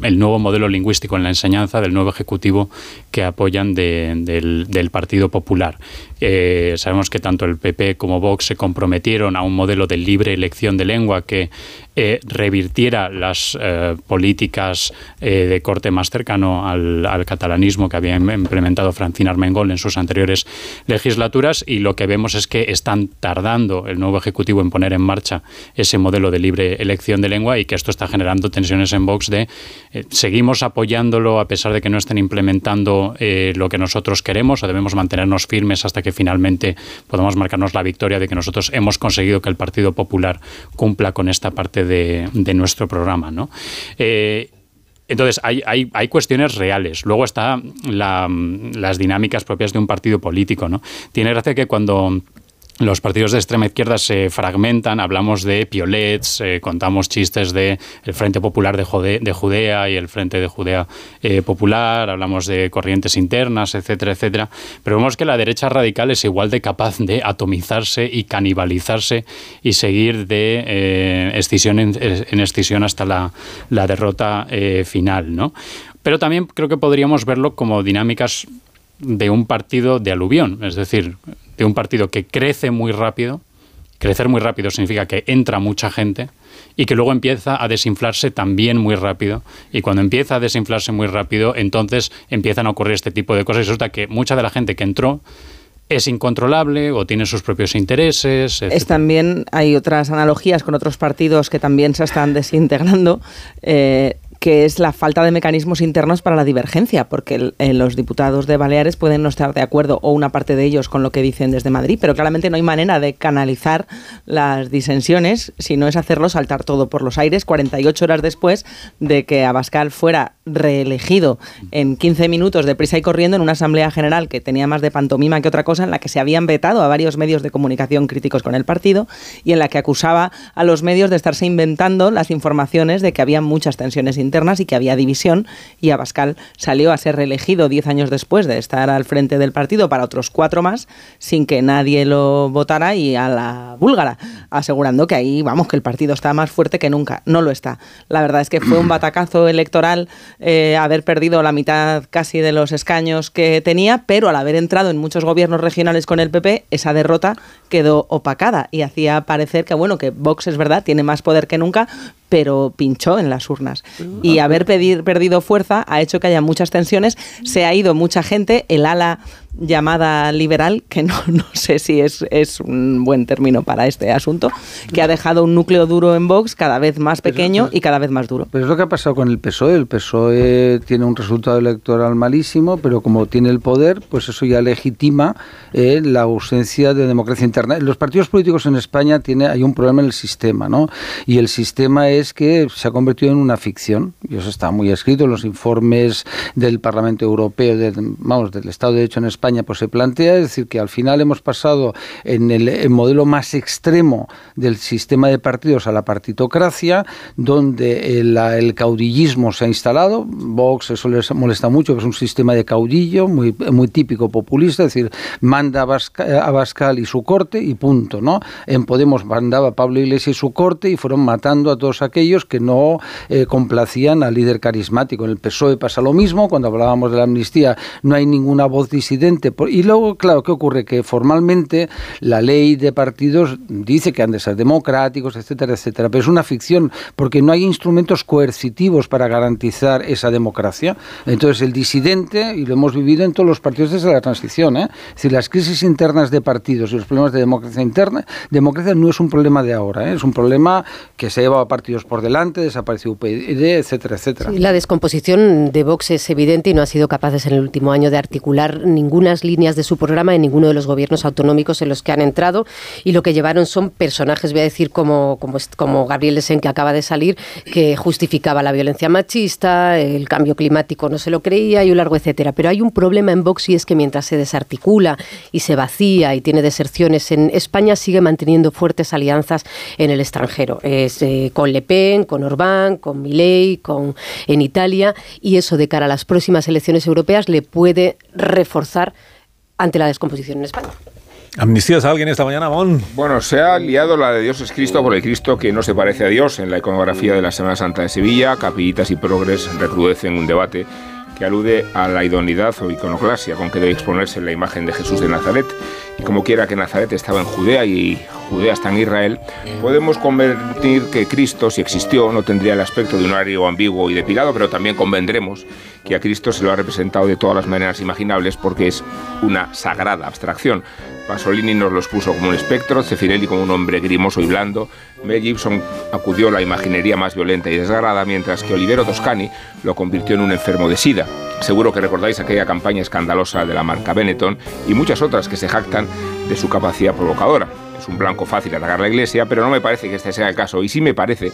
el nuevo modelo lingüístico en la enseñanza del nuevo ejecutivo que apoyan del, Partido Popular. Eh, sabemos que tanto el PP como Vox se comprometieron a un modelo de libre elección de lengua que eh, revirtiera las eh, políticas de corte más cercano al, catalanismo que había implementado Francina Armengol en sus anteriores legislaturas y lo que vemos es que están tardando el nuevo Ejecutivo en poner en marcha ese modelo de libre elección de lengua y que esto está generando tensiones en Vox de seguimos apoyándolo a pesar de que no estén implementando lo que nosotros queremos o debemos mantenernos firmes hasta que finalmente podamos marcarnos la victoria de que nosotros hemos conseguido que el Partido Popular cumpla con esta parte de, nuestro programa. ¿no? Eh, entonces, hay, hay, hay, cuestiones reales. Luego está las dinámicas propias de un partido político. ¿no? Tiene gracia que cuando los partidos de extrema izquierda se fragmentan, hablamos de piolets, eh, contamos chistes de el Frente Popular de, de Judea y el Frente de Judea eh, Popular, hablamos de corrientes internas, etcétera, etcétera, pero vemos que la derecha radical es igual de capaz de atomizarse y canibalizarse y seguir de eh, escisión en, en, escisión hasta la, la derrota final, ¿no? Pero también creo que podríamos verlo como dinámicas de un partido de aluvión, es decir, de un partido que crece muy rápido. Crecer muy rápido significa que entra mucha gente y que luego empieza a desinflarse también muy rápido. Y cuando empieza a desinflarse muy rápido, entonces empiezan a ocurrir este tipo de cosas. Y resulta que mucha de la gente que entró es incontrolable o tiene sus propios intereses. Es también, hay otras analogías con otros partidos que también se están desintegrando. Eh, que es la falta de mecanismos internos para la divergencia, porque eh, los diputados de Baleares pueden no estar de acuerdo, o una parte de ellos, con lo que dicen desde Madrid, pero claramente no hay manera de canalizar las disensiones si no es hacerlo saltar todo por los aires 48 horas después de que Abascal fuera reelegido en 15 minutos de prisa y corriendo en una asamblea general que tenía más de pantomima que otra cosa, en la que se habían vetado a varios medios de comunicación críticos con el partido y en la que acusaba a los medios de estarse inventando las informaciones de que había muchas tensiones internas internas y que había división y Abascal salió a ser reelegido diez años después de estar al frente del partido para otros cuatro más sin que nadie lo votara y a la búlgara, asegurando que ahí, vamos, que el partido está más fuerte que nunca. No lo está. La verdad es que fue un batacazo electoral eh, haber perdido la mitad casi de los escaños que tenía, pero al haber entrado en muchos gobiernos regionales con el PP, esa derrota quedó opacada y hacía parecer que, bueno, que Vox es verdad, tiene más poder que nunca, pero pinchó en las urnas. Y haber perdido fuerza ha hecho que haya muchas tensiones, se ha ido mucha gente, el ala llamada liberal, que no, no sé si es, es, un buen término para este asunto, que ha dejado un núcleo duro en Vox cada vez más pequeño y cada vez más duro. Pero es lo que ha pasado con el PSOE. El PSOE tiene un resultado electoral malísimo, pero como tiene el poder, pues eso ya legitima eh, la ausencia de democracia interna. Los partidos políticos en España tiene, hay un problema en el sistema, ¿no? Y el sistema es que se ha convertido en una ficción, y eso está muy escrito en los informes del Parlamento Europeo, vamos, del Estado de Derecho en España, pues se plantea, es decir, que al final hemos pasado en el, modelo más extremo del sistema de partidos a la partitocracia, donde el, caudillismo se ha instalado. Vox, eso les molesta mucho, que es un sistema de caudillo muy, muy típico populista, es decir, manda a, Bascal y su corte y punto, ¿no? En Podemos mandaba Pablo Iglesias y su corte y fueron matando a todos aquellos que no eh, complacían al líder carismático. En el PSOE pasa lo mismo, cuando hablábamos de la amnistía no hay ninguna voz disidente Exactamente. Y luego, claro, ¿qué ocurre? Que formalmente la ley de partidos dice que han de ser democráticos, etcétera, etcétera. Pero es una ficción, porque no hay instrumentos coercitivos para garantizar esa democracia. Entonces, el disidente, y lo hemos vivido en todos los partidos desde la transición, ¿eh? es decir, las crisis internas de partidos y los problemas de democracia interna, democracia no es un problema de ahora, ¿eh? es un problema que se ha llevado a partidos por delante, desapareció UPyD, etcétera, etcétera. Sí, la descomposición de Vox es evidente y no ha sido capaces en el último año de articular ninguna líneas de su programa en ninguno de los gobiernos autonómicos en los que han entrado y lo que llevaron son personajes, voy a decir, como, como, Gabriel Lesen, que acaba de salir, que justificaba la violencia machista, el cambio climático no se lo creía y un largo etcétera. Pero hay un problema en Vox y es que mientras se desarticula y se vacía y tiene deserciones en España, sigue manteniendo fuertes alianzas en el extranjero. Es, eh, con Le Pen, con Orbán, con Milei, con, en Italia, y eso de cara a las próximas elecciones europeas le puede reforzar ante la descomposición en España. ¿Amnistías a alguien esta mañana, Mon? Bueno, se ha liado la de Dios es Cristo por el Cristo que no se parece a Dios. En la iconografía de la Semana Santa de Sevilla, capillitas y progres recrudecen un debate que alude a la idoneidad o iconoclasia con que debe exponerse la imagen de Jesús de Nazaret. Como quiera que Nazaret estaba en Judea y Judea está en Israel, podemos convertir que Cristo, si existió, no tendría el aspecto de un ario ambiguo y depilado, pero también convendremos que a Cristo se lo ha representado de todas las maneras imaginables porque es una sagrada abstracción. Pasolini nos lo expuso como un espectro, Cefirelli como un hombre grimoso y blando, Mel Gibson acudió a la imaginería más violenta y desgarrada, mientras que Olivero Toscani lo convirtió en un enfermo de sida. Seguro que recordáis aquella campaña escandalosa de la marca Benetton y muchas otras que se jactan de su capacidad provocadora. Es un blanco fácil atacar la iglesia, pero no me parece que este sea el caso. Y sí me parece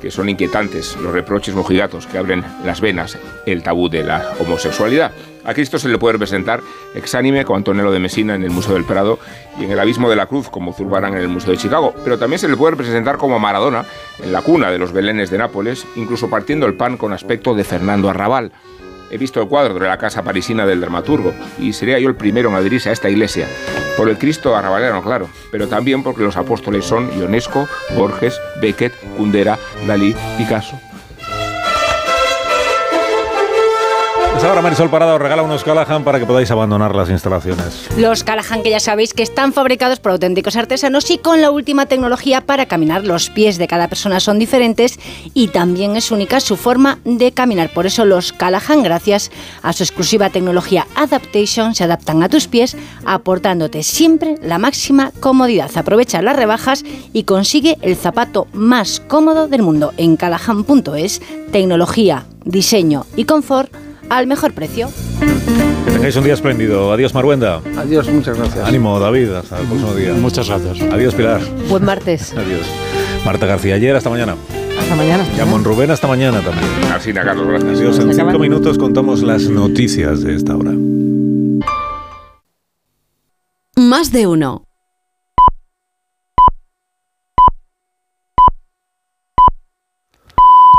que son inquietantes los reproches mojigatos que abren las venas el tabú de la homosexualidad. A Cristo se le puede representar exánime como Antonello de Messina en el Museo del Prado y en el Abismo de la Cruz como Zurbarán en el Museo de Chicago, pero también se le puede representar como Maradona en la cuna de los Belenes de Nápoles, incluso partiendo el pan con aspecto de Fernando Arrabal. He visto el cuadro de la casa parisina del dramaturgo y sería yo el primero en adherirse a esta iglesia. Por el Cristo arrabalero, claro, pero también porque los apóstoles son Ionesco, Borges, Beckett, Kundera, Dalí, Picasso. Ahora Marisol Parada os regala unos Callahan para que podáis abandonar las instalaciones. Los Callahan que ya sabéis que están fabricados por auténticos artesanos y con la última tecnología para caminar. Los pies de cada persona son diferentes y también es única su forma de caminar. Por eso los Callahan, gracias a su exclusiva tecnología Adaptation, se adaptan a tus pies, aportándote siempre la máxima comodidad. Aprovecha las rebajas y consigue el zapato más cómodo del mundo en callahan.es. Tecnología, diseño y confort al mejor precio. Que tengáis un día espléndido. Adiós, Maruenda. Adiós, muchas gracias. Ánimo, David. Hasta el próximo día. Muchas gracias. Adiós, Pilar. Buen martes. Adiós. Marta García, ayer, hasta mañana. Hasta mañana. Y a Monrubén, hasta mañana también. Así, Carlos, gracias. Adiós. En cinco minutos contamos las noticias de esta hora. Más de uno.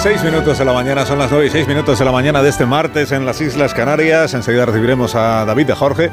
Son las 16 minutos de la mañana, son las 9 y 6 minutos de la mañana de este martes en las Islas Canarias. Enseguida recibiremos a David de Jorge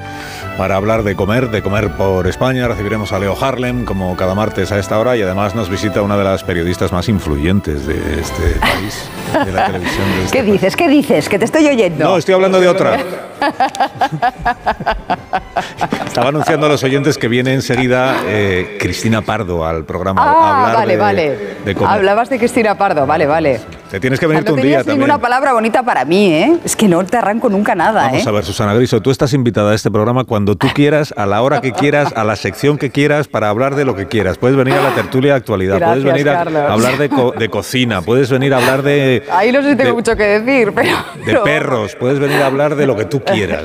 para hablar de comer, de comer por España. Recibiremos a Leo Harlem como cada martes a esta hora y además nos visita una de las periodistas más influyentes de este país, de la televisión. De este ¿Qué dices? ¿Qué dices? Que te estoy oyendo. No, estoy hablando de otra. Estaba anunciando a los oyentes que viene enseguida eh, Cristina Pardo al programa. a Ah, hablar vale, de- vale. de Hablabas de Cristina Pardo, vale, vale. Te tienes que O sea, venirte no un día también. ninguna palabra bonita para mí, ¿eh? Es que no te arranco nunca nada, Vamos ¿eh? a ver, Susana Griso, tú estás invitada a este programa cuando tú quieras, a la hora que quieras, a la sección que quieras, para hablar de lo que quieras. Puedes venir a la tertulia de actualidad, puedes Gracias, venir a, a hablar de, co- de cocina, puedes venir a hablar de, Ahí no sé si tengo de- mucho que decir, pero... de perros, puedes venir a hablar de lo que tú quieras.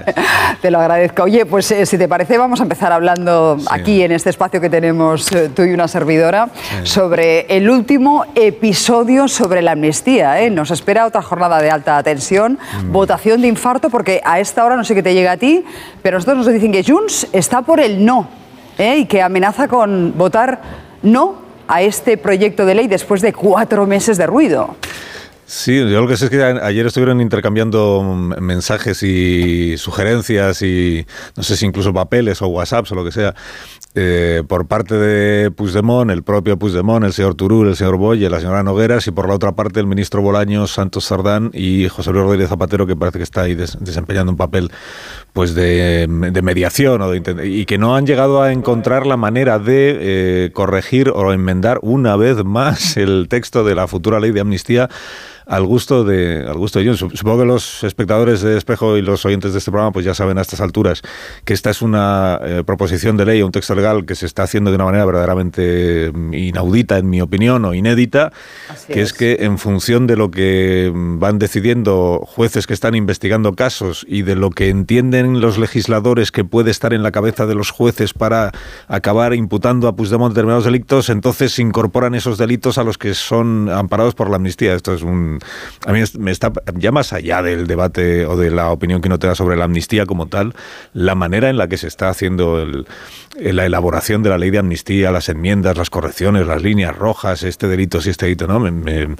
Te lo agradezco. Oye, pues eh, si te parece, vamos a empezar hablando aquí en este espacio que tenemos eh, tú y una servidora sobre el último episodio sobre la amnistía. ¿eh? Nos espera otra jornada de alta tensión, Mm. votación de infarto, porque a esta hora no sé qué te llega a ti, pero nosotros nos dicen que Junts está por el no ¿eh? y que amenaza con votar no a este proyecto de ley después de cuatro meses de ruido. Sí, yo lo que sé es que ayer estuvieron intercambiando mensajes y sugerencias y no sé si incluso papeles o WhatsApps o lo que sea eh, por parte de Puigdemont, el propio Puigdemont, el señor Turul, el señor Boye, la señora Nogueras y por la otra parte el ministro Bolaños, Santos Sardán y José Luis Rodríguez Zapatero que parece que está ahí des- desempeñando un papel pues de, mediación o de y que no han llegado a encontrar la manera de eh, corregir o enmendar una vez más el texto de la futura ley de amnistía al gusto de al gusto de John. Sup- Supongo que los espectadores de Espejo y los oyentes de este programa pues ya saben a estas alturas que esta es una eh, proposición de ley o un texto legal que se está haciendo de una manera verdaderamente mm, inaudita en mi opinión o inédita, que es. que en función de lo que mm, van decidiendo jueces que están investigando casos y de lo que entienden los legisladores que puede estar en la cabeza de los jueces para acabar imputando a Puigdemont determinados delitos, entonces se incorporan esos delitos a los que son amparados por la amnistía. Esto es un a mí me está ya más allá del debate o de la opinión que uno tenga sobre la amnistía como tal, la manera en la que se está haciendo el- la elaboración de la ley de amnistía, las enmiendas, las correcciones, las líneas rojas, este delito sí, este delito no, me, me- no,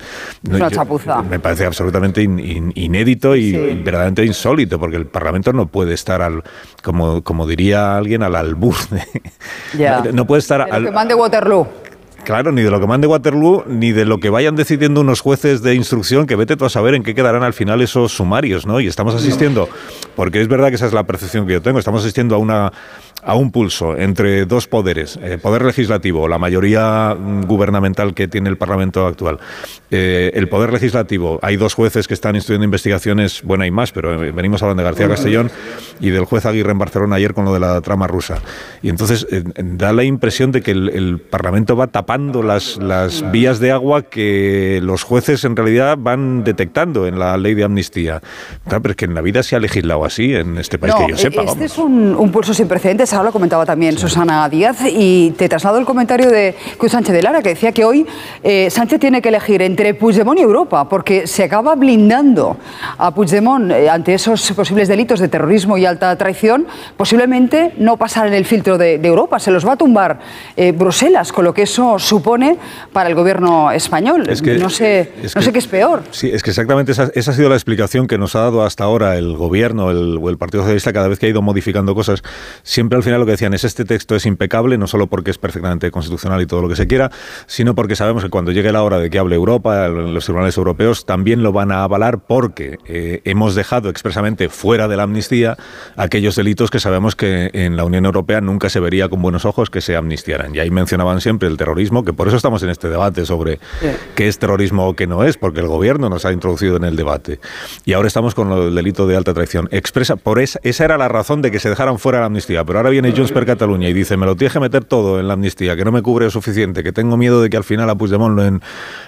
una yo- chapuza. me parece absolutamente in- in- inédito y verdaderamente insólito, porque el Parlamento no puede estar al, como, como diría alguien, al albur. de-. No, no puede estar al, que mande Waterloo. Claro, ni de lo que mande Waterloo, ni de lo que vayan decidiendo unos jueces de instrucción, que vete tú a saber en qué quedarán al final esos sumarios, ¿no? Y estamos asistiendo, porque es verdad que esa es la percepción que yo tengo, estamos asistiendo a una a un pulso entre dos poderes, eh, poder legislativo, la mayoría mm, gubernamental que tiene el Parlamento actual, eh, el poder legislativo, hay dos jueces que están instruyendo investigaciones, bueno, hay más, pero eh, venimos hablando de García Castellón y del juez Aguirre en Barcelona ayer con lo de la trama rusa. Y entonces eh, da la impresión de que el, el Parlamento va tapando las, las vías de agua que los jueces en realidad van detectando en la ley de amnistía. Claro, pero es que en la vida se ha legislado así en este país No, que yo sepa. este vamos. es un, un pulso sin precedentes, ahora lo comentaba también Susana Díaz, y te traslado el comentario de Cruz Sánchez de Lara, que decía que hoy eh, Sánchez tiene que elegir entre Puigdemont y Europa, porque se acaba blindando a Puigdemont eh, ante esos posibles delitos de terrorismo y alta traición, posiblemente no pasar en el filtro de, de Europa, se los va a tumbar eh, Bruselas, con lo que eso supone para el gobierno español. Es que- no sé, es no que- sé qué es peor. Sí, es que exactamente esa, esa ha sido la explicación que nos ha dado hasta ahora el gobierno el, o el Partido Socialista cada vez que ha ido modificando cosas. Siempre al final lo que decían es este texto es impecable, no solo porque es perfectamente constitucional y todo lo que se quiera, sino porque sabemos que cuando llegue la hora de que hable Europa, los tribunales europeos también lo van a avalar porque eh, hemos dejado expresamente fuera de la amnistía aquellos delitos que sabemos que en la Unión Europea nunca se vería con buenos ojos que se amnistiaran. Y ahí mencionaban siempre el terrorismo, que por eso estamos en este debate sobre qué es terrorismo o qué no es, porque el gobierno nos ha introducido en el debate. Y ahora estamos con del delito de alta traición. Expresa, por esa, esa era la razón de que se dejaran fuera la amnistía. Pero ahora viene Junts per Cataluña y dice, me lo tienes que meter todo en la amnistía, que no me cubre lo suficiente, que tengo miedo de que al final a Puigdemont lo, en-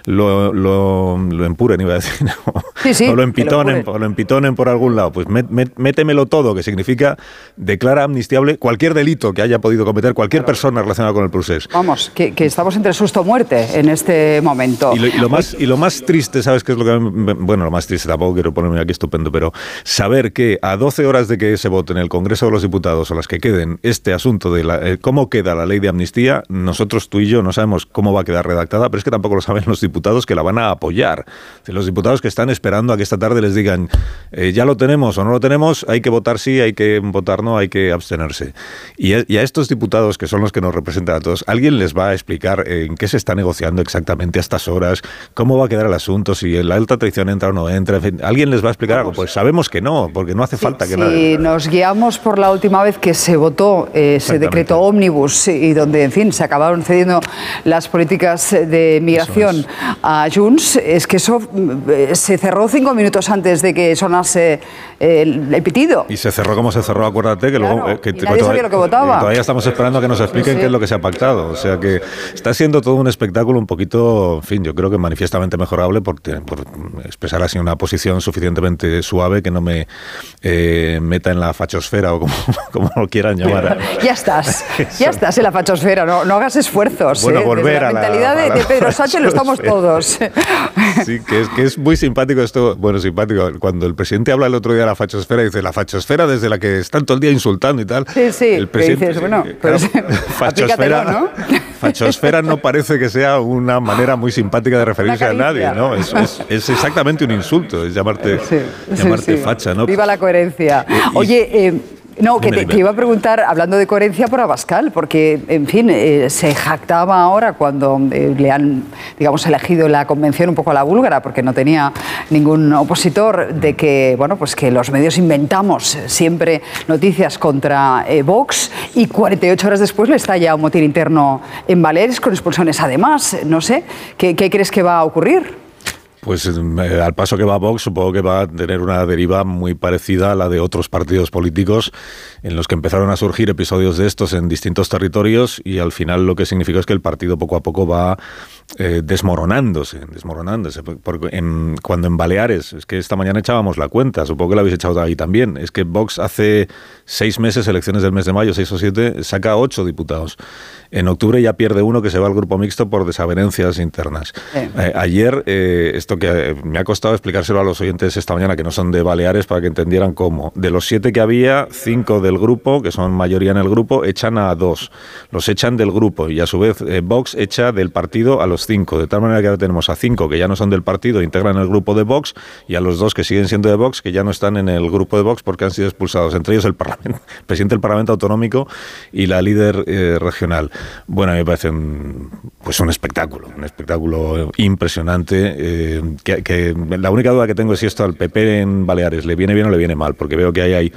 lo, lo, lo empuren, iba a decir, o, Sí, sí, o lo empitonen, o lo empitonen por algún lado. Pues met- met- métemelo todo, que significa declara amnistiable cualquier delito que haya podido cometer cualquier persona relacionada con el procés. Vamos, que, que estamos entre susto o muerte en este momento. Y lo, y lo más, y lo más triste, ¿sabes qué es lo que... Bueno, lo más triste, tampoco quiero ponerme aquí estupendo, pero saber que a 12 horas de que se vote en el Congreso de los Diputados, o las que queden, este asunto de la, eh, cómo queda la ley de amnistía, nosotros tú y yo no sabemos cómo va a quedar redactada, pero es que tampoco lo saben los diputados que la van a apoyar. Los diputados que están esperando a que esta tarde les digan, eh, ya lo tenemos o no lo tenemos, hay que votar sí, hay que votar no, hay que abstenerse. Y a, y a estos diputados, que son los que nos representan a todos, ¿alguien les va a explicar en qué se está negociando exactamente a estas horas? ¿Cómo va a quedar el asunto? Si la alta traición entra o no entra. En fin, ¿Alguien les va a explicar algo? Pues sabemos que no, porque no hace falta que Si nadie. nos guiamos por la última vez que se votó eh, ese Exactamente. decreto ómnibus y donde, en fin, se acabaron cediendo las políticas de migración a Junts, es que eso eh, se cerró cinco minutos antes de que sonase eh, el, el pitido. Y se cerró como se cerró, acuérdate, que luego... eh, que y nadie sabía lo que votaba. Todavía estamos esperando a que nos expliquen Sí. qué es lo que se ha pactado. O sea que está siendo todo un espectáculo un poquito, en fin, yo creo que manifiestamente mejorable por, por expresar así una posición suficientemente suave que no me eh, meta en la fachosfera o como, como lo quieran llamar. Ya estás, ya estás en la fachosfera, no, no hagas esfuerzos. Bueno, eh, volver Desde a la- mentalidad de, a la de Pedro Sánchez lo estamos todos. Sí, que es, que es muy simpático esto. Bueno, simpático. Cuando el presidente habla el otro día de la fachosfera, dice la fachosfera desde la que están todo el día insultando y tal. Sí, sí, El presidente, dices, bueno, pues fachosfera, ¿no? fachosfera no parece que sea una manera muy simpática de referirse a nadie. ¿no? Es, es- es exactamente un insulto, es llamarte, Sí, llamarte sí. facha, ¿no? Viva la coherencia. Oye, eh, no, que te, iba a preguntar, hablando de coherencia, por Abascal, porque, en fin, eh, se jactaba ahora cuando eh, le han, digamos, elegido la convención un poco a la búlgara, porque no tenía ningún opositor, de que, bueno, pues que los medios inventamos siempre noticias contra eh, Vox y 48 horas después le estalla un motín interno en Baleares con expulsiones además. No sé, ¿qué, qué crees que va a ocurrir? Pues eh, al paso que va Vox, supongo que va a tener una deriva muy parecida a la de otros partidos políticos en los que empezaron a surgir episodios de estos en distintos territorios y al final lo que significó es que el partido poco a poco va eh, desmoronándose, desmoronándose. Porque en- cuando en Baleares, es que esta mañana echábamos la cuenta, supongo que la habéis echado ahí también, es que Vox hace seis meses, elecciones del mes de mayo, seis o siete, saca ocho diputados. En octubre ya pierde uno que se va al grupo mixto por desavenencias internas. Eh, ayer, eh, esto que eh, me ha costado explicárselo a los oyentes esta mañana, que no son de Baleares, para que entendieran cómo. De los siete que había, cinco del grupo, que son mayoría en el grupo, echan a dos. Los echan del grupo y a su vez eh, Vox echa del partido a los cinco. De tal manera que ahora tenemos a cinco que ya no son del partido, integran el grupo de Vox, y a los dos que siguen siendo de Vox, que ya no están en el grupo de Vox porque han sido expulsados. Entre ellos el, parlamento, el presidente del Parlamento Autonómico y la líder regional. Bueno, a mí me parece un, pues un espectáculo, un espectáculo impresionante. eh, que, la única duda que tengo es si esto al PP en Baleares le viene bien o le viene mal, porque veo que ahí hay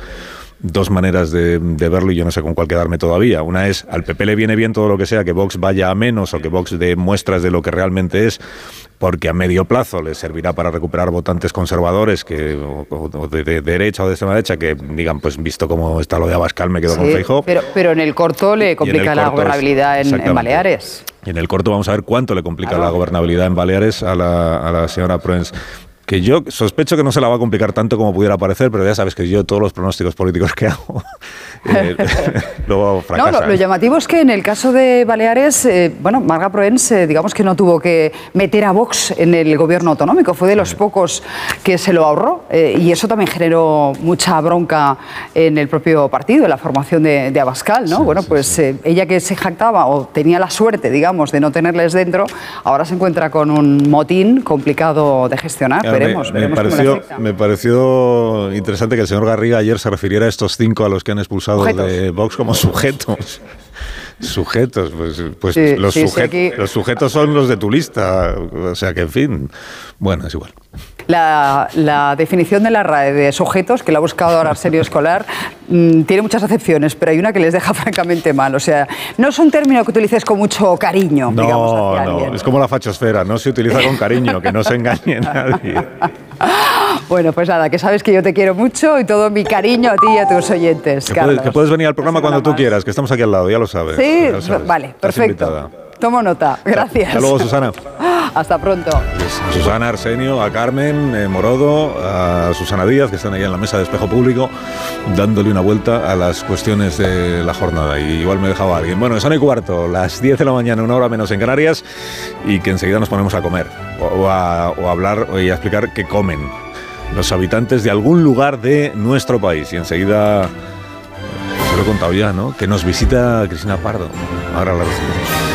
dos maneras de, de verlo y yo no sé con cuál quedarme todavía. Una es, al PP le viene bien todo lo que sea, que Vox vaya a menos o que Vox dé muestras de lo que realmente es, porque a medio plazo le servirá para recuperar votantes conservadores que, o, o de, de derecha o de extrema derecha que digan, pues visto cómo está lo de Abascal, me quedo con Sí, Feijóo. pero, pero en el corto le complica la gobernabilidad en-. Baleares. Y en el corto vamos a ver cuánto le complica la gobernabilidad en Baleares a la, a la señora Proens. Que yo sospecho que no se la va a complicar tanto como pudiera parecer, pero ya sabes que yo todos los pronósticos políticos que hago eh, luego No, fracasan. lo, lo llamativo es que en el caso de Baleares, eh, bueno, Marga Proens, eh, digamos que no tuvo que meter a Vox en el gobierno autonómico, fue de los pocos que se lo ahorró eh, y eso también generó mucha bronca en el propio partido, en la formación de, de Abascal, ¿no? bueno, pues ella que se jactaba o tenía la suerte, digamos, de no tenerles dentro, ahora se encuentra con un motín complicado de gestionar. Veremos, me, veremos pareció, me pareció interesante que el señor Garriga ayer se refiriera a estos cinco a los que han expulsado Sujetos. de Vox como sujetos. Sujetos, pues, pues Sí, los, sí, sí, sujet- aquí- los sujetos son los de tu lista, o sea que en fin, bueno, es igual. La, la definición de la RAE de sujetos, que la ha buscado ahora Arsenio Escolar, mm, tiene muchas acepciones, pero hay una que les deja francamente mal. O sea, no es un término que utilices con mucho cariño, digamos, No, hacia no, alguien. es como la fachosfera, no se utiliza con cariño, que no se engañe nadie. Bueno, pues nada, que sabes que yo te quiero mucho y todo mi cariño a ti y a tus oyentes, Que Carlos. puedes, que puedes venir al programa cuando tú quieras, que estamos aquí al lado, ya lo sabes. Sí, ya lo sabes. vale, Estás perfecto. invitada. Tomo nota, gracias. Hasta luego, Susana. Hasta pronto. A Susana Arsenio, a Carmen eh, Morodo, a Susana Díaz, que están ahí en la mesa de espejo público, dándole una vuelta a las cuestiones de la jornada. Y igual me dejaba alguien. Bueno, son y cuarto, las 10 de la mañana, una hora menos en Canarias, y que enseguida nos ponemos a comer, o, a, o a hablar y a explicar qué comen los habitantes de algún lugar de nuestro país. Y enseguida, Te lo he contado ya, ¿no? Que nos visita Cristina Pardo. Ahora la recibimos.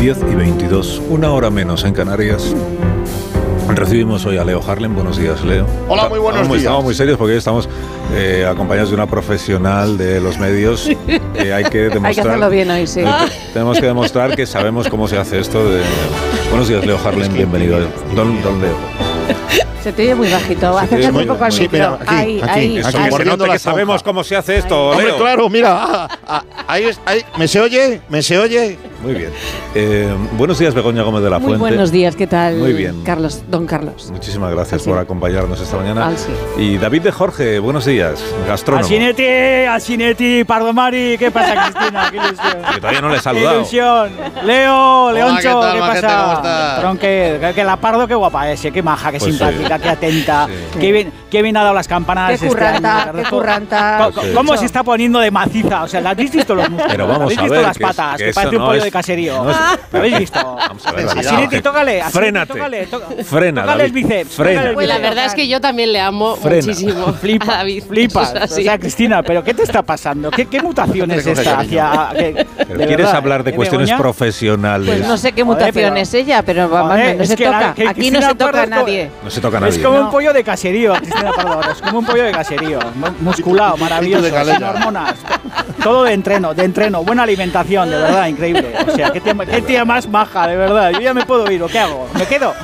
Diez y 22, una hora menos en Canarias. Recibimos hoy a Leo Harlem. Buenos días, Leo. Hola, muy buenos Estamos- días. Estamos muy serios porque hoy estamos eh, acompañados de una profesional de los medios que hay que demostrar. Hay que hacerlo bien hoy, sí. Tenemos que demostrar que sabemos cómo se hace esto. De... Buenos días, Leo Harlem. Bienvenido. Don, don Leo. Se te oye muy bajito. Acércate un poco al Sí, micro. mira, aquí, ahí, aquí, ahí. aquí. Que la que sabemos cómo se hace esto, Hombre, Leo. claro, mira. ah, ah, ahí es, ahí, ¿Me se oye? ¿Me se oye? Muy bien. Eh, buenos días, Begoña Gómez de la Muy Fuente. buenos días, ¿qué tal? Muy bien. Carlos, don Carlos. Muchísimas gracias Así. por acompañarnos esta mañana. Así. Y David de Jorge, buenos días, gastrónomo. Asinetti, Asinetti, Pardomari, ¿qué pasa, Cristina? Qué ilusión. Que todavía no le he Qué saludado. ilusión. Leo, Leoncho, ¿qué tal, ¿qué, pasa? ¿Cómo? Tronque, que, que la Pardo, qué guapa es, qué maja, qué Pues simpática, sí. qué atenta, Sí. qué, bien, qué bien ha dado las campanas. Qué este curranta, año, qué curranta. Co- Sí. ¿Cómo se está poniendo de maciza? O sea, ¿la habéis visto los músculos? Pero vamos ¿Habéis a visto ver, las que es- patas? que Que, parece un no pollo es- de caserío. no es- ¿Lo habéis visto? Vamos a ver, tócale. Frénate. Tócale, tó- Frena, tócale el bíceps. Frena. tócale el Pues la bíceps. verdad es que yo también le amo Frena. muchísimo. Flipa, a David. flipas. Es O sea, Cristina, ¿pero qué te está pasando? ¿Qué, qué mutación es esta hacia... que- ¿Quieres verdad, hablar de ¿eh, cuestiones profesionales? Pues no sé qué mutación es ella, pero vamos, no es se que la- toca. que Aquí no se toca a nadie. No se toca a nadie. Es como un pollo de caserío, Cristina ahora. Es como un pollo de caserío. mu- Musculado, maravilloso, de sin hormonas. Todo de entreno, de entreno. Buena alimentación, de verdad, increíble. O sea, qué tía, más maja, de verdad. Yo ya me puedo ir, ¿o qué hago? ¿Me quedo?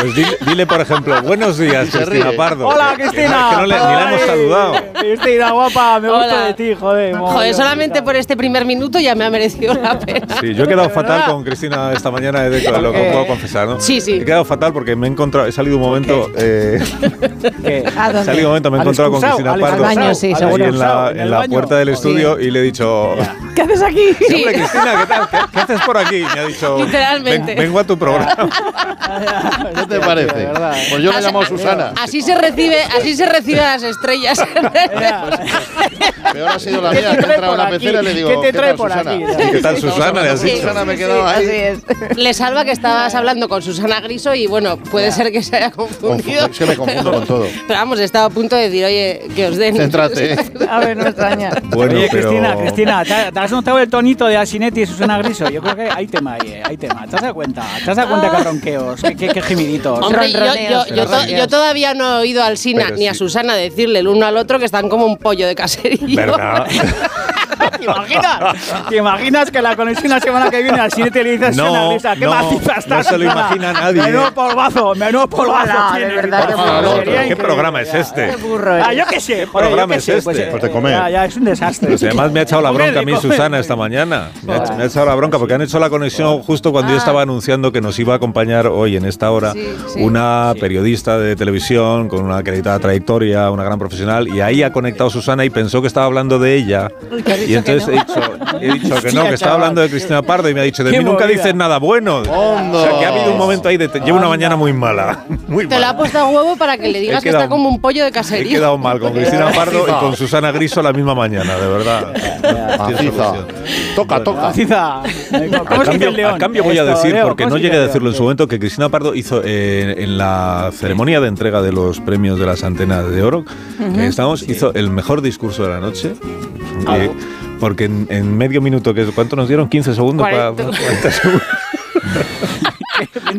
Pues dile, dile, por ejemplo, buenos días, Cristina. Pardo. Hola, Que- que no- Cristina. Que no, le, ni la hemos saludado. Cristina, guapa, me gusta Hola. de ti, joder. Joder, solamente Cristina. por este primer minuto ya me ha merecido la pena. Sí, yo he quedado ¿De fatal con Cristina esta mañana, he de- lo que qué? puedo confesar, ¿no? Sí, sí. He quedado fatal porque me he encontrado, he salido un momento, eh, ¿Qué? ¿A he dónde? salido un momento, me he encontrado con Cristina Pardo. Al baño, sí, seguro. en la, en puerta del Sí. estudio y le he dicho, ¿Qué haces aquí? "Sí, hombre, Cristina, ¿qué tal? ¿Qué, qué haces por aquí? Me ha dicho, Literalmente. "Ven- vengo a tu programa. ¿Qué te parece? de verdad. Pues yo Así- llamo Susana. Así se recibe, así se recibe a las estrellas. Peor ha sido la ¿Qué mía, te que he trae entrado en por la aquí? pecera y le digo, ¿Qué te trae tal, por Susana? aquí? ¿Qué tal, Susana? Le. Susana me he quedado ahí. Así es. Le salva que estabas hablando con Susana Griso y bueno, puede ser que se haya confundido. Es que me confundo con todo. Pero vamos, estaba a punto de decir, oye, que os den. Céntrate. A ver, no extraña. Bueno, Oye, pero... Cristina, Cristina, ¿te, has notado el tonito de Asinetti y Susana Griso? Yo creo que hay tema ahí, eh, hay tema. ¿Te has dado cuenta? ¿Te has dado cuenta que ronqueos? ¿Qué, qué? Hombre, yo, yo, Ronroneos, yo, to- ronroneos. yo todavía no he oído al Sina Pero ni a. Susana decirle el uno al otro que están como un pollo de caserío. ¿Verdad? ¿Te imaginas? ¿Te imaginas que la conexión la semana que viene al siguiente le dices No, una risa? ¿Qué no, maciza estás? no se lo imagina nadie. Menudo polvazo, menudo polvazo. Hola, de verdad, qué ¿Qué programa es este? Qué burro Ah, yo qué sé, joder, yo programa qué es sé. este? Pues, Pues de comer. Ya, ya, es un desastre. Pues además me ha echado la bronca a mí. Susana esta mañana. Me ha, me ha echado la bronca porque han hecho la conexión justo cuando yo estaba anunciando que nos iba a acompañar hoy en esta hora Sí, sí. una periodista de televisión con una acreditada trayectoria, una gran profesional, y ahí ha conectado Susana y pensó que estaba hablando de ella. Y dicho entonces he dicho, he dicho que no, que estaba hablando de Cristina Pardo y me ha dicho, de mí nunca movida. dices nada bueno. O sea, que ha habido un momento ahí de te- llevo una mañana muy mala. Muy Te lo ha puesto a huevo para que le digas que quedado- está como un pollo de He caserío. quedado mal con Cristina Pardo y con Susana Griso la misma mañana, de verdad. Maciza. Toca, toca. Maciza. ¿Cómo A cambio, el león? a cambio voy a decir, porque ¿cómo no llegué a decirlo en su momento, que Cristina Pardo hizo eh, en la ceremonia de entrega de los premios de las antenas de oro, que estamos, hizo el mejor discurso de la noche. eh, porque en, en medio minuto, que ¿cuánto nos dieron? 15 segundos. para- 40 segundos.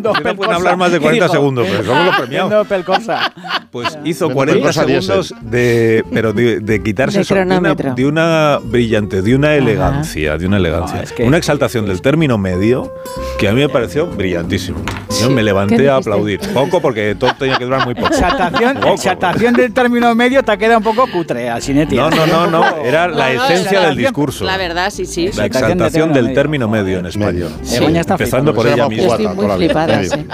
No pueden hablar más de ¿Qué 40 dijo? segundos, pero somos los premiados. Corsa. Pues hizo Vende 40 cosa diésel. segundos de, pero de, de quitarse De eso, de, una, de una brillante, de una elegancia, de una elegancia, No, es que- una exaltación del término medio que a mí me pareció brillantísimo. Yo me ¿Qué levanté a aplaudir, poco porque todo tenía que durar muy poco. Exaltación, Poco, exaltación del término medio te queda un poco cutre, Alcinetti. No, no, no, no, era la esencia es del discurso. La verdad, sí, sí. La exaltación del término medio en. Begoña está Empezando por ella misma. La Medio. sí.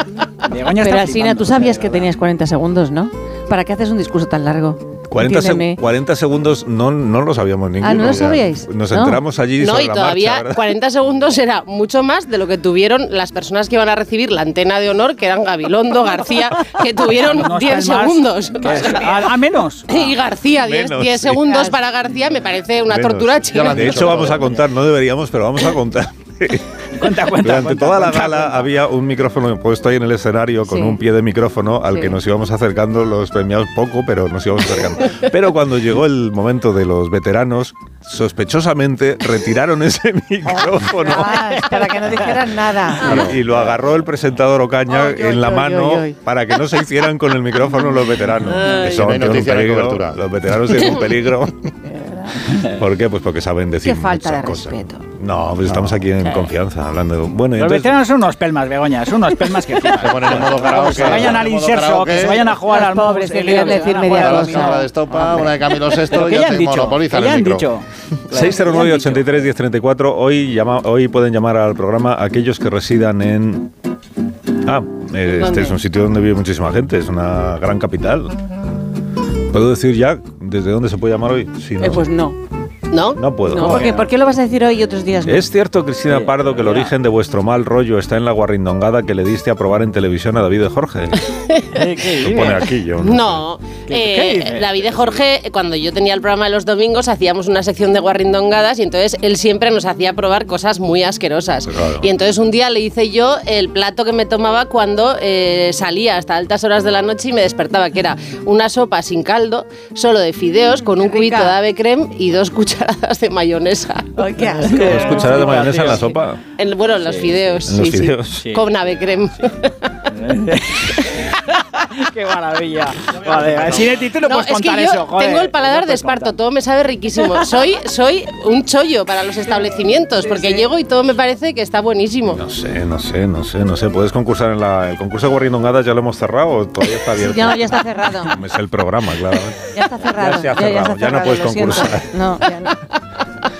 Pero flipando, tú sabías que tenías 40 segundos, ¿no? ¿Para qué haces un discurso tan largo? 40, seg- Entiéndeme. 40 segundos no, no lo sabíamos ninguno. Ah, ¿no lo ya. sabíais? Nos No. enteramos allí No, sobre y la todavía marcha, ¿verdad? 40 segundos era mucho más de lo que tuvieron las personas que iban a recibir la antena de honor, que eran Gabilondo, García, que tuvieron No 10 está el más. segundos. A, a menos. Y García, 10 Menos, 10 sí. segundos para García me parece una Menos. tortura han De hecho, vamos a contar, no deberíamos, pero vamos a contar. Cuenta, cuenta. Durante cuenta, toda la gala cuenta. había un micrófono puesto ahí en el escenario con Sí. un pie de micrófono al Sí. que nos íbamos acercando los premiados poco, pero nos íbamos acercando. Pero cuando llegó el momento de los veteranos, sospechosamente retiraron ese micrófono. Ah, para que no dijeran nada. Y, y lo agarró el presentador Ocaña Ay, ay, en la ay, mano ay, ay. para que no se hicieran con el micrófono los veteranos. Ay. Eso No hay tiene un peligro. Los veteranos tienen un peligro. ¿Por qué? Pues porque saben decir Qué falta muchas de cosas. respeto. No, pues estamos aquí en confianza hablando. de- Bueno, y Los entonces, veteranos son unos pelmas, Begoña, son unos pelmas que Se ponen en modo karaoke. que se vayan al inserso, que se vayan a jugar Los al pobres, que se decir media Una cosa. cámara de estopa, una de Camilo VI ya te dicho, monopolizan el han micro. dicho. 609 83 1034 hoy llama, hoy pueden llamar al programa aquellos que residan en Ah, eh, este ¿Dónde? es un sitio donde vive muchísima gente, es una gran capital. ¿Puedo decir ya desde dónde se puede llamar hoy? Sí, no. Eh, pues no. ¿No? No puedo. No, ¿por qué? ¿Por qué lo vas a decir hoy y otros días no? ¿Es cierto, Cristina Pardo, que el origen de vuestro mal rollo está en la guarrindongada que le diste a probar en televisión a David de Jorge? Lo pone aquí yo. no No, ¿Qué- eh, qué? David de Jorge, cuando yo tenía el programa de los domingos, hacíamos una sección de guarrindongadas y entonces él siempre nos hacía probar cosas muy asquerosas. Claro. Y entonces un día le hice yo el plato que me tomaba cuando eh, salía hasta altas horas de la noche y me despertaba, que era una sopa sin caldo, solo de fideos, con un cubito de ave creme y dos cucharadas de mayonesa. Ay, qué asco. ¿Dos cucharadas de mayonesa en la sopa? En- bueno, en los fideos. En los fideos. Sí. Con ave creme. Qué maravilla. Vale, Sinetti, tú no, No, puedes es que contar yo eso, joder. tengo el paladar No de puedes esparto, contar. todo me sabe riquísimo. Soy, soy un chollo para los establecimientos, porque llego y todo me parece que está buenísimo. No sé, no sé, no sé, no sé. ¿Puedes concursar en la, el concurso de guarrindongadas? ¿Ya lo hemos cerrado o todavía está abierto? Ya, ya está cerrado. Es el programa, claramente. Ya está cerrado. Ya se ha cerrado, ya no cerrado, puedes lo siento. concursar. No, ya no.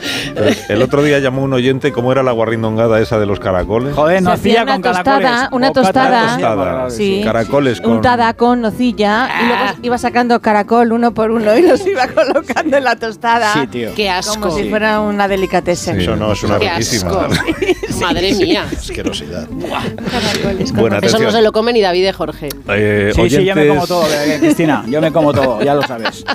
El otro día llamó un oyente cómo era la guarrindongada esa de los caracoles. Joder, Se hacía una tostada, una tostada, Tostada, sí, Caracoles con... untada con nocilla y luego iba sacando caracol uno por uno y los iba colocando en la tostada. Sí, tío. Qué asco. Como si fuera una delicatessen. Eso no es una Qué riquísima. Madre mía. Asquerosidad. Caracoles Bueno, Eso atención. no se lo come ni David de Jorge. Eh, Sí, sí, yo me como oyentes- todo, eh, Cristina. Yo me como todo, ya lo sabes.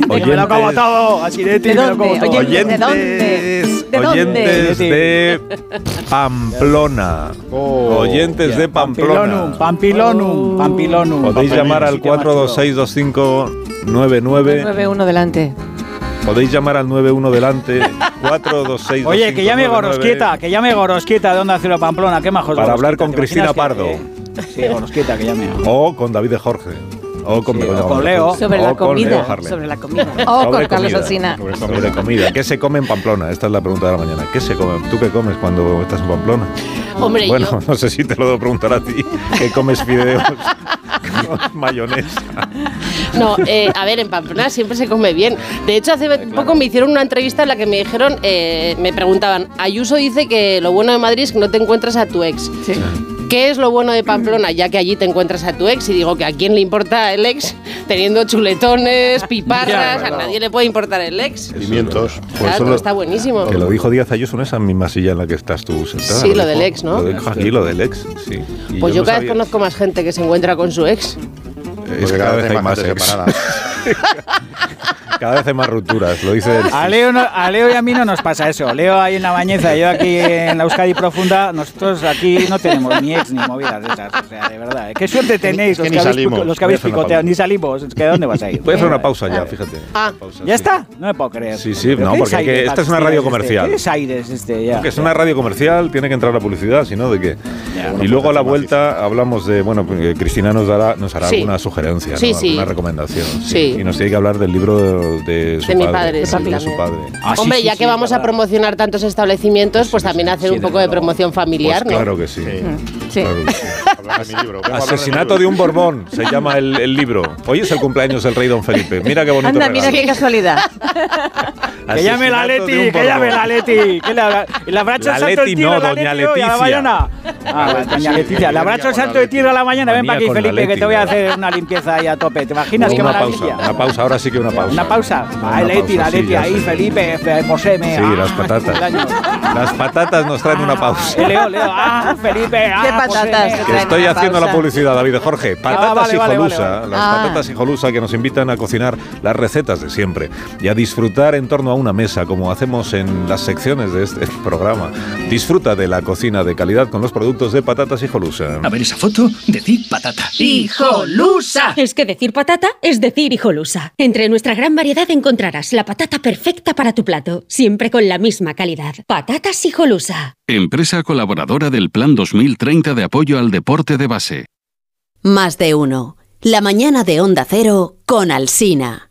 Yo me lo como Oyentes- todo, a Sinetti ¿De me lo como dónde? todo. Oye, ¿de dónde? Oyentes, ¿De dónde? oyentes de Pamplona. Oh, oyentes de Pampilonum, Pamplona. Pampilonum, Pampilonum. Podéis llamar al 4262599. 9-1 delante. Podéis llamar al 91 delante. 426 Oye, que llame Gorosquieta, que llame Gorosquieta de Onda Cero Pamplona, qué majos Para hablar con ¿te Cristina Pardo. que- Sí, Gorosquieta, que llame. O con David de Jorge. O con, Sí, o con Leo. Sobre O la con comida, sobre la comida. O Sobre con Carlos Alsina. Sobre comida. ¿Qué se come en Pamplona? Esta es la pregunta de la mañana. ¿Qué se come? ¿Tú qué comes cuando estás en Pamplona? Hombre, bueno, yo- no sé si te lo debo preguntar a ti. ¿Qué comes fideos mayonesa? No, eh, a ver, en Pamplona siempre se come bien. De hecho, hace poco me hicieron una entrevista en la que me dijeron, eh, me preguntaban, Ayuso dice que lo bueno de Madrid es que no te encuentras a tu ex. ¿Qué es lo bueno de Pamplona? Ya que allí te encuentras a tu ex y digo que a quién le importa el ex teniendo chuletones, piparras, Ya, a nadie le puede importar el ex. Pimientos. Claro, lo- está buenísimo. Que lo dijo Díaz Ayuso en esa misma silla en la que estás tú sentada. Sí, lo del ex, ¿no? Lo dijo aquí, lo del ex, sí. Y Pues yo cada vez conozco más gente que se encuentra con su ex. Es que cada vez hay más gente ex. Cada vez hay más rupturas, lo dice el A Leo, no- a Leo y a mí no nos pasa eso. Leo ahí en la bañeza, yo aquí en la Euskadi profunda, nosotros aquí no tenemos ni ex ni movidas de esas. O sea, de verdad. ¿Qué suerte tenéis que los que, habéis, salimos. los que habéis picoteado? Ni salimos. Es que ¿dónde vas a ir? Voy a hacer una pausa ya, fíjate. Ah, ¿ya está? No me puedo creer. Sí, sí, ¿Pero no, porque que- esta es una radio este? comercial. ¿Qué es aires este ya? Que es una radio comercial, tiene que entrar la publicidad, si no, ¿de qué? y luego a la vuelta hablamos de, bueno, eh, Cristina nos dará, nos hará Sí. alguna sugerencia, Sí, ¿no? sí. alguna recomendación. Sí. Y nos tiene que hablar del libro de, de su De mi padre. padre, sí, de su padre. Hombre, ya que vamos a promocionar tantos establecimientos, pues también hacer un poco de promoción familiar, Pues ¿no? claro que sí. Sí. Claro que Asesinato de un Borbón se llama el, el libro. Hoy es el cumpleaños del rey Don Felipe. Mira qué bonito Anda, regalo. mira qué casualidad. Que llame la Leti, que llame Borbón. la Leti. Que hecho La el salto Leti de tiro no, a la doña Leti hoy a la Leticia. mañana. Ah, doña Leticia, le habrá hecho el salto de tiro a la mañana. Ven para aquí, la Felipe, que te voy a hacer una limpieza ahí a tope. ¿Te imaginas qué una maravilla? pausa, una pausa, ahora sí que una pausa. Una pausa. Una Leti, la pausa, sí, Leti ahí. Felipe, fe- poseme. Sí, ah, las patatas. cumpleaños. Las patatas nos traen una pausa. Eh, Leo, Leo, ah, Felipe, ah, ¿Qué patatas poseme. Estoy haciendo la publicidad, David Jorge. Patatas vale, vale, hijolusa. vale, vale. Las Ah. patatas hijolusa que nos invitan a cocinar las recetas de siempre y a disfrutar en torno a una mesa, como hacemos en las secciones de este programa. Disfruta de la cocina de calidad con los productos de patatas hijolusa. A ver esa foto, decid patata. ¡Hijolusa! Es que decir patata es decir hijolusa. Entre nuestra gran variedad encontrarás la patata perfecta para tu plato, siempre con la misma calidad. Patatas hijolusa. Empresa colaboradora del Plan 2030 de apoyo al deporte de base. Más de uno. La mañana de Onda Cero con Alsina.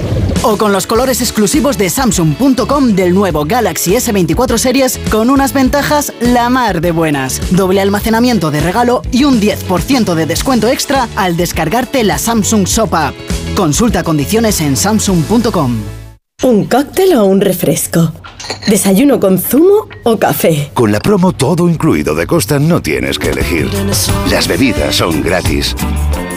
O con los colores exclusivos de Samsung.com del nuevo Galaxy S24 Series con unas ventajas la mar de buenas. Doble almacenamiento de regalo y un 10% de descuento extra al descargarte la Samsung Shop App. Consulta condiciones en Samsung.com. ¿Un cóctel o un refresco? ¿Desayuno con zumo o café? Con la promo todo incluido de Costa no tienes que elegir. Las bebidas son gratis.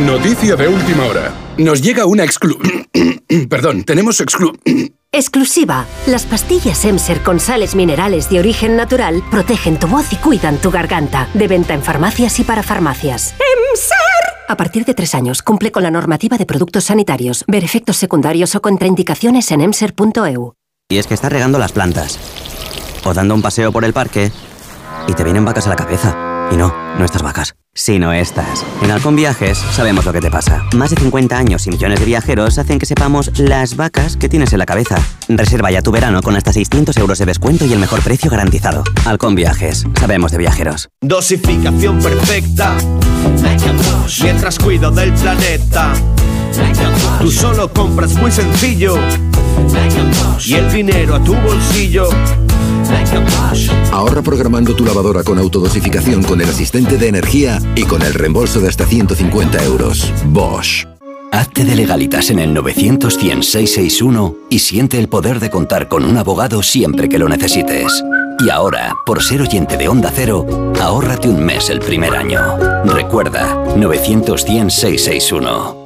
Noticia de última hora. Nos llega una exclu... Perdón, tenemos exclu... Exclusiva. Las pastillas Emser con sales minerales de origen natural protegen tu voz y cuidan tu garganta. De venta en farmacias y para farmacias. ¡Emser! A partir de tres años, cumple con la normativa de productos sanitarios. Ver efectos secundarios o contraindicaciones en emser.eu. Y es que estás regando las plantas. O dando un paseo por el parque. Y te vienen vacas a la cabeza. Y no, no estas vacas, sino estas. En Halcón Viajes sabemos lo que te pasa. Más de 50 años y millones de viajeros hacen que sepamos las vacas que tienes en la cabeza. Reserva ya tu verano con hasta 600 euros de descuento y el mejor precio garantizado. Halcón Viajes, sabemos de viajeros. Dosificación perfecta. Mientras cuido del planeta. Tú solo compras muy sencillo. Y el dinero a tu bolsillo. Ahorra programando tu lavadora con autodosificación con el asistente de energía y con el reembolso de hasta 150 euros. Bosch. Hazte de legalitas en el 900 100 661 y siente el poder de contar con un abogado siempre que lo necesites. Y ahora, por ser oyente de Onda Cero, ahórrate un mes el primer año. Recuerda, 900 100 661.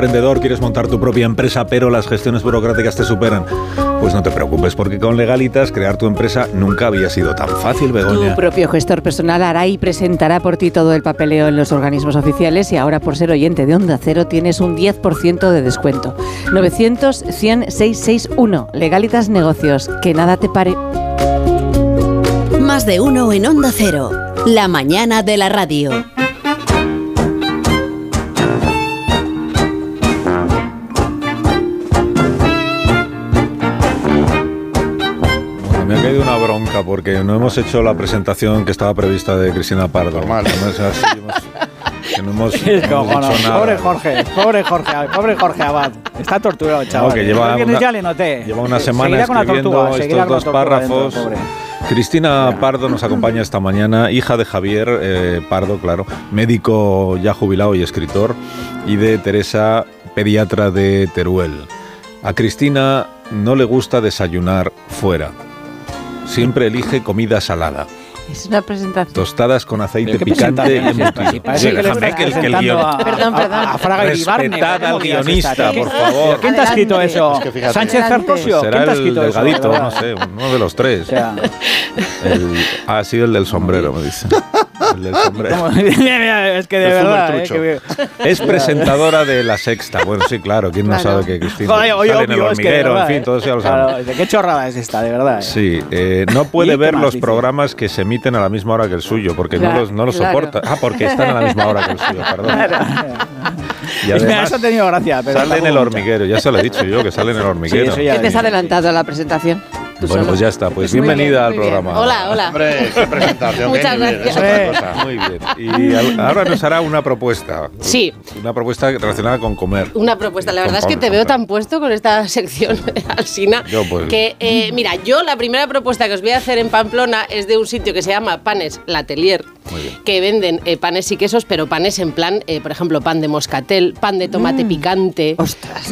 Emprendedor, quieres montar tu propia empresa, pero las gestiones burocráticas te superan. Pues no te preocupes, porque con Legalitas crear tu empresa nunca había sido tan fácil, Begoña. Tu propio gestor personal hará y presentará por ti todo el papeleo en los organismos oficiales y ahora por ser oyente de Onda Cero tienes un 10% de descuento. 900 100 661 Legalitas Negocios. Que nada te pare. Más de uno en Onda Cero. La mañana de la radio. Me ha caído una bronca porque no hemos hecho la presentación que estaba prevista de Cristina Pardo. Normal. que no hemos, Es no hemos cojonudo. dicho nada. Pobre Jorge, pobre Jorge, pobre Jorge Abad. Está torturado, chaval. que lleva una- ya le noté. Lleva una Se- semana seguirá escribiendo tortuga, estos dos párrafos. dentro. Cristina Pardo nos acompaña esta mañana, hija de Javier eh, Pardo, claro, médico ya jubilado y escritor, y de Teresa, pediatra de Teruel. A Cristina no le gusta desayunar fuera. Siempre elige comida salada. Es una presentación. Tostadas con aceite ¿Pero qué picante y embutido. Parece que le el, que el presentando guion- a- Perdón, perdón. a Fraga Iribarne, Respetad ¿cómo al digas guionista, por ¿Qué- favor. ¿Quién te ha escrito eso? Es que fíjate. ¿Sánchez Cercosio? Será ¿Quién te ha el escrito eso? delgadito, no sé, uno de los tres. El- ha sido el del sombrero, me dice. El del sombrero. Es que de El verdad. Eh, que- Es presentadora de La Sexta. Bueno, sí, claro. ¿Quién no Claro. sabe que Cristina Joder, oye, sale en el obvio, es que hormiguero? verdad, en fin, eh. todo eso ya lo Claro. ¿de ¿Qué chorrada es esta, de verdad? eh? Sí, eh, no puede ¿Y qué ver los dice? programas que se emiten a la misma hora que el suyo, porque no Claro, los, no los claro. soporta. Ah, porque están a la misma hora que el suyo, perdón. Y además eso ha tenido gracia. Pero sale en el hormiguero, ya se lo he dicho yo, que sale en el hormiguero. ya- ¿Qué te has adelantado a la presentación? Tú Bueno, solo. pues ya está. Pues bienvenida al muy bien. programa. Hola, hola. Hombre, qué presentación. Muchas gracias. es otra cosa. Muy bien. Y ahora nos hará una propuesta. Sí. Una propuesta relacionada con comer. Una propuesta. La Con verdad es que te veo tan puesto con esta sección, Alsina, Yo, pues- que, eh, mira, yo la primera propuesta que os voy a hacer en Pamplona es de un sitio que se llama Panes Latelier. Que venden eh, panes y quesos, pero panes en plan, eh, por ejemplo, pan de moscatel, pan de tomate picante,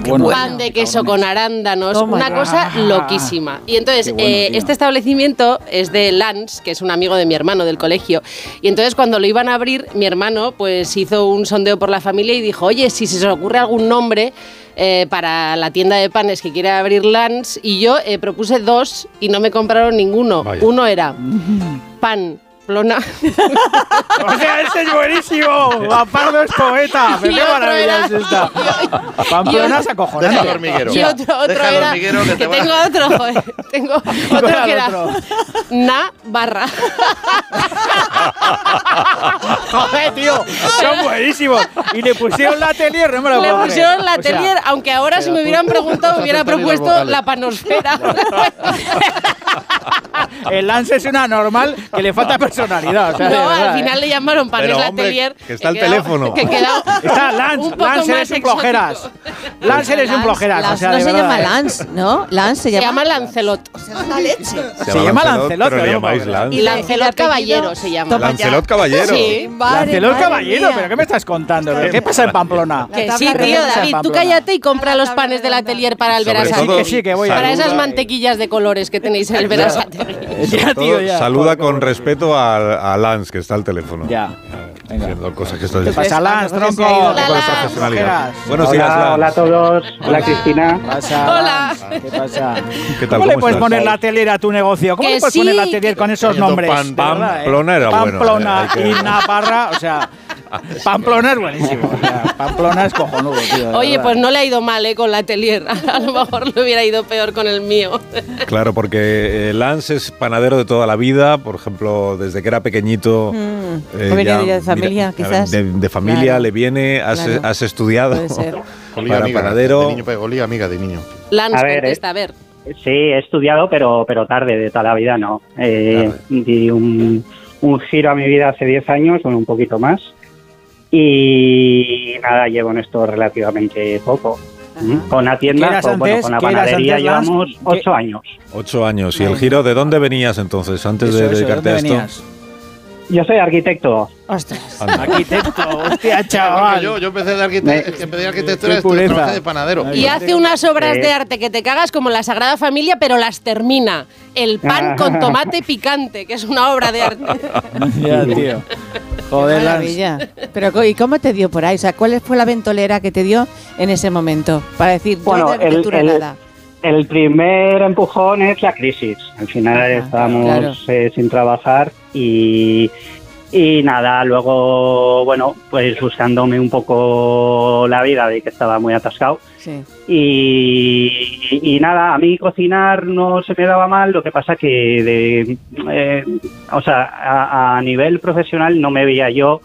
qué pan bueno. de queso con arándanos, Toma una ya. cosa loquísima. Y entonces, bueno, eh, este establecimiento es de Lance, que es un amigo de mi hermano del colegio. Y entonces, cuando lo iban a abrir, mi hermano pues hizo un sondeo por la familia y dijo, oye, si se os ocurre algún nombre eh, para la tienda de panes que quiere abrir Lance, y yo eh, propuse dos y no me compraron ninguno. Uno era pan. Plona. O sea, ese es buenísimo. Guapardo es poeta. Pero qué maravilla es esta. Pamplona es acojonante. Deja el hormiguero. Y otro, otro Deja el era. hormiguero que que te va- tengo otro, joder. Tengo otro que era. otro? Na barra. Joder, tío. Son buenísimos. Y le pusieron la atelier, no me lo Le puedo pusieron creer. la O sea, atelier, aunque ahora si me hubieran preguntado hubiera propuesto la panosfera. El Lance es una normal que le falta personalidad. O sea, de no, verdad, al ¿eh? final le llamaron la hombre, atelier. que está el teléfono. Que queda Está Lance, un poco Lance eres un flojeras. Lance eres un flojeras. o Lance sea, no se llama ¿eh? Lance, ¿no? Lance se Se llama. llama Lancelot. leche. Se llama Lancelot, pero le llamáis Lance. Y Lancelot Caballero se llama. Lancelot Caballero. Sí. Lancelot Caballero, ¿pero qué me estás contando? ¿Qué pasa en Pamplona? Que sí, ¿Qué tío, David, tú cállate y compra los panes del atelier para el Que sí, que voy a- Para esas mantequillas de colores que tenéis en el Verasate. Ya, Todo- tío, ya. Saluda con respeto a, a Lance, que está al teléfono. Ya. Haciendo cosas que estás ¿Qué pasa, Lance, Pues tronco? Profesionalidad. Buenos hola, días, Lance. hola a todos. Hola, Cristina. ¿Qué pasa? Hola. Lance? ¿Qué pasa? ¿Qué tal? ¿Cómo le ¿Cómo puedes estás? poner la atelier a tu negocio? ¿Cómo Que le puedes sí, poner la atelier con esos nombres? verdad, ¿eh? Pamplona era bueno, Pamplona eh, y Navarra, o sea, Pamplona es buenísimo. o sea, Pamplona es cojonudo, tío. Oye, verdad. pues no le ha ido mal, ¿eh? Con la atelier. A lo mejor le hubiera ido peor con el mío. Claro, porque eh, Lance es panadero de toda la vida, por ejemplo, desde que era pequeñito. Mm. eh, venido de familia, quizás. De, de familia Claro. le viene, has, Claro. has estudiado Puede ser. Olía para amiga, panadero. De niño, olía amiga de niño. Lance, A ver, contesta, a ver. Sí, he estudiado, pero, pero tarde, de toda la vida no. Eh, Di un, un giro a mi vida hace 10 años, bueno, un poquito más. Y nada, llevo en esto relativamente poco. ¿Mm? Con la ¿Qué tienda, eras con, bueno, con la ¿Qué eras panadería llevamos ¿Qué- 8 años. Ocho años. ¿Y el giro de dónde venías entonces, antes Eso, de eso, ¿de dedicarte a esto? venías? Yo soy arquitecto. Ostras. Arquitecto, hostia, chaval. Yo, yo empecé de, arquite- empecé de arquitectura trabajé de panadero. Y hace unas obras de arte que te cagas como la Sagrada Familia, pero las termina. El pan con tomate picante, que es una obra de arte. Ya, tío. Joder, maravilla. Pero, ¿y cómo te dio por ahí? O sea, ¿cuál fue la ventolera que te dio en ese momento? Para decir, Bueno, yo de el- arquitectura el- nada. El primer empujón es la crisis. Al final estábamos claro. eh, sin trabajar y, y nada, luego, bueno, pues buscándome un poco la vida de que estaba muy atascado. Sí. Y, y nada, a mí cocinar no se me daba mal, lo que pasa que, de, eh, o sea, a, a nivel profesional no me veía yo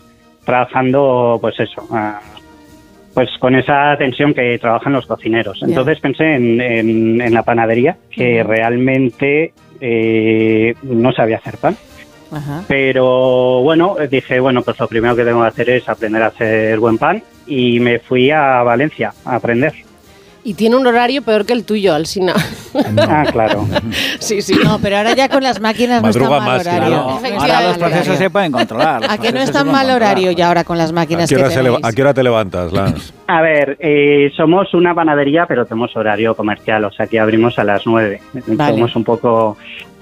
trabajando, pues eso, a- pues con esa tensión que trabajan los cocineros. Entonces pensé en, en- en la panadería, que realmente eh, no sabía hacer pan. Pero bueno, dije, bueno, pues lo primero que tengo que hacer es aprender a hacer buen pan y me fui a Valencia a aprender. Y tiene un horario peor que el tuyo, Alsina. Ah, claro. sí, sí. No, pero ahora ya con las máquinas no Madruga está mal más, horario. claro. No Ahora los procesos se pueden controlar. ¿A que no está se pueden mal horario ya ahora con las ¿A máquinas qué, que hora tenéis? ¿A qué hora te levantas, Lance? A ver, eh, somos una panadería, pero tenemos horario comercial, o sea que abrimos a las 9. Vale. Somos un poco...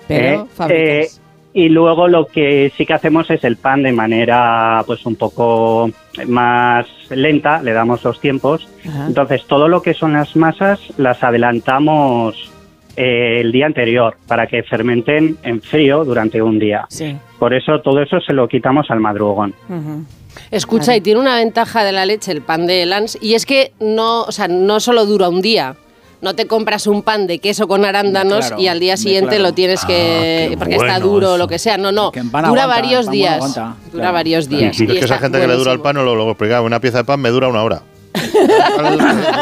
Pero eh, fabricas. eh, y luego lo que sí que hacemos es el pan de manera pues un poco más lenta, le damos los tiempos. Ajá. Entonces todo lo que son las masas las adelantamos eh, el día anterior para que fermenten en frío durante un día. Sí. Por eso todo eso se lo quitamos al madrugón. Escucha, Vale. y tiene una ventaja de la leche, el pan de Lance, y es que no, o sea, no solo dura un día. No te compras un pan de queso con arándanos Claro, y al día siguiente claro. lo tienes que. Ah, porque está duro o lo que sea. No, no. Dura aguanta, varios días. aguanta. Dura Claro. varios días. Y es que esa gente que le dura el pan, no lo, lo explicaba. Una pieza de pan me dura una hora.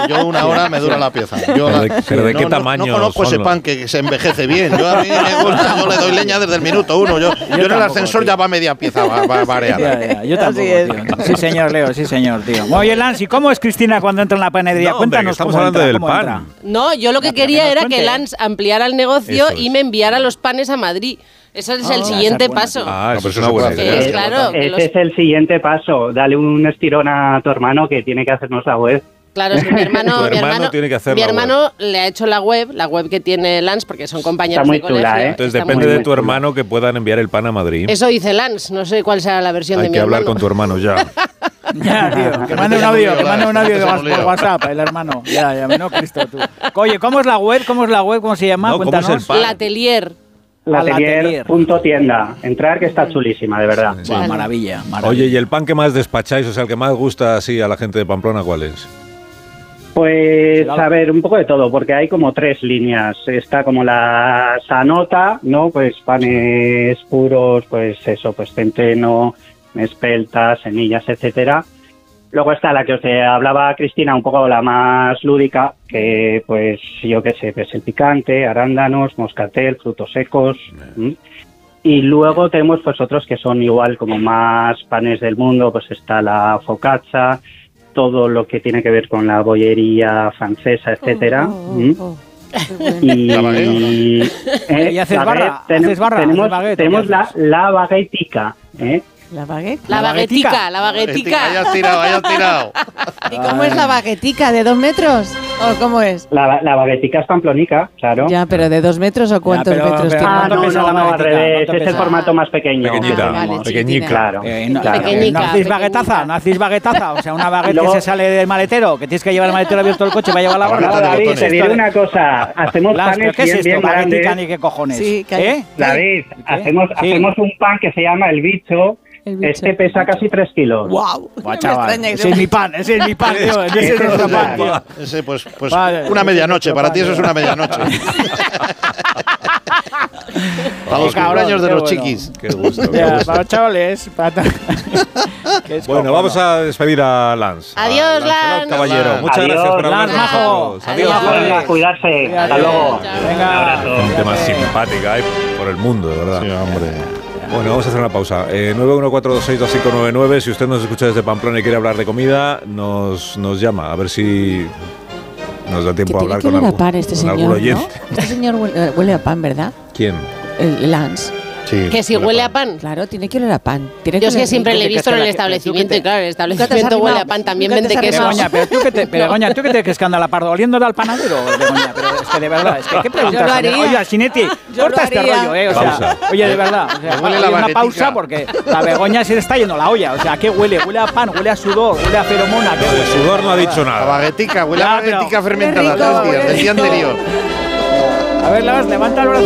Yo una hora me dura la pieza. Yo ¿Pero la- de- pero de no, qué no- tamaño No, conozco ese los- pan que se envejece bien. Yo a mí me gusta, yo le doy leña desde el minuto uno. Yo, yo, en el ascensor tío. ya va media pieza va, va- variada. Ya, ya, yo tampoco, Así es. tío. Sí, señor Leo, sí, señor, tío. Oye, Lance, ¿y cómo es Cristina cuando entra en la panadería? No, hombre, que Cuéntanos estamos cómo hablando entra, del cómo pan. entra. No, yo lo que quería que era que cuente. Lance ampliara el negocio Eso es. y me enviara los panes a Madrid. Eso es el siguiente paso. Ah, No, eso pero es una buena idea. Eh, claro, Ese los- es el siguiente paso. Dale un estirón a tu hermano que tiene que hacernos la web. Claro, es que mi hermano, mi hermano hermano, tiene que hacer mi hermano le ha hecho la web, la web que tiene Lance, porque son compañeros Está muy de chula, colegio. ¿eh? Entonces Está depende muy de tu hermano que puedan enviar el pan a Madrid. Eso dice Lance, no sé cuál será la versión Hay de mi que hablar hermano. con tu hermano ya. Ya, tío, que mande un audio, que mande un audio por. WhatsApp, el hermano. Ya, ya, no, Cristo, tú. Oye, ¿cómo es la web? ¿Cómo es la web? ¿Cómo se llama? No, ¿cómo es el Cuéntanos. pan? La Atelier. La Atelier. Latelier.tienda. Entrar que está chulísima, de verdad. Maravilla. Oye, ¿y el pan que más despacháis, o sea, el que más gusta así a la gente de Pamplona, cuál es? Pues a ver, un poco de todo, porque hay como tres líneas. Está como la sanota, ¿no? Pues panes puros, pues eso, pues centeno, espelta, semillas, etcétera. Luego está la que os eh, hablaba Cristina, un poco la más lúdica, que pues yo qué sé, pues el picante, arándanos, moscatel, frutos secos. Y luego tenemos pues otros que son igual como más panes del mundo, pues está la focaccia, todo lo que tiene que ver con la bollería francesa, etcétera. ¿m? Y, La baguette, eh, ¿Y haces baguette, barra? tenem- ¿Haces barra? Tenemos, ¿Haces baguette tenemos la, la baguettica, ¿eh? ¿La baguette? La baguetica, la Hayas baguetica. tirado, hayas tirado. ¿Y cómo es la baguetica? ¿De dos metros? ¿O cómo es? La, la baguetica es pamplonica, claro. Ya, pero ¿de dos metros o cuántos pero- metros pero- tiene? Ah, ¿Cuánto no, no, la no, al revés. ¿Cuánto Es el formato más pequeño. Pequeñita, Ah, vale, pequeñica. Claro. Eh, no, claro. Pequeñica. ¿No hacéis baguetaza? ¿No hacéis baguetaza? O sea, una baguette Luego- que se sale del maletero, que tienes que llevar el maletero abierto del coche para llevar la. No, de David, botones. te diré una cosa. Hacemos Las, ¿pero panes ¿Qué es bien, esto? Baguetica grandes. ni qué cojones. Sí. ¿Eh? David, ¿Qué? hacemos, hacemos un pan que se llama el bicho. Este pesa casi 3 kilos. ¡Wow! Buah, chaval, ese es mi pan, ese es mi pan, tío. Ese es nuestro es pan, tío. Ese, pues, pues Vale, una medianoche. Para ti eso es una medianoche. Para los cumpleaños de los bueno. chiquis. Qué gusto, qué Ya, gusto. para los chavales, para Bueno, vamos a despedir a Lance. Adiós, Lance. Caballero, muchas Adiós, gracias por Lance. Adiós, Adiós, Lance. Venga, cuidarse. Hasta Adiós. luego. Venga. Un abrazo. Gente más simpática hay por el mundo, de verdad. Sí, hombre. Bueno, vamos a hacer una pausa. Eh, 914262599. Si usted nos escucha desde Pamplona y quiere hablar de comida, nos, nos llama. A ver si nos da Que tiempo a tiene hablar que con, a algún, pan este con señor, algún. Este señor huele, huele a pan, ¿verdad? ¿Quién? El Lance. Sí, Que si huele a pan. Claro, tiene que oler a pan. Tiene Yo es que siempre le he visto en el establecimiento y claro, el establecimiento huele a pan, también vende quesos. Begoña, pero tú que te, Begoña, ¿tú qué te crees que anda la pardo oliéndole al panadero, Begoña? Pero es que de verdad, es que ¿qué preguntas? Yo lo haría. Oye, Sinetti, corta este rollo, ¿eh? O sea, oye, de verdad, o sea, la una pausa porque la Begoña se le está yendo la olla. O sea, ¿qué huele? Huele a pan, huele a sudor, huele a feromona. ¿qué El huele? sudor no ha dicho La nada. baguetica, huele a baguetica fermentada tres días, del día anterior. A ver, Las, levanta el brazo.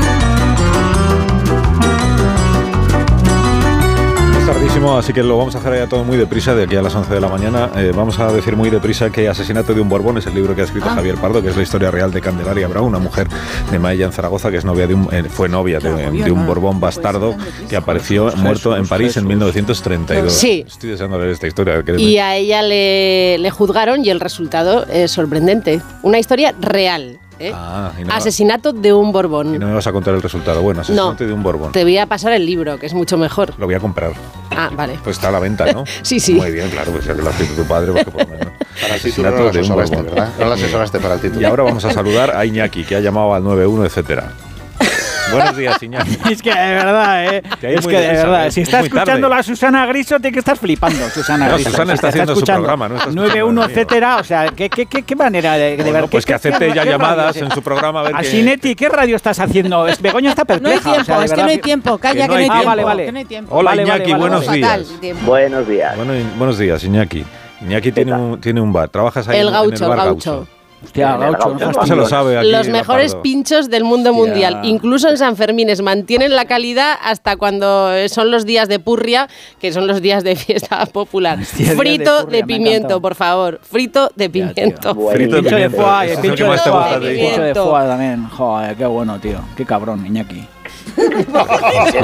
así que lo vamos a hacer ya todo muy deprisa, de aquí a las 11 de la mañana. Eh, vamos a decir muy deprisa que Asesinato de un Borbón es el libro que ha escrito Javier Pardo, que es la historia real de Candelaria Bravo, una mujer de Maella en Zaragoza que es novia de un, eh, fue novia de, de un Borbón bastardo que apareció muerto en París en 1932. Sí. Estoy deseando leer esta historia. Y a ella le, le juzgaron y el resultado es sorprendente. Una historia real. ¿Eh? Ah, y no, Asesinato de un Borbón. y no me vas a contar el resultado. Bueno, asesinato de un Borbón. Te voy a pasar el libro, que es mucho mejor. Lo voy a comprar. Ah, vale. Pues está a la venta, ¿no? Sí, sí. Muy bien, claro, pues ya que lo ha escrito tu padre, porque por lo menos. Para el título no lo Asesinato de un asesoraste, Borbón. ¿verdad? No lo asesoraste para el título. Y ahora vamos a saludar a Iñaki, que ha llamado al 91, etcétera. Buenos días, Iñaki. Es que de verdad, ¿eh? Es que de verdad, si Es está escuchando la Susana Griso, tiene que estar flipando, Susana No, Griso. Susana Si está haciendo su programa, no está escuchando 9-1, el mío. etcétera, o sea, ¿qué, qué, qué, qué manera de, de ver? pues ¿Qué- que acepte ya llamadas en su programa a ver A qué- Sinetti, ¿qué radio estás haciendo? Es- Begoña está No hay perpleja. o tiempo, es que no hay tiempo. Calla, Que no no hay tiempo. Ah, vale, vale. no. Hola, Iñaki, buenos días. Buenos días. Buenos días, Iñaki. Iñaki tiene un, tiene un bar. ¿Trabajas ahí El en, el bar el gaucho. Hostia, En el gaucho, no gaucho. fastidies. Se lo sabe aquí. Los mejores pinchos del mundo Hostia. mundial. Incluso en San Fermines mantienen la calidad hasta cuando son los días de purria, que son los días de fiesta popular. Frito de, purria, pimiento, por favor. Frito de pimiento. Frito de Pincho de pimiento. pincho de foie, pincho de foie también. Joder, qué bueno, tío. Qué cabrón, Iñaki. Se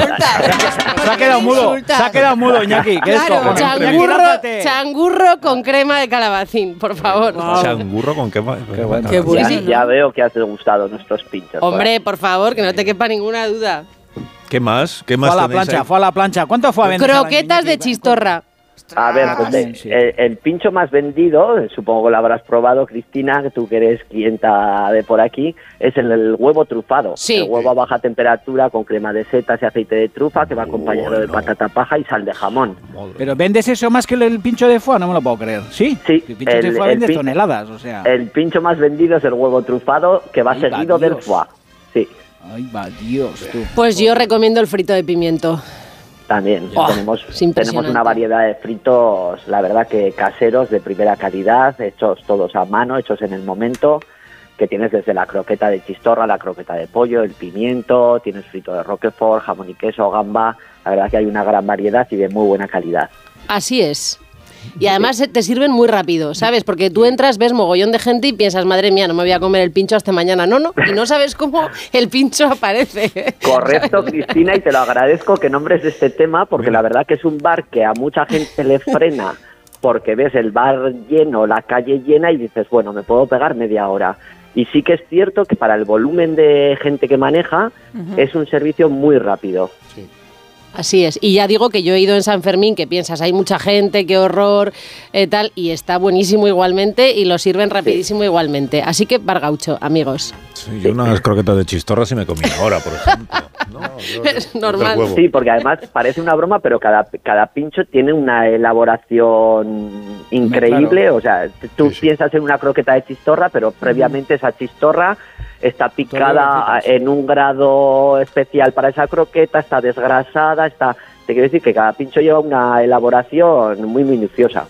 ha quedado mudo, se ha quedado mudo, Iñaki. ¿Qué Claro, Changurro, con crema de calabacín, por favor. Changurro con qué más. Qué bueno. Qué Ya, sí. ya veo que has degustado nuestros pinchos. Hombre, por favor, que no te quepa ninguna duda. ¿Qué más? ¿Qué Fue más a la plancha, ahí? fue a la plancha. ¿Cuánto fue a vender? Croquetas de chistorra. A ver, pues, el, el pincho más vendido, supongo que lo habrás probado, Cristina, que tú que eres clienta de por aquí, es el, el huevo trufado. Sí. El huevo a baja temperatura con crema de setas y aceite de trufa que va acompañado de patata paja y sal de jamón. Pero vendes eso más que el, el pincho de foie, no me lo puedo creer. ¿Sí? Sí, El pincho de foie vende pin- toneladas, o sea. El pincho más vendido es el huevo trufado que va va, seguido del foie. Sí, Ay, va, Dios, tú. Pues yo recomiendo el frito de pimiento. También. Oh, tenemos, tenemos una variedad de fritos, la verdad que caseros de primera calidad, hechos todos a mano, hechos en el momento, que tienes desde la croqueta de chistorra, la croqueta de pollo, el pimiento, tienes frito de roquefort, jamón y queso, gamba, la verdad que hay una gran variedad y de muy buena calidad. Así es. Y además te sirven muy rápido, ¿sabes? Porque tú entras, ves mogollón de gente y piensas, madre mía, no me voy a comer el pincho hasta mañana. No, no. Y no sabes cómo el pincho aparece. Correcto, Cristina, y te lo agradezco que nombres este tema, porque la verdad que es un bar que a mucha gente le frena, porque ves el bar lleno, la calle llena, y dices, bueno, me puedo pegar media hora. Y sí que es cierto que para el volumen de gente que maneja, es un servicio muy rápido. Así es. Y ya digo que yo he ido en San Fermín, que piensas, hay mucha gente, qué horror, eh, tal, y está buenísimo igualmente y lo sirven rapidísimo igualmente. Así que Bargaucho, amigos. Sí, yo unas croquetas de chistorra sí me comí ahora, por ejemplo. es normal. Sí, porque además parece una broma, pero cada, cada pincho tiene una elaboración increíble. Claro. O sea, tú piensas en una croqueta de chistorra, pero previamente esa chistorra está picada en un grado especial para esa croqueta, está desgrasada, está... Te quiero decir que cada pincho lleva una elaboración muy minuciosa.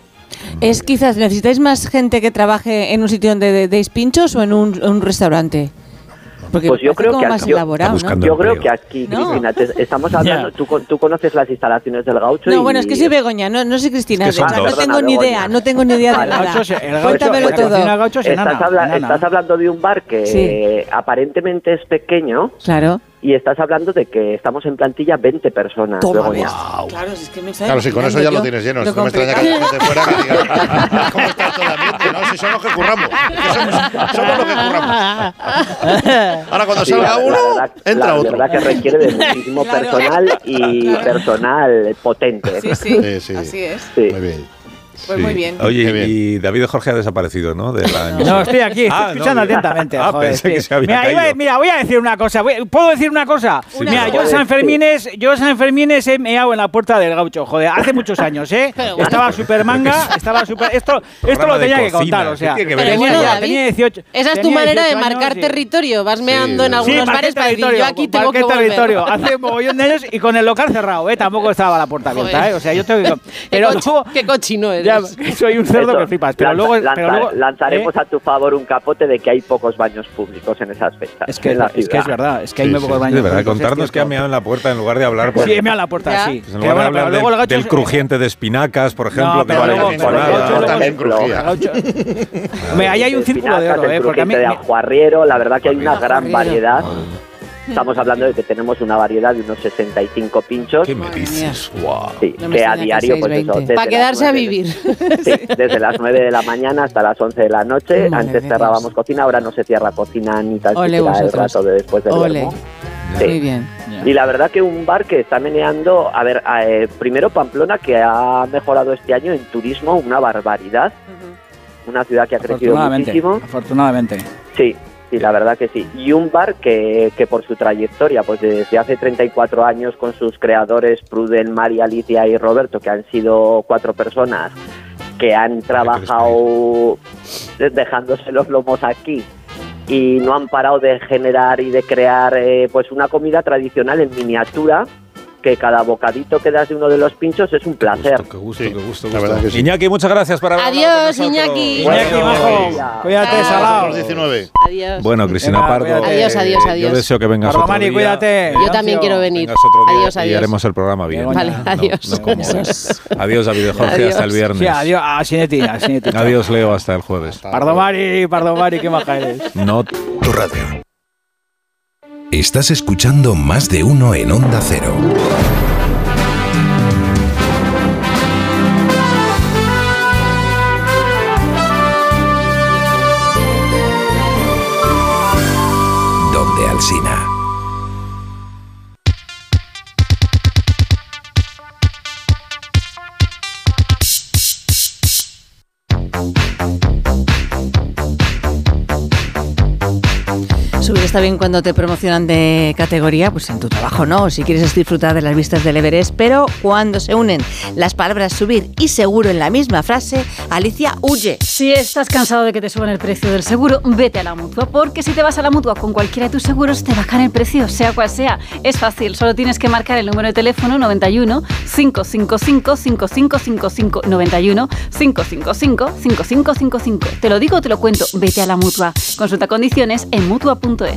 Es quizás, ¿necesitáis más gente que trabaje en un sitio donde de- deis pinchos o en un, en un restaurante? Porque Pues yo creo que más aquí, yo, elaborado, ¿no? yo creo que aquí, No. Cristina, te- estamos hablando, tú, con- tú conoces las instalaciones del gaucho No, y- bueno, es que soy Begoña, no, no soy Cristina. Es que no tengo ni idea, no tengo ni idea de nada. El gaucho se- el gaucho- Cuéntamelo todo. estás, habla- estás hablando de un bar que Sí. aparentemente es pequeño Claro. Y estás hablando de que estamos en plantilla 20 personas, Toma, Begoña. ves. Claro, es que me Claro, sí, con eso ya lo tienes lleno. Lo No me extraña que haya complicado. gente fuera que diga, ¿cómo está todo el ambiente? No, si somos los que curramos. somos, somos los que curramos. Ahora cuando Sí, salga la- la uno, verdad- entra la otro. verdad que requiere de muchísimo Claro. personal y personal potente. Sí, sí, Sí, sí. así es. Sí. Muy bien. Pues muy bien. Oye, y David Jorge ha desaparecido, ¿no? De la emisión. No, estoy aquí, estoy Ah, escuchando atentamente. Ah, joder, pensé que se había mira, iba mira, voy a decir una cosa. voy- ¿Puedo decir una cosa? Mira, yo en San Fermines, yo en San Fermines he meado en la puerta del gaucho, joder, hace muchos años, ¿eh? Estaba super manga, estaba super... Esto, esto lo tenía que contar, o ¿qué sea, que tenía, eso? ya, David, tenía 18 Esa es tu manera de 18 marcar años territorio. Vas meando en Sí, algunos marqué bares para decir, territorio, yo aquí tengo que volver. territorio. Hace mogollón de años y con el local cerrado, ¿eh? Tampoco estaba la puerta abierta. ¿eh? O sea, yo tengo que... Qué, Pero qué cochino eres. Ya, soy un cerdo Eso, que flipas, pero lanza- luego... lanza- pero luego lanzaremos ¿eh? a tu favor un capote de que hay pocos baños públicos en esas fiestas. Es que, en la es que es verdad, es que hay Sí, muy sí, pocos sí, baños. de verdad, públicos, es contarnos que ha meado en la puerta en lugar de hablar. Por, Sí, he meado en la puerta, Ya. sí. Pues en Pero lugar de pero hablar luego el del, del es- crujiente de espinacas, por ejemplo, No, que vale ahí hay un círculo de oro, ¿eh? Porque a mí... de ajuarriero, la verdad que hay una gran variedad. Estamos hablando de que tenemos una variedad de unos 65 pinchos. ¿Qué me dices? Wow. Sí, No me que a que diario, pues eso, 20. desde Para quedarse a 9 vivir. Sí, desde las 9 de la mañana hasta las 11 de la noche. Madre Antes cerrábamos Dios. cocina, ahora no se cierra cocina ni tan Ole siquiera el rato de después del. Sí. Muy bien. Y la verdad que un bar que está meneando, a ver, eh, primero Pamplona que ha mejorado este año en turismo una barbaridad, una ciudad que ha crecido muchísimo. afortunadamente. Sí, sí, la verdad que sí. Y un bar que, que por su trayectoria, pues desde hace 34 años con sus creadores Pruden, María, Alicia y Roberto, que han sido cuatro personas que han trabajado dejándose los lomos aquí y no han parado de generar y de crear eh, pues una comida tradicional en miniatura que cada bocadito que das de uno de los pinchos es un placer. Qué gusto, qué gusto. la verdad que sí. Iñaki, muchas gracias por haber hablado Adiós, con nosotros. Iñaki. Iñaki, majo. Cuídate, salado. 19. Adiós. Bueno, Cristina Pardo. cuídate. Adiós, adiós, eh, adiós. Yo deseo que vengas Pardo otro Mari, día. cuídate. Yo también quiero venir. Otro día Adiós, y adiós. haremos el programa bien. Vale, No, adiós. no. Adiós, David Jorge, Adiós. hasta el viernes. Sí, adiós. Ah, Sineti, Sineti. Adiós, Leo, hasta el jueves. Pardo Mari, Pardo Mari, qué maja eres. No Tu radio. Estás escuchando más de uno en Onda Cero. Donde Alsina. Está bien cuando te promocionan de categoría, pues en tu trabajo no, si quieres disfrutar de las vistas del Everest, pero cuando se unen las palabras subir y seguro en la misma frase, Alicia huye. Si estás cansado de que te suban el precio del seguro, vete a la mutua, porque si te vas a la mutua con cualquiera de tus seguros, te bajan el precio, sea cual sea. Es fácil, solo tienes que marcar el número de teléfono 91 555 5555 91 555 5555. Te lo digo te lo cuento, vete a la mutua. Consulta condiciones en mutua.es.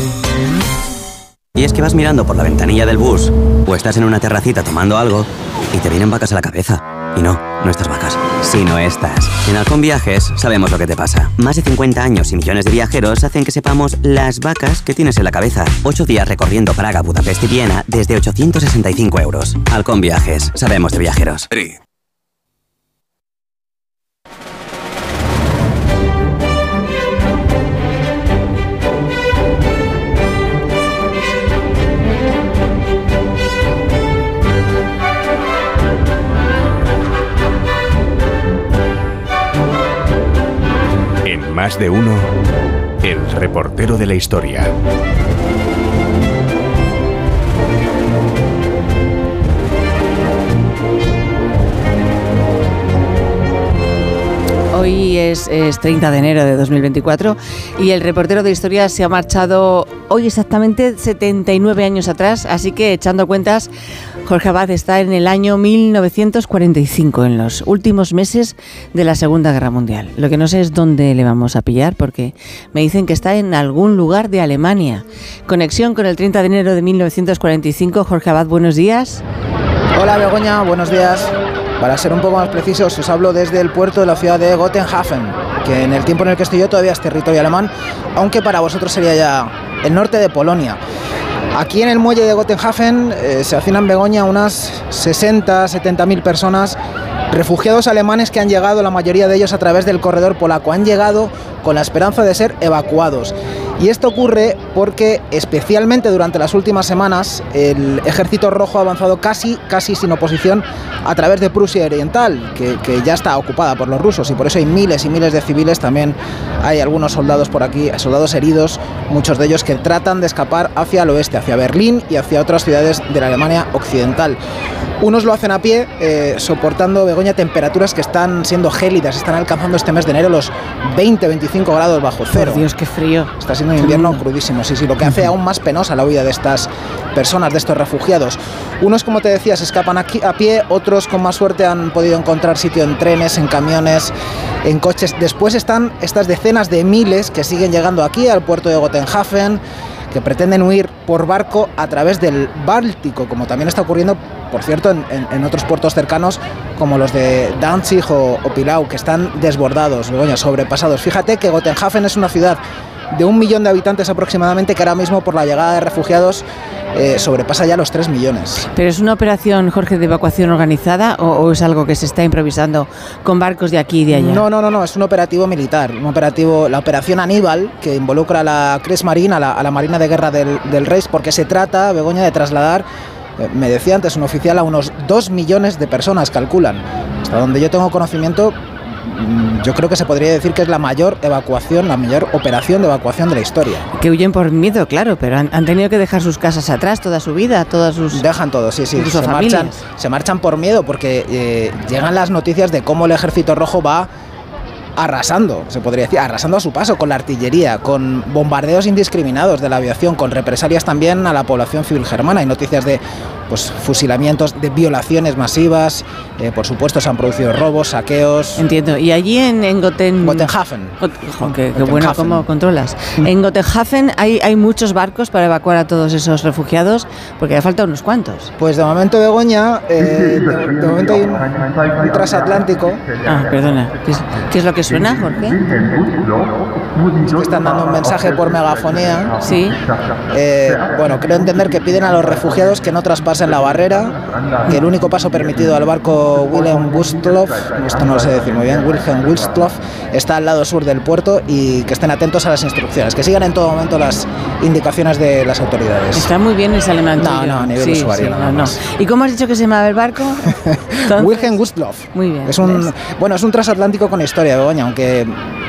Y es que vas mirando por la ventanilla del bus o estás en una terracita tomando algo y te vienen vacas a la cabeza. Y no, no estas vacas, sino estas. En Halcón Viajes sabemos lo que te pasa. Más de 50 años y millones de viajeros hacen que sepamos las vacas que tienes en la cabeza. Ocho días recorriendo Praga, Budapest y Viena desde 865 euros. Halcón Viajes, sabemos de viajeros. Más de uno, el reportero de la historia. Hoy es, es 30 de enero de 2024 y el reportero de historia se ha marchado hoy exactamente 79 años atrás, así que echando cuentas, Jorge Abad está en el año 1945, en los últimos meses de la Segunda Guerra Mundial. Lo que no sé es dónde le vamos a pillar porque me dicen que está en algún lugar de Alemania. Conexión con el 30 de enero de 1945. Jorge Abad, buenos días. Hola Begoña, buenos días. Para ser un poco más precisos, os hablo desde el puerto de la ciudad de Gotenhafen, que en el tiempo en el que estoy yo todavía es territorio alemán, aunque para vosotros sería ya el norte de Polonia. Aquí en el muelle de Gotenhafen eh, se hacinan Begoña unas 60, 70 mil personas, refugiados alemanes que han llegado, la mayoría de ellos a través del corredor polaco, han llegado con la esperanza de ser evacuados. Y esto ocurre porque, especialmente durante las últimas semanas, el Ejército Rojo ha avanzado casi, casi sin oposición a través de Prusia Oriental, que, que, ya está ocupada por los rusos, y por eso hay miles y miles de civiles. También hay algunos soldados por aquí, soldados heridos, muchos de ellos que tratan de escapar hacia el oeste, hacia Berlín y hacia otras ciudades de la Alemania occidental. Unos lo hacen a pie, eh, soportando, Begoña, temperaturas que están siendo gélidas, están alcanzando este mes de enero los 20-25 grados bajo cero. Por Dios, qué frío. Está siendo un invierno crudísimo, sí, sí, lo que hace aún más penosa la huida de estas personas, de estos refugiados. Unos, como te decía, se escapan aquí a pie, otros con más suerte han podido encontrar sitio en trenes, en camiones, en coches. Después están estas decenas de miles que siguen llegando aquí al puerto de Gotenhafen, que pretenden huir por barco a través del Báltico, como también está ocurriendo, por cierto, en, otros puertos cercanos como los de Danzig o, o Pilau, que están desbordados, sobrepasados. Fíjate que Gotenhafen es una ciudad de un millón de habitantes aproximadamente, que ahora mismo por la llegada de refugiados eh, sobrepasa ya los 3 millones. ¿Pero es una operación, Jorge, de evacuación organizada o, o, es algo que se está improvisando con barcos de aquí y de allá? No, no, no, no, es un operativo militar, un operativo, la operación Aníbal, que involucra a la Kriegsmarine, a la, a la Marina de Guerra del, del Reich, porque se trata, Begoña, de trasladar eh, me decía antes un oficial, a unos 2 millones de personas calculan. Hasta donde yo tengo conocimiento, yo creo que se podría decir que es la mayor evacuación, la mayor operación de evacuación de la historia. Que huyen por miedo, claro, pero han, han tenido que dejar sus casas atrás, toda su vida, todas sus... Dejan todo, sí, sí. Se marchan, se marchan por miedo porque eh, llegan las noticias de cómo el ejército rojo va arrasando, se podría decir, arrasando a su paso con la artillería, con bombardeos indiscriminados de la aviación, con represalias también a la población civil germana. Hay noticias de pues, fusilamientos, de violaciones masivas, eh, por supuesto se han producido robos, saqueos. Entiendo. Y allí en, en Goten... Gotenhafen. Got- jo, qué, qué Gotenhafen. bueno cómo controlas. En Gotenhafen hay, hay muchos barcos para evacuar a todos esos refugiados, porque hace falta unos cuantos. Pues de momento Begoña, eh, de, de momento hay un, un transatlántico. Ah, perdona. ¿Qué es, qué es lo que suena, Jorge? Es que están dando un mensaje por megafonía. Sí. Eh, bueno, creo entender que piden a los refugiados que no traspasen la barrera, que el único paso permitido al barco Wilhelm Gustloff, esto no lo sé decir muy bien, Wilhelm Gustloff, está al lado sur del puerto y que estén atentos a las instrucciones, que sigan en todo momento las indicaciones de las autoridades. Está muy bien ese alemán. No, no, a nivel Sí, usuario sí, nada no. ¿Y cómo has dicho que se llamaba el barco? Wilhelm Gustloff. Muy bien. Es un, bueno, es un transatlántico con historia, Aunque,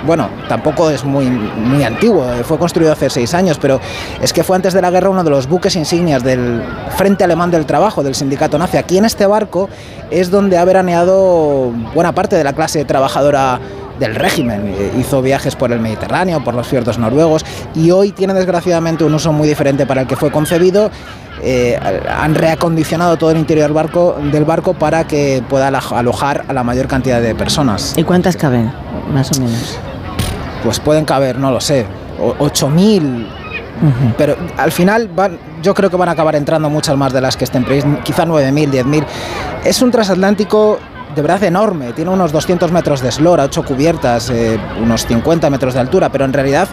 bueno, tampoco es muy, muy antiguo. Fue construido hace seis años, pero es que fue antes de la guerra uno de los buques insignias del Frente Alemán del Trabajo, del sindicato nazi. Aquí en este barco es donde ha veraneado buena parte de la clase trabajadora del régimen. Hizo viajes por el Mediterráneo, por los fiordos noruegos y hoy tiene desgraciadamente un uso muy diferente para el que fue concebido. Eh, han reacondicionado todo el interior del barco, del barco para que pueda alo- alojar a la mayor cantidad de personas. ¿Y cuántas caben? Más o menos. Pues pueden caber, no lo sé, o- 8.000. Pero al final van, yo creo que van a acabar entrando muchas más de las que estén previstas, quizá 9.000, 10.000. Es un transatlántico de verdad enorme, tiene unos 200 metros de eslora, 8 cubiertas, eh, unos 50 metros de altura, pero en realidad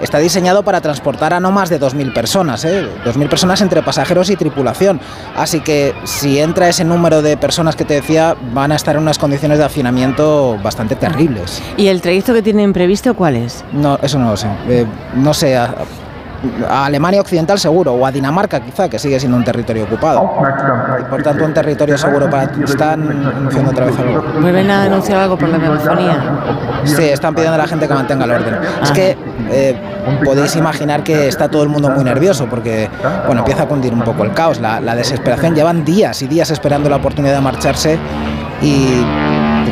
está diseñado para transportar a no más de 2.000 personas, ¿eh? 2.000 personas entre pasajeros y tripulación. Así que si entra ese número de personas que te decía, van a estar en unas condiciones de hacinamiento bastante terribles. ¿Y el trayecto que tienen previsto cuál es? No, eso no lo sé. Eh, no sé, a, Alemania Occidental seguro, o a Dinamarca quizá, que sigue siendo un territorio ocupado. Y por tanto un territorio seguro para... Están anunciando otra vez algo. ¿Vuelven a anunciar algo por la megafonía? Sí, están pidiendo a la gente que mantenga el orden. Es que eh, podéis imaginar que está todo el mundo muy nervioso porque, bueno, empieza a cundir un poco el caos, la, la desesperación. Llevan días y días esperando la oportunidad de marcharse y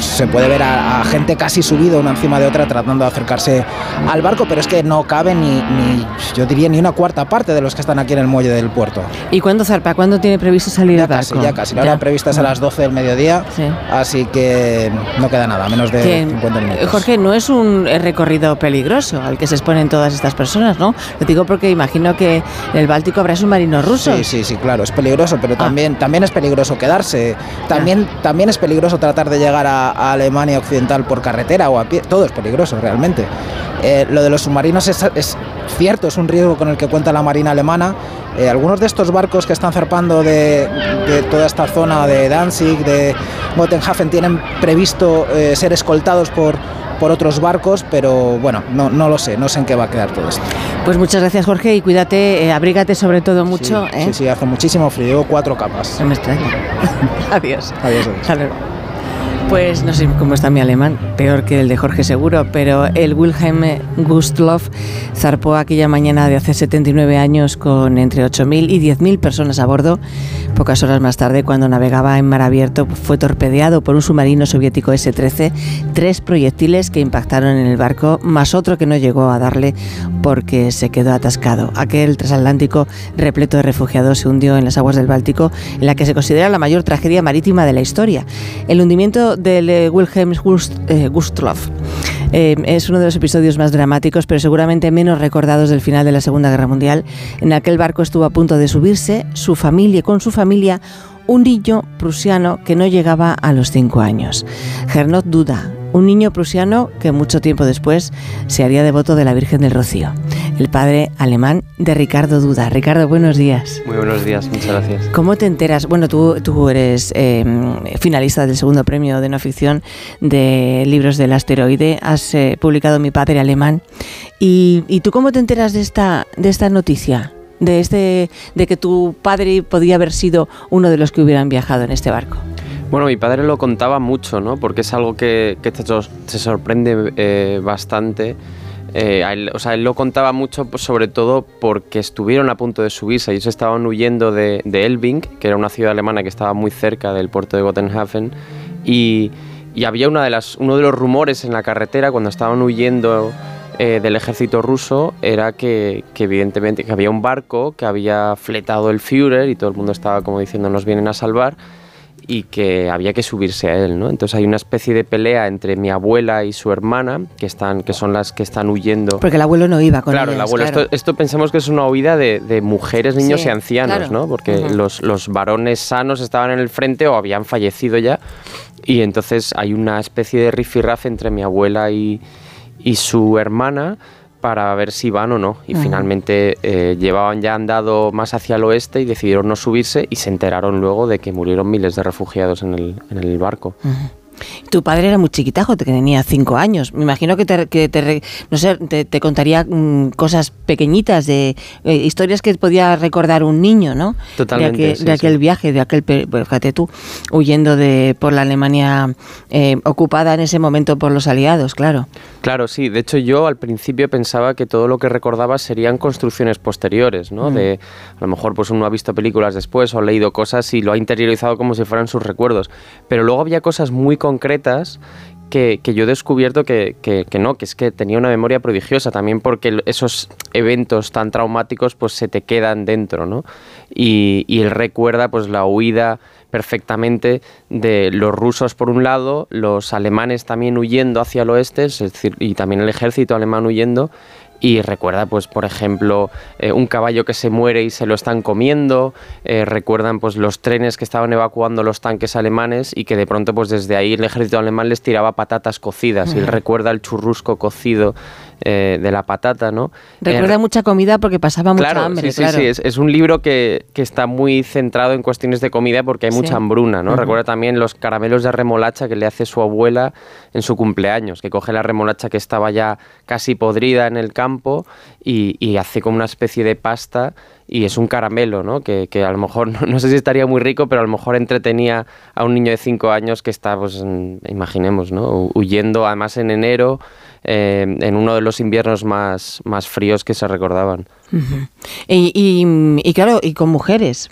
pues, se puede ver a, a gente casi subido una encima de otra tratando de acercarse al barco, pero es que no cabe ni, ni, yo diría, ni una cuarta parte de los que están aquí en el muelle del puerto. ¿Y cuándo zarpa? ¿Cuándo tiene previsto salir el Casi, barco? ya casi. La hora prevista es a las 12 del mediodía, así que no queda nada, menos de Que, 50 minutos. Jorge, no es un eh, recorrido peligroso al que se exponen todas estas personas, ¿no? Lo digo porque imagino que en el Báltico habrá submarinos rusos. Sí, sí, sí, claro, es peligroso, pero también, también es peligroso quedarse. También, también es peligroso tratar de llegar a, a Alemania Occidental por carretera o a pie. Todo es peligroso, realmente. Eh, lo de los submarinos es, es cierto, es un riesgo con el que cuenta la Marina alemana. Eh, algunos de estos barcos que están zarpando de, de toda esta zona de Danzig, de Gotenhafen, tienen previsto eh, ser escoltados por, por otros barcos, pero bueno, no, no lo sé, no sé en qué va a quedar todo esto. Pues muchas gracias, Jorge, y cuídate, eh, abrígate sobre todo mucho. Sí, ¿eh? sí, sí, hace muchísimo frío, cuatro capas. No me extraña. Adiós. Adiós. Hasta luego. Pues no sé cómo está mi alemán, peor que el de Jorge seguro, pero el Wilhelm Gustloff zarpó aquella mañana de hace 79 años con entre 8.000 y 10.000 personas a bordo. Pocas horas más tarde, cuando navegaba en mar abierto, fue torpedeado por un submarino soviético S-13, tres proyectiles que impactaron en el barco, más otro que no llegó a darle porque se quedó atascado. Aquel transatlántico repleto de refugiados se hundió en las aguas del Báltico, en la que se considera la mayor tragedia marítima de la historia. El hundimiento del eh, Wilhelm eh, Gustloff eh, es uno de los episodios más dramáticos, pero seguramente menos recordados del final de la Segunda Guerra Mundial. En aquel barco estuvo a punto de subirse su familia, con su familia, un niño prusiano que no llegaba a los cinco años. Gernot Duda, un niño prusiano que mucho tiempo después se haría devoto de la Virgen del Rocío, el padre alemán de Ricardo Duda. Ricardo, buenos días. Muy buenos días, muchas gracias. ¿Cómo te enteras? Bueno, tú, tú eres eh, finalista del segundo premio de no ficción de libros del asteroide, has eh, publicado Mi padre alemán. ¿Y, y tú cómo te enteras de esta, de esta noticia? De, este, de que tu padre podía haber sido uno de los que hubieran viajado en este barco. Bueno, mi padre lo contaba mucho, ¿no? Porque es algo que, que te sorprende eh, bastante. Eh, él- o sea, él lo contaba mucho, pues, sobre todo porque estuvieron a punto de subirse. Ellos estaban huyendo de, de Elbing, que era una ciudad alemana que estaba muy cerca del puerto de Gotenhafen. Y, y había una de las, uno de los rumores en la carretera cuando estaban huyendo eh, del ejército ruso era que, que evidentemente que había un barco que había fletado el Führer y todo el mundo estaba como diciendo nos vienen a salvar y que había que subirse a él, ¿no? Entonces hay una especie de pelea entre mi abuela y su hermana, que están, que son las que están huyendo. Porque el abuelo no iba con Claro, el abuelo. claro. Esto, esto pensemos que es una huida de, de mujeres, niños Sí, y ancianos, claro. ¿no? Porque los, los varones sanos estaban en el frente o habían fallecido ya. Y entonces hay una especie de rifirrafe entre mi abuela y, y su hermana para ver si van o no. Y finalmente eh, llevaban ya andado más hacia el oeste y decidieron no subirse y se enteraron luego de que murieron miles de refugiados en el, en el barco. Tu padre era muy chiquitajo, que tenía cinco años. Me imagino que te, que te no sé, te, te contaría mm, cosas pequeñitas de eh, historias que podía recordar un niño, ¿no? Totalmente, De, aquel- sí, de aquel sí. viaje, de aquel, pues, fíjate tú, huyendo de por la Alemania eh, ocupada en ese momento por los aliados, claro. Claro, sí. De hecho, yo al principio pensaba que todo lo que recordaba serían construcciones posteriores, ¿no? Mm. De a lo mejor pues uno ha visto películas después o ha leído cosas y lo ha interiorizado como si fueran sus recuerdos. Pero luego había cosas muy concretas que, que yo he descubierto que, no, que es que tenía una memoria prodigiosa también porque esos eventos tan traumáticos pues se te quedan dentro, ¿no? Y, y él recuerda pues la huida perfectamente de los rusos por un lado, los alemanes también huyendo hacia el oeste, es decir, y también el ejército alemán huyendo. Y recuerda, pues, por ejemplo, eh, un caballo que se muere y se lo están comiendo. eh, recuerdan, pues, los trenes que estaban evacuando los tanques alemanes y que de pronto, pues, desde ahí el ejército alemán les tiraba patatas cocidas. Y él recuerda el churrusco cocido eh, de la patata, ¿no? Recuerda Eh, mucha comida porque pasaba mucha Claro, hambre, sí, sí, claro. sí, es, es un libro que, que está muy centrado en cuestiones de comida porque hay Sí. mucha hambruna, ¿no? Ujú. Recuerda también los caramelos de remolacha que le hace su abuela en su cumpleaños, que coge la remolacha que estaba ya casi podrida en el campo y, y hace como una especie de pasta y es un caramelo, ¿no? Que, que a lo mejor, no, no sé si estaría muy rico, pero a lo mejor entretenía a un niño de 5 años que está, pues, en- imaginemos, ¿no? Huyendo además en enero, eh, en uno de los inviernos más, más fríos que se recordaban. Y, y- y claro, y con mujeres.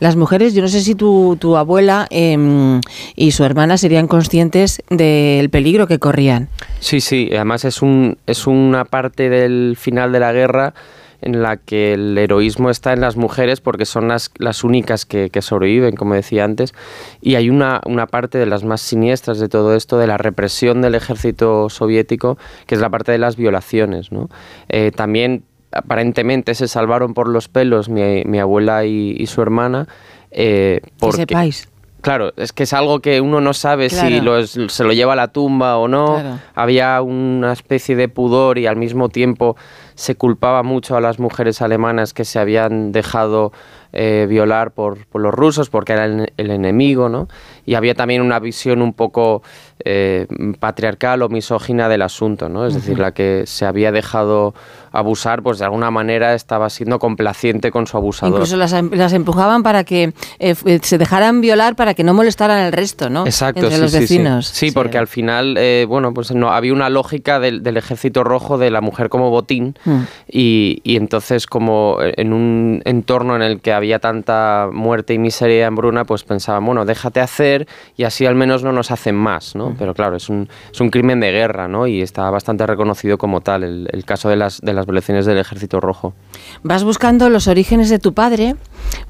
Las mujeres, yo no sé si tu, tu abuela em, y su hermana serían conscientes del peligro que corrían. Sí, sí, además es, un, es una parte del final de la guerra en la que el heroísmo está en las mujeres porque son las, las únicas que, que sobreviven, como decía antes, y hay una, una parte de las más siniestras de todo esto, de la represión del ejército soviético, que es la parte de las violaciones. ¿no? Eh, también aparentemente se salvaron por los pelos mi, mi abuela y, y su hermana. eh, Que porque, sepáis. Claro, es que es algo que uno no sabe si Claro. lo es- se lo lleva a la tumba o no. Claro. Había una especie de pudor y al mismo tiempo se culpaba mucho a las mujeres alemanas que se habían dejado eh, violar por, por los rusos porque eran el, el enemigo, ¿no? Y había también una visión un poco eh, patriarcal o misógina del asunto, ¿no? Es decir, la que se había dejado abusar, pues de alguna manera estaba siendo complaciente con su abusador. Incluso las, em- las empujaban para que eh, f- se dejaran violar para que no molestaran al resto, ¿no? Exacto, Entre sí, los sí, sí. vecinos. Sí, porque al final, eh, bueno, pues no había una lógica del, del ejército rojo de la mujer como botín Mm. y, y entonces como en un entorno en el que había tanta muerte y miseria y hambruna, pues pensaban, bueno, déjate hacer y así al menos no nos hacen más, Mm. ¿no? Pero claro, es un, es un crimen de guerra, ¿no? Y está bastante reconocido como tal el, el caso de las, de las violaciones del ejército rojo. Vas buscando los orígenes de tu padre,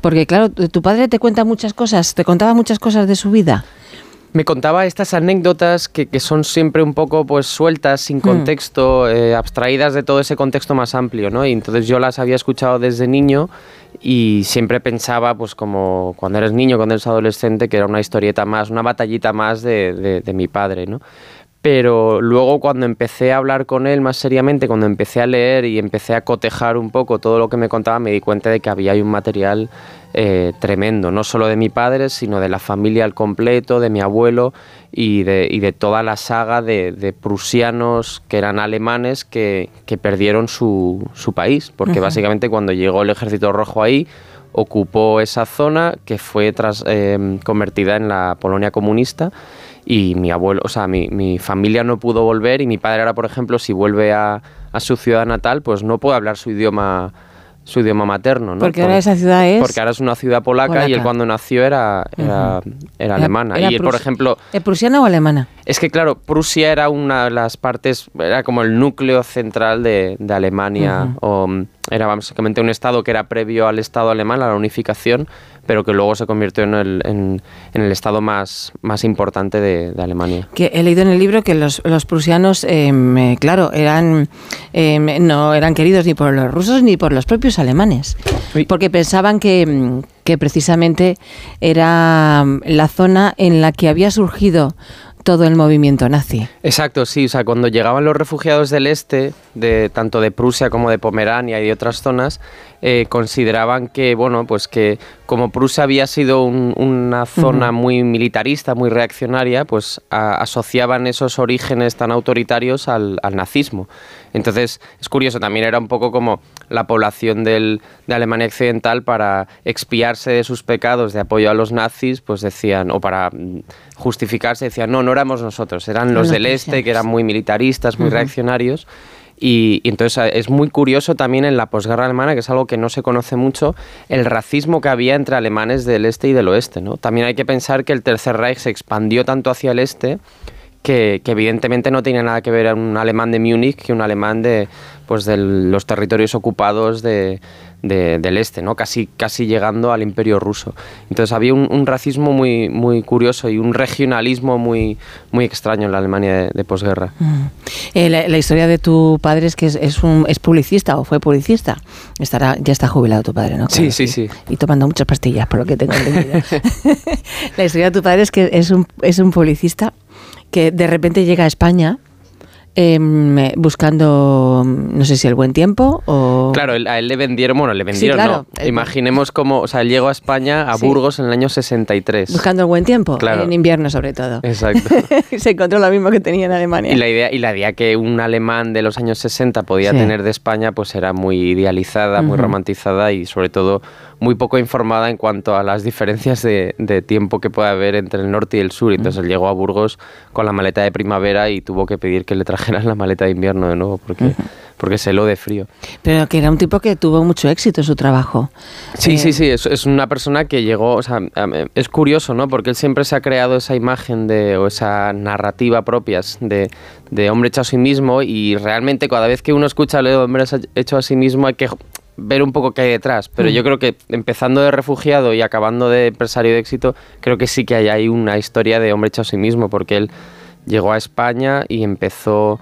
porque claro, tu padre te cuenta muchas cosas, te contaba muchas cosas de su vida. Me contaba estas anécdotas que, que son siempre un poco pues sueltas, sin contexto, eh, abstraídas de todo ese contexto más amplio, ¿no? Y entonces yo las había escuchado desde niño y siempre pensaba, pues como cuando eres niño, cuando eres adolescente, que era una historieta más, una batallita más de, de- mi padre, ¿no? Pero luego cuando empecé a hablar con él más seriamente, cuando empecé a leer y empecé a cotejar un poco todo lo que me contaba, me di cuenta de que había un material eh, tremendo, no solo de mi padre, sino de la familia al completo, de mi abuelo y de, y de toda la saga de, de prusianos que eran alemanes que, que perdieron su, su país, porque básicamente cuando llegó el ejército rojo ahí, ocupó esa zona que fue tras, eh, convertida en la Polonia comunista y mi abuelo, o sea, mi, mi familia no pudo volver y mi padre ahora, por ejemplo, si vuelve a, a su ciudad natal, pues no puede hablar su idioma su idioma materno, ¿no? Porque ahora esa ciudad es... Porque ahora es una ciudad polaca, y él cuando nació era, era, era alemana. era y él, por ejemplo, ¿Es prusiana o alemana? es que claro, Prusia era una de las partes, era como el núcleo central de, de Alemania, o era básicamente un estado que era previo al estado alemán, a la unificación, pero que luego se convirtió en el, en, en el estado más, más importante de, de Alemania. Que he leído en el libro que los, los prusianos, em, eh, claro, eran em, no eran queridos ni por los rusos ni por los propios alemanes, porque pensaban que, mm, que precisamente era la zona en la que había surgido todo el movimiento nazi. Exacto, sí, o sea, cuando llegaban los refugiados del este, de tanto de Prusia como de Pomerania y de otras zonas, eh, consideraban que, bueno, pues que como Prusia había sido un- una zona muy militarista, muy reaccionaria, pues a- asociaban esos orígenes tan autoritarios al, al nazismo. Entonces, es curioso, también era un poco como la población del- de Alemania Occidental para expiarse de sus pecados de apoyo a los nazis, pues decían, o para mm, justificarse, decían, no, no éramos nosotros, eran los Los del este, que eran muy militaristas, muy reaccionarios. Y, entonces eh, es muy curioso también en la posguerra alemana, que es algo que no se conoce mucho, el racismo que había entre alemanes del este y del oeste. ¿no? También hay que pensar que el Tercer Reich se expandió tanto hacia el este que, evidentemente no tiene nada que ver un alemán de Múnich que un alemán de, pues, de los territorios ocupados de, de- del este, ¿no? casi, casi llegando al imperio ruso. Entonces había un, un racismo muy, muy curioso y un regionalismo muy, muy extraño en la Alemania de, de posguerra. Mm. Eh, la, la historia de tu padre es que es, es un, es publicista o fue publicista. Estará, ya está jubilado tu padre, ¿no? Sí, Claro, sí, sí. Y tomando muchas pastillas, por lo que tengo entendido. la historia de tu padre es que es un, es un publicista que de repente llega a España em, buscando, no sé si el buen tiempo o... Claro, a él le vendieron, bueno, le vendieron, claro. no. Imaginemos cómo, o sea, él llegó a España, a Sí. Burgos en el año 63. Buscando el buen tiempo, Claro. en invierno sobre todo. Exacto. Se encontró lo mismo que tenía en Alemania. Y la idea, y la idea que un alemán de los años 60 podía Sí. tener de España, pues era muy idealizada, muy romantizada y sobre todo muy poco informada en cuanto a las diferencias de, de tiempo que puede haber entre el norte y el sur. Entonces él llegó a Burgos con la maleta de primavera y tuvo que pedir que le trajeran la maleta de invierno de nuevo porque, porque se heló de frío. Pero que era un tipo que tuvo mucho éxito en su trabajo. Sí, Eh, sí, sí, es, es una persona que llegó, o sea, am- es curioso, ¿no? Porque él siempre se ha creado esa imagen de, o esa narrativa propias de, de hombre hecho a sí mismo y realmente cada vez que uno escucha lo de hombre hecho a sí mismo hay que ver un poco qué hay detrás. Pero Mm. yo creo que empezando de refugiado y acabando de empresario de éxito, creo que sí que hay ahí una historia de hombre hecho a sí mismo, porque él llegó a España y empezó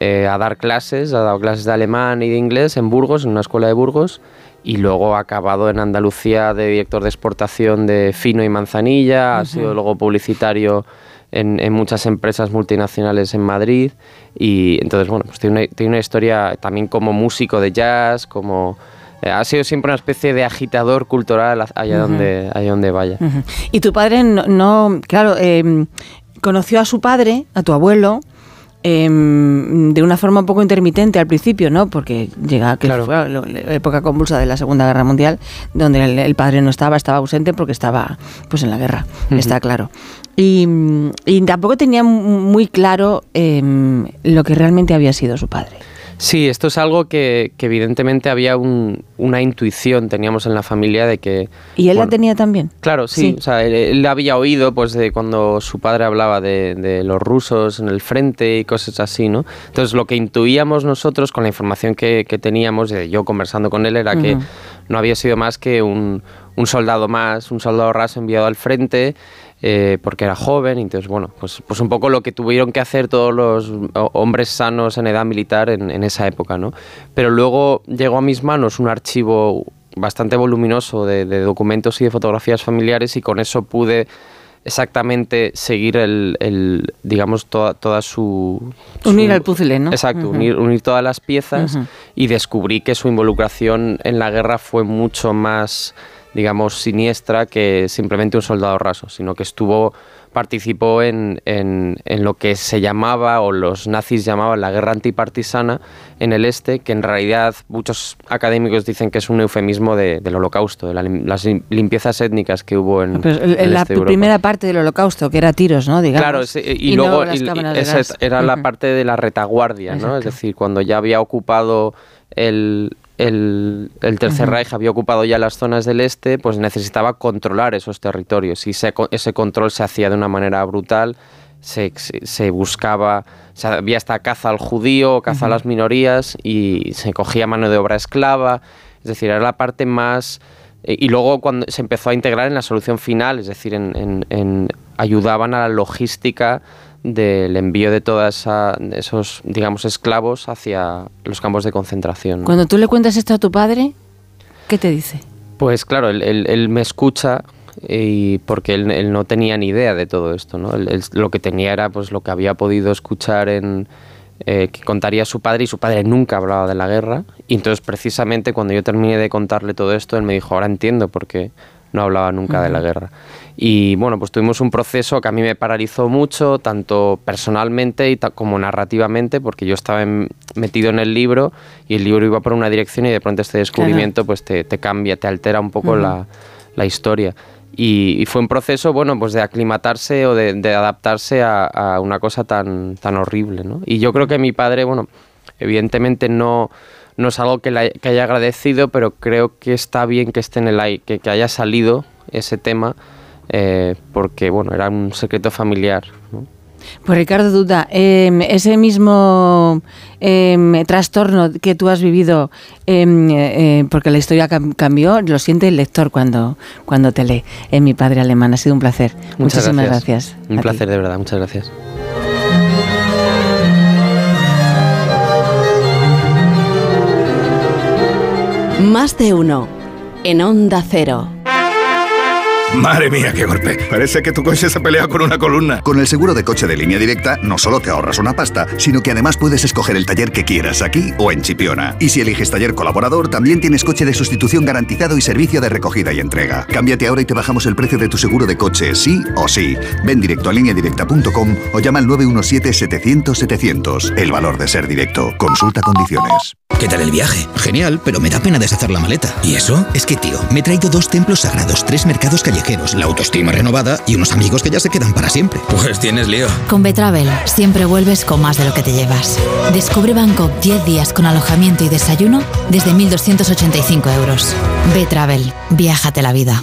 eh, a dar clases, ha dado clases de alemán y de inglés en Burgos, en una escuela de Burgos, y luego ha acabado en Andalucía de director de exportación de fino y manzanilla, ha sido luego publicitario en, en muchas empresas multinacionales en Madrid, y entonces, bueno, pues tiene una, tiene una historia también como músico de jazz, como... eh, ha sido siempre una especie de agitador cultural allá, donde, allá donde vaya. Y tu padre no, no- claro, em, conoció a su padre, a tu abuelo, em, de una forma un poco intermitente al principio, ¿no? Porque llega que fue la época convulsa de la Segunda Guerra Mundial, donde el, el padre no estaba, estaba ausente porque estaba pues en la guerra, está claro. Y, y tampoco tenía mu- muy claro em, lo que realmente había sido su padre. Sí, esto es algo que, que evidentemente había un- una intuición, teníamos en la familia de que... ¿Y él bueno, la tenía también? Claro, sí. Sí. O sea, él, él había oído pues de cuando su padre hablaba de, de los rusos en el frente y cosas así, ¿no? Entonces lo que intuíamos nosotros con la información que, que teníamos, de yo conversando con él, era que no había sido más que un, un soldado más, un soldado raso enviado al frente, eh, porque era joven, entonces, bueno, pues, pues un poco lo que tuvieron que hacer todos los ho- hombres sanos en edad militar en, en esa época, ¿no? Pero luego llegó a mis manos un archivo bastante voluminoso de, de documentos y de fotografías familiares y con eso pude exactamente seguir el, el, digamos, toda, toda su... Unir su- al puzzle, ¿no? Exacto, Ujú. unir, unir todas las piezas Ujú. y descubrí que su involucración en la guerra fue mucho más digamos, siniestra que simplemente un soldado raso, sino que estuvo participó en, en, en, lo que se llamaba o los nazis llamaban la guerra antipartisana en el este, que en realidad muchos académicos dicen que es un eufemismo de, del holocausto, de la, las limpiezas étnicas que hubo en, Pero el, en la este primera parte del holocausto, que era tiros, ¿no? Digamos, Claro, y, luego y- y esa era la parte de la retaguardia, ¿no? Exacto. Es decir, cuando ya había ocupado el, el, el Tercer. Reich, había ocupado ya las zonas del este, pues necesitaba controlar esos territorios y ese, ese control se hacía de una manera brutal. Se, se- se buscaba, o sea, había hasta caza al judío, caza a las minorías y se cogía mano de obra esclava. Es decir, era la parte más... eh, Y luego cuando se empezó a integrar en la solución final, es decir, en, en- en- ayudaban a la logística del envío de todos esos, digamos, esclavos hacia los campos de concentración. Cuando tú le cuentas esto a tu padre, ¿qué te dice? Pues claro, él, él- él me escucha y porque él, él no tenía ni idea de todo esto, ¿no? Lo que tenía era pues lo que había podido escuchar en eh, que contaría su padre y su padre nunca hablaba de la guerra y entonces precisamente cuando yo terminé de contarle todo esto él me dijo ahora entiendo por qué no hablaba nunca de la guerra y bueno pues tuvimos un proceso que a mí me paralizó mucho tanto personalmente y como narrativamente porque yo estaba en- metido en el libro y el libro iba por una dirección y de pronto este descubrimiento pues te, te cambia te altera un poco Ujú. la, la historia. Y, y fue un proceso, bueno, pues de aclimatarse o de, de adaptarse a, a una cosa tan, tan horrible, ¿no? Y yo creo que mi padre, bueno, evidentemente no, no es algo que, la- que haya agradecido, pero creo que está bien que esté en el aire, que, que haya salido ese tema, eh, porque, bueno, era un secreto familiar, ¿no? Pues Ricardo Duda, em, ese mismo em, trastorno que tú has vivido, em, eh, porque la historia cam- cambió, lo siente el lector cuando, cuando te lee. En mi padre alemán, ha sido un placer. Muchas Muchísimas gracias. Un ti. placer, de verdad, muchas gracias. Más de uno. En Onda Cero. Madre mía, qué golpe. Parece que tu coche se pelea con una columna. Con el seguro de coche de línea directa no solo te ahorras una pasta, sino que además puedes escoger el taller que quieras aquí o en Chipiona. Y si eliges taller colaborador, también tienes coche de sustitución garantizado y servicio de recogida y entrega. Cámbiate ahora y te bajamos el precio de tu seguro de coche, sí o sí. Ven directo a lineadirecta.com o llama al 917-700-700. El valor de ser directo. Consulta condiciones. ¿Qué tal el viaje? Genial, pero me da pena deshacer la maleta. ¿Y eso? Es que, tío, me he traído dos templos sagrados, tres mercados callejeros, la autoestima renovada y unos amigos que ya se quedan para siempre. Pues tienes lío. Con Betravel siempre vuelves con más de lo que te llevas. Descubre Bangkok 10 días con alojamiento y desayuno desde 1.285 euros. Betravel, viájate la vida.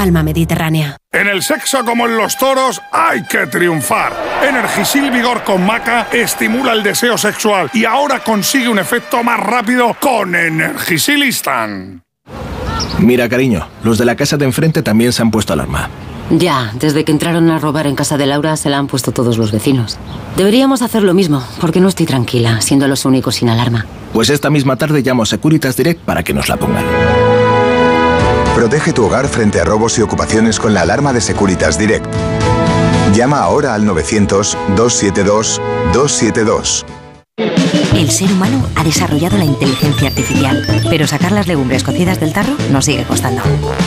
Alma Mediterránea. En el sexo como en los toros hay que triunfar. Energisil Vigor con Maca estimula el deseo sexual y ahora consigue un efecto más rápido con Energisil Instant. Mira, cariño, los de la casa de enfrente también se han puesto alarma. Ya, desde que entraron a robar en casa de Laura se la han puesto todos los vecinos. Deberíamos hacer lo mismo, porque no estoy tranquila, siendo los únicos sin alarma. Pues esta misma tarde llamo a Securitas Direct para que nos la pongan. Protege tu hogar frente a robos y ocupaciones con la alarma de Securitas Direct. Llama ahora al 900-272-272. El ser humano ha desarrollado la inteligencia artificial, pero sacar las legumbres cocidas del tarro nos sigue costando.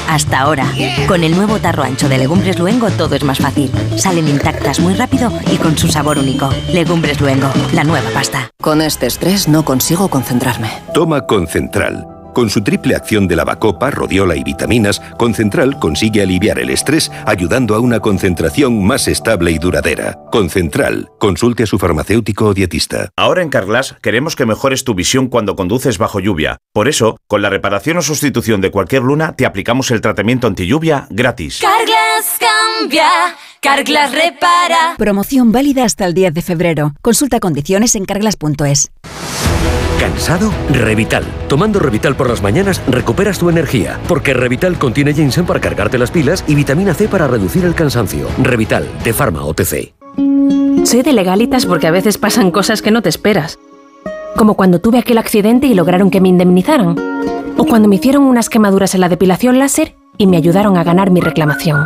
Hasta ahora, con el nuevo tarro ancho de Legumbres Luengo todo es más fácil. Salen intactas muy rápido y con su sabor único. Legumbres Luengo, la nueva pasta. Con este estrés no consigo concentrarme. Toma Concentral. Con su triple acción de lavacopa, rodiola y vitaminas, Concentral consigue aliviar el estrés ayudando a una concentración más estable y duradera. Concentral, consulte a su farmacéutico o dietista. Ahora en Carglass queremos que mejores tu visión cuando conduces bajo lluvia. Por eso, con la reparación o sustitución de cualquier luna, te aplicamos el tratamiento anti lluvia gratis. Carglass cambia, Carglass repara. Promoción válida hasta el 10 de febrero. Consulta condiciones en carglass.es. ¿Cansado? Revital. Tomando Revital por las mañanas recuperas tu energía, porque Revital contiene ginseng para cargarte las pilas y vitamina C para reducir el cansancio. Revital, de Pharma OTC. Soy de legalitas porque a veces pasan cosas que no te esperas. Como cuando tuve aquel accidente y lograron que me indemnizaran. O cuando me hicieron unas quemaduras en la depilación láser y me ayudaron a ganar mi reclamación.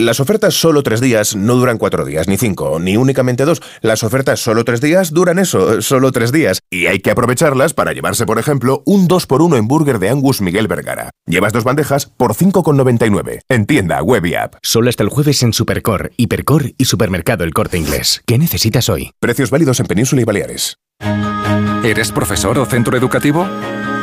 Las ofertas solo tres días no duran cuatro días, ni cinco, ni únicamente dos. Las ofertas solo tres días duran eso, solo tres días. Y hay que aprovecharlas para llevarse, por ejemplo, un 2x1 en burger de Angus Miguel Vergara. Llevas dos bandejas por 5,99. En tienda, web y app. Solo hasta el jueves en Supercor, Hipercor y Supermercado El Corte Inglés. ¿Qué necesitas hoy? Precios válidos en Península y Baleares. ¿Eres profesor o centro educativo?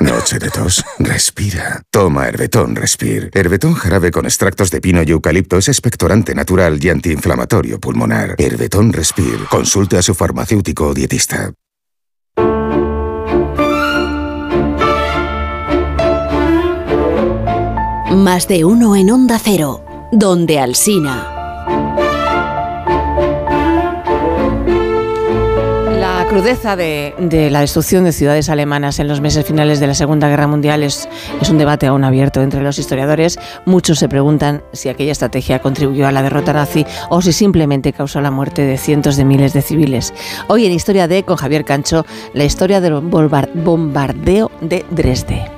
Noche de tos. Respira. Toma Herbetón Respir. Herbetón jarabe con extractos de pino y eucalipto es expectorante natural y antiinflamatorio pulmonar. Herbetón Respir. Consulte a su farmacéutico o dietista. Más de uno en Onda Cero, donde Alsina. Crudeza de, de la destrucción de ciudades alemanas en los meses finales de la Segunda Guerra Mundial es, es un debate aún abierto entre los historiadores. Muchos se preguntan si aquella estrategia contribuyó a la derrota nazi o si simplemente causó la muerte de cientos de miles de civiles. Hoy en Historia de, con Javier Cancho, la historia del bombar- bombardeo de Dresde.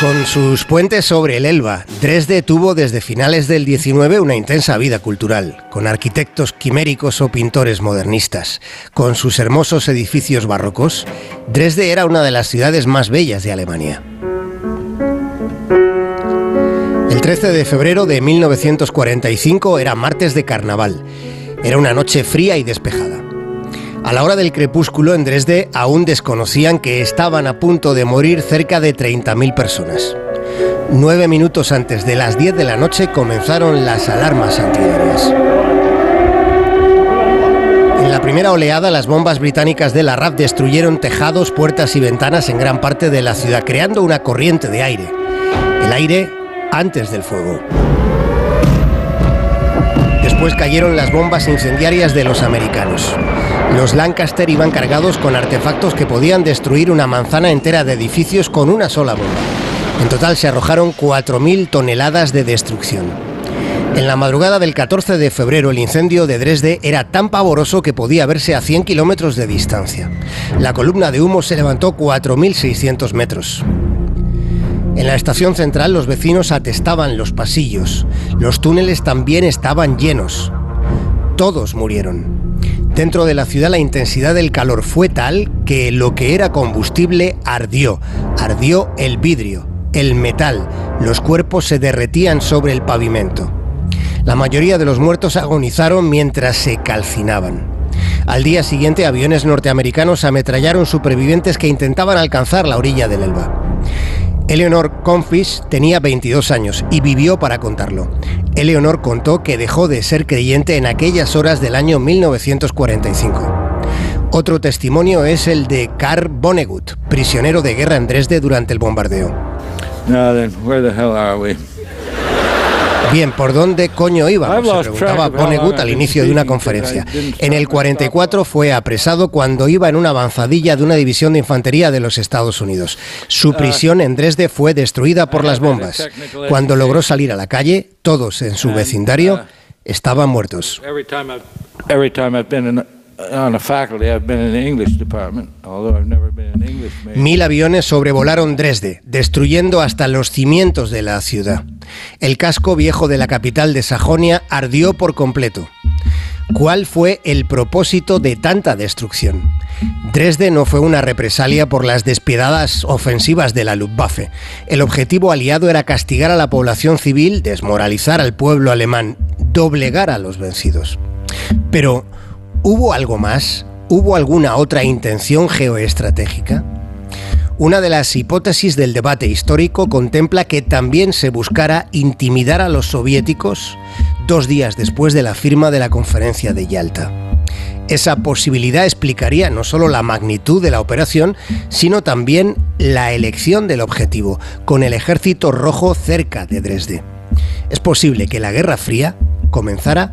Con sus puentes sobre el Elba, Dresde tuvo desde finales del 19 una intensa vida cultural, con arquitectos quiméricos o pintores modernistas. Con sus hermosos edificios barrocos, Dresde era una de las ciudades más bellas de Alemania. El 13 de febrero de 1945 era martes de carnaval. Era una noche fría y despejada. A la hora del crepúsculo en Dresde aún desconocían que estaban a punto de morir cerca de 30.000 personas. Nueve minutos antes de las 10 de la noche comenzaron las alarmas antiaéreas. En la primera oleada, las bombas británicas de la RAF destruyeron tejados, puertas y ventanas en gran parte de la ciudad, creando una corriente de aire. El aire antes del fuego. Después cayeron las bombas incendiarias de los americanos. Los Lancaster iban cargados con artefactos que podían destruir una manzana entera de edificios con una sola bomba. En total se arrojaron 4.000 toneladas de destrucción. En la madrugada del 14 de febrero el incendio de Dresde era tan pavoroso que podía verse a 100 kilómetros de distancia. La columna de humo se levantó 4.600 metros. En la estación central los vecinos atestaban los pasillos. Los túneles también estaban llenos. Todos murieron. Dentro de la ciudad la intensidad del calor fue tal que lo que era combustible ardió. Ardió el vidrio, el metal. Los cuerpos se derretían sobre el pavimento. La mayoría de los muertos agonizaron mientras se calcinaban. Al día siguiente, aviones norteamericanos ametrallaron supervivientes que intentaban alcanzar la orilla del Elba. Eleanor Confish tenía 22 años y vivió para contarlo. Eleanor contó que dejó de ser creyente en aquellas horas del año 1945. Otro testimonio es el de Karl Vonnegut, prisionero de guerra en Dresde durante el bombardeo. Now then, where the hell are we? Bien, ¿por dónde coño íbamos? Se preguntaba Vonnegut al inicio de una conferencia. En el 44 fue apresado cuando iba en una avanzadilla de una división de infantería de los Estados Unidos. Su prisión en Dresde fue destruida por las bombas. Cuando logró salir a la calle, todos en su vecindario estaban muertos. Mil aviones sobrevolaron Dresde, destruyendo hasta los cimientos de la ciudad. El casco viejo de la capital de Sajonia ardió por completo. ¿Cuál fue el propósito de tanta destrucción? Dresde no fue una represalia por las despiadadas ofensivas de la Luftwaffe. El objetivo aliado era castigar a la población civil, desmoralizar al pueblo alemán, doblegar a los vencidos. Pero, ¿hubo algo más? ¿Hubo alguna otra intención geoestratégica? Una de las hipótesis del debate histórico contempla que también se buscara intimidar a los soviéticos dos días después de la firma de la conferencia de Yalta. Esa posibilidad explicaría no solo la magnitud de la operación, sino también la elección del objetivo, con el ejército rojo cerca de Dresde. Es posible que la Guerra Fría comenzara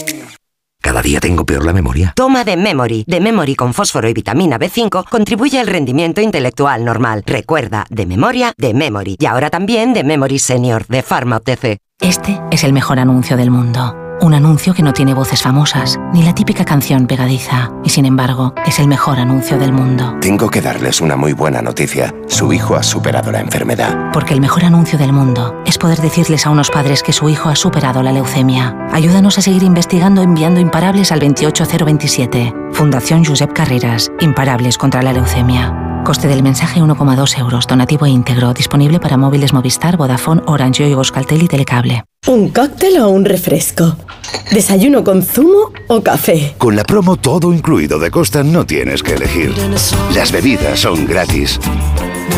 Cada día tengo peor la memoria. Toma de Memory. De Memory con fósforo y vitamina B5 contribuye al rendimiento intelectual normal. Recuerda, de memoria, de Memory. Y ahora también de Memory Senior, de Pharma OTC. Este es el mejor anuncio del mundo. Un anuncio que no tiene voces famosas, ni la típica canción pegadiza, y sin embargo, es el mejor anuncio del mundo. Tengo que darles una muy buena noticia. Su hijo ha superado la enfermedad. Porque el mejor anuncio del mundo es poder decirles a unos padres que su hijo ha superado la leucemia. Ayúdanos a seguir investigando enviando imparables al 28027. Fundación Josep Carreras. Imparables contra la leucemia. Coste del mensaje 1,2 euros. Donativo íntegro. Disponible para móviles Movistar, Vodafone, Orange, Yoigo, Euskaltel y Telecable. ¿Un cóctel o un refresco? ¿Desayuno con zumo o café? Con la promo todo incluido de Costa no tienes que elegir. Las bebidas son gratis.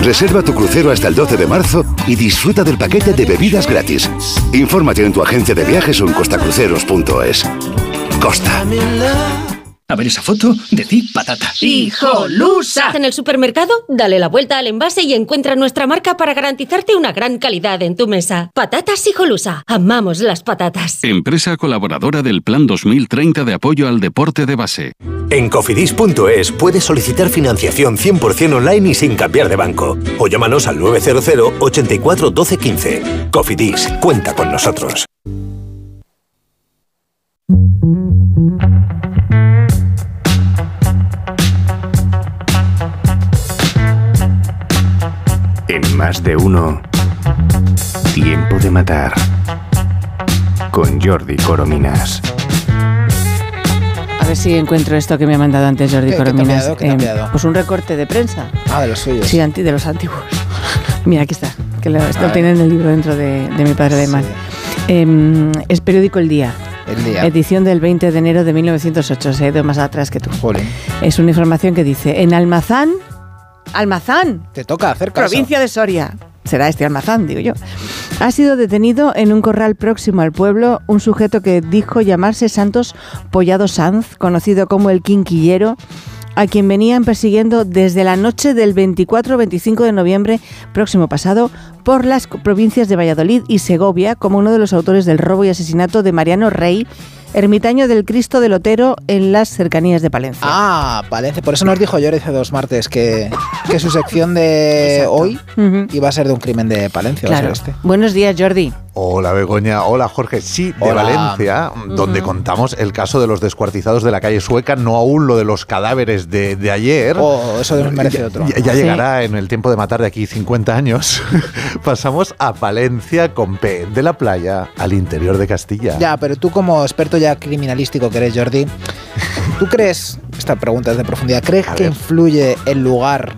Reserva tu crucero hasta el 12 de marzo y disfruta del paquete de bebidas gratis. Infórmate en tu agencia de viajes o en costacruceros.es. Costa. A ver esa foto, decid patata. ¡Hijolusa! En el supermercado, dale la vuelta al envase y encuentra nuestra marca para garantizarte una gran calidad en tu mesa. Patatas Hijolusa. Amamos las patatas. Empresa colaboradora del Plan 2030 de apoyo al deporte de base. En cofidis.es puedes solicitar financiación 100% online y sin cambiar de banco. O llámanos al 900 84 12 15. Cofidis, cuenta con nosotros. En más de uno, tiempo de matar. Con Jordi Corominas. A ver si encuentro esto que me ha mandado antes Jordi ¿Qué- qué te ha Corominas. ¿Qué Eh, enviado? pues un recorte de prensa. Ah, de los suyos. Sí, anti- de los antiguos. Mira, aquí está. Que lo, esto A ver. tiene en el libro dentro de, de mi padre alemán. Em, es periódico El Día. El Día. Edición del 20 de enero de 1908. Se ha ido más atrás que tú. Es una información que dice: En Almazán. Almazán. Te toca hacer caso. Provincia de Soria. Será este almazán, digo yo. Ha sido detenido en un corral próximo al pueblo un sujeto que dijo llamarse Santos Pollado Sanz, conocido como el Quinquillero, a quien venían persiguiendo desde la noche del 24-25 de noviembre próximo pasado por las provincias de Valladolid y Segovia como uno de los autores del robo y asesinato de Mariano Rey, ermitaño del Cristo del Otero en las cercanías de Palencia. Ah, Palencia. Por eso nos dijo Jordi hace dos martes que, que su sección de hoy iba a ser de un crimen de Palencia. Claro. este. Buenos días, Jordi. Hola Begoña, hola Jorge. Sí, de Hola. Valencia, donde contamos el caso de los descuartizados de la calle Sueca, no aún lo de los cadáveres de, de ayer. Oh, eso merece Ya- otro. Ya, ya Sí. llegará en el tiempo de matar de aquí 50 años. Pasamos a Palencia con P, de la playa al interior de Castilla. Ya, pero tú como experto ya criminalístico que eres, Jordi, ¿tú crees, esta pregunta es de profundidad, ¿crees que influye el lugar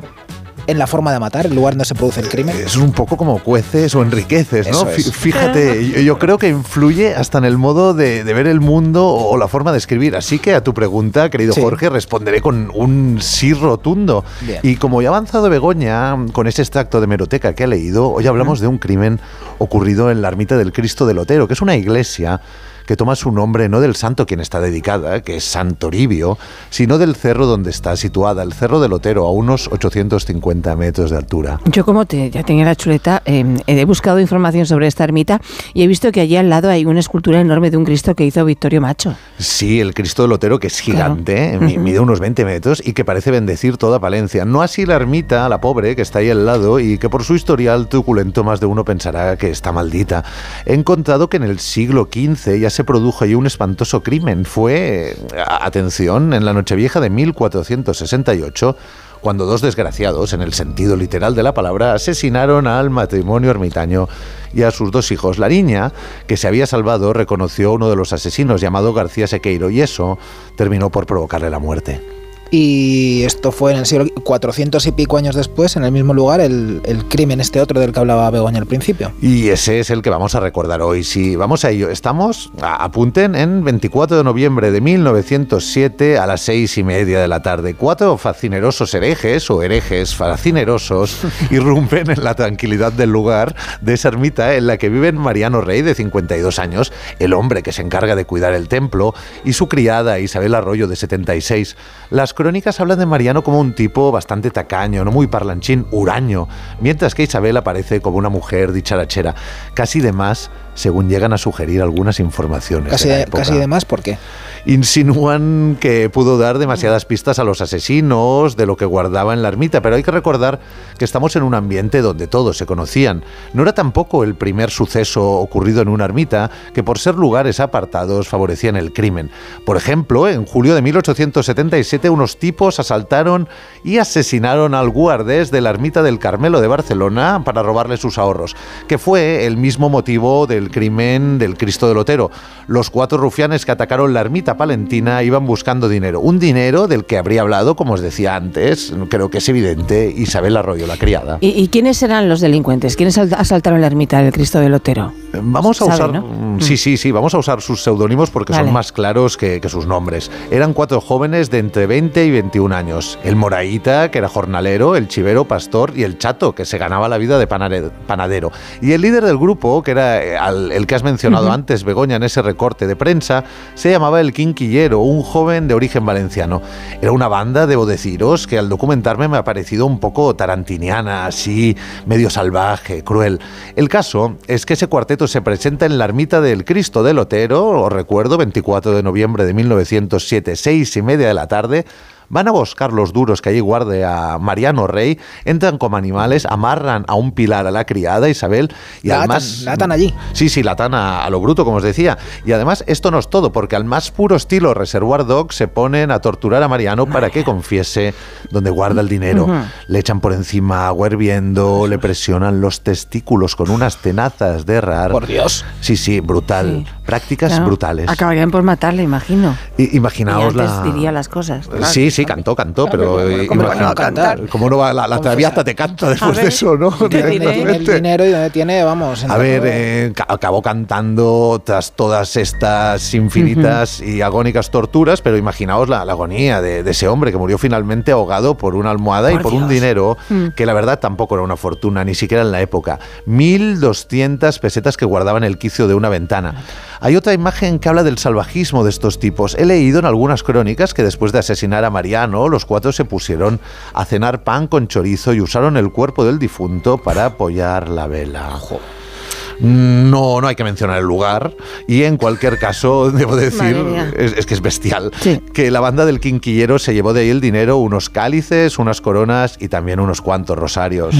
en la forma de matar, el lugar donde se produce el crimen. Es un poco como cueces o enriqueces, ¿no? Eso es. Fíjate, yo, yo creo que influye hasta en el modo de, de ver el mundo o la forma de escribir. Así que a tu pregunta, querido Sí. Jorge, responderé con un sí rotundo. Bien. Y como ya ha avanzado Begoña con ese extracto de meroteca que ha leído, hoy hablamos de un crimen ocurrido en la ermita del Cristo del Otero, que es una iglesia que toma su nombre no del santo quien está dedicada, que es San Toribio, sino del cerro donde está situada, el Cerro del Otero, a unos 850 metros de altura. Yo como te, ya tenía la chuleta, eh, he buscado información sobre esta ermita y he visto que allí al lado hay una escultura enorme de un Cristo que hizo Victorio Macho. Sí, el Cristo del Otero, que es gigante, ¿eh? mi- mide unos 20 metros y que parece bendecir toda Palencia. No así la ermita, la pobre, que está ahí al lado y que por su historial truculento más de uno pensará que está maldita. He encontrado que en el siglo XV ya se produjo ahí un espantoso crimen. Fue, eh, atención, en la Nochevieja de 1468 cuando dos desgraciados, en el sentido literal de la palabra, asesinaron al matrimonio ermitaño y a sus dos hijos. La niña, que se había salvado, reconoció a uno de los asesinos llamado García Sequeiro y eso terminó por provocarle la muerte. Y esto fue en el siglo 400 y pico años después, en el mismo lugar, el, el crimen este otro del que hablaba Begoña al principio. Y ese es el que vamos a recordar hoy. Sí, vamos a ello. Estamos, a- apunten, en 24 de noviembre de 1907 a las seis y media de la tarde. Cuatro fascinerosos herejes o herejes fascinerosos irrumpen en la tranquilidad del lugar de esa ermita en la que viven Mariano Rey, de 52 años, el hombre que se encarga de cuidar el templo, y su criada Isabel Arroyo, de 76. Las crónicas hablan de Mariano como un tipo bastante tacaño, no muy parlanchín, huraño, mientras que Isabel aparece como una mujer dicharachera, casi de más, según llegan a sugerir algunas informaciones. Casi, de casi de más, ¿por qué? Insinúan que pudo dar demasiadas pistas a los asesinos de lo que guardaba en la ermita, pero hay que recordar que estamos en un ambiente donde todos se conocían. No era tampoco el primer suceso ocurrido en una ermita que por ser lugares apartados favorecían el crimen. Por ejemplo, en julio de 1877 unos tipos asaltaron y asesinaron al guardés de la ermita del Carmelo de Barcelona para robarle sus ahorros, que fue el mismo motivo del crimen del Cristo del Otero. Los cuatro rufianes que atacaron la ermita palentina iban buscando dinero, un dinero del que habría hablado, como os decía antes, creo que es evidente, Isabel Arroyo, la criada. ¿Y, y quiénes eran los delincuentes? ¿Quiénes asal- asaltaron la ermita del Cristo del Otero? Vamos a usar. ¿no? mm, Sí, sí, sí, vamos a usar sus seudónimos porque Vale. son más claros que, que sus nombres. Eran cuatro jóvenes de entre 20 y 21 años. El Moraíta, que era jornalero, el Chivero, pastor, y el Chato, que se ganaba la vida de panadero. Y el líder del grupo, que era eh, el que has mencionado antes, Begoña, en ese recorte de prensa, se llamaba el Quinquillero, un joven de origen valenciano. Era una banda, debo deciros, que al documentarme me ha parecido un poco tarantiniana, así, medio salvaje, cruel. El caso es que ese cuarteto se presenta en la ermita del Cristo del Otero, os recuerdo, 24 de noviembre de 1907, seis y media de la tarde. Van a buscar los duros que allí guarde a Mariano Rey, entran como animales, amarran a un pilar a la criada Isabel y La además... atan, la atan allí. Sí, sí, la atan a, a lo bruto, como os decía. Y además, esto no es todo, porque al más puro estilo Reservoir Dogs se ponen a torturar a Mariano para que confiese dónde guarda el dinero. Le echan por encima agua hirviendo, le presionan los testículos con unas tenazas de herrar. Por Dios. Sí, sí, brutal. Prácticas Claro, brutales. Acabarían por matarle, imagino. I- imaginaos y antes la... diría las cosas. claro. Sí, sí, cantó, cantó, pero eh, ¿cómo no va a cantar? ¿Cómo no va? La, la traviata te canta después de eso, ¿no? ¿Dónde tiene el dinero y dónde tiene, vamos. A ver, eh, ca- acabó cantando tras todas estas infinitas y agónicas torturas, pero imaginaos la, la agonía de, de ese hombre que murió finalmente ahogado por una almohada y Por por un Dios. dinero Mm. que la verdad tampoco era una fortuna, ni siquiera en la época. 1.200 pesetas que guardaban el quicio de una ventana. Hay otra imagen que habla del salvajismo de estos tipos. He leído en algunas crónicas que después de asesinar a Mariano, los cuatro se pusieron a cenar pan con chorizo y usaron el cuerpo del difunto para apoyar la vela. No, no hay que mencionar el lugar. Y en cualquier caso, debo decir, es, es que es bestial, que la banda del Quinquillero se llevó de ahí el dinero, unos cálices, unas coronas y también unos cuantos rosarios.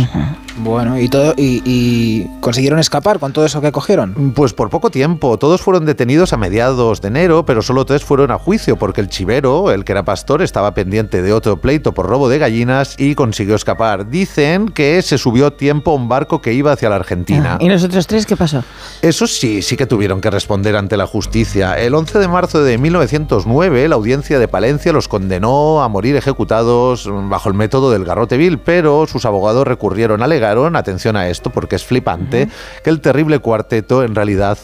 Bueno, y todo y, y consiguieron escapar con todo eso que cogieron. Pues por poco tiempo. Todos fueron detenidos a mediados de enero, pero solo tres fueron a juicio porque el chivero, el que era pastor, estaba pendiente de otro pleito por robo de gallinas y consiguió escapar. Dicen que se subió a tiempo a un barco que iba hacia la Argentina. ¿Y los otros tres entonces qué pasó? Eso sí, sí que tuvieron que responder ante la justicia. El 11 de marzo de 1909, la audiencia de Palencia los condenó a morir ejecutados bajo el método del garrote vil, pero sus abogados recurrieron, alegaron, atención a esto porque es flipante, que el terrible cuarteto en realidad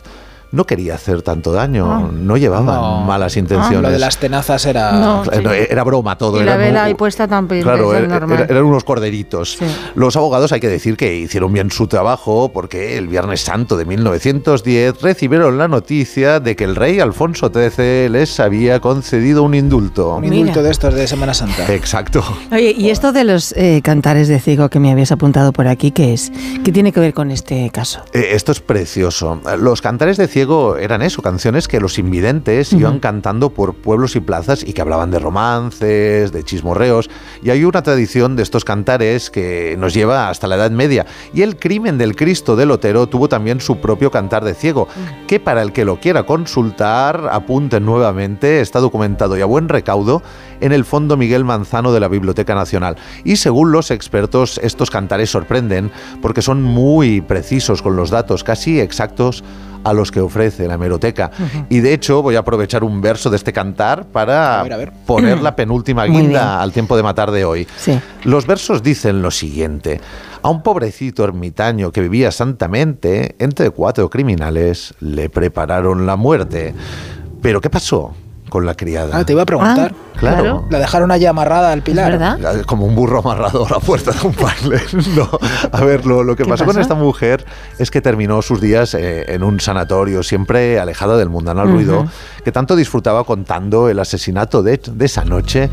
no quería hacer tanto daño, Ah. no llevaban No. malas Lo intenciones. de las tenazas era... No, Era broma todo. Y la vela puesta también. Claro, es er- normal. er- eran unos corderitos. Los abogados hay que decir que hicieron bien su trabajo porque el Viernes Santo de 1910 recibieron la noticia de que el rey Alfonso XIII les había concedido un indulto. Un indulto de estos de Semana Santa. Exacto. Oye, y esto de los eh, cantares de ciego que me habías apuntado por aquí, ¿qué es? ¿Qué tiene que ver con este caso? Eh, Esto es precioso. Los cantares de ciego eran eso, canciones que los invidentes iban cantando por pueblos y plazas y que hablaban de romances, de chismorreos. Y hay una tradición de estos cantares que nos lleva hasta la Edad Media. Y el crimen del Cristo de Lotero tuvo también su propio cantar de ciego, que para el que lo quiera consultar, apunten nuevamente, está documentado y a buen recaudo en el Fondo Miguel Manzano de la Biblioteca Nacional. Y según los expertos, estos cantares sorprenden porque son muy precisos con los datos, casi exactos a los que ofrece la hemeroteca. Y de hecho voy a aprovechar un verso de este cantar para A ver, a ver. poner la penúltima guinda al tiempo de matar de hoy. Sí. Los versos dicen lo siguiente. A un pobrecito ermitaño que vivía santamente, entre cuatro criminales le prepararon la muerte. Pero ¿qué pasó con la criada? Ah, te iba a preguntar. Ah, claro. La dejaron allí amarrada al pilar. La- Como un burro amarrado a la puerta de un baile. No. A ver, lo, lo que ¿Qué pasó con esta mujer es que terminó sus días eh, en un sanatorio, siempre alejada del mundanal Ujú. ruido, que tanto disfrutaba contando el asesinato de, de esa noche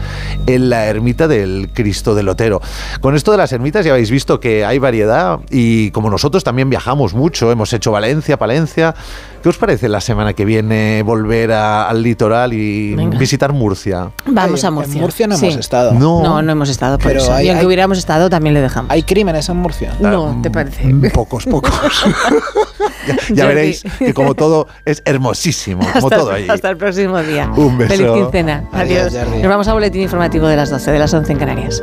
en la ermita del Cristo del Lotero. Con esto de las ermitas ya habéis visto que hay variedad y como nosotros también viajamos mucho, hemos hecho Valencia, Palencia, ¿qué os parece la semana que viene volver a- al litoral y Venga. visitar Murcia? Vamos Ay, a en Murcia. Murcia no Sí. hemos estado. No. No, no hemos estado. Por Pero eso. hay- y aunque hay- hubiéramos estado, también le dejamos. ¿Hay crímenes en Murcia? No, ¿te parece? Pocos, pocos. ya ya veréis que como todo es hermosísimo, como hasta, todo allí. hasta el próximo día. Un beso. Feliz quincena. Adiós, Adiós. Nos vamos a boletín informativo de las 12, de las 11 en Canarias.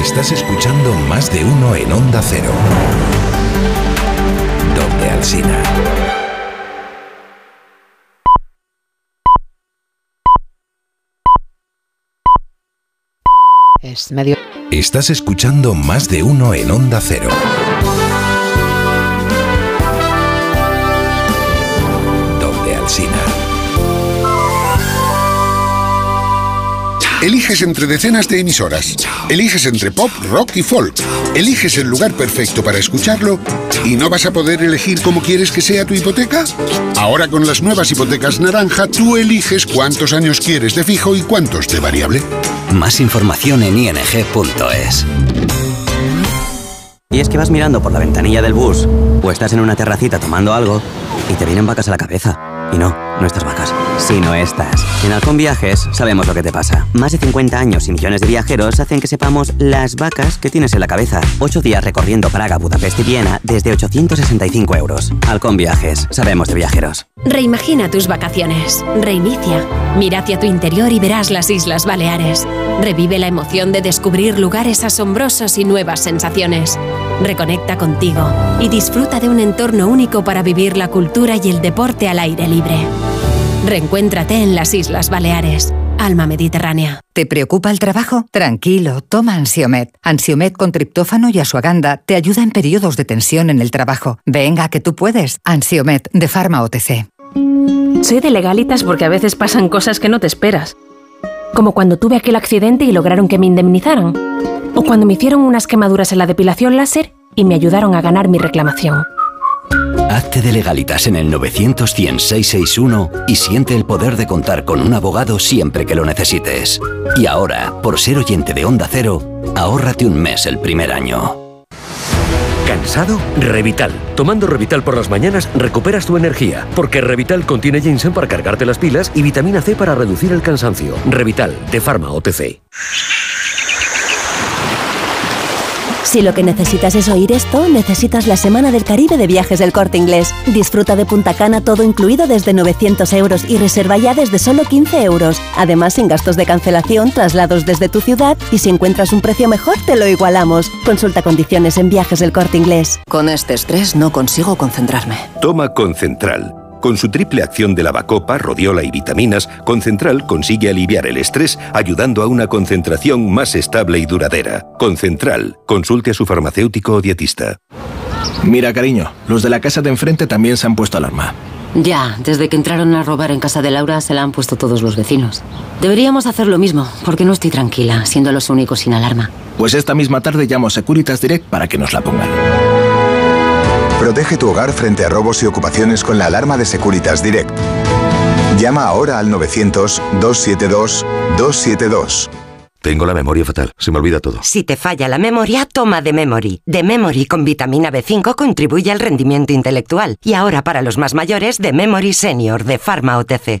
Estás escuchando más de uno en Onda Cero. Donde Alsina. Es medio. Estás escuchando más de uno en Onda Cero. Eliges entre decenas de emisoras. Eliges entre pop, rock y folk. Eliges el lugar perfecto para escucharlo y no vas a poder elegir cómo quieres que sea tu hipoteca. Ahora con las nuevas hipotecas naranja, tú eliges cuántos años quieres de fijo y cuántos de variable. Más información en ing.es. Y es que vas mirando por la ventanilla del bus o estás en una terracita tomando algo y te vienen vacas a la cabeza. Y no, no estas vacas, sino estas. En Halcón Viajes sabemos lo que te pasa. Más de 50 años y millones de viajeros hacen que sepamos las vacas que tienes en la cabeza. Ocho días recorriendo Praga, Budapest y Viena desde 865 euros. Halcón Viajes, sabemos de viajeros. Reimagina tus vacaciones. Reinicia. Mira hacia tu interior y verás las Islas Baleares. Revive la emoción de descubrir lugares asombrosos y nuevas sensaciones. Reconecta contigo y disfruta de un entorno único para vivir la cultura y el deporte al aire libre. Reencuéntrate en las Islas Baleares. Alma Mediterránea. ¿Te preocupa el trabajo? Tranquilo, toma Ansiomet. Ansiomet con triptófano y asuaganda te ayuda en periodos de tensión en el trabajo. Venga, que tú puedes. Ansiomet de Pharma OTC. Soy de legalitas porque a veces pasan cosas que no te esperas. Como cuando tuve aquel accidente y lograron que me indemnizaran. O cuando me hicieron unas quemaduras en la depilación láser y me ayudaron a ganar mi reclamación. Hazte de legalitas en el 900 100 661 y siente el poder de contar con un abogado siempre que lo necesites. Y ahora, por ser oyente de Onda Cero, Ahórrate un mes el primer año. ¿Cansado? Revital. Tomando Revital por las mañanas recuperas tu energía, porque Revital contiene ginseng para cargarte las pilas y vitamina C para reducir el cansancio. Revital, de Pharma OTC. Si lo que necesitas es oír esto, necesitas la Semana del Caribe de Viajes del Corte Inglés. Disfruta de Punta Cana todo incluido desde 900 euros y reserva ya desde solo 15 euros. Además, sin gastos de cancelación, traslados desde tu ciudad y si encuentras un precio mejor, te lo igualamos. Consulta condiciones en Viajes del Corte Inglés. Con este estrés no consigo concentrarme. Toma Concentral. Con su triple acción de lavacopa, rodiola y vitaminas, Concentral consigue aliviar el estrés ayudando a una concentración más estable y duradera. Concentral. Consulte a su farmacéutico o dietista. Mira, cariño, los de la casa de enfrente también se han puesto alarma. Ya, desde que entraron a robar en casa de Laura se la han puesto todos los vecinos. Deberíamos hacer lo mismo, porque no estoy tranquila, siendo los únicos sin alarma. Pues esta misma tarde llamo a Securitas Direct para que nos la pongan. Protege tu hogar frente a robos y ocupaciones con la alarma de Securitas Direct. Llama ahora al 900-272-272. Tengo la memoria fatal, se me olvida todo. Si te falla la memoria, toma de Memory. De Memory con vitamina B5 contribuye al rendimiento intelectual. Y ahora para los más mayores, de Memory Senior de Pharma OTC.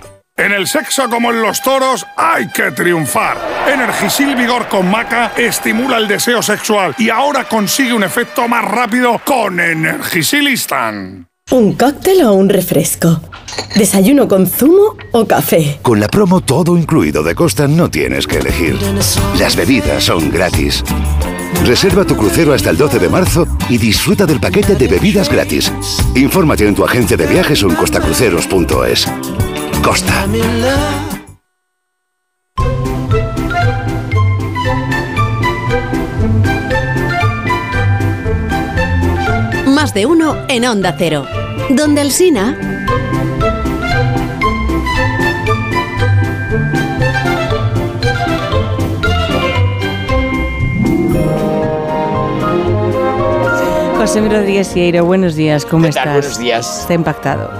En el sexo como en los toros hay que triunfar. Energisil Vigor con Maca estimula el deseo sexual y ahora consigue un efecto más rápido con Energisil Instant. ¿Un cóctel o un refresco? ¿Desayuno con zumo o café? Con la promo todo incluido de Costa no tienes que elegir. Las bebidas son gratis. Reserva tu crucero hasta el 12 de marzo y disfruta del paquete de bebidas gratis. Infórmate en tu agencia de viajes o en costacruceros.es. Costa. Más de uno en Onda Cero. Donde el Sina. José Rodríguez Sieiro, buenos días, ¿cómo estás? Buenos días. Está impactado.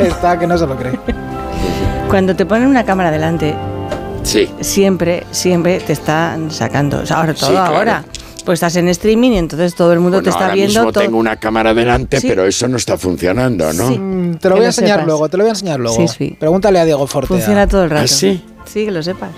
Está que no se lo cree. Cuando te ponen una cámara delante, Sí. siempre, siempre te están sacando. O sea, ahora todo Sí, claro. ahora. Pues estás en streaming y entonces todo el mundo Bueno, te está ahora viendo mismo todo. tengo una cámara delante, Sí. pero eso no está funcionando, ¿no? Sí. Mm, Te lo voy a enseñar sepas. luego, te lo voy a enseñar luego. Sí, sí. Pregúntale a Diego Forte. Funciona todo el rato. ¿Ah, sí? Sí, que lo sepas.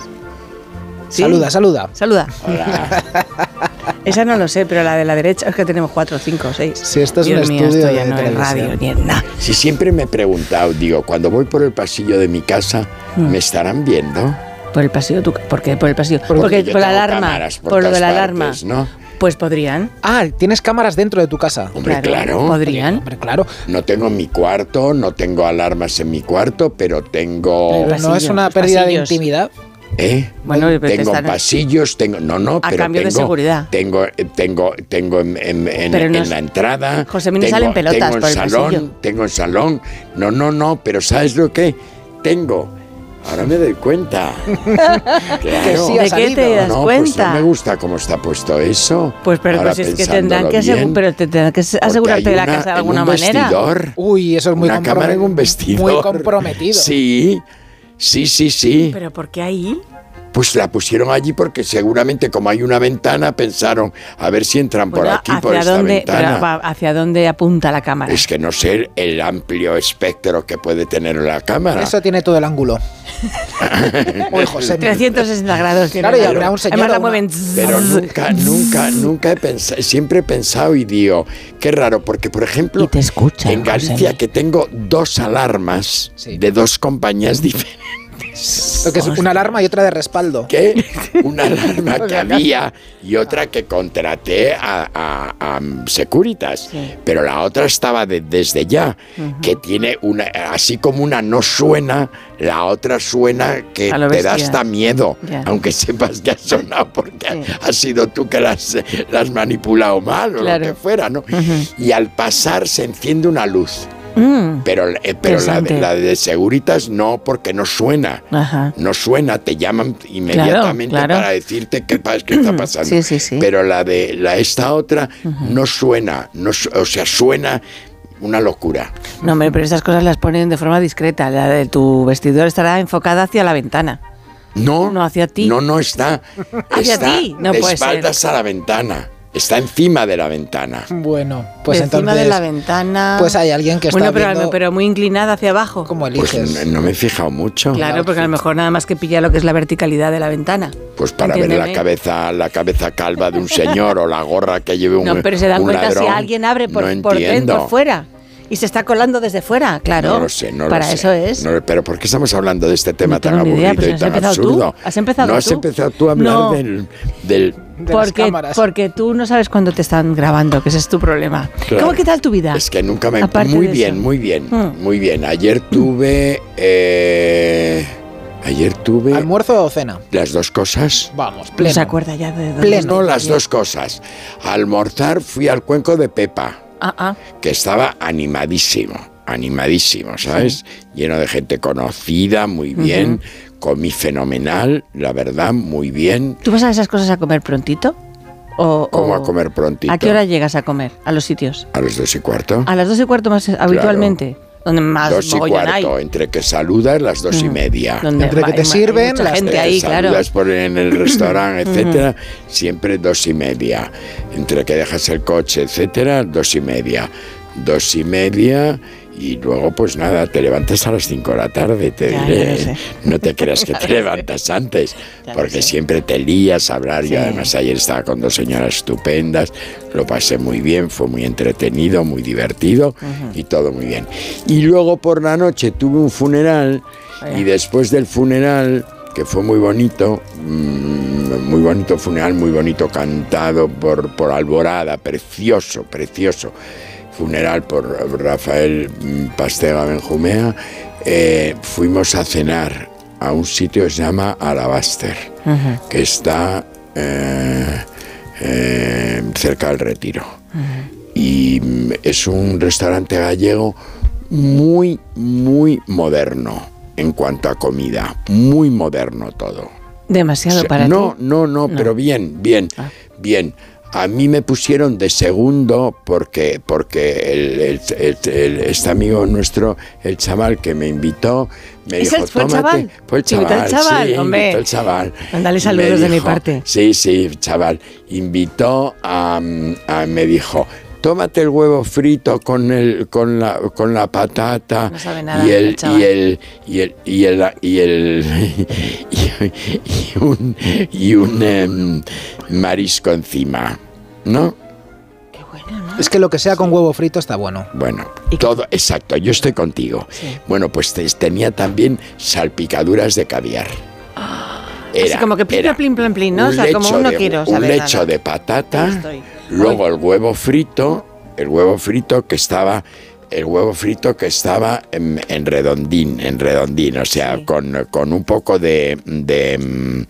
Sí. Saluda, saluda. Saluda. Esa no lo sé, pero la de la derecha es que tenemos cuatro, cinco, seis. Si esto es Dios un mío, estudio esto ya de no es radio ni es nada. Si siempre me he preguntado, digo, cuando voy por el pasillo de mi casa, Hmm. ¿me estarán viendo? Por el pasillo, tú, ¿por qué por el pasillo? Porque, yo por la alarma, por por, lo de la alarma. partes, ¿no? Pues podrían. Ah, tienes cámaras dentro de tu casa. Hombre, claro. Podrían. Hombre, claro. No tengo en mi cuarto, no tengo alarmas en mi cuarto, pero tengo... Pero no es una pérdida de intimidad. ¿Eh? Bueno, tengo pasillos, tengo... No, no, A pero cambio de tengo, seguridad. Tengo, eh, tengo, tengo en, en- en- en es- la entrada... José, a mí no tengo, salen pelotas tengo en por el salón, pasillo. Tengo en salón. No, no, no, pero ¿sabes lo que? Tengo... Ahora me doy cuenta. Claro. sí ¿De qué te das no, Pues cuenta? no me gusta cómo está puesto eso. Pues pero Ahora pues es que tendrán que, bien, pero te tendrán que asegurarte de la casa de en alguna un manera. vestidor, Uy, eso es muy una cámara en un vestidor. Muy comprometido. Sí, sí, sí, sí. Pero ¿por qué ahí? Pues la pusieron allí porque seguramente como hay una ventana pensaron a ver si entran por aquí por ¿hacia esta dónde, ventana. pero ¿Hacia dónde apunta la cámara? Es que no sé el amplio espectro que puede tener la cámara. Eso tiene todo el ángulo. Uy, José. 360 grados. Claro, y habrá un señor Además la o una- mueven. Pero nunca, nunca, nunca he pensado, siempre he pensado y digo, qué raro, porque por ejemplo, en Galicia que tengo dos alarmas de dos compañías diferentes. Lo que es una alarma y otra de respaldo. ¿Qué? Una alarma que había y otra que contraté a, a- a Securitas. Pero la otra estaba de- desde ya, que tiene una, así como una no suena, la otra suena que te da hasta miedo, Ya. aunque sepas que ha sonado porque has sido tú que la has, la has manipulado mal o Claro. lo que fuera, ¿no? Y al pasar se enciende una luz. Mm, Pero, eh, pero la, de, interesante. la de Seguritas no, porque no suena. Ajá. No suena, te llaman inmediatamente claro. para decirte qué, pa- qué está pasando. Sí, sí, sí. Pero la de la esta otra no suena, no, o sea, suena una locura. No, hombre, pero estas cosas las ponen de forma discreta. La de tu vestidor estará enfocada hacia la ventana. No, No hacia ti. no, no está. Hacia está ti, no de puede ser. espaldas a la ventana. Está encima de la ventana. Bueno, pues Encima entonces. de la ventana. Pues hay alguien que está Bueno, pero, viendo pero muy inclinada hacia abajo. cómo Pues eliges. no, no me he fijado mucho. Claro, porque a lo mejor nada más que pilla lo que es la verticalidad de la ventana. Pues para ver la Entiéndeme. cabeza, la cabeza calva de un señor o la gorra que lleve un No, pero se dan cuenta si ladrón. alguien abre por, No por dentro, entiendo. fuera. Y se está colando desde fuera, claro. No lo sé, no Para lo sé. eso es. No, pero ¿por qué estamos hablando de este tema No tan aburrido idea, y has tan empezado tú. absurdo? Has empezado no has tú. empezado tú a hablar No. del, del de las porque, cámaras. porque tú no sabes cuándo te están grabando, que ese es tu problema. Claro. ¿Cómo qué tal tu vida? Es que nunca me... Aparte Muy bien, eso. muy bien, Mm. muy bien. Ayer tuve... eh, ayer tuve ¿Almuerzo o cena? las dos cosas. Vamos, No pleno. se acuerda ya de dónde No, está. las dos cosas. A almorzar fui al cuenco de Pepa. Ah, ah. que estaba animadísimo, animadísimo, ¿sabes? Lleno de gente conocida, muy bien, comí fenomenal, la verdad, muy bien. ¿Tú vas a esas cosas a comer prontito? ¿O, ¿Cómo o- a comer prontito? ¿A qué hora llegas a comer a los sitios? A las dos y cuarto. A las dos y cuarto más habitualmente. Donde más dos y hay. cuarto, entre que saludas las dos y Mm. media. Donde Entre que te sirven, las gente Entre ahí, que claro. saludas por en el restaurante, etcétera, siempre dos y media. Entre que dejas el coche, etcétera, dos y media. Dos y media y luego pues nada, te levantas a las cinco de la tarde, te Ya, diré. ya. No te creas que te levantas antes, Ya porque siempre te lías a hablar. Sí. Yo además ayer estaba con dos señoras estupendas, lo pasé muy bien, fue muy entretenido, muy divertido y todo muy bien. Y luego por la noche tuve un funeral y después del funeral, que fue muy bonito, mm, muy bonito funeral, muy bonito cantado por, por Alborada, precioso, precioso funeral por Rafael Pastega Benjumea, eh, fuimos a cenar a un sitio que se llama Alabaster, que está eh, eh, cerca del Retiro. Y mm, es un restaurante gallego muy, muy moderno en cuanto a comida, muy moderno todo. Demasiado para no, ti. no, no, No. pero bien, bien, Ah. bien. A mí me pusieron de segundo porque, porque el, el- el- el- este amigo nuestro, el chaval que me invitó, me ¿Es dijo, el- fue el tómate. chaval? Fue el ¿Te invitó chaval, el chaval? sí, Hombre. invitó el chaval. Mándale saludos de mi dijo- parte. Sí, sí, chaval. Invitó a, a- me dijo, tómate el huevo frito con el, con la, con la patata No sabe nada y el y el, y el, y el, y el, y, y un, y un em, marisco encima, ¿no? Es que lo que sea con huevo frito está bueno. Bueno, todo, exacto, yo estoy contigo. Bueno, pues te- tenía también salpicaduras de caviar. Así como que era plin, plin, plin, plin, ¿no? O un sea, como lecho un no de- quiero un saber lecho nada. de patata. Luego el huevo frito, el huevo frito que estaba el huevo frito que estaba en, en redondín, en redondín, o sea, con, con un poco de, de, mm,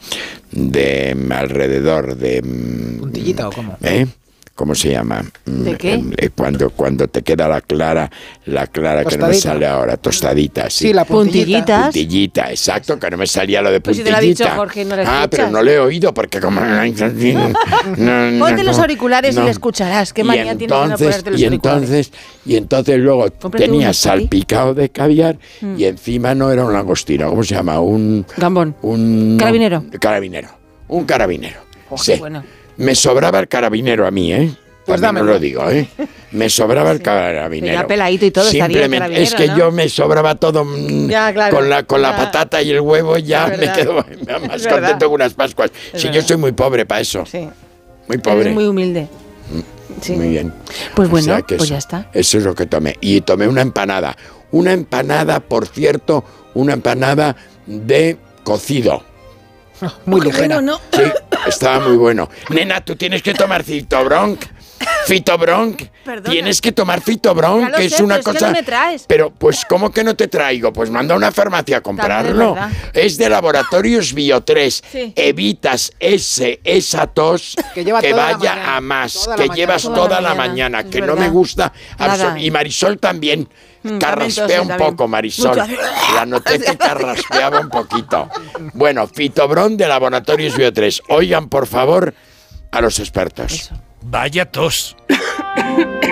de, alrededor de... mm, ¿Puntillita o cómo? ¿Eh? ¿Cómo se llama? ¿De qué? Mm, eh, Cuando, cuando te queda la clara, la clara que no me sale ahora, tostadita, sí. Sí, la puntillita. Puntillitas. Puntillita, exacto, que no me salía lo de Pues si puntillita. te lo ha dicho Jorge, no le ah, pero no le he oído porque como... No, no, Ponte los no, auriculares y no. le escucharás. Qué Y manía tienes de no entonces- ponerte los y auriculares. entonces y entonces luego Cómprate tenía salpicado de caviar Mm. y encima no era un langostino, ¿cómo se llama? Un Gambón. un Carabinero. carabinero, un carabinero. Oh, qué sí. bueno. Me sobraba el carabinero a mí, ¿eh? Pues También dámelo. lo digo, ¿eh? Me sobraba el carabinero. Ya peladito y todo Simplemente, es que ¿no? yo me sobraba todo mm, Ya, claro. con la con la patata y el huevo ya me quedo más contento que unas Pascuas. Si yo verdad. soy muy pobre para eso. Sí. Muy pobre. Eres muy humilde. Sí. Muy bien. Pues O bueno, sea pues eso- ya está. Eso es lo que tomé. Y tomé una empanada. Una empanada, por cierto, una empanada de cocido. Muy ligera. ¿no? Sí, estaba muy bueno. Nena, tú tienes que tomar Fitobronc. Fitobronc. Tienes que tomar Fitobronc, que es sé, una pero es que cosa. no me traes. Pero, pues, ¿cómo que no te traigo? Pues manda a una farmacia a comprarlo. Es de Laboratorios Bio 3. Sí. Evitas ese, esa tos Que lleva toda la vaya mañana. a más, que mañana. llevas Toda toda, la la mañana, que no me gusta. Y Marisol también. Mm, Carraspea también un poco, Marisol. La noté que carraspeaba un poquito. Bueno, Fitobron de Laboratorios Bio3. Oigan, por favor, a los expertos. Vaya tos.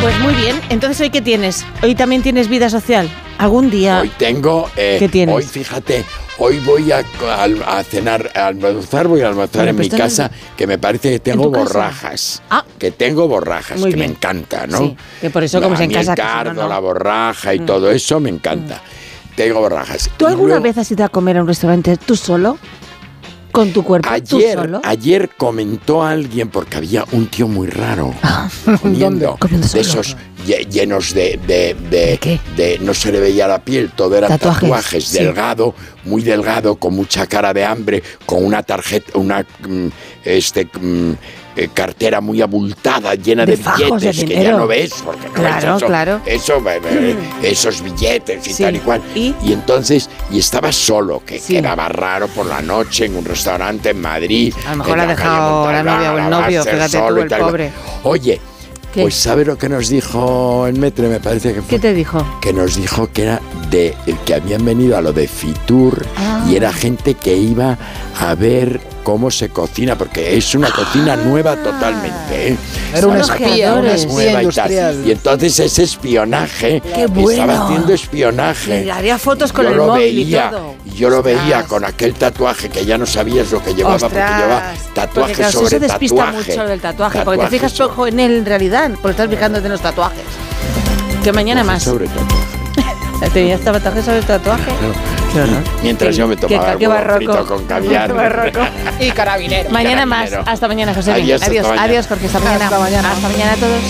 Pues muy bien. Entonces, ¿hoy qué tienes? ¿Hoy también tienes vida social? ¿Algún día? Hoy tengo. eh, ¿Qué tienes? Hoy, fíjate, hoy voy a, a- a cenar, a almorzar, voy a almorzar en pues mi casa, que me parece que tengo borrajas. Ah. Que tengo borrajas, Muy que me encanta, ¿no? Sí, que por eso como A es en casa, El cardo, no. la borraja y Mm. todo eso me encanta. Tengo borrajas. ¿Tú alguna luego- vez has ido a comer a un restaurante tú solo? ¿Con tu cuerpo? ¿Tú Ayer, solo? ayer comentó alguien, porque había un tío muy raro comiendo, Comiendo de esos lle- llenos de, de, de- de- no se le veía la piel, todo eran Tatuajes, tatuajes, sí. delgado, muy delgado, con mucha cara de hambre, con una tarjeta, una mm, este mm, eh, cartera muy abultada, llena De de, fajos de billetes que ya no ves, porque no Claro, ves eso, claro. eso, eh, eh, esos billetes y Sí. tal y cual. ¿Y? entonces, y estaba solo, que Sí. quedaba raro por la noche en un restaurante en Madrid. A lo mejor ha la calle dejado la novia o el novio, fíjate tú, el pobre. Oye, ¿Qué? pues ¿sabe lo que nos dijo el Metre? Me parece que fue. ¿Qué te dijo? Que nos dijo que era de que habían venido a lo de Fitur Ah. y era gente que iba a ver cómo se cocina, porque es una cocina nueva totalmente. ¿eh? Era un Una espía, cocina un espía nueva y tal. Y entonces ese espionaje, ¡Qué bueno! estaba haciendo espionaje. Le haría fotos con yo el lo móvil veía, y todo. yo lo Ostras. veía con aquel tatuaje que ya no sabías lo que llevaba, porque Ostras. llevaba tatuaje Porque, claro, sobre eso despista tatuaje. mucho del tatuaje, porque te Tatuaje fijas poco en él en realidad, porque estás fijándote en los tatuajes. Que mañana más. Sobre tatuaje. ¿Tenías tatuajes sobre el tatuaje? Horror. Mientras yo me tomaba el huevo frito con caviar. Qué barroco. Y carabinero. Mañana más. Hasta mañana, José. Adiós, adiós, mañana. adiós, Jorge. Hasta mañana. Hasta mañana. Hasta mañana a todos.